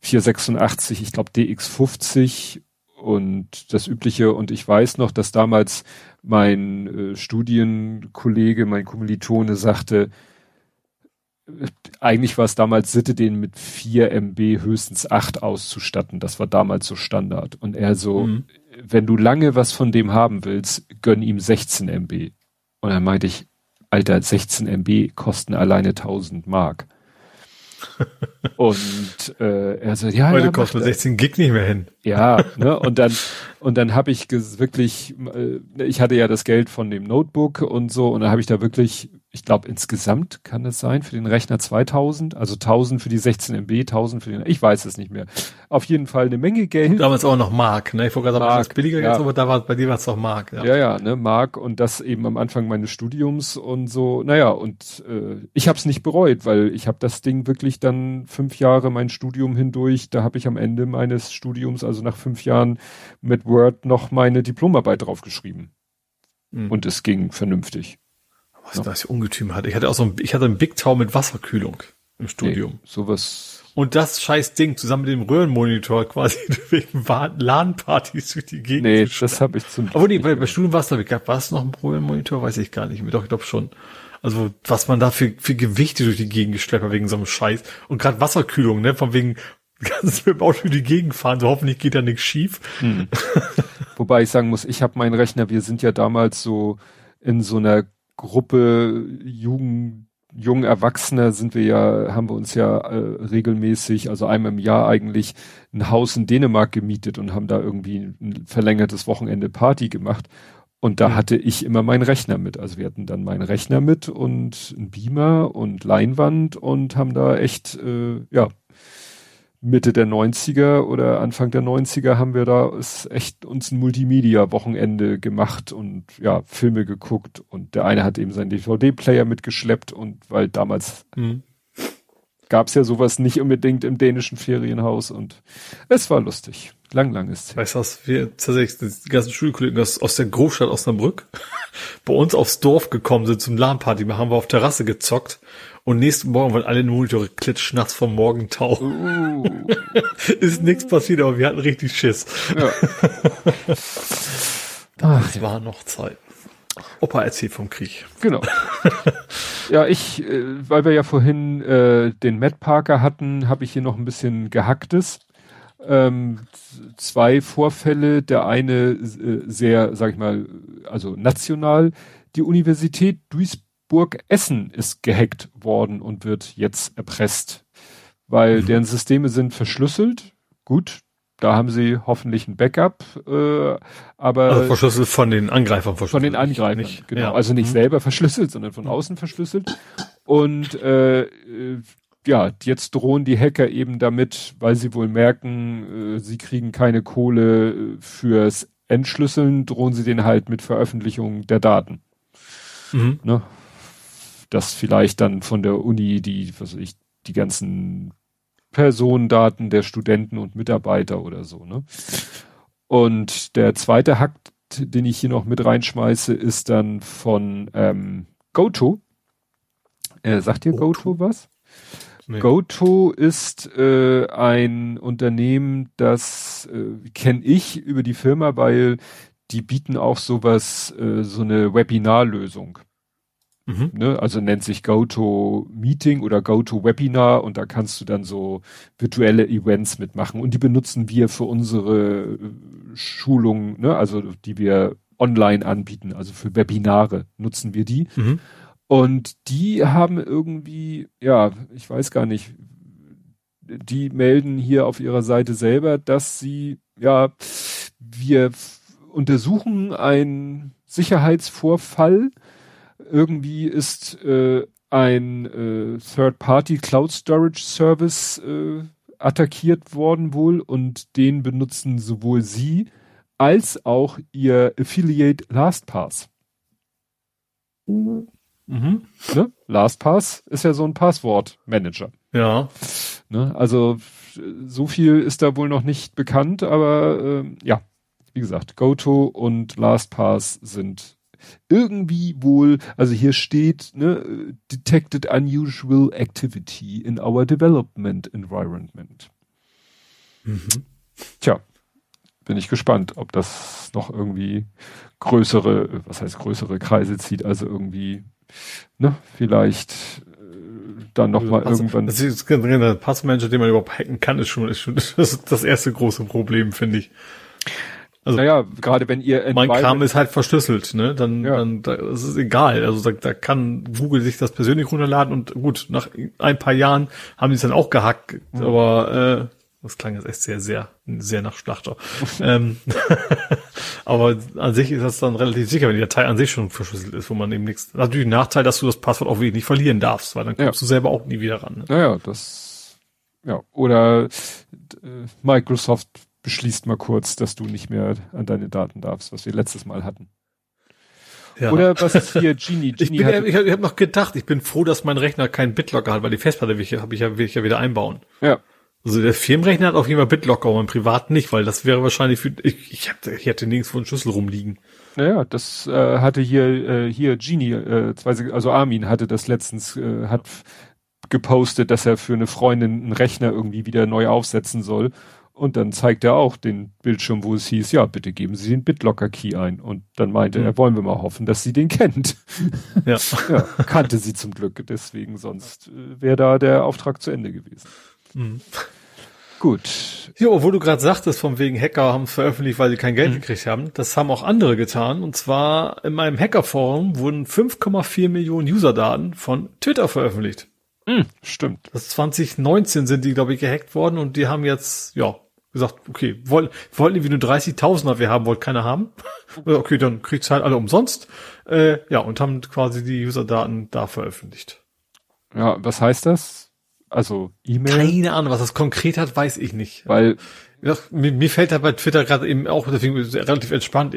486, ich glaube DX50 und das übliche. Und ich weiß noch, dass damals mein äh, Studienkollege, mein Kommilitone sagte, äh, eigentlich war es damals Sitte, den mit 4 MB höchstens 8 auszustatten. Das war damals so Standard. Und er so, mhm. wenn du lange was von dem haben willst, gönn ihm 16 MB. Und dann meinte ich, Alter, 16 MB kosten alleine 1000 Mark. [LAUGHS] und äh, er so, ja, Heute ja, kostet 16 Gig nicht mehr hin. Ja, ne, und dann und dann habe ich wirklich, äh, ich hatte ja das Geld von dem Notebook und so und dann habe ich da wirklich ich glaube insgesamt kann es sein für den Rechner 2000, also 1000 für die 16 MB, 1000 für den, ich weiß es nicht mehr. Auf jeden Fall eine Menge Geld. Damals auch noch Mark, ne? Ich wollte gerade sagen, billiger ja. jetzt, aber da war, bei dir war es doch Mark. Ja. ja, ja, ne, Mark und das eben am Anfang meines Studiums und so. Naja, und äh, ich habe es nicht bereut, weil ich habe das Ding wirklich dann fünf Jahre mein Studium hindurch, da habe ich am Ende meines Studiums, also nach fünf Jahren mit Word noch meine Diplomarbeit draufgeschrieben. Mhm. Und es ging vernünftig was das für Ungetüm hatte. Ich hatte auch so ein, ich hatte ein Big Tower mit Wasserkühlung im Studium. Nee, sowas. Und das scheiß Ding zusammen mit dem Röhrenmonitor quasi [LAUGHS] wegen LAN-Partys durch die Gegend. Nee, das habe ich zum. Aber nee, bei, bei Studium war es, gab war es noch ein Röhrenmonitor? Weiß ich gar nicht. Doch, ich glaube schon. Also, was man da für, für Gewichte durch die Gegend geschleppt hat wegen so einem Scheiß. Und gerade Wasserkühlung, ne, von wegen, [LAUGHS] kannst mit dem Auto durch die Gegend fahren, so hoffentlich geht da nichts schief. Hm. [LAUGHS] Wobei ich sagen muss, ich habe meinen Rechner, wir sind ja damals so in so einer Gruppe Jugend, jungen Erwachsene sind wir ja, haben wir uns ja äh, regelmäßig, also einmal im Jahr eigentlich ein Haus in Dänemark gemietet und haben da irgendwie ein verlängertes Wochenende Party gemacht. Und da mhm. hatte ich immer meinen Rechner mit. Also wir hatten dann meinen Rechner mit und ein Beamer und Leinwand und haben da echt, äh, ja, Mitte der 90er oder Anfang der 90er haben wir da ist echt uns ein Multimedia-Wochenende gemacht und ja, Filme geguckt und der eine hat eben seinen DVD-Player mitgeschleppt und weil damals mhm. Gab es ja sowas nicht unbedingt im dänischen Ferienhaus und es war lustig. Lang, lang ist Weißt du was, wir tatsächlich, die ganzen Schulkollegen aus, aus der Großstadt Osnabrück [LAUGHS] bei uns aufs Dorf gekommen sind zum LAN-Party, haben wir auf Terrasse gezockt und nächsten Morgen waren alle Monitore klitschnass vom Morgentau. Uh. [LAUGHS] ist nichts passiert, aber wir hatten richtig Schiss. Ja. [LAUGHS] Ach, das war noch Zeit. Opa erzählt vom Krieg. Genau. [LAUGHS] ja, ich, äh, weil wir ja vorhin äh, den Matt Parker hatten, habe ich hier noch ein bisschen gehacktes. Ähm, zwei Vorfälle. Der eine äh, sehr, sag ich mal, also national. Die Universität Duisburg Burg Essen ist gehackt worden und wird jetzt erpresst, weil mhm. deren Systeme sind verschlüsselt. Gut, da haben sie hoffentlich ein Backup, äh, aber also verschlüsselt von den Angreifern verschlüsselt. Von den Angreifern, nicht, genau. Ja. Also nicht mhm. selber verschlüsselt, sondern von außen verschlüsselt. Und äh, äh, ja, jetzt drohen die Hacker eben damit, weil sie wohl merken, äh, sie kriegen keine Kohle äh, fürs Entschlüsseln, drohen sie den halt mit Veröffentlichung der Daten. Mhm. Ne? Dass vielleicht dann von der Uni die, was weiß ich, die ganzen Personendaten der Studenten und Mitarbeiter oder so, ne? Und der zweite Hack, den ich hier noch mit reinschmeiße, ist dann von ähm, GoTo. Äh, sagt ihr GoTo was? Nee. GoTo ist äh, ein Unternehmen, das äh, kenne ich über die Firma, weil die bieten auch sowas, äh, so eine Webinarlösung. Mhm. Ne? Also nennt sich GoTo Meeting oder GoTo Webinar und da kannst du dann so virtuelle Events mitmachen und die benutzen wir für unsere äh, Schulungen, ne? also die wir online anbieten, also für Webinare nutzen wir die. Mhm. Und die haben irgendwie, ja, ich weiß gar nicht, die melden hier auf ihrer Seite selber, dass sie, ja, wir untersuchen einen Sicherheitsvorfall. Irgendwie ist äh, ein äh, Third-Party Cloud Storage Service äh, attackiert worden wohl und den benutzen sowohl sie als auch ihr Affiliate LastPass. Mhm. Mhm. Ne? LastPass ist ja so ein Passwortmanager. Ja. Ne? Also so viel ist da wohl noch nicht bekannt, aber äh, ja, wie gesagt, GoTo und LastPass sind irgendwie wohl, also hier steht, ne, detected unusual activity in our development environment. Mhm. Tja, bin ich gespannt, ob das noch irgendwie größere, was heißt größere Kreise zieht, also irgendwie ne, vielleicht äh, dann noch mal Pass, irgendwann. Das ist der Passmanager, den man überhaupt hacken kann, ist schon, ist schon das, [LAUGHS] das erste große Problem, finde ich. Also, naja, gerade wenn ihr mein Kram ist halt verschlüsselt, ne? Dann, ja. dann da, das ist egal. Also da, da kann Google sich das persönlich runterladen und gut, nach ein paar Jahren haben die es dann auch gehackt, mhm. aber äh, das klang jetzt echt sehr, sehr, sehr nach Schlachter. [LAUGHS] ähm, [LAUGHS] aber an sich ist das dann relativ sicher, wenn die Datei an sich schon verschlüsselt ist, wo man eben nichts. Natürlich ein Nachteil, dass du das Passwort auch wirklich nicht verlieren darfst, weil dann kommst ja. du selber auch nie wieder ran. Ne? Naja, das, ja, oder äh, Microsoft beschließt mal kurz, dass du nicht mehr an deine Daten darfst, was wir letztes Mal hatten. Ja. Oder was ist hier Genie? [LAUGHS] Genie ich, bin, ich, ich habe noch gedacht, ich bin froh, dass mein Rechner keinen BitLocker hat, weil die Festplatte habe ich, hab ich, ja, will ich ja wieder einbauen. Ja. Also der Firmenrechner hat auf jeden Fall BitLocker, aber mein Privat nicht, weil das wäre wahrscheinlich für ich, ich, hab, ich hätte nirgendwo einen Schlüssel rumliegen. Naja, das äh, hatte hier äh, hier Genie, äh, also Armin hatte das letztens äh, hat gepostet, dass er für eine Freundin einen Rechner irgendwie wieder neu aufsetzen soll. Und dann zeigt er auch den Bildschirm, wo es hieß, ja, bitte geben Sie den BitLocker-Key ein. Und dann meinte mhm. er, wollen wir mal hoffen, dass sie den kennt. Ja. [LAUGHS] ja kannte sie zum Glück, deswegen sonst äh, wäre da der Auftrag zu Ende gewesen. Mhm. Gut. Ja, obwohl du gerade sagtest, von wegen Hacker haben es veröffentlicht, weil sie kein Geld mhm. gekriegt haben. Das haben auch andere getan. Und zwar in meinem Hackerforum wurden 5,4 Millionen Userdaten von Twitter veröffentlicht. Mhm, stimmt. Das 2019 sind die, glaube ich, gehackt worden und die haben jetzt, ja, gesagt, okay, wollen, wollten irgendwie nur 30.000er wir haben, wollte keiner haben. [LAUGHS] okay, dann kriegt's halt alle umsonst. Äh, ja, und haben quasi die Userdaten da veröffentlicht. Ja, was heißt das? Also E-Mail. Keine Ahnung, was das konkret hat, weiß ich nicht. Weil ja, mir, mir fällt da bei Twitter gerade eben auch, deswegen relativ entspannt,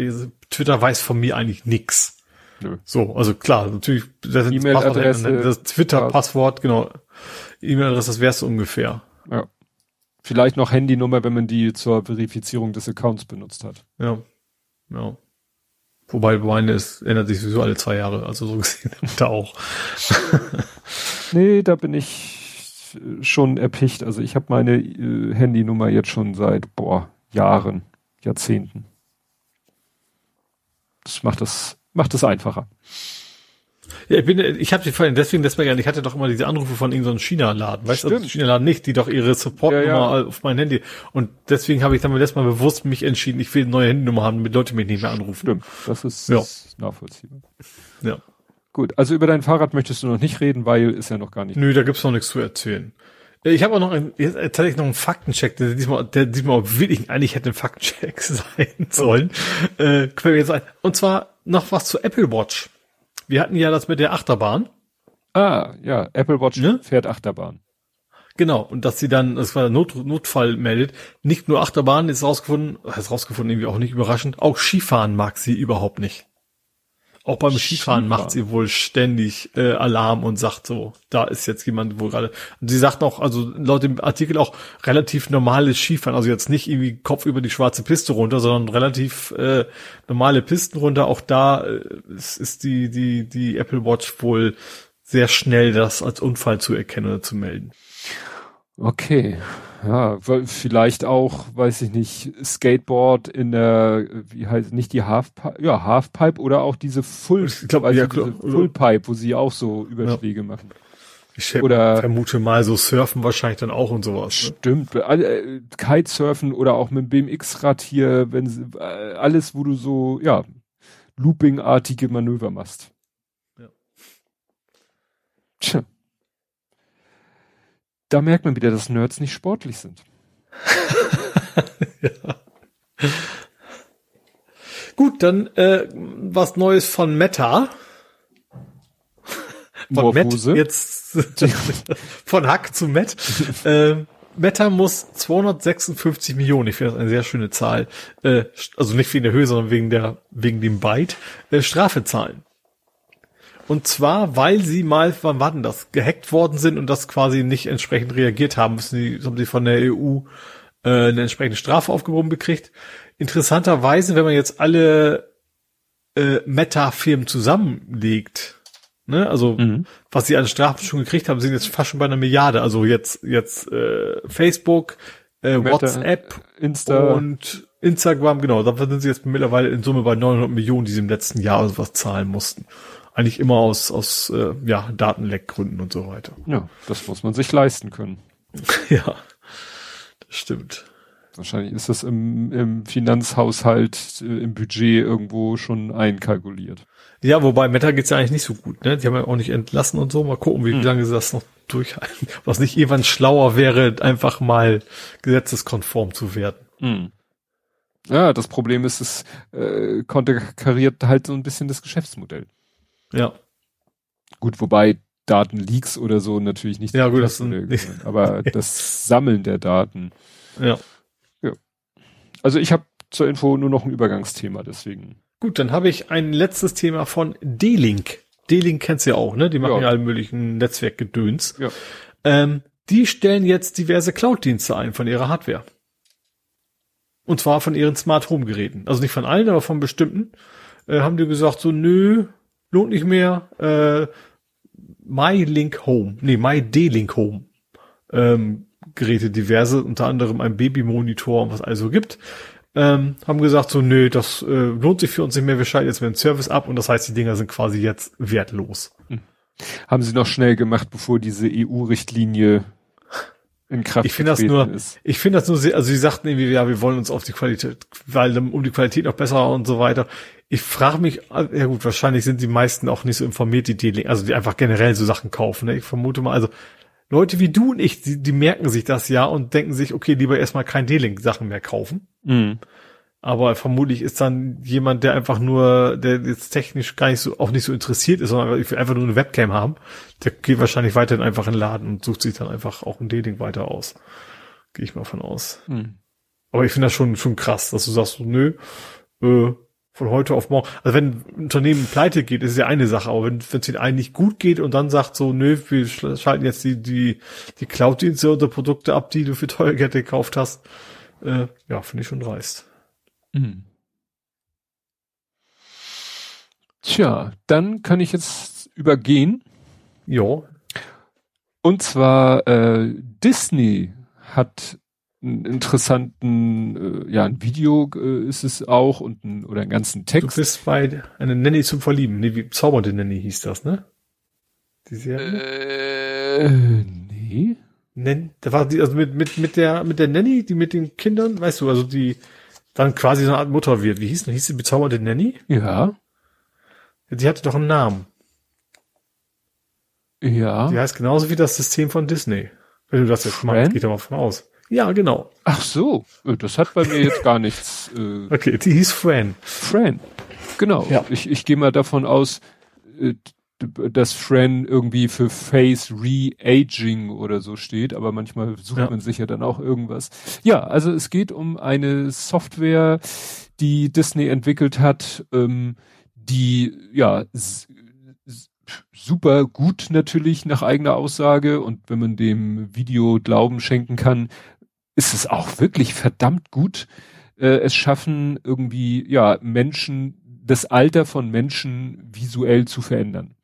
Twitter weiß von mir eigentlich nix. Nö. So, also klar, natürlich, das E-Mail-Adresse, das Twitter-Passwort, genau. E-Mail-Adresse, das wär's ungefähr. Ja. Vielleicht noch Handynummer, wenn man die zur Verifizierung des Accounts benutzt hat. Ja. Ja. Wobei meine ist, ändert sich sowieso alle zwei Jahre, also so gesehen [LAUGHS] da auch. [LAUGHS] nee, da bin ich schon erpicht. Also ich habe meine äh, Handynummer jetzt schon seit boah, Jahren, Jahrzehnten. Das macht das macht es einfacher. Ja, ich bin, ich habe sie vorhin deswegen deswegen, ich hatte doch immer diese Anrufe von irgendeinem so China-Laden, weißt du, also China-Laden nicht, die doch ihre Support-Nummer ja, ja. auf mein Handy. Und deswegen habe ich dann letztes Mal bewusst mich entschieden, ich will eine neue Handynummer haben, damit Leute mich nicht mehr anrufen. Stimmt, das ist ja. nachvollziehbar. Ja. Gut, also über dein Fahrrad möchtest du noch nicht reden, weil ist ja noch gar nicht. Nö, da gibt's noch nichts zu erzählen. Ich habe auch noch ein, jetzt tatsächlich noch einen Faktencheck, der diesmal, der diesmal wirklich eigentlich hätte ein Faktencheck [LAUGHS] sein sollen. Äh, wir jetzt ein. Und zwar noch was zu Apple Watch. Wir hatten ja das mit der Achterbahn. Ah, ja, Apple Watch ne? fährt Achterbahn. Genau, und dass sie dann, das war der Not, Notfall meldet, nicht nur Achterbahn ist rausgefunden, ist rausgefunden, irgendwie auch nicht überraschend, auch Skifahren mag sie überhaupt nicht. Auch beim Skifahren, Skifahren macht sie wohl ständig äh, Alarm und sagt so, da ist jetzt jemand wo gerade. Sie sagt auch, also laut dem Artikel auch relativ normales Skifahren, also jetzt nicht irgendwie Kopf über die schwarze Piste runter, sondern relativ äh, normale Pisten runter. Auch da äh, ist, ist die die die Apple Watch wohl sehr schnell, das als Unfall zu erkennen oder zu melden. Okay. Ja, vielleicht auch, weiß ich nicht, Skateboard in der, wie heißt, nicht die Halfpipe, ja, Halfpipe oder auch diese Full, ich glaub, also ja, diese Fullpipe, wo sie auch so Überschläge ja. machen. Ich oder, vermute mal so Surfen wahrscheinlich dann auch und sowas. Ne? Stimmt, äh, Kitesurfen oder auch mit dem BMX-Rad hier, wenn sie, äh, alles, wo du so, ja, Looping-artige Manöver machst. Ja. Tja da merkt man wieder, dass Nerds nicht sportlich sind. [LAUGHS] ja. Gut, dann äh, was Neues von Meta. Von Met jetzt [LAUGHS] von Hack zu Met. äh, Meta muss 256 Millionen, ich finde das eine sehr schöne Zahl, äh, also nicht wegen der Höhe, sondern wegen der wegen dem Byte, äh, Strafe zahlen. Und zwar, weil sie mal, wann war denn das, gehackt worden sind und das quasi nicht entsprechend reagiert haben, müssen sie, haben sie von der EU äh, eine entsprechende Strafe aufgehoben gekriegt. Interessanterweise, wenn man jetzt alle äh, Meta-Firmen zusammenlegt, ne, also mhm. was sie an Strafen schon gekriegt haben, sind jetzt fast schon bei einer Milliarde. Also jetzt jetzt äh, Facebook, äh, Meta, WhatsApp, Insta und Instagram, genau, da sind sie jetzt mittlerweile in Summe bei 900 Millionen, die sie im letzten Jahr oder was zahlen mussten eigentlich immer aus, aus äh, ja, Datenleckgründen und so weiter. Ja, das muss man sich leisten können. [LAUGHS] ja, das stimmt. Wahrscheinlich ist das im, im Finanzhaushalt, äh, im Budget irgendwo schon einkalkuliert. Ja, wobei Meta geht's ja eigentlich nicht so gut, ne? Die haben ja auch nicht entlassen und so. Mal gucken, wie hm. lange sie das noch durchhalten. [LAUGHS] Was nicht irgendwann schlauer wäre, einfach mal gesetzeskonform zu werden. Hm. Ja, das Problem ist, es äh, konterkariert halt so ein bisschen das Geschäftsmodell. Ja. Gut, wobei Datenleaks oder so natürlich nicht. Ja, gut, das sind, aber [LAUGHS] das Sammeln der Daten. Ja. Ja. Also ich habe zur Info nur noch ein Übergangsthema, deswegen. Gut, dann habe ich ein letztes Thema von D-Link. D-Link kennst du ja auch, ne? Die machen ja, ja alle möglichen Netzwerkgedöns. Ja. Ähm, die stellen jetzt diverse Cloud-Dienste ein von ihrer Hardware. Und zwar von ihren Smart Home Geräten. Also nicht von allen, aber von bestimmten. Äh, haben die gesagt, so, nö, lohnt nicht mehr. Äh, My Link Home, nee, My D-Link Home ähm, Geräte diverse, unter anderem ein Babymonitor und was also gibt, ähm, haben gesagt so, nö, das äh, lohnt sich für uns nicht mehr, wir schalten jetzt mit dem Service ab und das heißt, die Dinger sind quasi jetzt wertlos. Hm. Haben sie noch schnell gemacht, bevor diese EU-Richtlinie in Kraft ich finde das nur, ist. ich finde das nur sehr, also sie sagten irgendwie, ja, wir wollen uns auf die Qualität, weil um die Qualität noch besser und so weiter. Ich frage mich, ja gut, wahrscheinlich sind die meisten auch nicht so informiert, die D-Link, also die einfach generell so Sachen kaufen. Ne? Ich vermute mal, also Leute wie du und ich, die, die merken sich das ja und denken sich, okay, lieber erstmal kein D-Link-Sachen mehr kaufen. Mhm. Aber vermutlich ist dann jemand, der einfach nur, der jetzt technisch gar nicht so, auch nicht so interessiert ist, sondern einfach nur eine Webcam haben, der geht wahrscheinlich weiterhin einfach in den Laden und sucht sich dann einfach auch ein Dating weiter aus. Gehe ich mal von aus. Hm. Aber ich finde das schon, schon krass, dass du sagst, so, nö, äh, von heute auf morgen. Also wenn ein Unternehmen pleite geht, ist ja eine Sache, aber wenn es ihnen eigentlich gut geht und dann sagt so, nö, wir schalten jetzt die, die, die Cloud-Dienste oder Produkte ab, die du für teure Geld gekauft hast, äh, ja, finde ich schon dreist. Mhm. Tja, dann kann ich jetzt übergehen. Ja. Und zwar äh, Disney hat einen interessanten, äh, ja, ein Video äh, ist es auch und ein, oder einen ganzen Text. Du bist bei eine Nanny zum Verlieben. Nee, wie zaubernde Nanny hieß das, ne? Die Serie? Äh, nee. Nen, da war die, also mit, mit, mit der, mit der Nanny, die mit den Kindern, weißt du, also die, dann quasi so eine Art Mutter wird. Wie hieß denn? Hieß die bezauberte Nanny? Ja. Die hatte doch einen Namen. Ja. Die heißt genauso wie das System von Disney. Wenn du das jetzt Fran? machst, geht mal von aus. Ja, genau. Ach so, äh, das hat bei mir jetzt gar nichts. Äh, okay, die hieß Fran. Fran, genau. Ja. Ich, ich gehe mal davon aus, äh, dass Fran irgendwie für Face Re-Aging oder so steht, aber manchmal sucht ja. man sich ja dann auch irgendwas. Ja, also es geht um eine Software, die Disney entwickelt hat, ähm, die ja super gut natürlich nach eigener Aussage und wenn man dem Video Glauben schenken kann, ist es auch wirklich verdammt gut. Äh, es schaffen irgendwie ja Menschen das Alter von Menschen visuell zu verändern.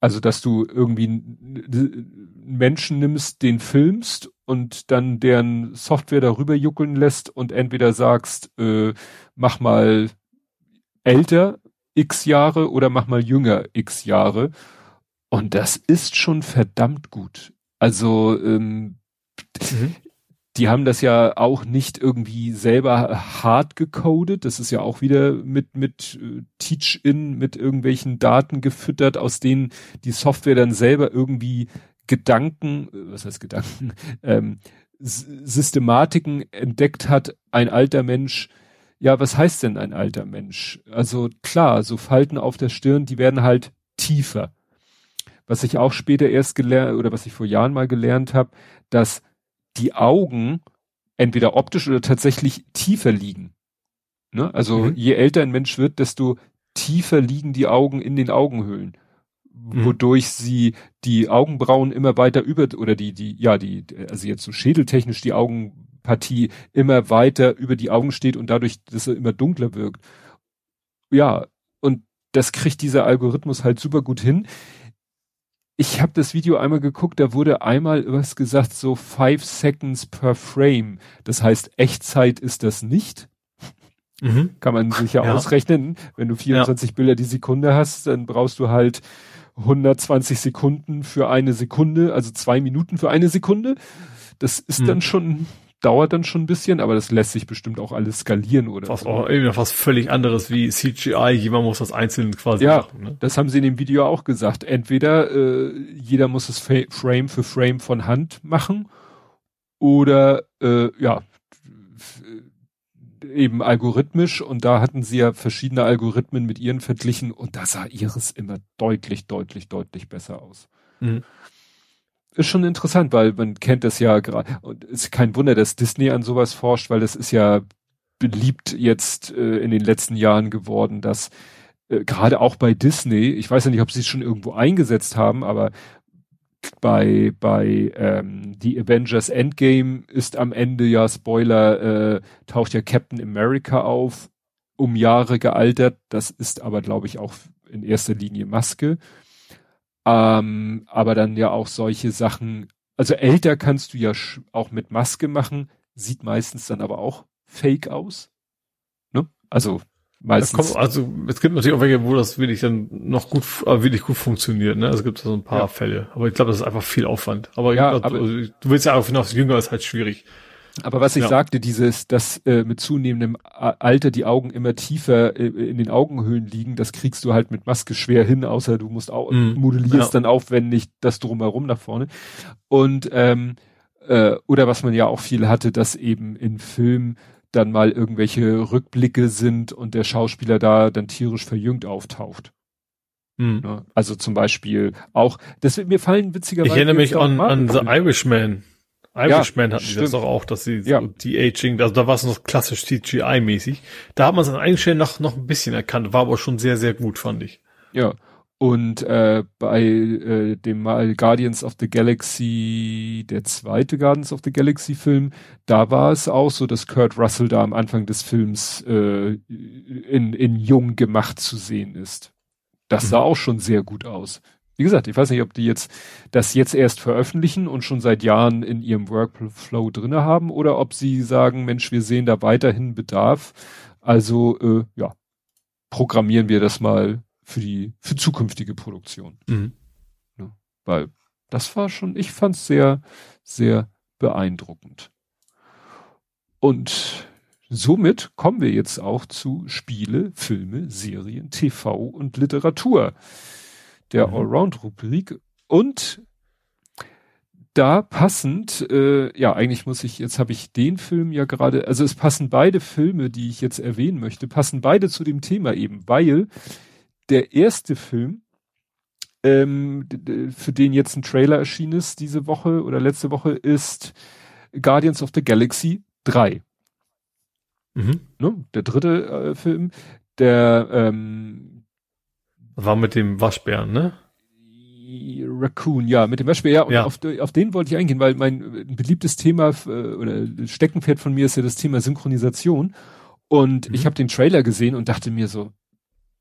Also, dass du irgendwie einen Menschen nimmst, den filmst und dann deren Software darüber juckeln lässt und entweder sagst, äh, mach mal älter x Jahre oder mach mal jünger x Jahre. Und das ist schon verdammt gut. Also ähm, mhm die haben das ja auch nicht irgendwie selber hart gecodet. Das ist ja auch wieder mit, mit äh, Teach-In, mit irgendwelchen Daten gefüttert, aus denen die Software dann selber irgendwie Gedanken, äh, was heißt Gedanken, [LAUGHS] ähm, Systematiken entdeckt hat, ein alter Mensch, ja, was heißt denn ein alter Mensch? Also klar, so Falten auf der Stirn, die werden halt tiefer. Was ich auch später erst gelernt, oder was ich vor Jahren mal gelernt habe, dass die Augen entweder optisch oder tatsächlich tiefer liegen. Ne? Also mhm. je älter ein Mensch wird, desto tiefer liegen die Augen in den Augenhöhlen, mhm. wodurch sie die Augenbrauen immer weiter über oder die die ja die also jetzt so schädeltechnisch die Augenpartie immer weiter über die Augen steht und dadurch dass er immer dunkler wirkt. Ja, und das kriegt dieser Algorithmus halt super gut hin ich habe das Video einmal geguckt, da wurde einmal was gesagt, so five seconds per frame. Das heißt, Echtzeit ist das nicht. Mhm. Kann man sich ja, ja, ausrechnen. Wenn du 24 ja. Bilder die Sekunde hast, dann brauchst du halt 120 Sekunden für eine Sekunde, also zwei Minuten für eine Sekunde. Das ist mhm. dann schon dauert dann schon ein bisschen, aber das lässt sich bestimmt auch alles skalieren oder was so. auch irgendwie was völlig anderes wie CGI, jemand muss das einzeln quasi ja, machen. Ne? Das haben sie in dem Video auch gesagt. Entweder äh, jeder muss es Frame für Frame von Hand machen oder äh, ja eben algorithmisch und da hatten sie ja verschiedene Algorithmen mit ihren verglichen und da sah ihres immer deutlich, deutlich, deutlich besser aus. Mhm ist schon interessant, weil man kennt das ja gerade und es ist kein Wunder, dass Disney an sowas forscht, weil das ist ja beliebt jetzt äh, in den letzten Jahren geworden, dass äh, gerade auch bei Disney, ich weiß ja nicht, ob sie es schon irgendwo eingesetzt haben, aber bei bei ähm, die Avengers Endgame ist am Ende ja Spoiler äh, taucht ja Captain America auf, um Jahre gealtert. Das ist aber glaube ich auch in erster Linie Maske. Ähm, aber dann ja auch solche Sachen, also älter kannst du ja auch mit Maske machen, sieht meistens dann aber auch fake aus. Ne? Also meistens. Kommt, also es gibt natürlich auch welche, wo das wirklich dann noch gut, äh, wirklich gut funktioniert. Ne? Also es gibt so ein paar ja. Fälle. Aber ich glaube, das ist einfach viel Aufwand. Aber, ja, glaub, aber also, du willst ja auch hinaus, jünger ist halt schwierig. Aber was ich ja. sagte, dieses, dass äh, mit zunehmendem Alter die Augen immer tiefer äh, in den Augenhöhlen liegen, das kriegst du halt mit Maske schwer hin, außer du musst auch mm, modellierst ja. dann aufwendig das drumherum nach vorne. Und ähm, äh, oder was man ja auch viel hatte, dass eben in Filmen dann mal irgendwelche Rückblicke sind und der Schauspieler da dann tierisch verjüngt auftaucht. Mhm. Also zum Beispiel auch, das mir fallen witzigerweise. Ich erinnere mich an, an The Irishman. Irishman ja, hatten die das doch auch, dass sie ja. so die Aging, also da war es noch klassisch CGI-mäßig. Da hat man es an einigen Stellen noch, noch ein bisschen erkannt, war aber schon sehr, sehr gut, fand ich. Ja. Und äh, bei äh, dem mal Guardians of the Galaxy, der zweite Guardians of the Galaxy Film, da war es auch so, dass Kurt Russell da am Anfang des Films äh, in, in jung gemacht zu sehen ist. Das sah mhm. auch schon sehr gut aus. Wie gesagt, ich weiß nicht, ob die jetzt das jetzt erst veröffentlichen und schon seit Jahren in ihrem Workflow drinne haben oder ob sie sagen, Mensch, wir sehen da weiterhin Bedarf. Also äh, ja, programmieren wir das mal für die für zukünftige Produktion. Mhm. Ja, weil das war schon, ich fand es sehr, sehr beeindruckend. Und somit kommen wir jetzt auch zu Spiele, Filme, Serien, TV und Literatur der mhm. Allround-Rubrik. Und da passend, äh, ja, eigentlich muss ich, jetzt habe ich den Film ja gerade, also es passen beide Filme, die ich jetzt erwähnen möchte, passen beide zu dem Thema eben, weil der erste Film, ähm, für den jetzt ein Trailer erschienen ist diese Woche oder letzte Woche, ist Guardians of the Galaxy 3. Mhm. Ne? Der dritte äh, Film, der ähm, war mit dem Waschbären, ne? Raccoon, ja, mit dem Waschbär, ja, und ja. Auf, auf, den wollte ich eingehen, weil mein beliebtes Thema äh, oder Steckenpferd von mir ist ja das Thema Synchronisation. Und mhm. ich habe den Trailer gesehen und dachte mir so,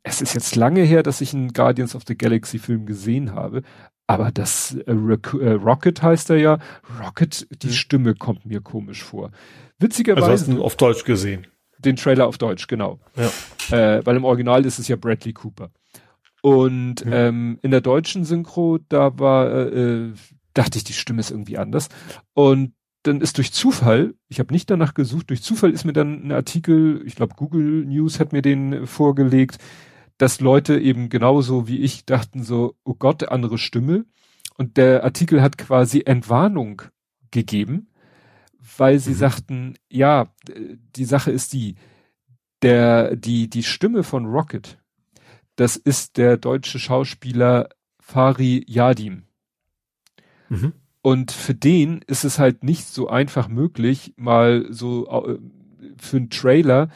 es ist jetzt lange her, dass ich einen Guardians of the Galaxy Film gesehen habe, aber das äh, äh, Rocket heißt er ja, Rocket, die mhm. Stimme kommt mir komisch vor. Witzigerweise. Also hast du auf Deutsch gesehen? Den Trailer auf Deutsch, genau. Ja. Äh, weil im Original ist es ja Bradley Cooper. Und mhm. ähm, in der deutschen Synchro, da war, äh, dachte ich, die Stimme ist irgendwie anders. Und dann ist durch Zufall, ich habe nicht danach gesucht, durch Zufall ist mir dann ein Artikel, ich glaube Google News hat mir den vorgelegt, dass Leute eben genauso wie ich dachten so, oh Gott, andere Stimme. Und der Artikel hat quasi Entwarnung gegeben, weil sie mhm. sagten, ja, die Sache ist die, der, die, die Stimme von Rocket, das ist der deutsche Schauspieler Fari Yadim. Mhm. Und für den ist es halt nicht so einfach möglich, mal so äh, für einen Trailer,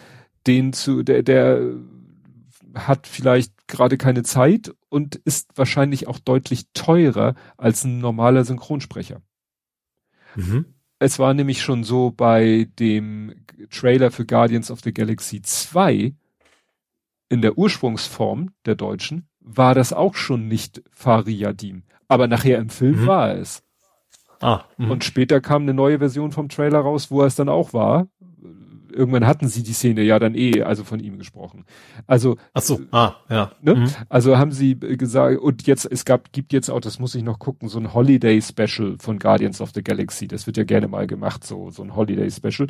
den zu, der, der hat vielleicht gerade keine Zeit und ist wahrscheinlich auch deutlich teurer als ein normaler Synchronsprecher. Mhm. Es war nämlich schon so bei dem Trailer für Guardians of the Galaxy 2 in der Ursprungsform der Deutschen war das auch schon nicht Fariyadim. Aber nachher im Film mhm. war es. Ah, mh. und später kam eine neue Version vom Trailer raus, wo er es dann auch war irgendwann hatten sie die Szene ja dann eh, also von ihm gesprochen. Also Ach so, ah, ja. Ne? Mhm. Also haben sie gesagt und jetzt es gab gibt jetzt auch, das muss ich noch gucken, so ein Holiday Special von Guardians of the Galaxy. Das wird ja gerne mal gemacht, so so ein Holiday Special.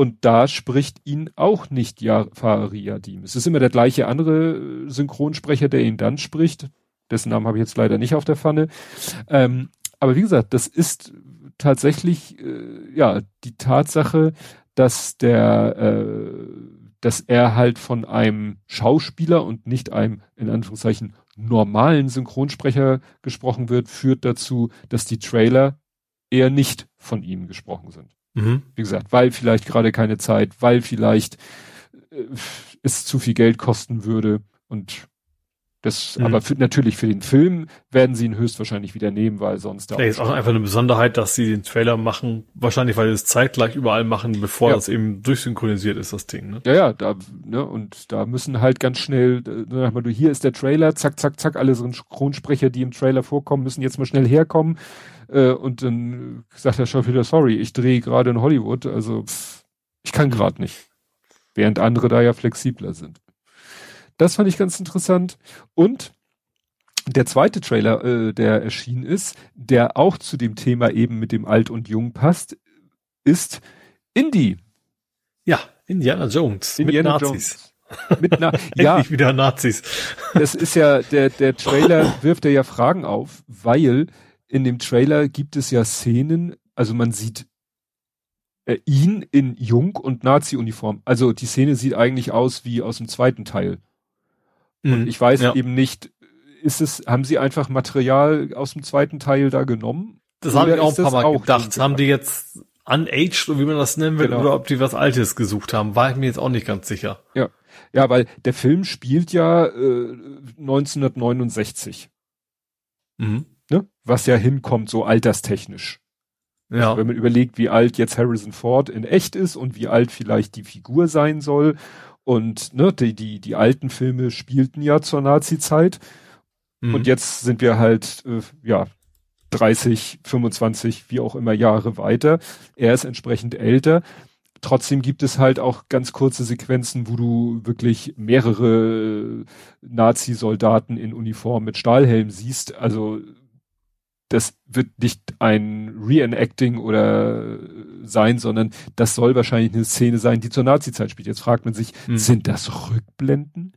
Und da spricht ihn auch nicht Jafar Riadim. Es ist immer der gleiche andere Synchronsprecher, der ihn dann spricht. Dessen Namen habe ich jetzt leider nicht auf der Pfanne. Ähm, aber wie gesagt, das ist tatsächlich äh, ja die Tatsache, dass der, äh, dass er halt von einem Schauspieler und nicht einem, in Anführungszeichen, normalen Synchronsprecher gesprochen wird, führt dazu, dass die Trailer eher nicht von ihm gesprochen sind. Mhm. Wie gesagt, weil vielleicht gerade keine Zeit, weil vielleicht äh, es zu viel Geld kosten würde und das, mhm. aber für, natürlich für den Film werden sie ihn höchstwahrscheinlich wieder nehmen, weil sonst. Ja, ist auch einfach eine Besonderheit, dass sie den Trailer machen, wahrscheinlich, weil sie es zeitgleich überall machen, bevor ja. das eben durchsynchronisiert ist, das Ding, ne? Ja, ja, da, ne, und da müssen halt ganz schnell, sag mal, du, hier ist der Trailer, zack, zack, zack, alle Synchronsprecher, die im Trailer vorkommen, müssen jetzt mal schnell herkommen, äh, und dann sagt der Schauspieler, sorry, ich drehe gerade in Hollywood, also, pff, ich kann gerade nicht. Während andere da ja flexibler sind. Das fand ich ganz interessant. Und der zweite Trailer, äh, der erschienen ist, der auch zu dem Thema eben mit dem Alt und Jung passt, ist Indie. Ja, Indiana Jones. Indiana mit Nazis. Jones. Mit Na [LAUGHS] ja, wieder Nazis. Das ist ja, der, der Trailer [LAUGHS] wirft ja Fragen auf, weil in dem Trailer gibt es ja Szenen, also man sieht äh, ihn in Jung und Nazi-Uniform. Also die Szene sieht eigentlich aus wie aus dem zweiten Teil. Und mhm. ich weiß ja. eben nicht, ist es, haben sie einfach Material aus dem zweiten Teil da genommen? Das habe ich auch ein paar Mal auch gedacht. Haben die jetzt unaged, wie man das nennen will, genau. oder ob die was Altes gesucht haben, war ich mir jetzt auch nicht ganz sicher. Ja. Ja, weil der Film spielt ja äh, 1969. Mhm. Ne? Was ja hinkommt, so alterstechnisch. Ja. Also wenn man überlegt, wie alt jetzt Harrison Ford in echt ist und wie alt vielleicht die Figur sein soll und ne, die, die, die alten Filme spielten ja zur Nazi-Zeit. Mhm. Und jetzt sind wir halt, äh, ja, 30, 25, wie auch immer Jahre weiter. Er ist entsprechend älter. Trotzdem gibt es halt auch ganz kurze Sequenzen, wo du wirklich mehrere Nazi-Soldaten in Uniform mit Stahlhelm siehst. Also das wird nicht ein Reenacting oder sein, sondern das soll wahrscheinlich eine Szene sein, die zur Nazi-Zeit spielt. Jetzt fragt man sich, hm. sind das Rückblenden?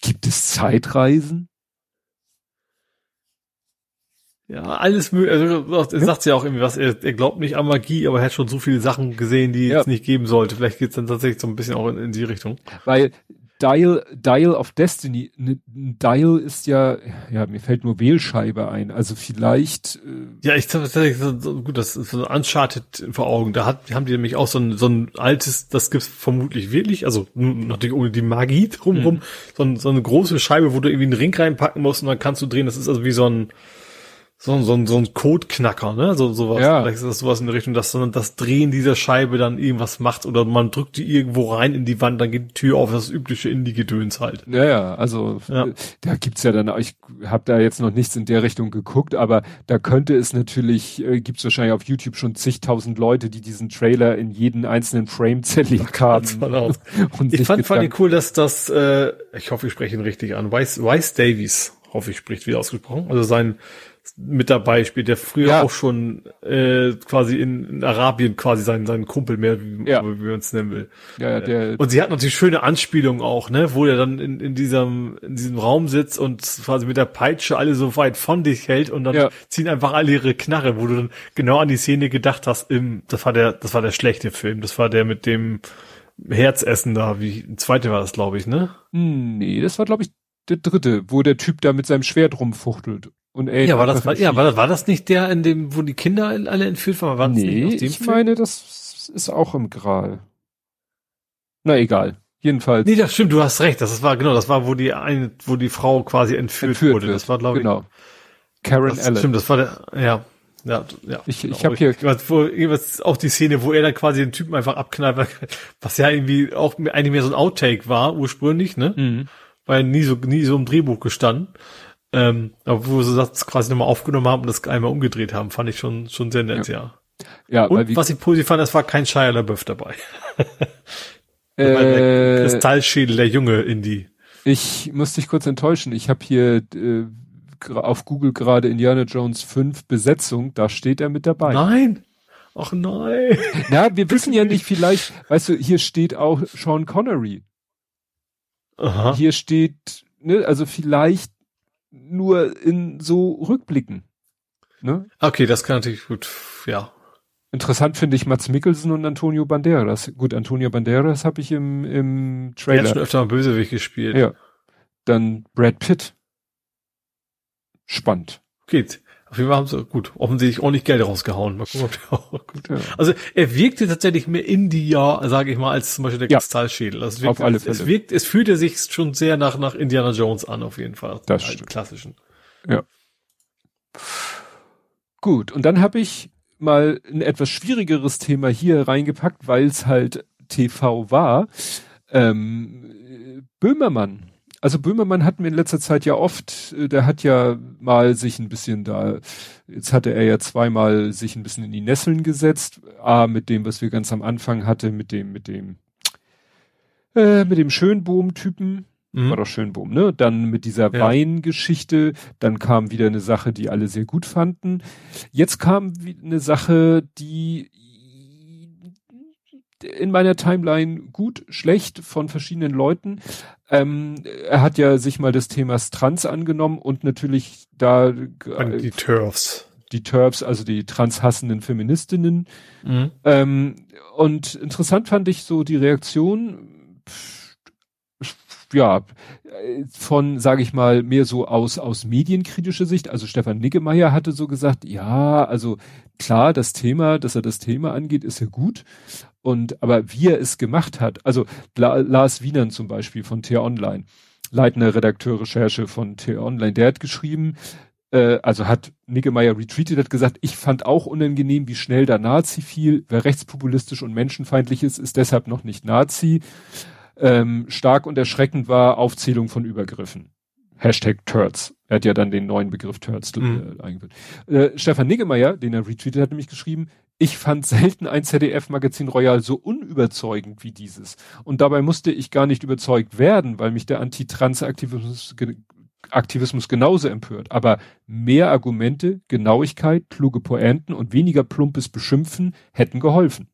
Gibt es Zeitreisen? Ja, alles mögliche. Also, er sagt ja auch irgendwie was. Er, er, glaubt nicht an Magie, aber er hat schon so viele Sachen gesehen, die ja. es nicht geben sollte. Vielleicht geht's dann tatsächlich so ein bisschen auch in, in die Richtung. Weil Dial, Dial of Destiny, ein Dial ist ja, ja, mir fällt nur Wählscheibe ein. Also vielleicht. Äh ja, ich tatsächlich so, gut, das ist so Uncharted vor Augen. Da hat, haben die nämlich auch so ein, so ein altes, das gibt's vermutlich wirklich, also natürlich ohne die Magie drumherum, mhm. so, so eine große Scheibe, wo du irgendwie einen Ring reinpacken musst und dann kannst du drehen. Das ist also wie so ein, so, so, so ein Codeknacker, ne? So, sowas. Ja. Vielleicht ist das sowas in der Richtung, dass dann das Drehen dieser Scheibe dann irgendwas macht oder man drückt die irgendwo rein in die Wand, dann geht die Tür auf, das übliche Indie-Gedöns halt. Ja, ja, also ja. da gibt's ja dann, ich habe da jetzt noch nichts in der Richtung geguckt, aber da könnte es natürlich, äh, gibt's wahrscheinlich auf YouTube schon zigtausend Leute, die diesen Trailer in jeden einzelnen Frame zerlegt haben. [LAUGHS] Und ich fand, fand ich cool, dass das, äh, ich hoffe, ich spreche ihn richtig an, Weiss, Weiss Davies, hoffe ich, spricht wieder ausgesprochen, also sein mit dabei spielt, der früher ja. auch schon äh, quasi in, in Arabien quasi seinen, seinen Kumpel mehr, wie, ja. wie man es nennen will. Ja, ja, der, und sie hat natürlich schöne Anspielungen auch, ne, wo er dann in, in diesem in diesem Raum sitzt und quasi mit der Peitsche alle so weit von dich hält und dann ja. ziehen einfach alle ihre Knarre, wo du dann genau an die Szene gedacht hast, im, das war der, das war der schlechte Film, das war der mit dem Herzessen da, wie, ein zweite war das, glaube ich, ne? Hm, nee, das war, glaube ich, der dritte, wo der Typ da mit seinem Schwert rumfuchtelt. Und ey, ja, war das, war, ja, war das, war das nicht der, in dem, wo die Kinder alle entführt waren? War nee, ich Film? meine, das ist auch im Gral. Na egal. Jedenfalls. Nee, das stimmt, du hast recht. Das war, genau, das war, wo die eine, wo die Frau quasi entführt, entführt wurde. Wird. Das war, glaube ich. Genau. Karen das, Allen. Stimmt, das war der, ja. Ja, ja. Ich, genau. ich habe hier wo, auch die Szene, wo er dann quasi den Typen einfach abknallt, was ja irgendwie auch eigentlich mehr so ein Outtake war ursprünglich, ne? Mhm. Weil nie so nie so im Drehbuch gestanden. Ähm, aber wo sie das quasi nochmal aufgenommen haben und das einmal umgedreht haben, fand ich schon, schon sehr nett, ja. Ja, ja und was ich positiv fand, es war kein Shia LaBeouf dabei. [LAUGHS] äh, der Kristallschädel, der Junge Indie. Ich muss dich kurz enttäuschen. Ich habe hier äh, auf Google gerade Indiana Jones 5 Besetzung, da steht er mit dabei. Nein. Ach nein. [LAUGHS] Na, wir wissen ja nicht, [LAUGHS] vielleicht, weißt du, hier steht auch Sean Connery. Aha. Hier steht, ne, also vielleicht nur in so Rückblicken. Ne? Okay, das kann natürlich gut, ja. Interessant finde ich Mats Mikkelsen und Antonio Banderas. Gut, Antonio Banderas habe ich im, im Trailer. Der hat schon öfter mal Bösewicht gespielt. Ja. Dann Brad Pitt. Spannend. Geht. Auf jeden Fall haben sie, gut, offensichtlich ordentlich Geld rausgehauen. Mal gucken, ob der auch gut. Ja. Also er wirkte tatsächlich mehr India, sage ich mal, als zum Beispiel der ja. Kristallschädel. Also es wirkt, auf alle Fälle. Es wirkt, es fühlte sich schon sehr nach, nach Indiana Jones an, auf jeden Fall. Das stimmt. klassischen. Ja. Gut, und dann habe ich mal ein etwas schwierigeres Thema hier reingepackt, weil es halt TV war. Ähm, Böhmermann also Böhmermann hatten wir in letzter Zeit ja oft, äh, der hat ja mal sich ein bisschen da, jetzt hatte er ja zweimal sich ein bisschen in die Nesseln gesetzt, A, mit dem, was wir ganz am Anfang hatte, mit dem, mit dem, äh, mit dem Schönbohm-Typen, mhm. war doch Schönbohm, ne? Dann mit dieser ja. Weingeschichte, dann kam wieder eine Sache, die alle sehr gut fanden. Jetzt kam eine Sache, die in meiner Timeline gut, schlecht von verschiedenen Leuten. Ähm, er hat ja sich mal des Themas Trans angenommen und natürlich da äh, die Turfs. Die Turfs, also die transhassenden Feministinnen. Mhm. Ähm, und interessant fand ich so die Reaktion, ja, von, sage ich mal, mehr so aus aus medienkritischer Sicht. Also Stefan Niggemeier hatte so gesagt, ja, also klar, das Thema, dass er das Thema angeht, ist ja gut. Und aber wie er es gemacht hat, also La Lars Wienern zum Beispiel von T-Online, leitender Redakteur Recherche von T-Online, der hat geschrieben, äh, also hat Niggemeier retweetet, hat gesagt, ich fand auch unangenehm, wie schnell da Nazi fiel. Wer rechtspopulistisch und menschenfeindlich ist, ist deshalb noch nicht Nazi. Ähm, stark und erschreckend war Aufzählung von Übergriffen. Hashtag Turds. Er hat ja dann den neuen Begriff Turds mhm. äh, eingeführt. Äh, Stefan Niggemeier, den er retweetet hat, nämlich geschrieben, ich fand selten ein ZDF-Magazin Royal so unüberzeugend wie dieses. Und dabei musste ich gar nicht überzeugt werden, weil mich der Anti-Trans-Aktivismus Aktivismus genauso empört. Aber mehr Argumente, Genauigkeit, kluge Pointen und weniger plumpes Beschimpfen hätten geholfen.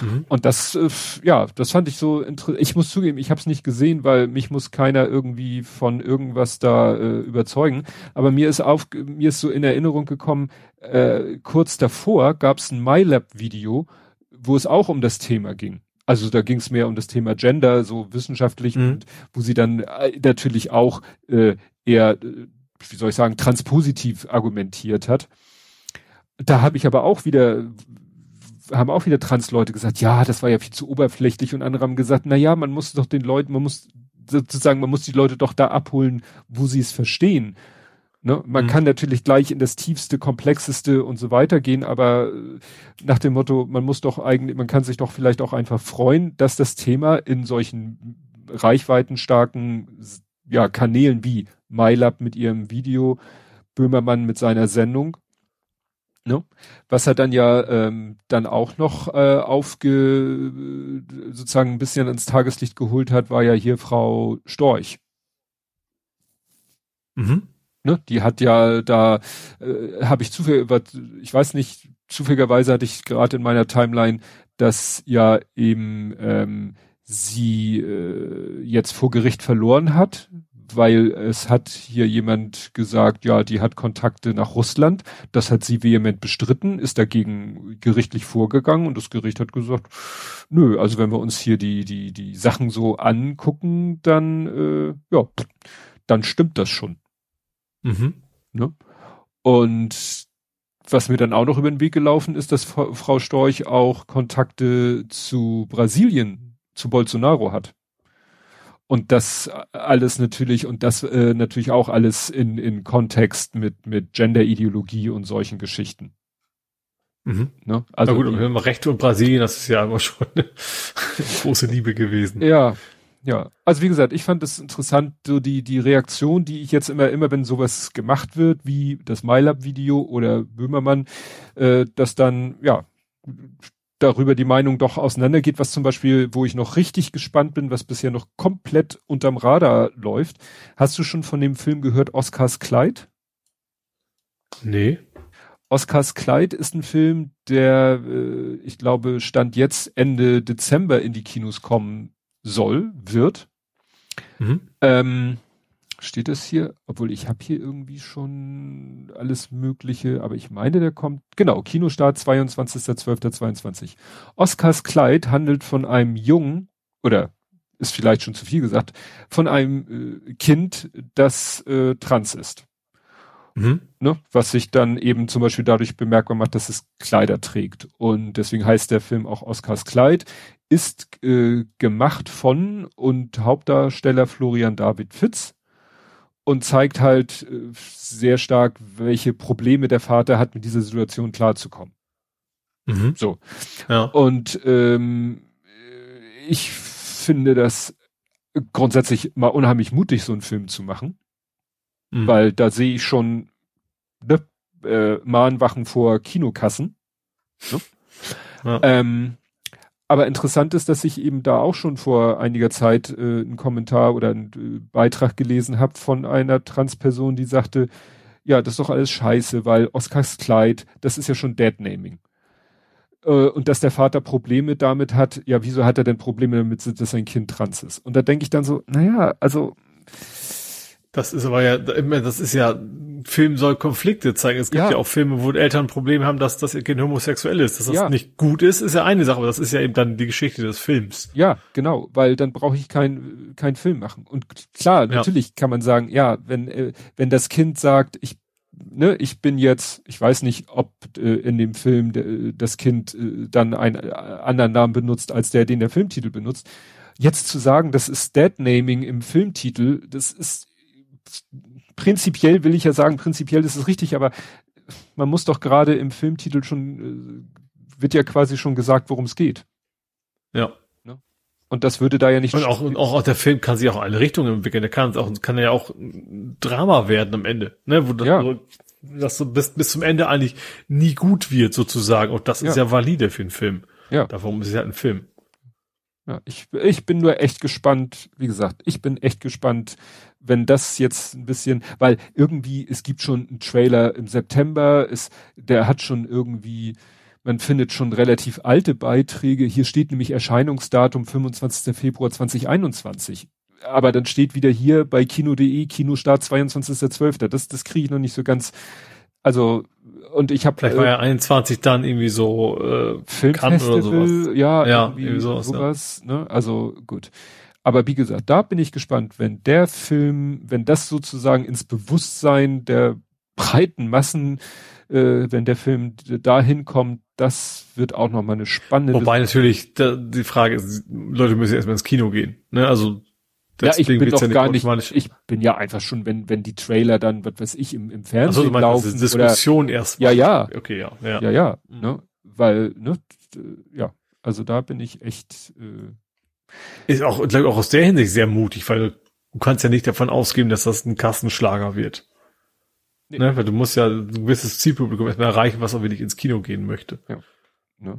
Mhm. Und das, äh, ja, das fand ich so interessant. Ich muss zugeben, ich habe es nicht gesehen, weil mich muss keiner irgendwie von irgendwas da äh, überzeugen. Aber mir ist auf, mir ist so in Erinnerung gekommen, äh, kurz davor gab es ein MyLab-Video, wo es auch um das Thema ging. Also da ging es mehr um das Thema Gender, so wissenschaftlich, mhm. und wo sie dann äh, natürlich auch äh, eher, äh, wie soll ich sagen, transpositiv argumentiert hat. Da habe ich aber auch wieder haben auch wieder Trans-Leute gesagt, ja, das war ja viel zu oberflächlich und andere haben gesagt, na ja, man muss doch den Leuten, man muss sozusagen, man muss die Leute doch da abholen, wo sie es verstehen. Ne? Man mhm. kann natürlich gleich in das tiefste, komplexeste und so weiter gehen, aber äh, nach dem Motto, man muss doch eigentlich, man kann sich doch vielleicht auch einfach freuen, dass das Thema in solchen reichweitenstarken ja, Kanälen wie MyLab mit ihrem Video, Böhmermann mit seiner Sendung Ne? Was er dann ja ähm, dann auch noch äh, aufge sozusagen ein bisschen ins Tageslicht geholt hat, war ja hier Frau Storch. Mhm. Ne? Die hat ja da, äh, habe ich zufällig, ich weiß nicht, zufälligerweise hatte ich gerade in meiner Timeline, dass ja eben ähm, sie äh, jetzt vor Gericht verloren hat, weil es hat hier jemand gesagt, ja, die hat Kontakte nach Russland. Das hat sie vehement bestritten, ist dagegen gerichtlich vorgegangen und das Gericht hat gesagt, nö, also wenn wir uns hier die, die, die Sachen so angucken, dann, äh, ja, dann stimmt das schon. Mhm. Ne? Und was mir dann auch noch über den Weg gelaufen ist, dass Frau Storch auch Kontakte zu Brasilien, zu Bolsonaro hat. Und das alles natürlich, und das äh, natürlich auch alles in, in Kontext mit, mit Gender-Ideologie und solchen Geschichten. Mhm. Ne? Also, Na gut, und Recht und Brasilien, das ist ja immer schon [LAUGHS] eine große Liebe gewesen. Ja, ja. Also wie gesagt, ich fand es interessant, so die, die Reaktion, die ich jetzt immer, immer wenn sowas gemacht wird, wie das MyLab-Video oder Böhmermann, äh, dass dann, ja, darüber die Meinung doch auseinandergeht, was zum Beispiel, wo ich noch richtig gespannt bin, was bisher noch komplett unterm Radar läuft. Hast du schon von dem Film gehört, Oscars Kleid? Nee. Oscars Kleid ist ein Film, der, äh, ich glaube, Stand jetzt Ende Dezember in die Kinos kommen soll, wird. Mhm. Ähm, steht das hier? Obwohl ich habe hier irgendwie schon alles Mögliche, aber ich meine, der kommt, genau, Kinostart 22.12.22. Oscars Kleid handelt von einem Jungen, oder ist vielleicht schon zu viel gesagt, von einem äh, Kind, das äh, trans ist. Mhm. Ne? Was sich dann eben zum Beispiel dadurch bemerkbar macht, dass es Kleider trägt. Und deswegen heißt der Film auch Oscars Kleid, ist äh, gemacht von und Hauptdarsteller Florian David Fitz und zeigt halt äh, sehr stark, welche Probleme der Vater hat, mit dieser Situation klarzukommen. Mhm. So. Ja. Und ähm, ich finde das grundsätzlich mal unheimlich mutig, so einen Film zu machen. Mhm. Weil da sehe ich schon ne, äh, Mahnwachen vor Kinokassen. Ne? Ja. Ähm, aber interessant ist, dass ich eben da auch schon vor einiger Zeit äh, einen Kommentar oder einen äh, Beitrag gelesen habe von einer Transperson, die sagte, ja, das ist doch alles scheiße, weil Oscars Kleid, das ist ja schon Deadnaming. Äh, und dass der Vater Probleme damit hat, ja, wieso hat er denn Probleme damit, dass sein Kind trans ist? Und da denke ich dann so, naja, also das ist aber ja das ist ja, Film soll Konflikte zeigen. Es gibt ja, ja auch Filme, wo Eltern ein Problem haben, dass, ihr Kind homosexuell ist. Dass das ja. nicht gut ist, ist ja eine Sache, aber das ist ja eben dann die Geschichte des Films. Ja, genau, weil dann brauche ich keinen kein Film machen. Und klar, natürlich ja. kann man sagen, ja, wenn, äh, wenn das Kind sagt, ich ne, ich bin jetzt, ich weiß nicht, ob äh, in dem Film de, das Kind äh, dann einen äh, anderen Namen benutzt als der, den der Filmtitel benutzt. Jetzt zu sagen, das ist Dead-Naming im Filmtitel, das ist prinzipiell will ich ja sagen, prinzipiell ist es richtig, aber man muss doch gerade im Filmtitel schon, äh, wird ja quasi schon gesagt, worum es geht. Ja. Ne? Und das würde da ja nicht. Und auch, und auch der Film kann sich auch alle Richtungen entwickeln. Der kann auch, kann ja auch Drama werden am Ende, ne? Wo das, ja. so, das so bis, bis zum Ende eigentlich nie gut wird, sozusagen. Und das ist ja, ja valide für einen Film. Ja. Darum ist es ja ein Film. Ja, ich, ich bin nur echt gespannt, wie gesagt, ich bin echt gespannt, wenn das jetzt ein bisschen, weil irgendwie, es gibt schon einen Trailer im September, ist, der hat schon irgendwie, man findet schon relativ alte Beiträge. Hier steht nämlich Erscheinungsdatum 25. Februar 2021. Aber dann steht wieder hier bei kino.de Kinostart 22.12. Das, das kriege ich noch nicht so ganz. Also und ich habe vielleicht war ja 21 dann irgendwie so äh, Filmfestival oder sowas. Ja, ja irgendwie, irgendwie sowas. sowas ja. ne? Also gut. Aber wie gesagt, da bin ich gespannt, wenn der Film, wenn das sozusagen ins Bewusstsein der breiten Massen, äh, wenn der Film dahin kommt, das wird auch noch mal eine spannende. Wobei natürlich da, die Frage ist, Leute müssen erstmal ins Kino gehen. Ne? Also ja, ich bin doch ja gar nicht, ich bin ja einfach schon, wenn, wenn die Trailer dann, was weiß ich, im, im Fernsehen also, laufen. Diskussion oder, erst. Ja, ja. Okay, ja. Ja, ja, ja mhm. ne? Weil, ne, ja, also da bin ich echt, äh, ist auch, glaube auch aus der Hinsicht sehr mutig, weil du kannst ja nicht davon ausgehen, dass das ein Kassenschlager wird. Nee. Ne? Weil du musst ja ein gewisses Zielpublikum erstmal erreichen, was auch wirklich ins Kino gehen möchte. Ja. Ne?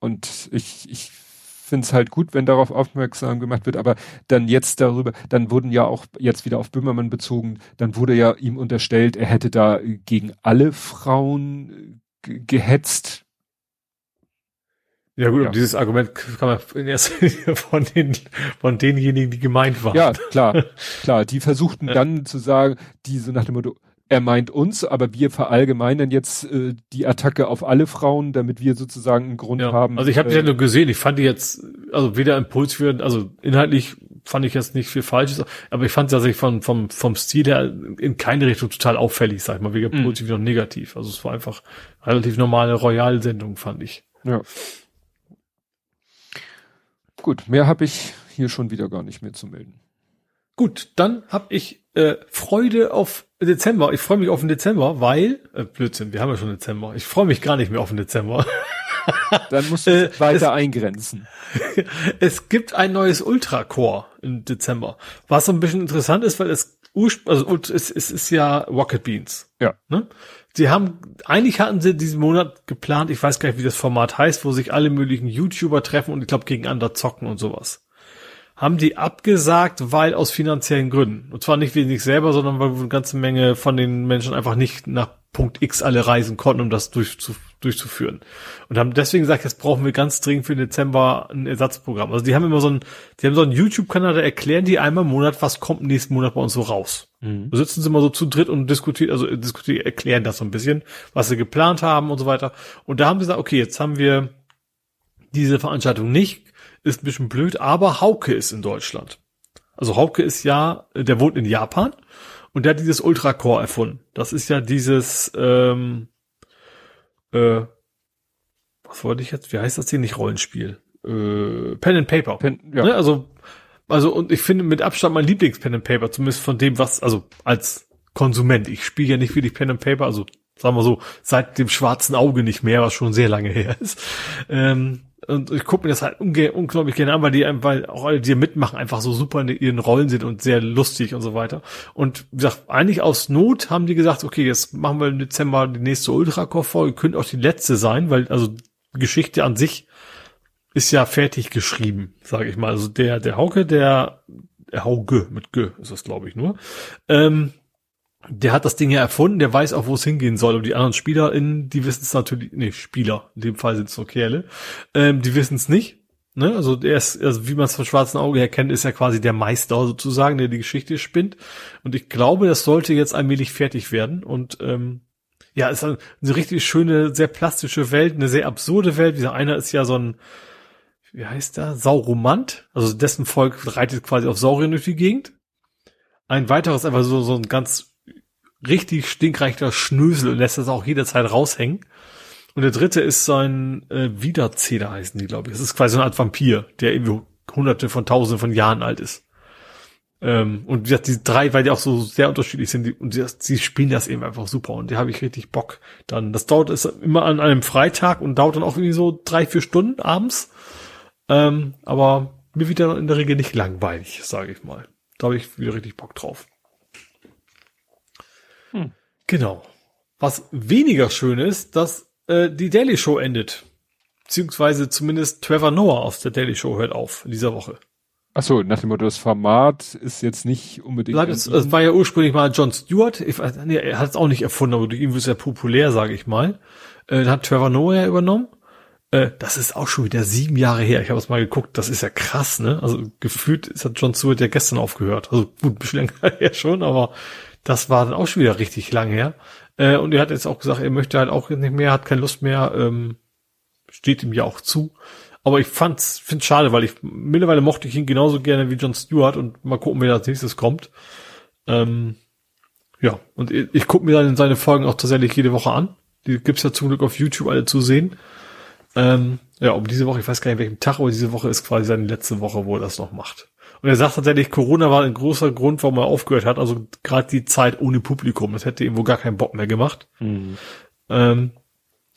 Und ich, ich finde es halt gut, wenn darauf aufmerksam gemacht wird, aber dann jetzt darüber, dann wurden ja auch jetzt wieder auf Böhmermann bezogen, dann wurde ja ihm unterstellt, er hätte da gegen alle Frauen gehetzt. Ja gut, ja. dieses Argument kann man in erster Linie [LAUGHS] von den von denjenigen, die gemeint waren. Ja, klar, [LAUGHS] klar. Die versuchten dann zu sagen, die so nach dem Motto, er meint uns, aber wir verallgemeinern jetzt äh, die Attacke auf alle Frauen, damit wir sozusagen einen Grund ja. haben. Also ich habe äh, ja nur gesehen, ich fand die jetzt, also weder Impuls für, also inhaltlich fand ich jetzt nicht viel Falsches, aber ich fand tatsächlich vom, vom, vom Stil her in keine Richtung total auffällig, sag ich mal, weder mhm. positiv noch negativ. Also es war einfach relativ normale Royal-Sendung, fand ich. Ja. Gut, mehr habe ich hier schon wieder gar nicht mehr zu melden. Gut, dann habe ich äh, Freude auf Dezember. Ich freue mich auf den Dezember, weil äh, Blödsinn, wir haben ja schon Dezember. Ich freue mich gar nicht mehr auf den Dezember. [LAUGHS] Dann musst du äh, weiter es, eingrenzen. [LAUGHS] es gibt ein neues Ultra-Core im Dezember, was so ein bisschen interessant ist, weil es also es, es ist ja Rocket Beans. Ja. Ne? Sie haben, eigentlich hatten sie diesen Monat geplant, ich weiß gar nicht, wie das Format heißt, wo sich alle möglichen YouTuber treffen und ich glaube gegeneinander zocken und sowas. Haben die abgesagt, weil aus finanziellen Gründen. Und zwar nicht wegen sich selber, sondern weil eine ganze Menge von den Menschen einfach nicht nach Punkt X alle reisen konnten, um das durchzu, durchzuführen. Und haben deswegen gesagt, jetzt brauchen wir ganz dringend für Dezember ein Ersatzprogramm. Also die haben immer so ein, die haben so einen YouTube-Kanal, da erklären die einmal im Monat, was kommt nächsten Monat bei uns so raus. Mhm. Da sitzen sie immer so zu dritt und diskutieren, also diskutieren, erklären das so ein bisschen, was sie geplant haben und so weiter. Und da haben sie gesagt, okay, jetzt haben wir diese Veranstaltung nicht, ist ein bisschen blöd, aber Hauke ist in Deutschland. Also Hauke ist ja, der wohnt in Japan und der hat dieses Ultra-Core erfunden. Das ist ja dieses, ähm, äh, was wollte ich jetzt? Wie heißt das hier? Nicht Rollenspiel. Äh, Pen and Paper. Pen, ja. Ne? Also, also, und ich finde mit Abstand mein Lieblings-Pen and Paper, zumindest von dem, was, also als Konsument. Ich spiele ja nicht wirklich Pen and Paper, also sagen wir so, seit dem schwarzen Auge nicht mehr, was schon sehr lange her ist. Ähm, und ich gucke mir das halt unglaublich gerne an, weil die, weil auch alle, die mitmachen, einfach so super in ihren Rollen sind und sehr lustig und so weiter. Und wie gesagt, eigentlich aus Not haben die gesagt, okay, jetzt machen wir im Dezember die nächste Ultracore-Folge, könnte auch die letzte sein, weil also Geschichte an sich ist ja fertig geschrieben, sage ich mal. Also der, der Hauke, der, der Hauge mit G ist das, glaube ich, nur. Ähm, der hat das Ding ja erfunden, der weiß auch, wo es hingehen soll. Und die anderen SpielerInnen, die wissen es natürlich, nee, Spieler, in dem Fall sind es nur Kerle, ähm, die wissen es nicht. Ne? Also der ist, also wie man es vom schwarzen Auge her kennt, ist ja quasi der Meister sozusagen, der die Geschichte spinnt. Und ich glaube, das sollte jetzt allmählich fertig werden. Und ähm, ja, ist eine, eine richtig schöne, sehr plastische Welt, eine sehr absurde Welt. Dieser einer ist ja so ein, wie heißt der? Sauromant. Also dessen Volk reitet quasi auf Sauriern durch die Gegend. Ein weiteres einfach so, so ein ganz richtig stinkreicher Schnösel und lässt das auch jederzeit raushängen. Und der dritte ist sein äh, Wiederzähler heißen die, glaube ich. Das ist quasi so eine Art Vampir, der irgendwie hunderte von tausenden von Jahren alt ist. Ähm, und wie gesagt, die drei, weil die auch so sehr unterschiedlich sind, die, und die, die spielen das eben einfach super und die habe ich richtig Bock. Dann, das dauert ist immer an einem Freitag und dauert dann auch irgendwie so drei, vier Stunden abends. Ähm, aber mir wieder in der Regel nicht langweilig, sage ich mal. Da habe ich wieder richtig Bock drauf. Hm. Genau. Was weniger schön ist, dass äh, die Daily Show endet. Beziehungsweise zumindest Trevor Noah aus der Daily Show hört auf in dieser Woche. Ach so, nach dem Motto, das Format ist jetzt nicht unbedingt. Es, es war ja ursprünglich mal John Stewart. Ich, nee, er hat es auch nicht erfunden, aber durch ihn wird es ja populär, sage ich mal. Äh, dann hat Trevor Noah übernommen. Äh, das ist auch schon wieder sieben Jahre her. Ich habe es mal geguckt. Das ist ja krass, ne? Also gefühlt ist hat John Stewart ja gestern aufgehört. Also gut, ein bisschen [LAUGHS] länger her schon, aber das war dann auch schon wieder richtig lang her. Äh, und er hat jetzt auch gesagt, er möchte halt auch nicht mehr, hat keine Lust mehr. Ähm, steht ihm ja auch zu. Aber ich fand's, find's schade, weil ich mittlerweile mochte ich ihn genauso gerne wie John Stewart und mal gucken, wer als nächstes kommt. Ähm, ja, und ich, ich gucke mir dann seine Folgen auch tatsächlich jede Woche an. Die gibt's ja zum Glück auf YouTube alle zu sehen. Ähm, ja, um diese Woche, ich weiß gar nicht welchem Tag, aber diese Woche ist quasi seine letzte Woche, wo er das noch macht. Und er sagt tatsächlich, Corona war ein großer Grund, warum er aufgehört hat. Also gerade die Zeit ohne Publikum. Das hätte ihm wohl gar keinen Bock mehr gemacht. Mhm. Ähm,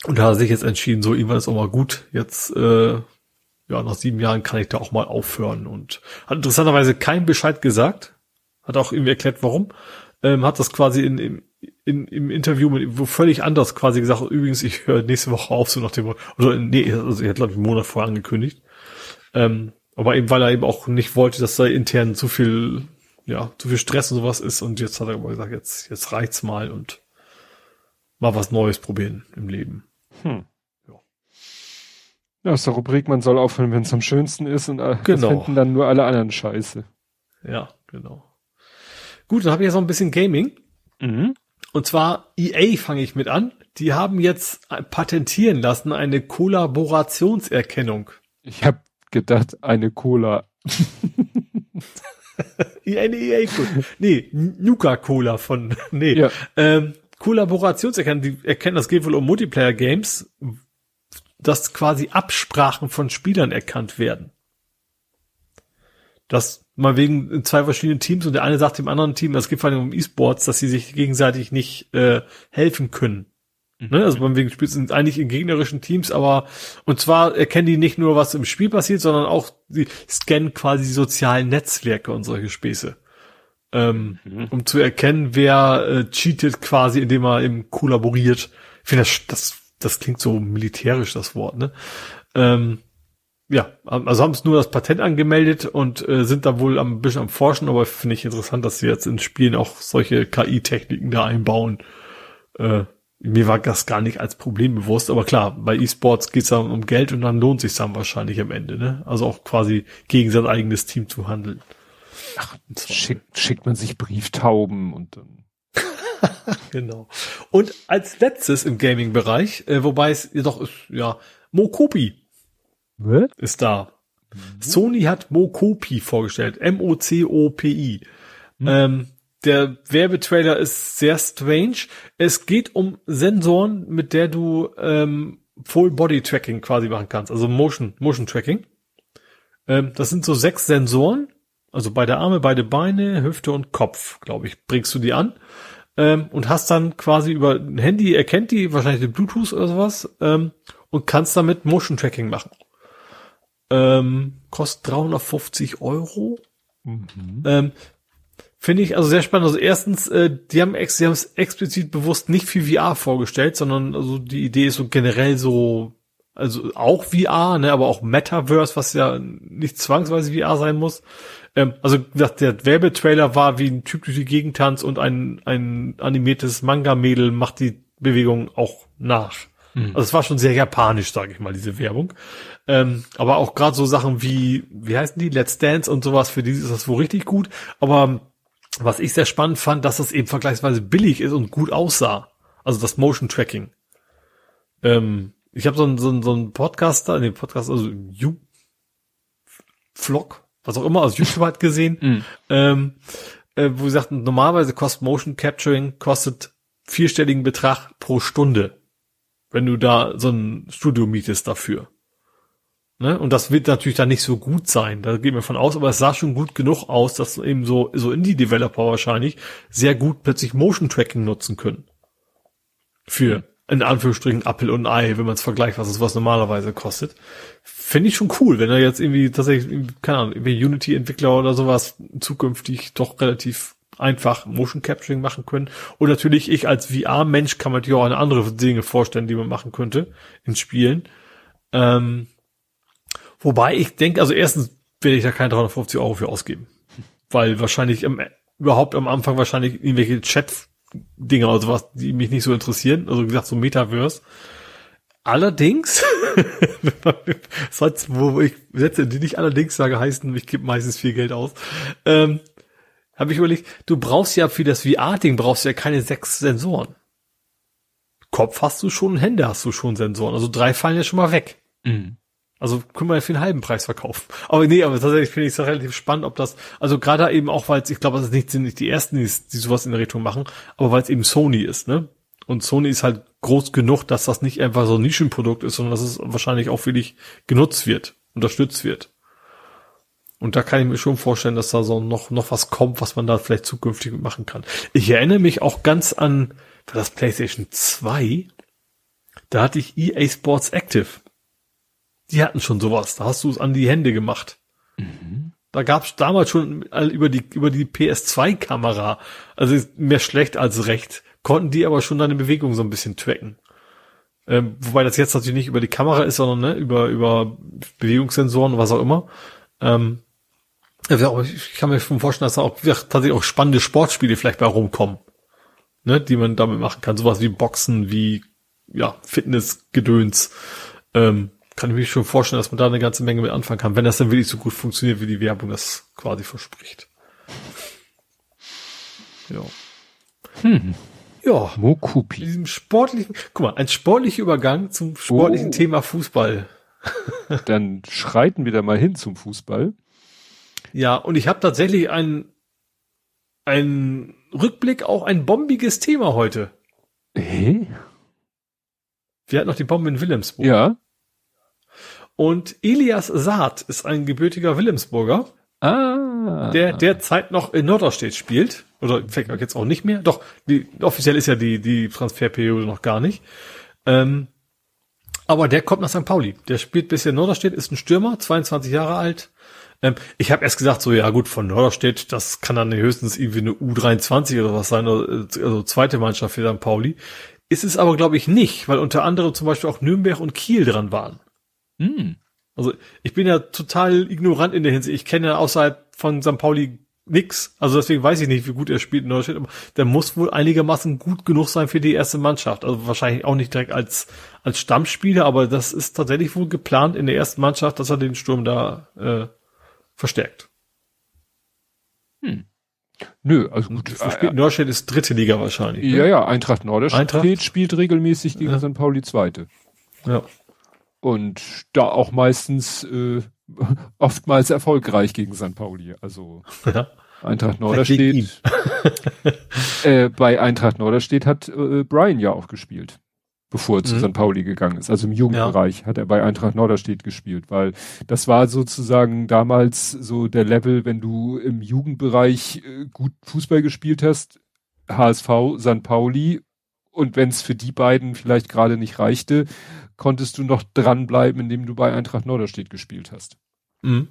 und da hat er sich jetzt entschieden, so ihm war es auch mal gut. Jetzt, äh, ja, nach sieben Jahren kann ich da auch mal aufhören. Und hat interessanterweise keinen Bescheid gesagt. Hat auch irgendwie erklärt, warum. Ähm, hat das quasi in, in, in, im Interview mit wo völlig anders quasi gesagt, übrigens, ich höre nächste Woche auf, so nach dem, oder nee, also er hat, glaube ich, einen Monat vorher angekündigt. Ähm, aber eben, weil er eben auch nicht wollte, dass da intern zu viel, ja, zu viel Stress und sowas ist. Und jetzt hat er aber gesagt, jetzt, jetzt reicht's mal und mal was Neues probieren im Leben. Hm. Ja. Ja, ist der Rubrik, man soll aufhören, wenn es am schönsten ist und äh, genau. finden dann nur alle anderen Scheiße. Ja, genau. Gut, dann habe ich jetzt noch ein bisschen Gaming. Mhm. Und zwar EA fange ich mit an. Die haben jetzt patentieren lassen eine Kollaborationserkennung. Ich habe gedacht, eine Cola. eine EA Cola. Nee, Nuka Cola von, [LAUGHS] nee. Ja. Ähm, Kollaborationserkennung, die erkennen, das geht wohl um Multiplayer Games, dass quasi Absprachen von Spielern erkannt werden. Das mal wegen zwei verschiedenen Teams und der eine sagt dem anderen Team, es geht vor allem um E-Sports, dass sie sich gegenseitig nicht äh, helfen können. Mhm. Ne? Also beim wegen Spiel sind eigentlich in gegnerischen Teams, aber und zwar erkennen die nicht nur, was im Spiel passiert, sondern auch die scannen quasi die sozialen Netzwerke und solche Späße. Ähm, mhm. Um zu erkennen, wer äh, cheatet quasi, indem er eben kollaboriert. Ich finde, das, das, das klingt so militärisch, das Wort, ne? Ähm, ja, also haben es nur das Patent angemeldet und äh, sind da wohl ein bisschen am Forschen, aber finde ich interessant, dass sie jetzt in Spielen auch solche KI-Techniken da einbauen. Äh, mir war das gar nicht als Problem bewusst, aber klar, bei E-Sports geht es dann um Geld und dann lohnt sich dann wahrscheinlich am Ende, ne? Also auch quasi gegen sein eigenes Team zu handeln. Ach, schickt, schickt man sich Brieftauben und dann. [LAUGHS] genau. Und als letztes im Gaming-Bereich, äh, wobei es jedoch ist, ja, Mokopi was? Ist da. Mhm. Sony hat Mokopi vorgestellt. M-O-C-O-P-I. Mhm. Ähm, der Werbetrailer ist sehr strange. Es geht um Sensoren, mit der du ähm, Full Body Tracking quasi machen kannst, also Motion Motion Tracking. Ähm, das sind so sechs Sensoren, also beide Arme, beide Beine, Hüfte und Kopf, glaube ich, bringst du die an ähm, und hast dann quasi über ein Handy erkennt die wahrscheinlich den Bluetooth oder sowas ähm, und kannst damit Motion Tracking machen. Ähm, kostet 350 Euro. Mhm. Ähm, Finde ich also sehr spannend. Also erstens, äh, die haben ex, die haben es explizit bewusst nicht für VR vorgestellt, sondern also die Idee ist so generell so, also auch VR, ne, aber auch Metaverse, was ja nicht zwangsweise VR sein muss. Ähm, also gesagt, der Werbetrailer war wie ein Typ durch die Gegend tanzt und ein ein animiertes Manga-Mädel macht die Bewegung auch nach. Mhm. Also es war schon sehr japanisch, sage ich mal, diese Werbung. Ähm, aber auch gerade so Sachen wie, wie heißen die, Let's Dance und sowas, für die ist das wohl richtig gut. Aber was ich sehr spannend fand, dass das eben vergleichsweise billig ist und gut aussah. Also das Motion Tracking. Ähm, ich habe so einen so einen, so einen Podcaster, nee, Podcast, also You Vlog, was auch immer, aus YouTube hat gesehen, mm. ähm, äh, wo sie sagten, normalerweise kostet Motion Capturing kostet vierstelligen Betrag pro Stunde wenn du da so ein Studio mietest dafür. Ne? Und das wird natürlich dann nicht so gut sein. Da geht mir von aus, aber es sah schon gut genug aus, dass eben so, so Indie-Developer wahrscheinlich sehr gut plötzlich Motion Tracking nutzen können. Für, in Anführungsstrichen, Apple und Ei, wenn man es vergleicht, was es was normalerweise kostet. Finde ich schon cool, wenn er jetzt irgendwie tatsächlich, keine Ahnung, irgendwie Unity-Entwickler oder sowas zukünftig doch relativ einfach Motion Capturing machen können. Und natürlich ich als VR-Mensch kann man natürlich auch eine andere Dinge vorstellen, die man machen könnte in Spielen. Ähm, wobei ich denke, also erstens werde ich da keine 350 Euro für ausgeben. Weil wahrscheinlich im, überhaupt am Anfang wahrscheinlich irgendwelche Chat-Dinger oder sowas, die mich nicht so interessieren. Also wie gesagt, so Metaverse. Allerdings, [LAUGHS] sonst, wo ich Sätze, die nicht allerdings sage, heißen, ich gebe meistens viel Geld aus, ähm, habe ich überlegt, du brauchst ja für das VR-Ding brauchst ja keine sechs Sensoren. Kopf hast du schon, Hände hast du schon Sensoren. Also drei fallen ja schon mal weg. Mhm. Also können wir ja für einen halben Preis verkaufen. [LAUGHS] Aber nee, aber tatsächlich finde ich es relativ spannend, ob das, also gerade eben auch, weil es, ich glaube, es nicht, sind nicht die ersten, die, die sowas in der Richtung machen, aber weil es eben Sony ist, ne? Und Sony ist halt groß genug, dass das nicht einfach so ein Nischenprodukt ist, sondern dass es wahrscheinlich auch wirklich genutzt wird, unterstützt wird. Und da kann ich mir schon vorstellen, dass da so noch, noch was kommt, was man da vielleicht zukünftig machen kann. Ich erinnere mich auch ganz an war das PlayStation 2. Da hatte ich EA Sports Active. Die hatten schon sowas. Da hast du es an die Hände gemacht. Mhm. Da gab es damals schon über die, über die PS2-Kamera, also mehr schlecht als recht, konnten die aber schon deine Bewegung so ein bisschen tracken. Ähm, wobei das jetzt natürlich nicht über die Kamera ist, sondern ne, über, über Bewegungssensoren was auch immer. Ähm, ich kann mir schon vorstellen, dass da auch tatsächlich auch spannende Sportspiele vielleicht bei rumkommen, ne, die man damit machen kann. Sowas wie Boxen, wie ja, Fitnessgedöns. Ähm, kann ich mir schon vorstellen, dass man da eine ganze Menge mit anfangen kann, wenn das dann wirklich so gut funktioniert, wie die Werbung das quasi verspricht. Ja. Hm. Ja. Mokupi. Diesem sportlichen, guck mal, ein sportlicher Übergang zum sportlichen oh. Thema Fußball. [LAUGHS] Dann schreiten wir da mal hin zum Fußball. Ja, und ich habe tatsächlich ein, ein Rückblick, auch ein bombiges Thema heute. Hä? Wir hatten noch die Bombe in Wilhelmsburg. Ja. Und Elias Saad ist ein gebürtiger Wilhelmsburger. Ah. Der derzeit noch in Norderstedt spielt. Oder vielleicht jetzt auch nicht mehr. Doch, die, offiziell ist ja die, die Transferperiode noch gar nicht. Ähm, aber der kommt nach St. Pauli. Der spielt bisher in Norderstedt, ist ein Stürmer, 22 Jahre alt. Ähm, ich habe erst gesagt, so ja gut, von Norderstedt, das kann dann höchstens irgendwie eine U23 oder was sein, also zweite Mannschaft für St. Pauli. Ist es aber, glaube ich, nicht, weil unter anderem zum Beispiel auch Nürnberg und Kiel dran waren. Hm. Also ich bin ja total ignorant in der Hinsicht. Ich kenne ja außerhalb von St. Pauli nix. Also deswegen weiß ich nicht, wie gut er spielt in Deutschland. Aber der muss wohl einigermaßen gut genug sein für die erste Mannschaft. Also wahrscheinlich auch nicht direkt als, als Stammspieler, aber das ist tatsächlich wohl geplant in der ersten Mannschaft, dass er den Sturm da äh, verstärkt. Hm. Nö, also gut. Äh, Norstedt ist dritte Liga wahrscheinlich. Ja, ne? ja, Eintracht Norderstedt Eintracht? spielt regelmäßig gegen ja. St. Pauli zweite. Ja. Und da auch meistens äh, [LAUGHS] oftmals erfolgreich gegen St. Pauli. Also ja. Eintracht Norderstedt. [LAUGHS] äh, bei Eintracht Norderstedt hat äh, Brian ja auch gespielt, bevor er zu mhm. St. Pauli gegangen ist. Also im Jugendbereich ja. hat er bei Eintracht Norderstedt gespielt, weil das war sozusagen damals so der Level, wenn du im Jugendbereich äh, gut Fußball gespielt hast, HSV, St. Pauli und wenn es für die beiden vielleicht gerade nicht reichte, konntest du noch dranbleiben, indem du bei Eintracht Norderstedt gespielt hast. Mhm.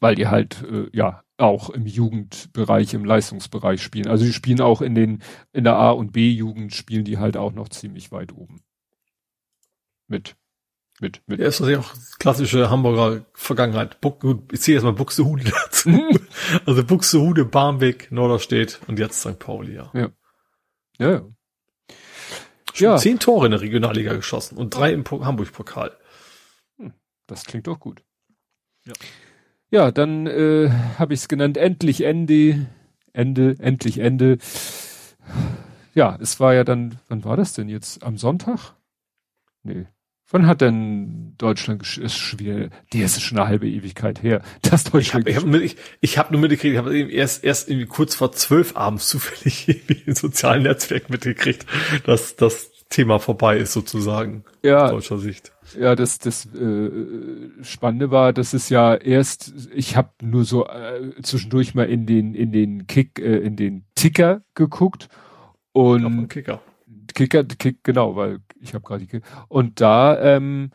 Weil die halt, äh, ja, auch im Jugendbereich, im Leistungsbereich spielen. Also die spielen auch in den, in der A- und B-Jugend spielen die halt auch noch ziemlich weit oben. Mit. Mit, mit. Ja, ist ja auch klassische Hamburger Vergangenheit. Buck, ich ziehe erstmal Buxtehude [LAUGHS] dazu. [LAUGHS] Also Buxtehude, Barmbek, Norderstedt und jetzt St. Pauli, ja. Ja. Ja, Schon ja. zehn Tore in der Regionalliga geschossen und drei im Hamburg-Pokal. Hm, das klingt doch gut. Ja, ja dann äh, habe ich es genannt, endlich Ende, Ende, endlich Ende. Ja, es war ja dann, wann war das denn jetzt? Am Sonntag? Nee, Wann hat denn Deutschland ist schwer, die ist schon eine halbe Ewigkeit her, dass Deutschland. Ich habe hab, ich, ich hab nur mitgekriegt, ich habe erst erst irgendwie kurz vor zwölf abends zufällig [LAUGHS] irgendwie in sozialen Netzwerken mitgekriegt, dass das Thema vorbei ist sozusagen ja, aus deutscher Sicht. Ja, das das äh, Spannende war, dass es ja erst, ich habe nur so äh, zwischendurch mal in den in den Kick, äh, in den Ticker geguckt und Kicker. Kicker, Kick, genau, weil ich habe gerade die und da ähm,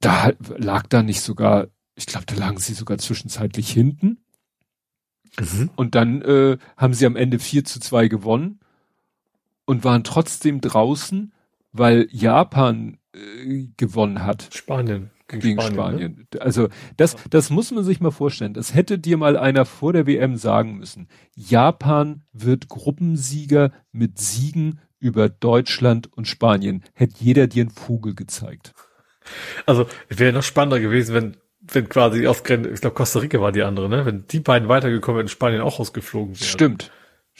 da lag da nicht sogar, ich glaube, da lagen sie sogar zwischenzeitlich hinten. Mhm. Und dann äh, haben sie am Ende 4 zu 2 gewonnen und waren trotzdem draußen, weil Japan äh, gewonnen hat. Spanien. Gegen, gegen Spanien. Spanien. Ne? Also das, das muss man sich mal vorstellen. Das hätte dir mal einer vor der WM sagen müssen. Japan wird Gruppensieger mit Siegen über Deutschland und Spanien, hätte jeder dir einen Vogel gezeigt. Also wäre noch spannender gewesen, wenn wenn quasi ausgerechnet, ich glaube Costa Rica war die andere, ne? Wenn die beiden weitergekommen wären, Spanien auch rausgeflogen wäre. Stimmt.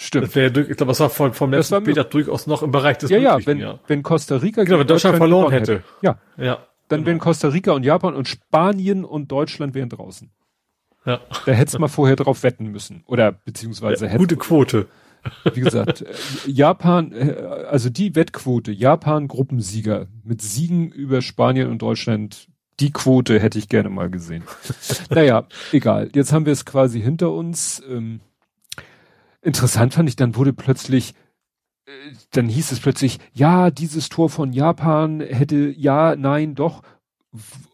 Stimmt. Das wäre, ich glaube, das war vom, vom letzten Peter durchaus noch im Bereich des Ja, ja, wenn, ja. wenn Costa Rica genau, wenn Deutschland verloren hätte. hätte. Ja. Ja. Dann genau. wären Costa Rica und Japan und Spanien und Deutschland wären draußen. Ja. Da hättest mal vorher drauf wetten müssen. Oder beziehungsweise ja, Gute Quote. Wie gesagt, Japan, äh, also die Wettquote, Japan Gruppensieger mit Siegen über Spanien und Deutschland, die Quote hätte ich gerne mal gesehen. [LAUGHS] naja, egal. Jetzt haben wir es quasi hinter uns. Ähm, interessant fand ich, dann wurde plötzlich, äh, dann hieß es plötzlich, ja, dieses Tor von Japan hätte, ja, nein, doch.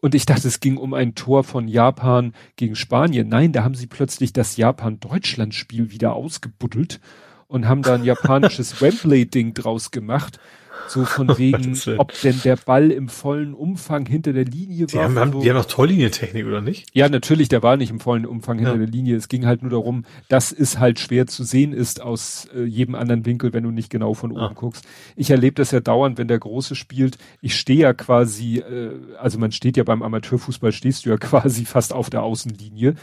Und ich dachte, es ging um ein Tor von Japan gegen Spanien. Nein, da haben sie plötzlich das Japan-Deutschland-Spiel wieder ausgebuddelt und haben da ein [LAUGHS] japanisches Wembley-Ding draus gemacht. So von [LAUGHS] wegen, ob denn der Ball im vollen Umfang hinter der Linie die war. Haben, haben, die haben noch Torlinientechnik, oder nicht? Ja, natürlich, der war nicht im vollen Umfang hinter ja. der Linie. Es ging halt nur darum, dass es halt schwer zu sehen ist aus äh, jedem anderen Winkel, wenn du nicht genau von oben ah. guckst. Ich erlebe das ja dauernd, wenn der Große spielt. Ich stehe ja quasi, äh, also man steht ja beim Amateurfußball, stehst du ja [LAUGHS] quasi fast auf der Außenlinie.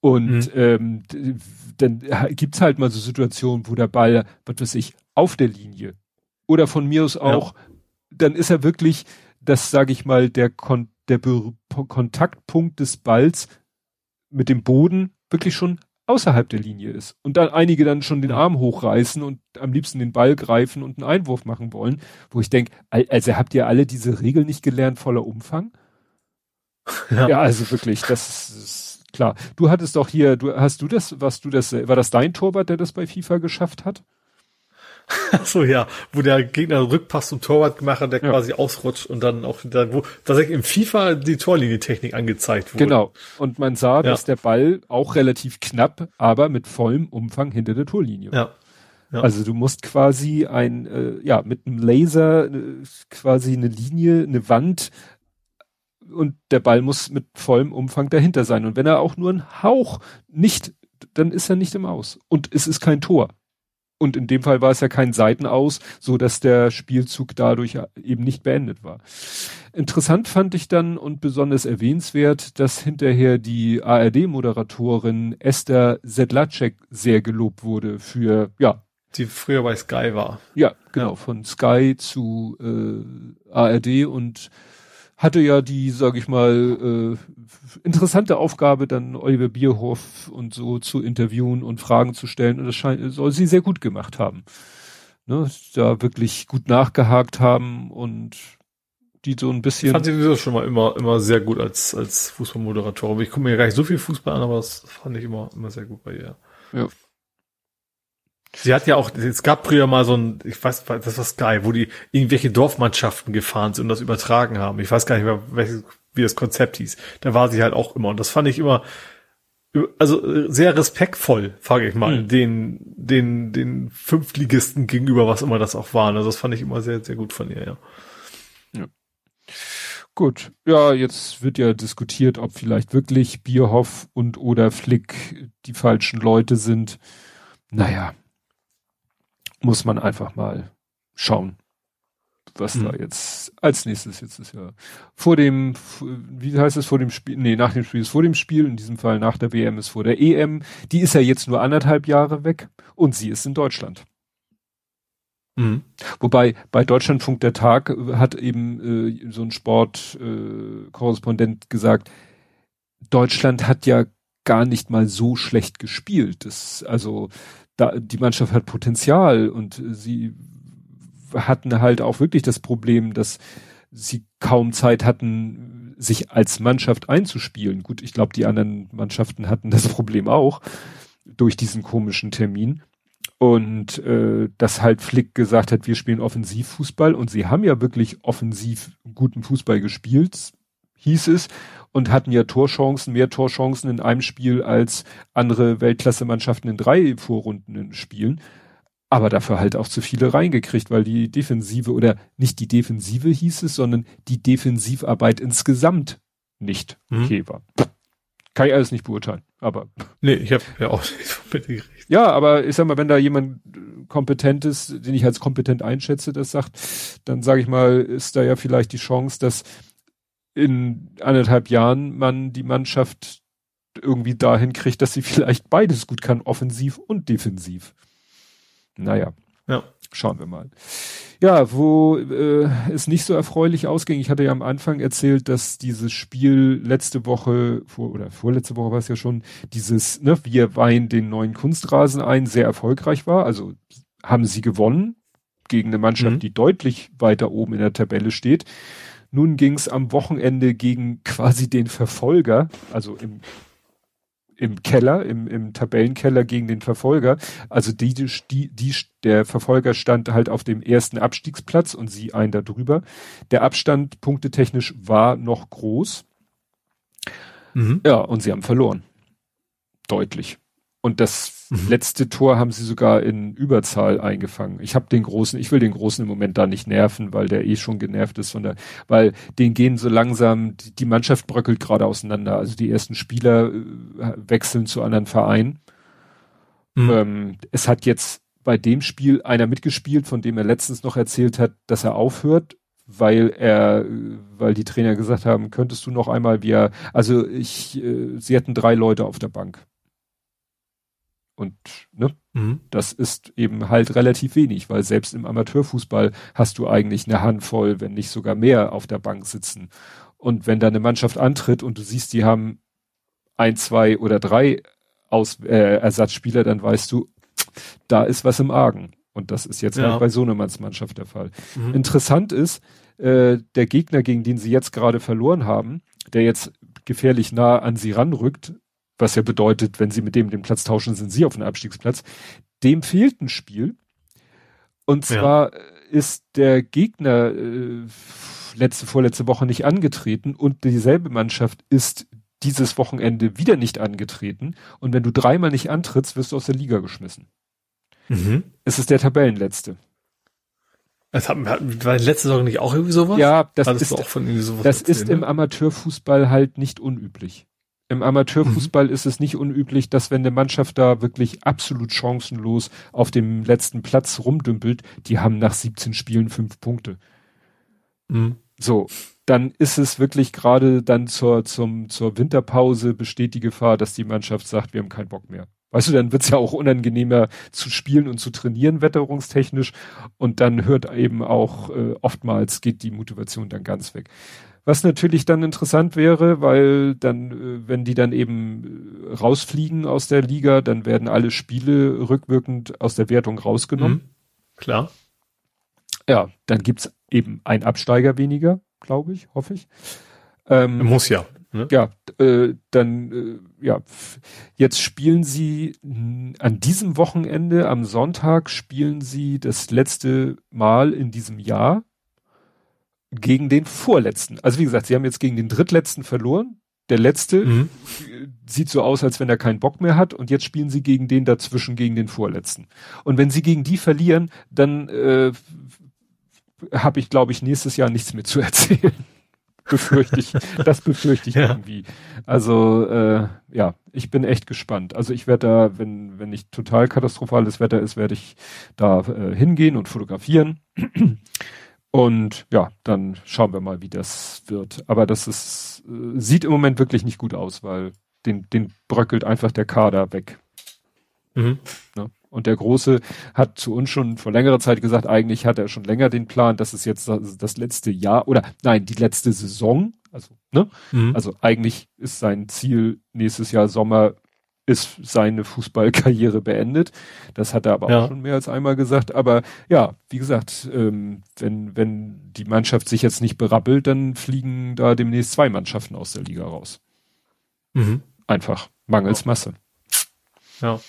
Und mhm. ähm, dann gibt's halt mal so Situationen, wo der Ball, was weiß ich, auf der Linie oder von mir aus auch, ja. dann ist er wirklich, das sage ich mal, der, Kon der Be Kontaktpunkt des Balls mit dem Boden wirklich schon außerhalb der Linie ist. Und dann einige dann schon den Arm hochreißen und am liebsten den Ball greifen und einen Einwurf machen wollen, wo ich denke, also habt ihr alle diese Regel nicht gelernt, voller Umfang? [LAUGHS] Ja, ja also wirklich, das ist klar. Du hattest doch hier, du hast du das, was du das, war das dein Torwart, der das bei FIFA geschafft hat? [LAUGHS] so ja, wo der Gegner Rückpass zum Torwart gemacht hat, der ja. quasi ausrutscht und dann auch dann, wo tatsächlich im FIFA die Torlinientechnik angezeigt wurde. Genau. Und man sah, ja. dass der Ball auch relativ knapp, aber mit vollem Umfang hinter der Torlinie. Ja. ja. Also du musst quasi ein, äh, ja, mit einem Laser äh, quasi eine Linie, eine Wand und der Ball muss mit vollem Umfang dahinter sein. Und wenn er auch nur ein Hauch nicht, dann ist er nicht im Aus. Und es ist kein Tor. Und in dem Fall war es ja kein Seitenaus, so dass der Spielzug dadurch eben nicht beendet war. Interessant fand ich dann und besonders erwähnenswert, dass hinterher die ARD-Moderatorin Esther Sedlacek sehr gelobt wurde für, ja. Die früher bei Sky war. Ja, genau, ja. von Sky zu äh, ARD und hatte ja die, sag ich mal, äh, interessante Aufgabe, dann Oliver Bierhoff und so zu interviewen und Fragen zu stellen. Und das scheint, soll sie sehr gut gemacht haben. Ne, da wirklich gut nachgehakt haben und die so ein bisschen. Ich fand sie schon mal immer, immer sehr gut als, als Fußballmoderatorin. Ich gucke mir gar nicht so viel Fußball an, aber das fand ich immer, immer sehr gut bei ihr. Ja. Sie hat ja auch, es gab früher mal so ein, ich weiß, das war Sky, wo die irgendwelche Dorfmannschaften gefahren sind und das übertragen haben. Ich weiß gar nicht mehr, welches, wie das Konzept hieß. Da war sie halt auch immer. Und das fand ich immer, also sehr respektvoll, frage ich mal, mhm. den, den, den Fünftligisten gegenüber, was immer das auch waren. Also das fand ich immer sehr, sehr gut von ihr, ja. ja. Gut, ja, jetzt wird ja diskutiert, ob vielleicht wirklich Bierhoff und oder Flick die falschen Leute sind. Naja, muss man einfach mal schauen, was mhm. da jetzt als nächstes jetzt ist ja vor dem, wie heißt es vor dem Spiel, nee, nach dem Spiel ist vor dem Spiel, in diesem Fall nach der WM ist vor der EM, die ist ja jetzt nur anderthalb Jahre weg und sie ist in Deutschland. Mhm. Wobei bei Deutschlandfunk der Tag hat eben äh, so ein Sportkorrespondent äh, gesagt, Deutschland hat ja gar nicht mal so schlecht gespielt. Das, also da, die Mannschaft hat Potenzial und sie hatten halt auch wirklich das Problem, dass sie kaum Zeit hatten, sich als Mannschaft einzuspielen. Gut, ich glaube, die anderen Mannschaften hatten das Problem auch durch diesen komischen Termin. Und äh, dass halt Flick gesagt hat, wir spielen Offensivfußball und sie haben ja wirklich offensiv guten Fußball gespielt, hieß es und hatten ja Torchancen, mehr Torchancen in einem Spiel als andere Weltklasse-Mannschaften in drei Vorrunden spielen. Aber dafür halt auch zu viele reingekriegt, weil die Defensive oder nicht die Defensive hieß es, sondern die Defensivarbeit insgesamt nicht mhm. okay war. Kann ich alles nicht beurteilen, aber. Nee, ich habe ja auch [LAUGHS] nicht mitgekriegt. Ja, aber ich sag mal, wenn da jemand kompetentes, den ich als kompetent einschätze, das sagt, dann sage ich mal, ist da ja vielleicht die Chance, dass in anderthalb Jahren man die Mannschaft irgendwie dahin kriegt, dass sie vielleicht beides gut kann, offensiv und defensiv. Naja. Ja. Schauen wir mal. Ja, wo äh, es nicht so erfreulich ausging, ich hatte ja am Anfang erzählt, dass dieses Spiel letzte Woche, vor, oder vorletzte Woche war es ja schon, dieses, ne, wir weihen den neuen Kunstrasen ein, sehr erfolgreich war. Also haben sie gewonnen gegen eine Mannschaft, mhm. die deutlich weiter oben in der Tabelle steht. Nun ging es am Wochenende gegen quasi den Verfolger, also im im Keller, im, im Tabellenkeller gegen den Verfolger. Also die, die, die, der Verfolger stand halt auf dem ersten Abstiegsplatz und sie ein darüber. Der Abstand punktetechnisch war noch groß. Mhm. Ja, und sie haben verloren. Deutlich. Und das mhm. letzte Tor haben sie sogar in Überzahl eingefangen. Ich habe den großen, ich will den großen im Moment da nicht nerven, weil der eh schon genervt ist von der, weil den gehen so langsam, die, die Mannschaft bröckelt gerade auseinander. Also die ersten Spieler äh, wechseln zu anderen Vereinen. Mhm. Ähm, es hat jetzt bei dem Spiel einer mitgespielt, von dem er letztens noch erzählt hat, dass er aufhört, weil er, weil die Trainer gesagt haben, könntest du noch einmal wir, also ich, äh, sie hatten drei Leute auf der Bank. Und ne, mhm. das ist eben halt relativ wenig, weil selbst im Amateurfußball hast du eigentlich eine Handvoll, wenn nicht sogar mehr auf der Bank sitzen. Und wenn da eine Mannschaft antritt und du siehst, die haben ein, zwei oder drei Aus äh, Ersatzspieler, dann weißt du, da ist was im Argen. Und das ist jetzt ja. halt bei Sohnemanns Mannschaft der Fall. Mhm. Interessant ist, äh, der Gegner, gegen den sie jetzt gerade verloren haben, der jetzt gefährlich nah an sie ranrückt, was ja bedeutet, wenn sie mit dem den Platz tauschen, sind sie auf einem Abstiegsplatz. Dem fehlt ein Spiel. Und zwar ja. ist der Gegner äh, letzte, vorletzte Woche nicht angetreten und dieselbe Mannschaft ist dieses Wochenende wieder nicht angetreten. Und wenn du dreimal nicht antrittst, wirst du aus der Liga geschmissen. Mhm. Es ist der Tabellenletzte. Das hat, war letzte Saison nicht auch irgendwie sowas? Ja, das ist, das ist im ne? Amateurfußball halt nicht unüblich. Im Amateurfußball mhm. ist es nicht unüblich, dass wenn eine Mannschaft da wirklich absolut chancenlos auf dem letzten Platz rumdümpelt, die haben nach 17 Spielen fünf Punkte. Mhm. So, dann ist es wirklich gerade dann zur, zum, zur Winterpause besteht die Gefahr, dass die Mannschaft sagt, wir haben keinen Bock mehr. Weißt du, dann wird's ja auch unangenehmer zu spielen und zu trainieren, wetterungstechnisch. Und dann hört eben auch äh, oftmals geht die Motivation dann ganz weg. Was natürlich dann interessant wäre, weil dann, äh, wenn die dann eben äh, rausfliegen aus der Liga, dann werden alle Spiele rückwirkend aus der Wertung rausgenommen. Mhm. Klar. Ja, dann gibt's eben ein Absteiger weniger, glaube ich, hoffe ich. Ähm, Muss ja. Ne? Ja, äh, dann, äh, ja, jetzt spielen sie an diesem Wochenende, am Sonntag spielen sie das letzte Mal in diesem Jahr gegen den vorletzten. Also wie gesagt, sie haben jetzt gegen den drittletzten verloren. Der letzte mhm. sieht so aus, als wenn er keinen Bock mehr hat und jetzt spielen sie gegen den dazwischen, gegen den vorletzten. Und wenn sie gegen die verlieren, dann äh, habe ich, glaube ich, nächstes Jahr nichts mehr zu erzählen. [LAUGHS] befürchte ich, das befürchte ich ja. irgendwie. Also äh, ja, ich bin echt gespannt. Also ich werde da, wenn wenn nicht total katastrophales Wetter ist, werde ich da äh, hingehen und fotografieren. Und ja, dann schauen wir mal, wie das wird. Aber das ist, äh, sieht im Moment wirklich nicht gut aus, weil den, den bröckelt einfach der Kader weg. Mhm. Ne? Und der Große hat zu uns schon vor längerer Zeit gesagt, eigentlich hat er schon länger den Plan, dass es jetzt das, das letzte Jahr oder nein, die letzte Saison, also, ne? Mhm. Also eigentlich ist sein Ziel nächstes Jahr Sommer ist seine Fußballkarriere beendet. Das hat er aber ja. auch schon mehr als einmal gesagt. Aber ja, wie gesagt, ähm, wenn, wenn die Mannschaft sich jetzt nicht berappelt, dann fliegen da demnächst zwei Mannschaften aus der Liga raus. Mhm. Einfach mangels Masse. Ja.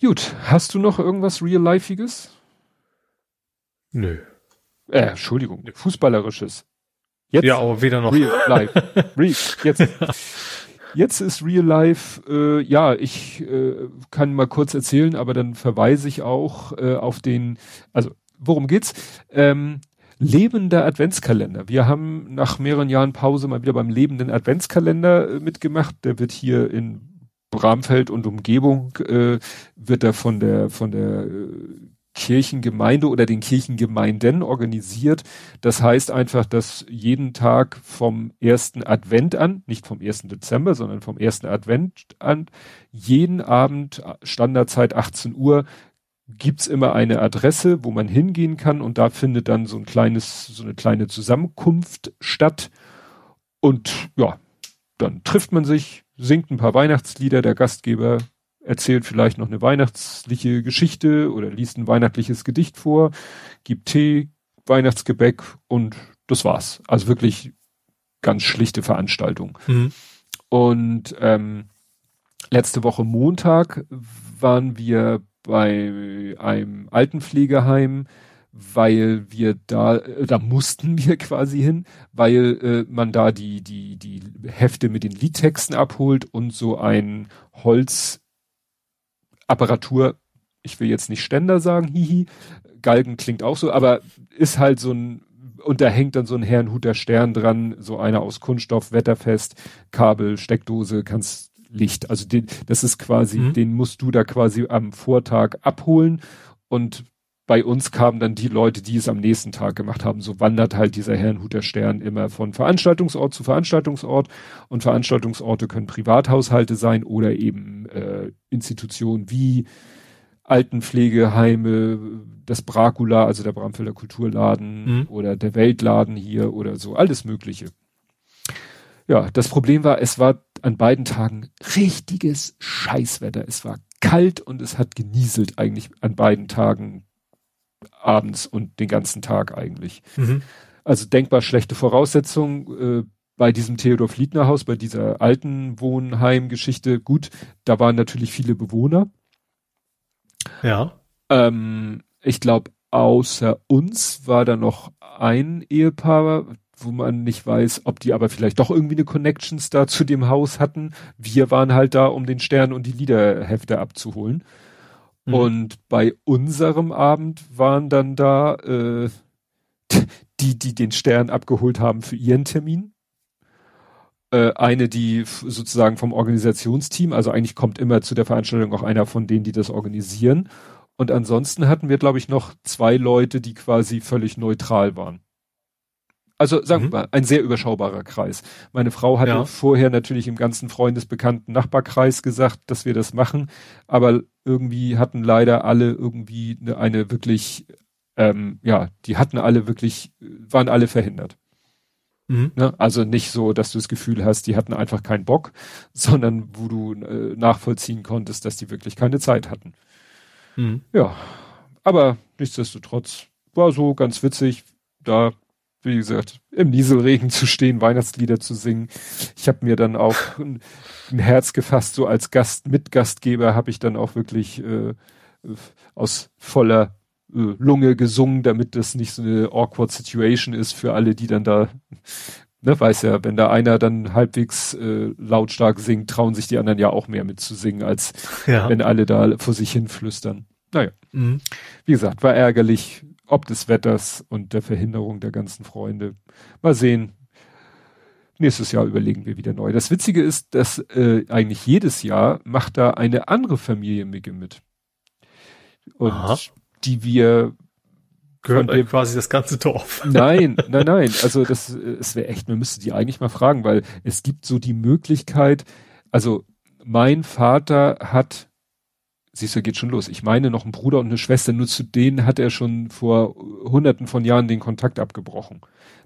Gut, hast du noch irgendwas Real-Lifeiges? Nö. Äh, Entschuldigung, Fußballerisches. Jetzt ja, aber weder noch. Real Life. [LAUGHS] Real, jetzt. [LAUGHS] Jetzt ist Real Life, äh, ja, ich äh, kann mal kurz erzählen, aber dann verweise ich auch äh, auf den, also worum geht's? Ähm, lebender Adventskalender. Wir haben nach mehreren Jahren Pause mal wieder beim lebenden Adventskalender äh, mitgemacht. Der wird hier in Bramfeld und Umgebung äh, wird da von der von der äh, Kirchengemeinde oder den Kirchengemeinden organisiert. Das heißt einfach, dass jeden Tag vom ersten Advent an, nicht vom ersten Dezember, sondern vom ersten Advent an, jeden Abend Standardzeit 18 Uhr gibt's immer eine Adresse, wo man hingehen kann und da findet dann so ein kleines, so eine kleine Zusammenkunft statt. Und ja, dann trifft man sich, singt ein paar Weihnachtslieder, der Gastgeber erzählt vielleicht noch eine weihnachtliche Geschichte oder liest ein weihnachtliches Gedicht vor, gibt Tee, Weihnachtsgebäck und das war's. Also wirklich ganz schlichte Veranstaltung. Mhm. Und ähm, letzte Woche Montag waren wir bei einem Altenpflegeheim, weil wir da, äh, da mussten [LAUGHS] wir quasi hin, weil äh, man da die, die, die Hefte mit den Liedtexten abholt und so ein Holz Apparatur, ich will jetzt nicht Ständer sagen, hihi, Galgen klingt auch so, aber ist halt so ein, und da hängt dann so ein Herrenhuter Stern dran, so einer aus Kunststoff, wetterfest, Kabel, Steckdose, kannst Licht. Also den, das ist quasi, mhm. den musst du da quasi am Vortag abholen und bei uns kamen dann die Leute, die es am nächsten Tag gemacht haben. So wandert halt dieser Herrenhuter Stern immer von Veranstaltungsort zu Veranstaltungsort. Und Veranstaltungsorte können Privathaushalte sein oder eben äh, Institutionen wie Altenpflegeheime, das Bracula, also der Bramfelder Kulturladen mhm. oder der Weltladen hier oder so, alles Mögliche. Ja, das Problem war, es war an beiden Tagen richtiges Scheißwetter. Es war kalt und es hat genieselt eigentlich an beiden Tagen abends und den ganzen Tag eigentlich. Mhm. Also denkbar schlechte Voraussetzungen äh, bei diesem Theodor Fliedner Haus, bei dieser alten Wohnheimgeschichte. Gut, da waren natürlich viele Bewohner. Ja. Ähm, ich glaube, außer uns war da noch ein Ehepaar, wo man nicht weiß, ob die aber vielleicht doch irgendwie eine Connections da zu dem Haus hatten. Wir waren halt da, um den Stern und die Liederhefte abzuholen. Mhm. Und bei unserem Abend waren dann da äh, [LAUGHS] die, die den Stern abgeholt haben für ihren Termin. Äh, eine, die sozusagen vom Organisationsteam, also eigentlich kommt immer zu der Veranstaltung auch einer von denen, die das organisieren. Und ansonsten hatten wir, glaube ich, noch zwei Leute, die quasi völlig neutral waren. Also sagen mhm. wir mal, ein sehr überschaubarer Kreis. Meine Frau hatte ja. vorher natürlich im ganzen Freundesbekannten Nachbarkreis gesagt, dass wir das machen, aber irgendwie hatten leider alle irgendwie eine, eine wirklich, ähm, ja, die hatten alle wirklich, waren alle verhindert. Mhm. Ne? Also nicht so, dass du das Gefühl hast, die hatten einfach keinen Bock, [LAUGHS] sondern wo du äh, nachvollziehen konntest, dass die wirklich keine Zeit hatten. Mhm. Ja, aber nichtsdestotrotz war so ganz witzig. Da wie gesagt, im Nieselregen zu stehen, Weihnachtslieder zu singen. Ich habe mir dann auch ein, Herz gefasst, so als Gast, Mitgastgeber habe ich dann auch wirklich äh, aus voller äh, Lunge gesungen, damit das nicht so eine awkward Situation ist für alle, die dann da, ne, weiß ja, wenn da einer dann halbwegs äh, lautstark singt, trauen sich die anderen ja auch mehr mitzusingen, als ja. wenn alle da vor sich hin flüstern. Naja, mhm. wie gesagt, war ärgerlich, ob des Wetters und der Verhinderung der ganzen Freunde. Mal sehen. Nächstes Jahr überlegen wir wieder neu. Das Witzige ist, dass äh, eigentlich jedes Jahr macht da eine andere Familie mit. Und Aha. die wir gehört dem, quasi das ganze Dorf. [LAUGHS] Nein, nein, nein. Also das, es wäre echt, man müsste die eigentlich mal fragen, weil es gibt so die Möglichkeit, also mein Vater hat siehst du, geht schon los. Ich meine noch einen Bruder und eine Schwester, nur zu denen hat er schon vor hunderten von Jahren den Kontakt abgebrochen.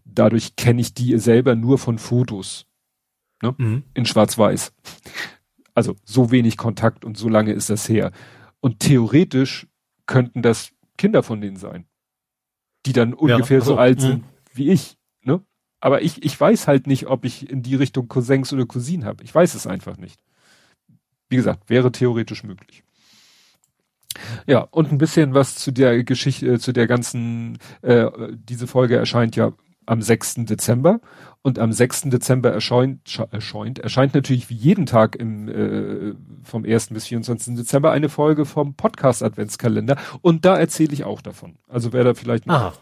Dadurch kenne ich die selber nur von Fotos. Ne? Mhm. In Schwarz-Weiß. Also so wenig Kontakt und so lange ist das her. Und theoretisch könnten das Kinder von denen sein. Die dann ungefähr ja, also, so alt sind mh. wie ich. Ne? Aber ich, ich weiß halt nicht, ob ich in die Richtung Cousins oder Cousinen habe. Ich weiß es einfach nicht. Wie gesagt, wäre theoretisch möglich. Ja, und ein bisschen was zu der Geschichte, äh, zu der ganzen, äh, diese Folge erscheint ja am 6. Dezember und am 6. Dezember erscheint, erscheint, erscheint natürlich wie jeden Tag im, äh, vom 1. bis 24. Dezember eine Folge vom Podcast Adventskalender und da erzähle ich auch davon. Also wer da vielleicht noch,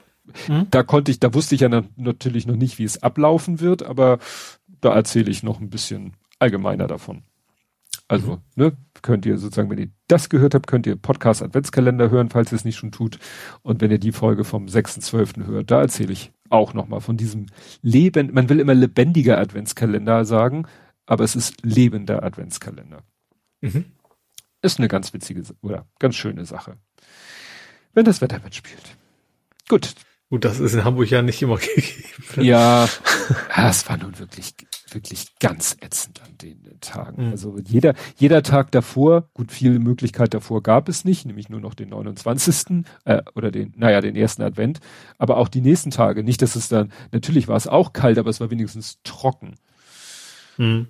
hm? da konnte ich, da wusste ich ja natürlich noch nicht, wie es ablaufen wird, aber da erzähle ich noch ein bisschen allgemeiner davon. Also, mhm. ne, könnt ihr sozusagen, wenn ihr das gehört habt, könnt ihr Podcast Adventskalender hören, falls ihr es nicht schon tut. Und wenn ihr die Folge vom 6.12. hört, da erzähle ich auch nochmal von diesem Leben, man will immer lebendiger Adventskalender sagen, aber es ist lebender Adventskalender. Mhm. Ist eine ganz witzige oder ganz schöne Sache. Wenn das Wetter mitspielt. Gut. Gut, das ist in Hamburg ja nicht immer [LAUGHS] gegeben. Ja, [LAUGHS] es war nun wirklich, wirklich ganz ätzend an den Tagen. Mhm. Also jeder, jeder Tag davor, gut, viele Möglichkeiten davor gab es nicht, nämlich nur noch den 29. Äh, oder den, naja, den ersten Advent, aber auch die nächsten Tage. Nicht, dass es dann, natürlich war es auch kalt, aber es war wenigstens trocken. Mhm.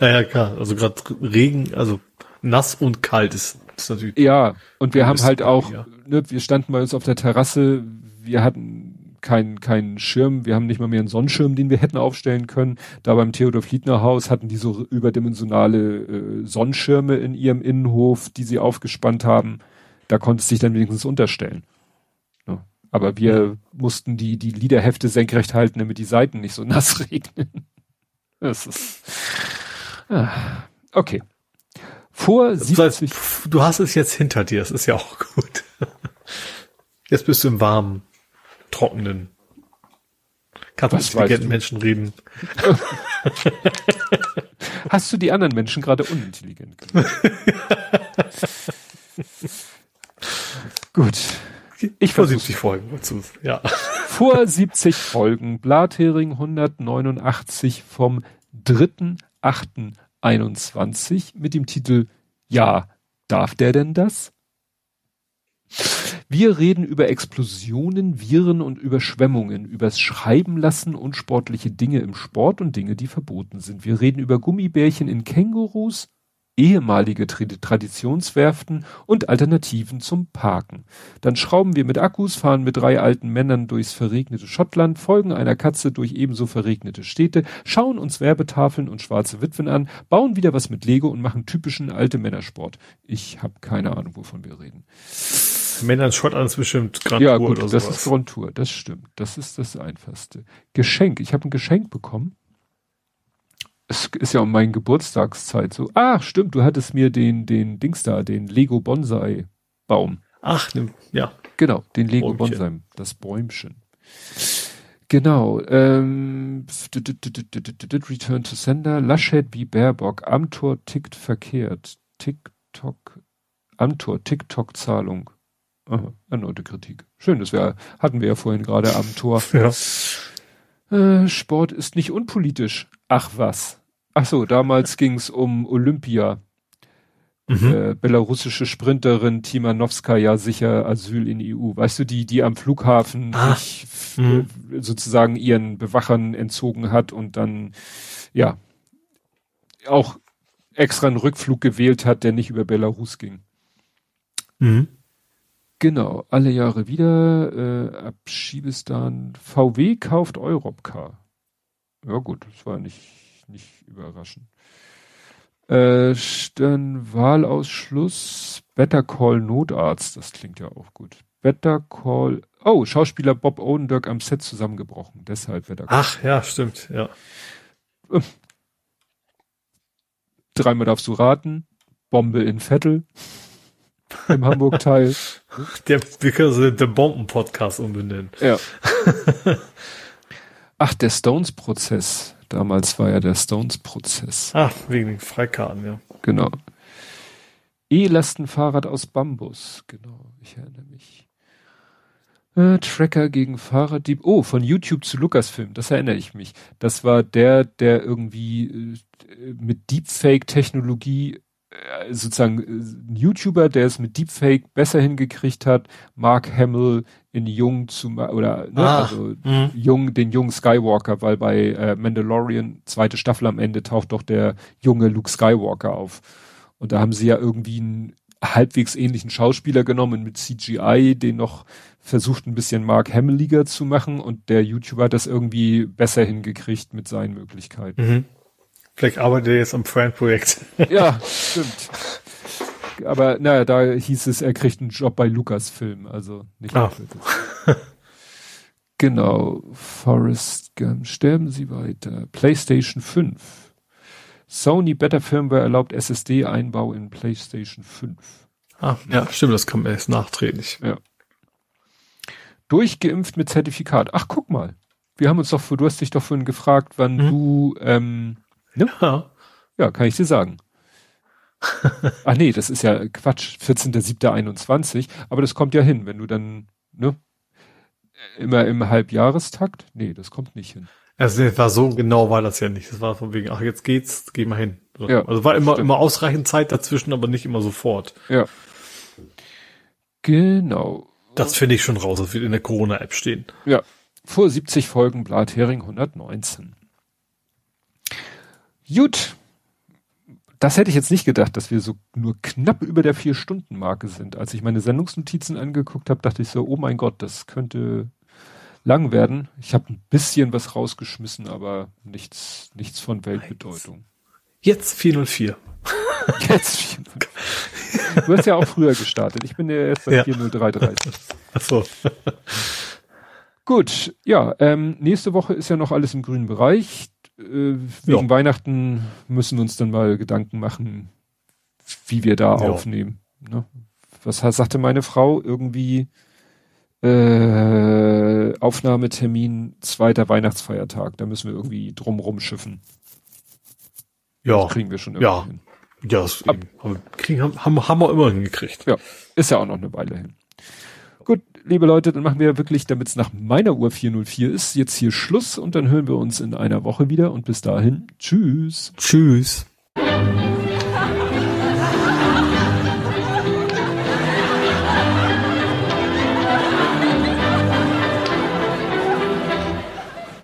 Ja, ja, klar. Also gerade Regen, also nass und kalt ist, ist natürlich. Ja, und wir haben halt auch, ne, wir standen bei uns auf der Terrasse, wir hatten keinen keinen Schirm, wir haben nicht mal mehr einen Sonnenschirm, den wir hätten aufstellen können. Da beim Theodor Fliedner Haus hatten die so überdimensionale äh, Sonnenschirme in ihrem Innenhof, die sie aufgespannt haben. Da konnte es sich dann wenigstens unterstellen. Ja. Aber wir ja. mussten die, die Liederhefte senkrecht halten, damit die Seiten nicht so nass [LAUGHS] regnen. Das ist, ah, okay. Vor 70. Du hast es jetzt hinter dir, das ist ja auch gut. Jetzt bist du im warmen, trockenen. Kannst mit intelligenten Menschen reden. [LAUGHS] Hast du die anderen Menschen gerade unintelligent gemacht? [LAUGHS] Gut. Ich vor 70 Folgen. Ja. [LAUGHS] Vor 70 Folgen. Blathering 189 vom 3.8. 21 mit dem Titel Ja, darf der denn das? Wir reden über Explosionen, Viren und Überschwemmungen, übers Schreiben lassen und sportliche Dinge im Sport und Dinge, die verboten sind. Wir reden über Gummibärchen in Kängurus, ehemalige Traditionswerften und Alternativen zum Parken. Dann schrauben wir mit Akkus, fahren mit drei alten Männern durchs verregnete Schottland, folgen einer Katze durch ebenso verregnete Städte, schauen uns Werbetafeln und schwarze Witwen an, bauen wieder was mit Lego und machen typischen alte Männersport. Ich habe keine Ahnung, wovon wir reden. Männer in Schottland ist bestimmt Grand ja, Tour gut, oder das sowas. ist Grand Tour, das stimmt. Das ist das Einfachste. Geschenk. Ich habe ein Geschenk bekommen es ist ja um meinen Geburtstagszeit so. Ach, stimmt, du hattest mir den, den Dings da, den Lego Bonsai Baum. Ach, ne, ja. Genau, den Lego Bäumchen. Bonsai, das Bäumchen. Genau, ähm, Return to Sender, Laschet wie Baerbock, Amtor tickt verkehrt, TikTok, Amtor, TikTok-Zahlung. Aha, erneute Kritik. Schön, das wär, hatten wir ja vorhin gerade am Tor. [LAUGHS] Ja. Äh, Sport ist nicht unpolitisch. Ach was. Ach so, damals ging's um Olympia. Mhm. Äh, belarussische Sprinterin Timanowskaja sicher Asyl in die EU. Weißt du, die, die am Flughafen ah. sich mhm. sozusagen ihren Bewachern entzogen hat und dann, ja, auch extra einen Rückflug gewählt hat, der nicht über Belarus ging. Mhm. Genau, alle Jahre wieder, äh, ab Schiebestan. VW kauft Europcar. Ja gut, das war nicht, nicht überraschend. Äh, dann Wahlausschluss, Better Call Notarzt, das klingt ja auch gut. Better Call, oh, Schauspieler Bob Odenkirk am Set zusammengebrochen, deshalb Better Call. Ach ja, stimmt, ja. Dreimal darfst du raten, Bombe in Vettel im Hamburg-Teil. Der, wir können so den Bomben-Podcast umbenennen. Ja. [LAUGHS] Ach, der Stones-Prozess. Damals war ja der Stones-Prozess. Ach, wegen den Freikarten, ja. Genau. E-Lastenfahrrad aus Bambus. Genau, ich erinnere mich. Äh, Tracker gegen Fahrraddieb. Oh, von YouTube zu Lucasfilm, das erinnere ich mich. Das war der, der irgendwie äh, mit Deepfake-Technologie sozusagen äh, ein YouTuber, der es mit Deepfake besser hingekriegt hat, Mark Hamill in Jung zu oder ne, ah, also mh. Jung, den jungen Skywalker, weil bei äh, Mandalorian zweite Staffel am Ende taucht doch der junge Luke Skywalker auf. Und da haben sie ja irgendwie einen halbwegs ähnlichen Schauspieler genommen mit CGI, den noch versucht ein bisschen Mark Hamilliger zu machen und der YouTuber hat das irgendwie besser hingekriegt mit seinen Möglichkeiten. Mhm. Vielleicht arbeitet er jetzt am Friend-Projekt. Ja, [LAUGHS] stimmt. Aber naja, da hieß es, er kriegt einen Job bei Lucasfilm, also nicht ah. [LAUGHS] Genau. Forrest Gump, sterben Sie weiter. PlayStation 5. Sony Better Firmware erlaubt SSD-Einbau in PlayStation 5. Ah, ja, stimmt, das kommt erst nachträglich. Ja. Durchgeimpft mit Zertifikat. Ach, guck mal. Wir haben uns doch, du hast dich doch vorhin gefragt, wann Mhm. du, ähm? Ja. Ja, kann ich dir sagen. Ach [LAUGHS] nee, das ist ja Quatsch, 14.07.21, aber das kommt ja hin, wenn du dann, ne? Immer im Halbjahrestakt? Nee, das kommt nicht hin. Also das war so genau war das ja nicht. Das war von wegen, ach jetzt geht's, geh mal hin. So. Ja, also war immer stimmt. immer ausreichend Zeit dazwischen, aber nicht immer sofort. Ja. Genau. Das finde ich schon raus, das wird in der Corona-App stehen. Ja. Vor 70 Folgen Blathering 119. Gut. Das hätte ich jetzt nicht gedacht, dass wir so nur knapp über der Vier-Stunden-Marke sind. Als ich meine Sendungsnotizen angeguckt habe, dachte ich so, oh mein Gott, das könnte lang werden. Ich habe ein bisschen was rausgeschmissen, aber nichts, nichts von Weltbedeutung. Jetzt 404. [LAUGHS] Jetzt 400. Du hast ja auch früher gestartet. Ich bin ja erst bei Ja. 4033. [LAUGHS] Ach so. Gut, ja, ähm, nächste Woche ist ja noch alles im grünen Bereich. Äh, wegen Ja. Weihnachten müssen wir uns dann mal Gedanken machen, wie wir da Ja. aufnehmen. Ne? Was sagte meine Frau? Irgendwie äh, Aufnahmetermin zweiter Weihnachtsfeiertag. Da müssen wir irgendwie drumrum schiffen. Ja, Kriegen wir schon irgendwie Ja. hin. ja, das eben. Aber kriegen, haben, haben, haben wir immer hingekriegt. Ja, ist ja auch noch eine Weile hin. Liebe Leute, dann machen wir wirklich, damit es nach meiner Uhr 404 ist, jetzt hier Schluss und dann hören wir uns in einer Woche wieder und bis dahin, tschüss. Tschüss.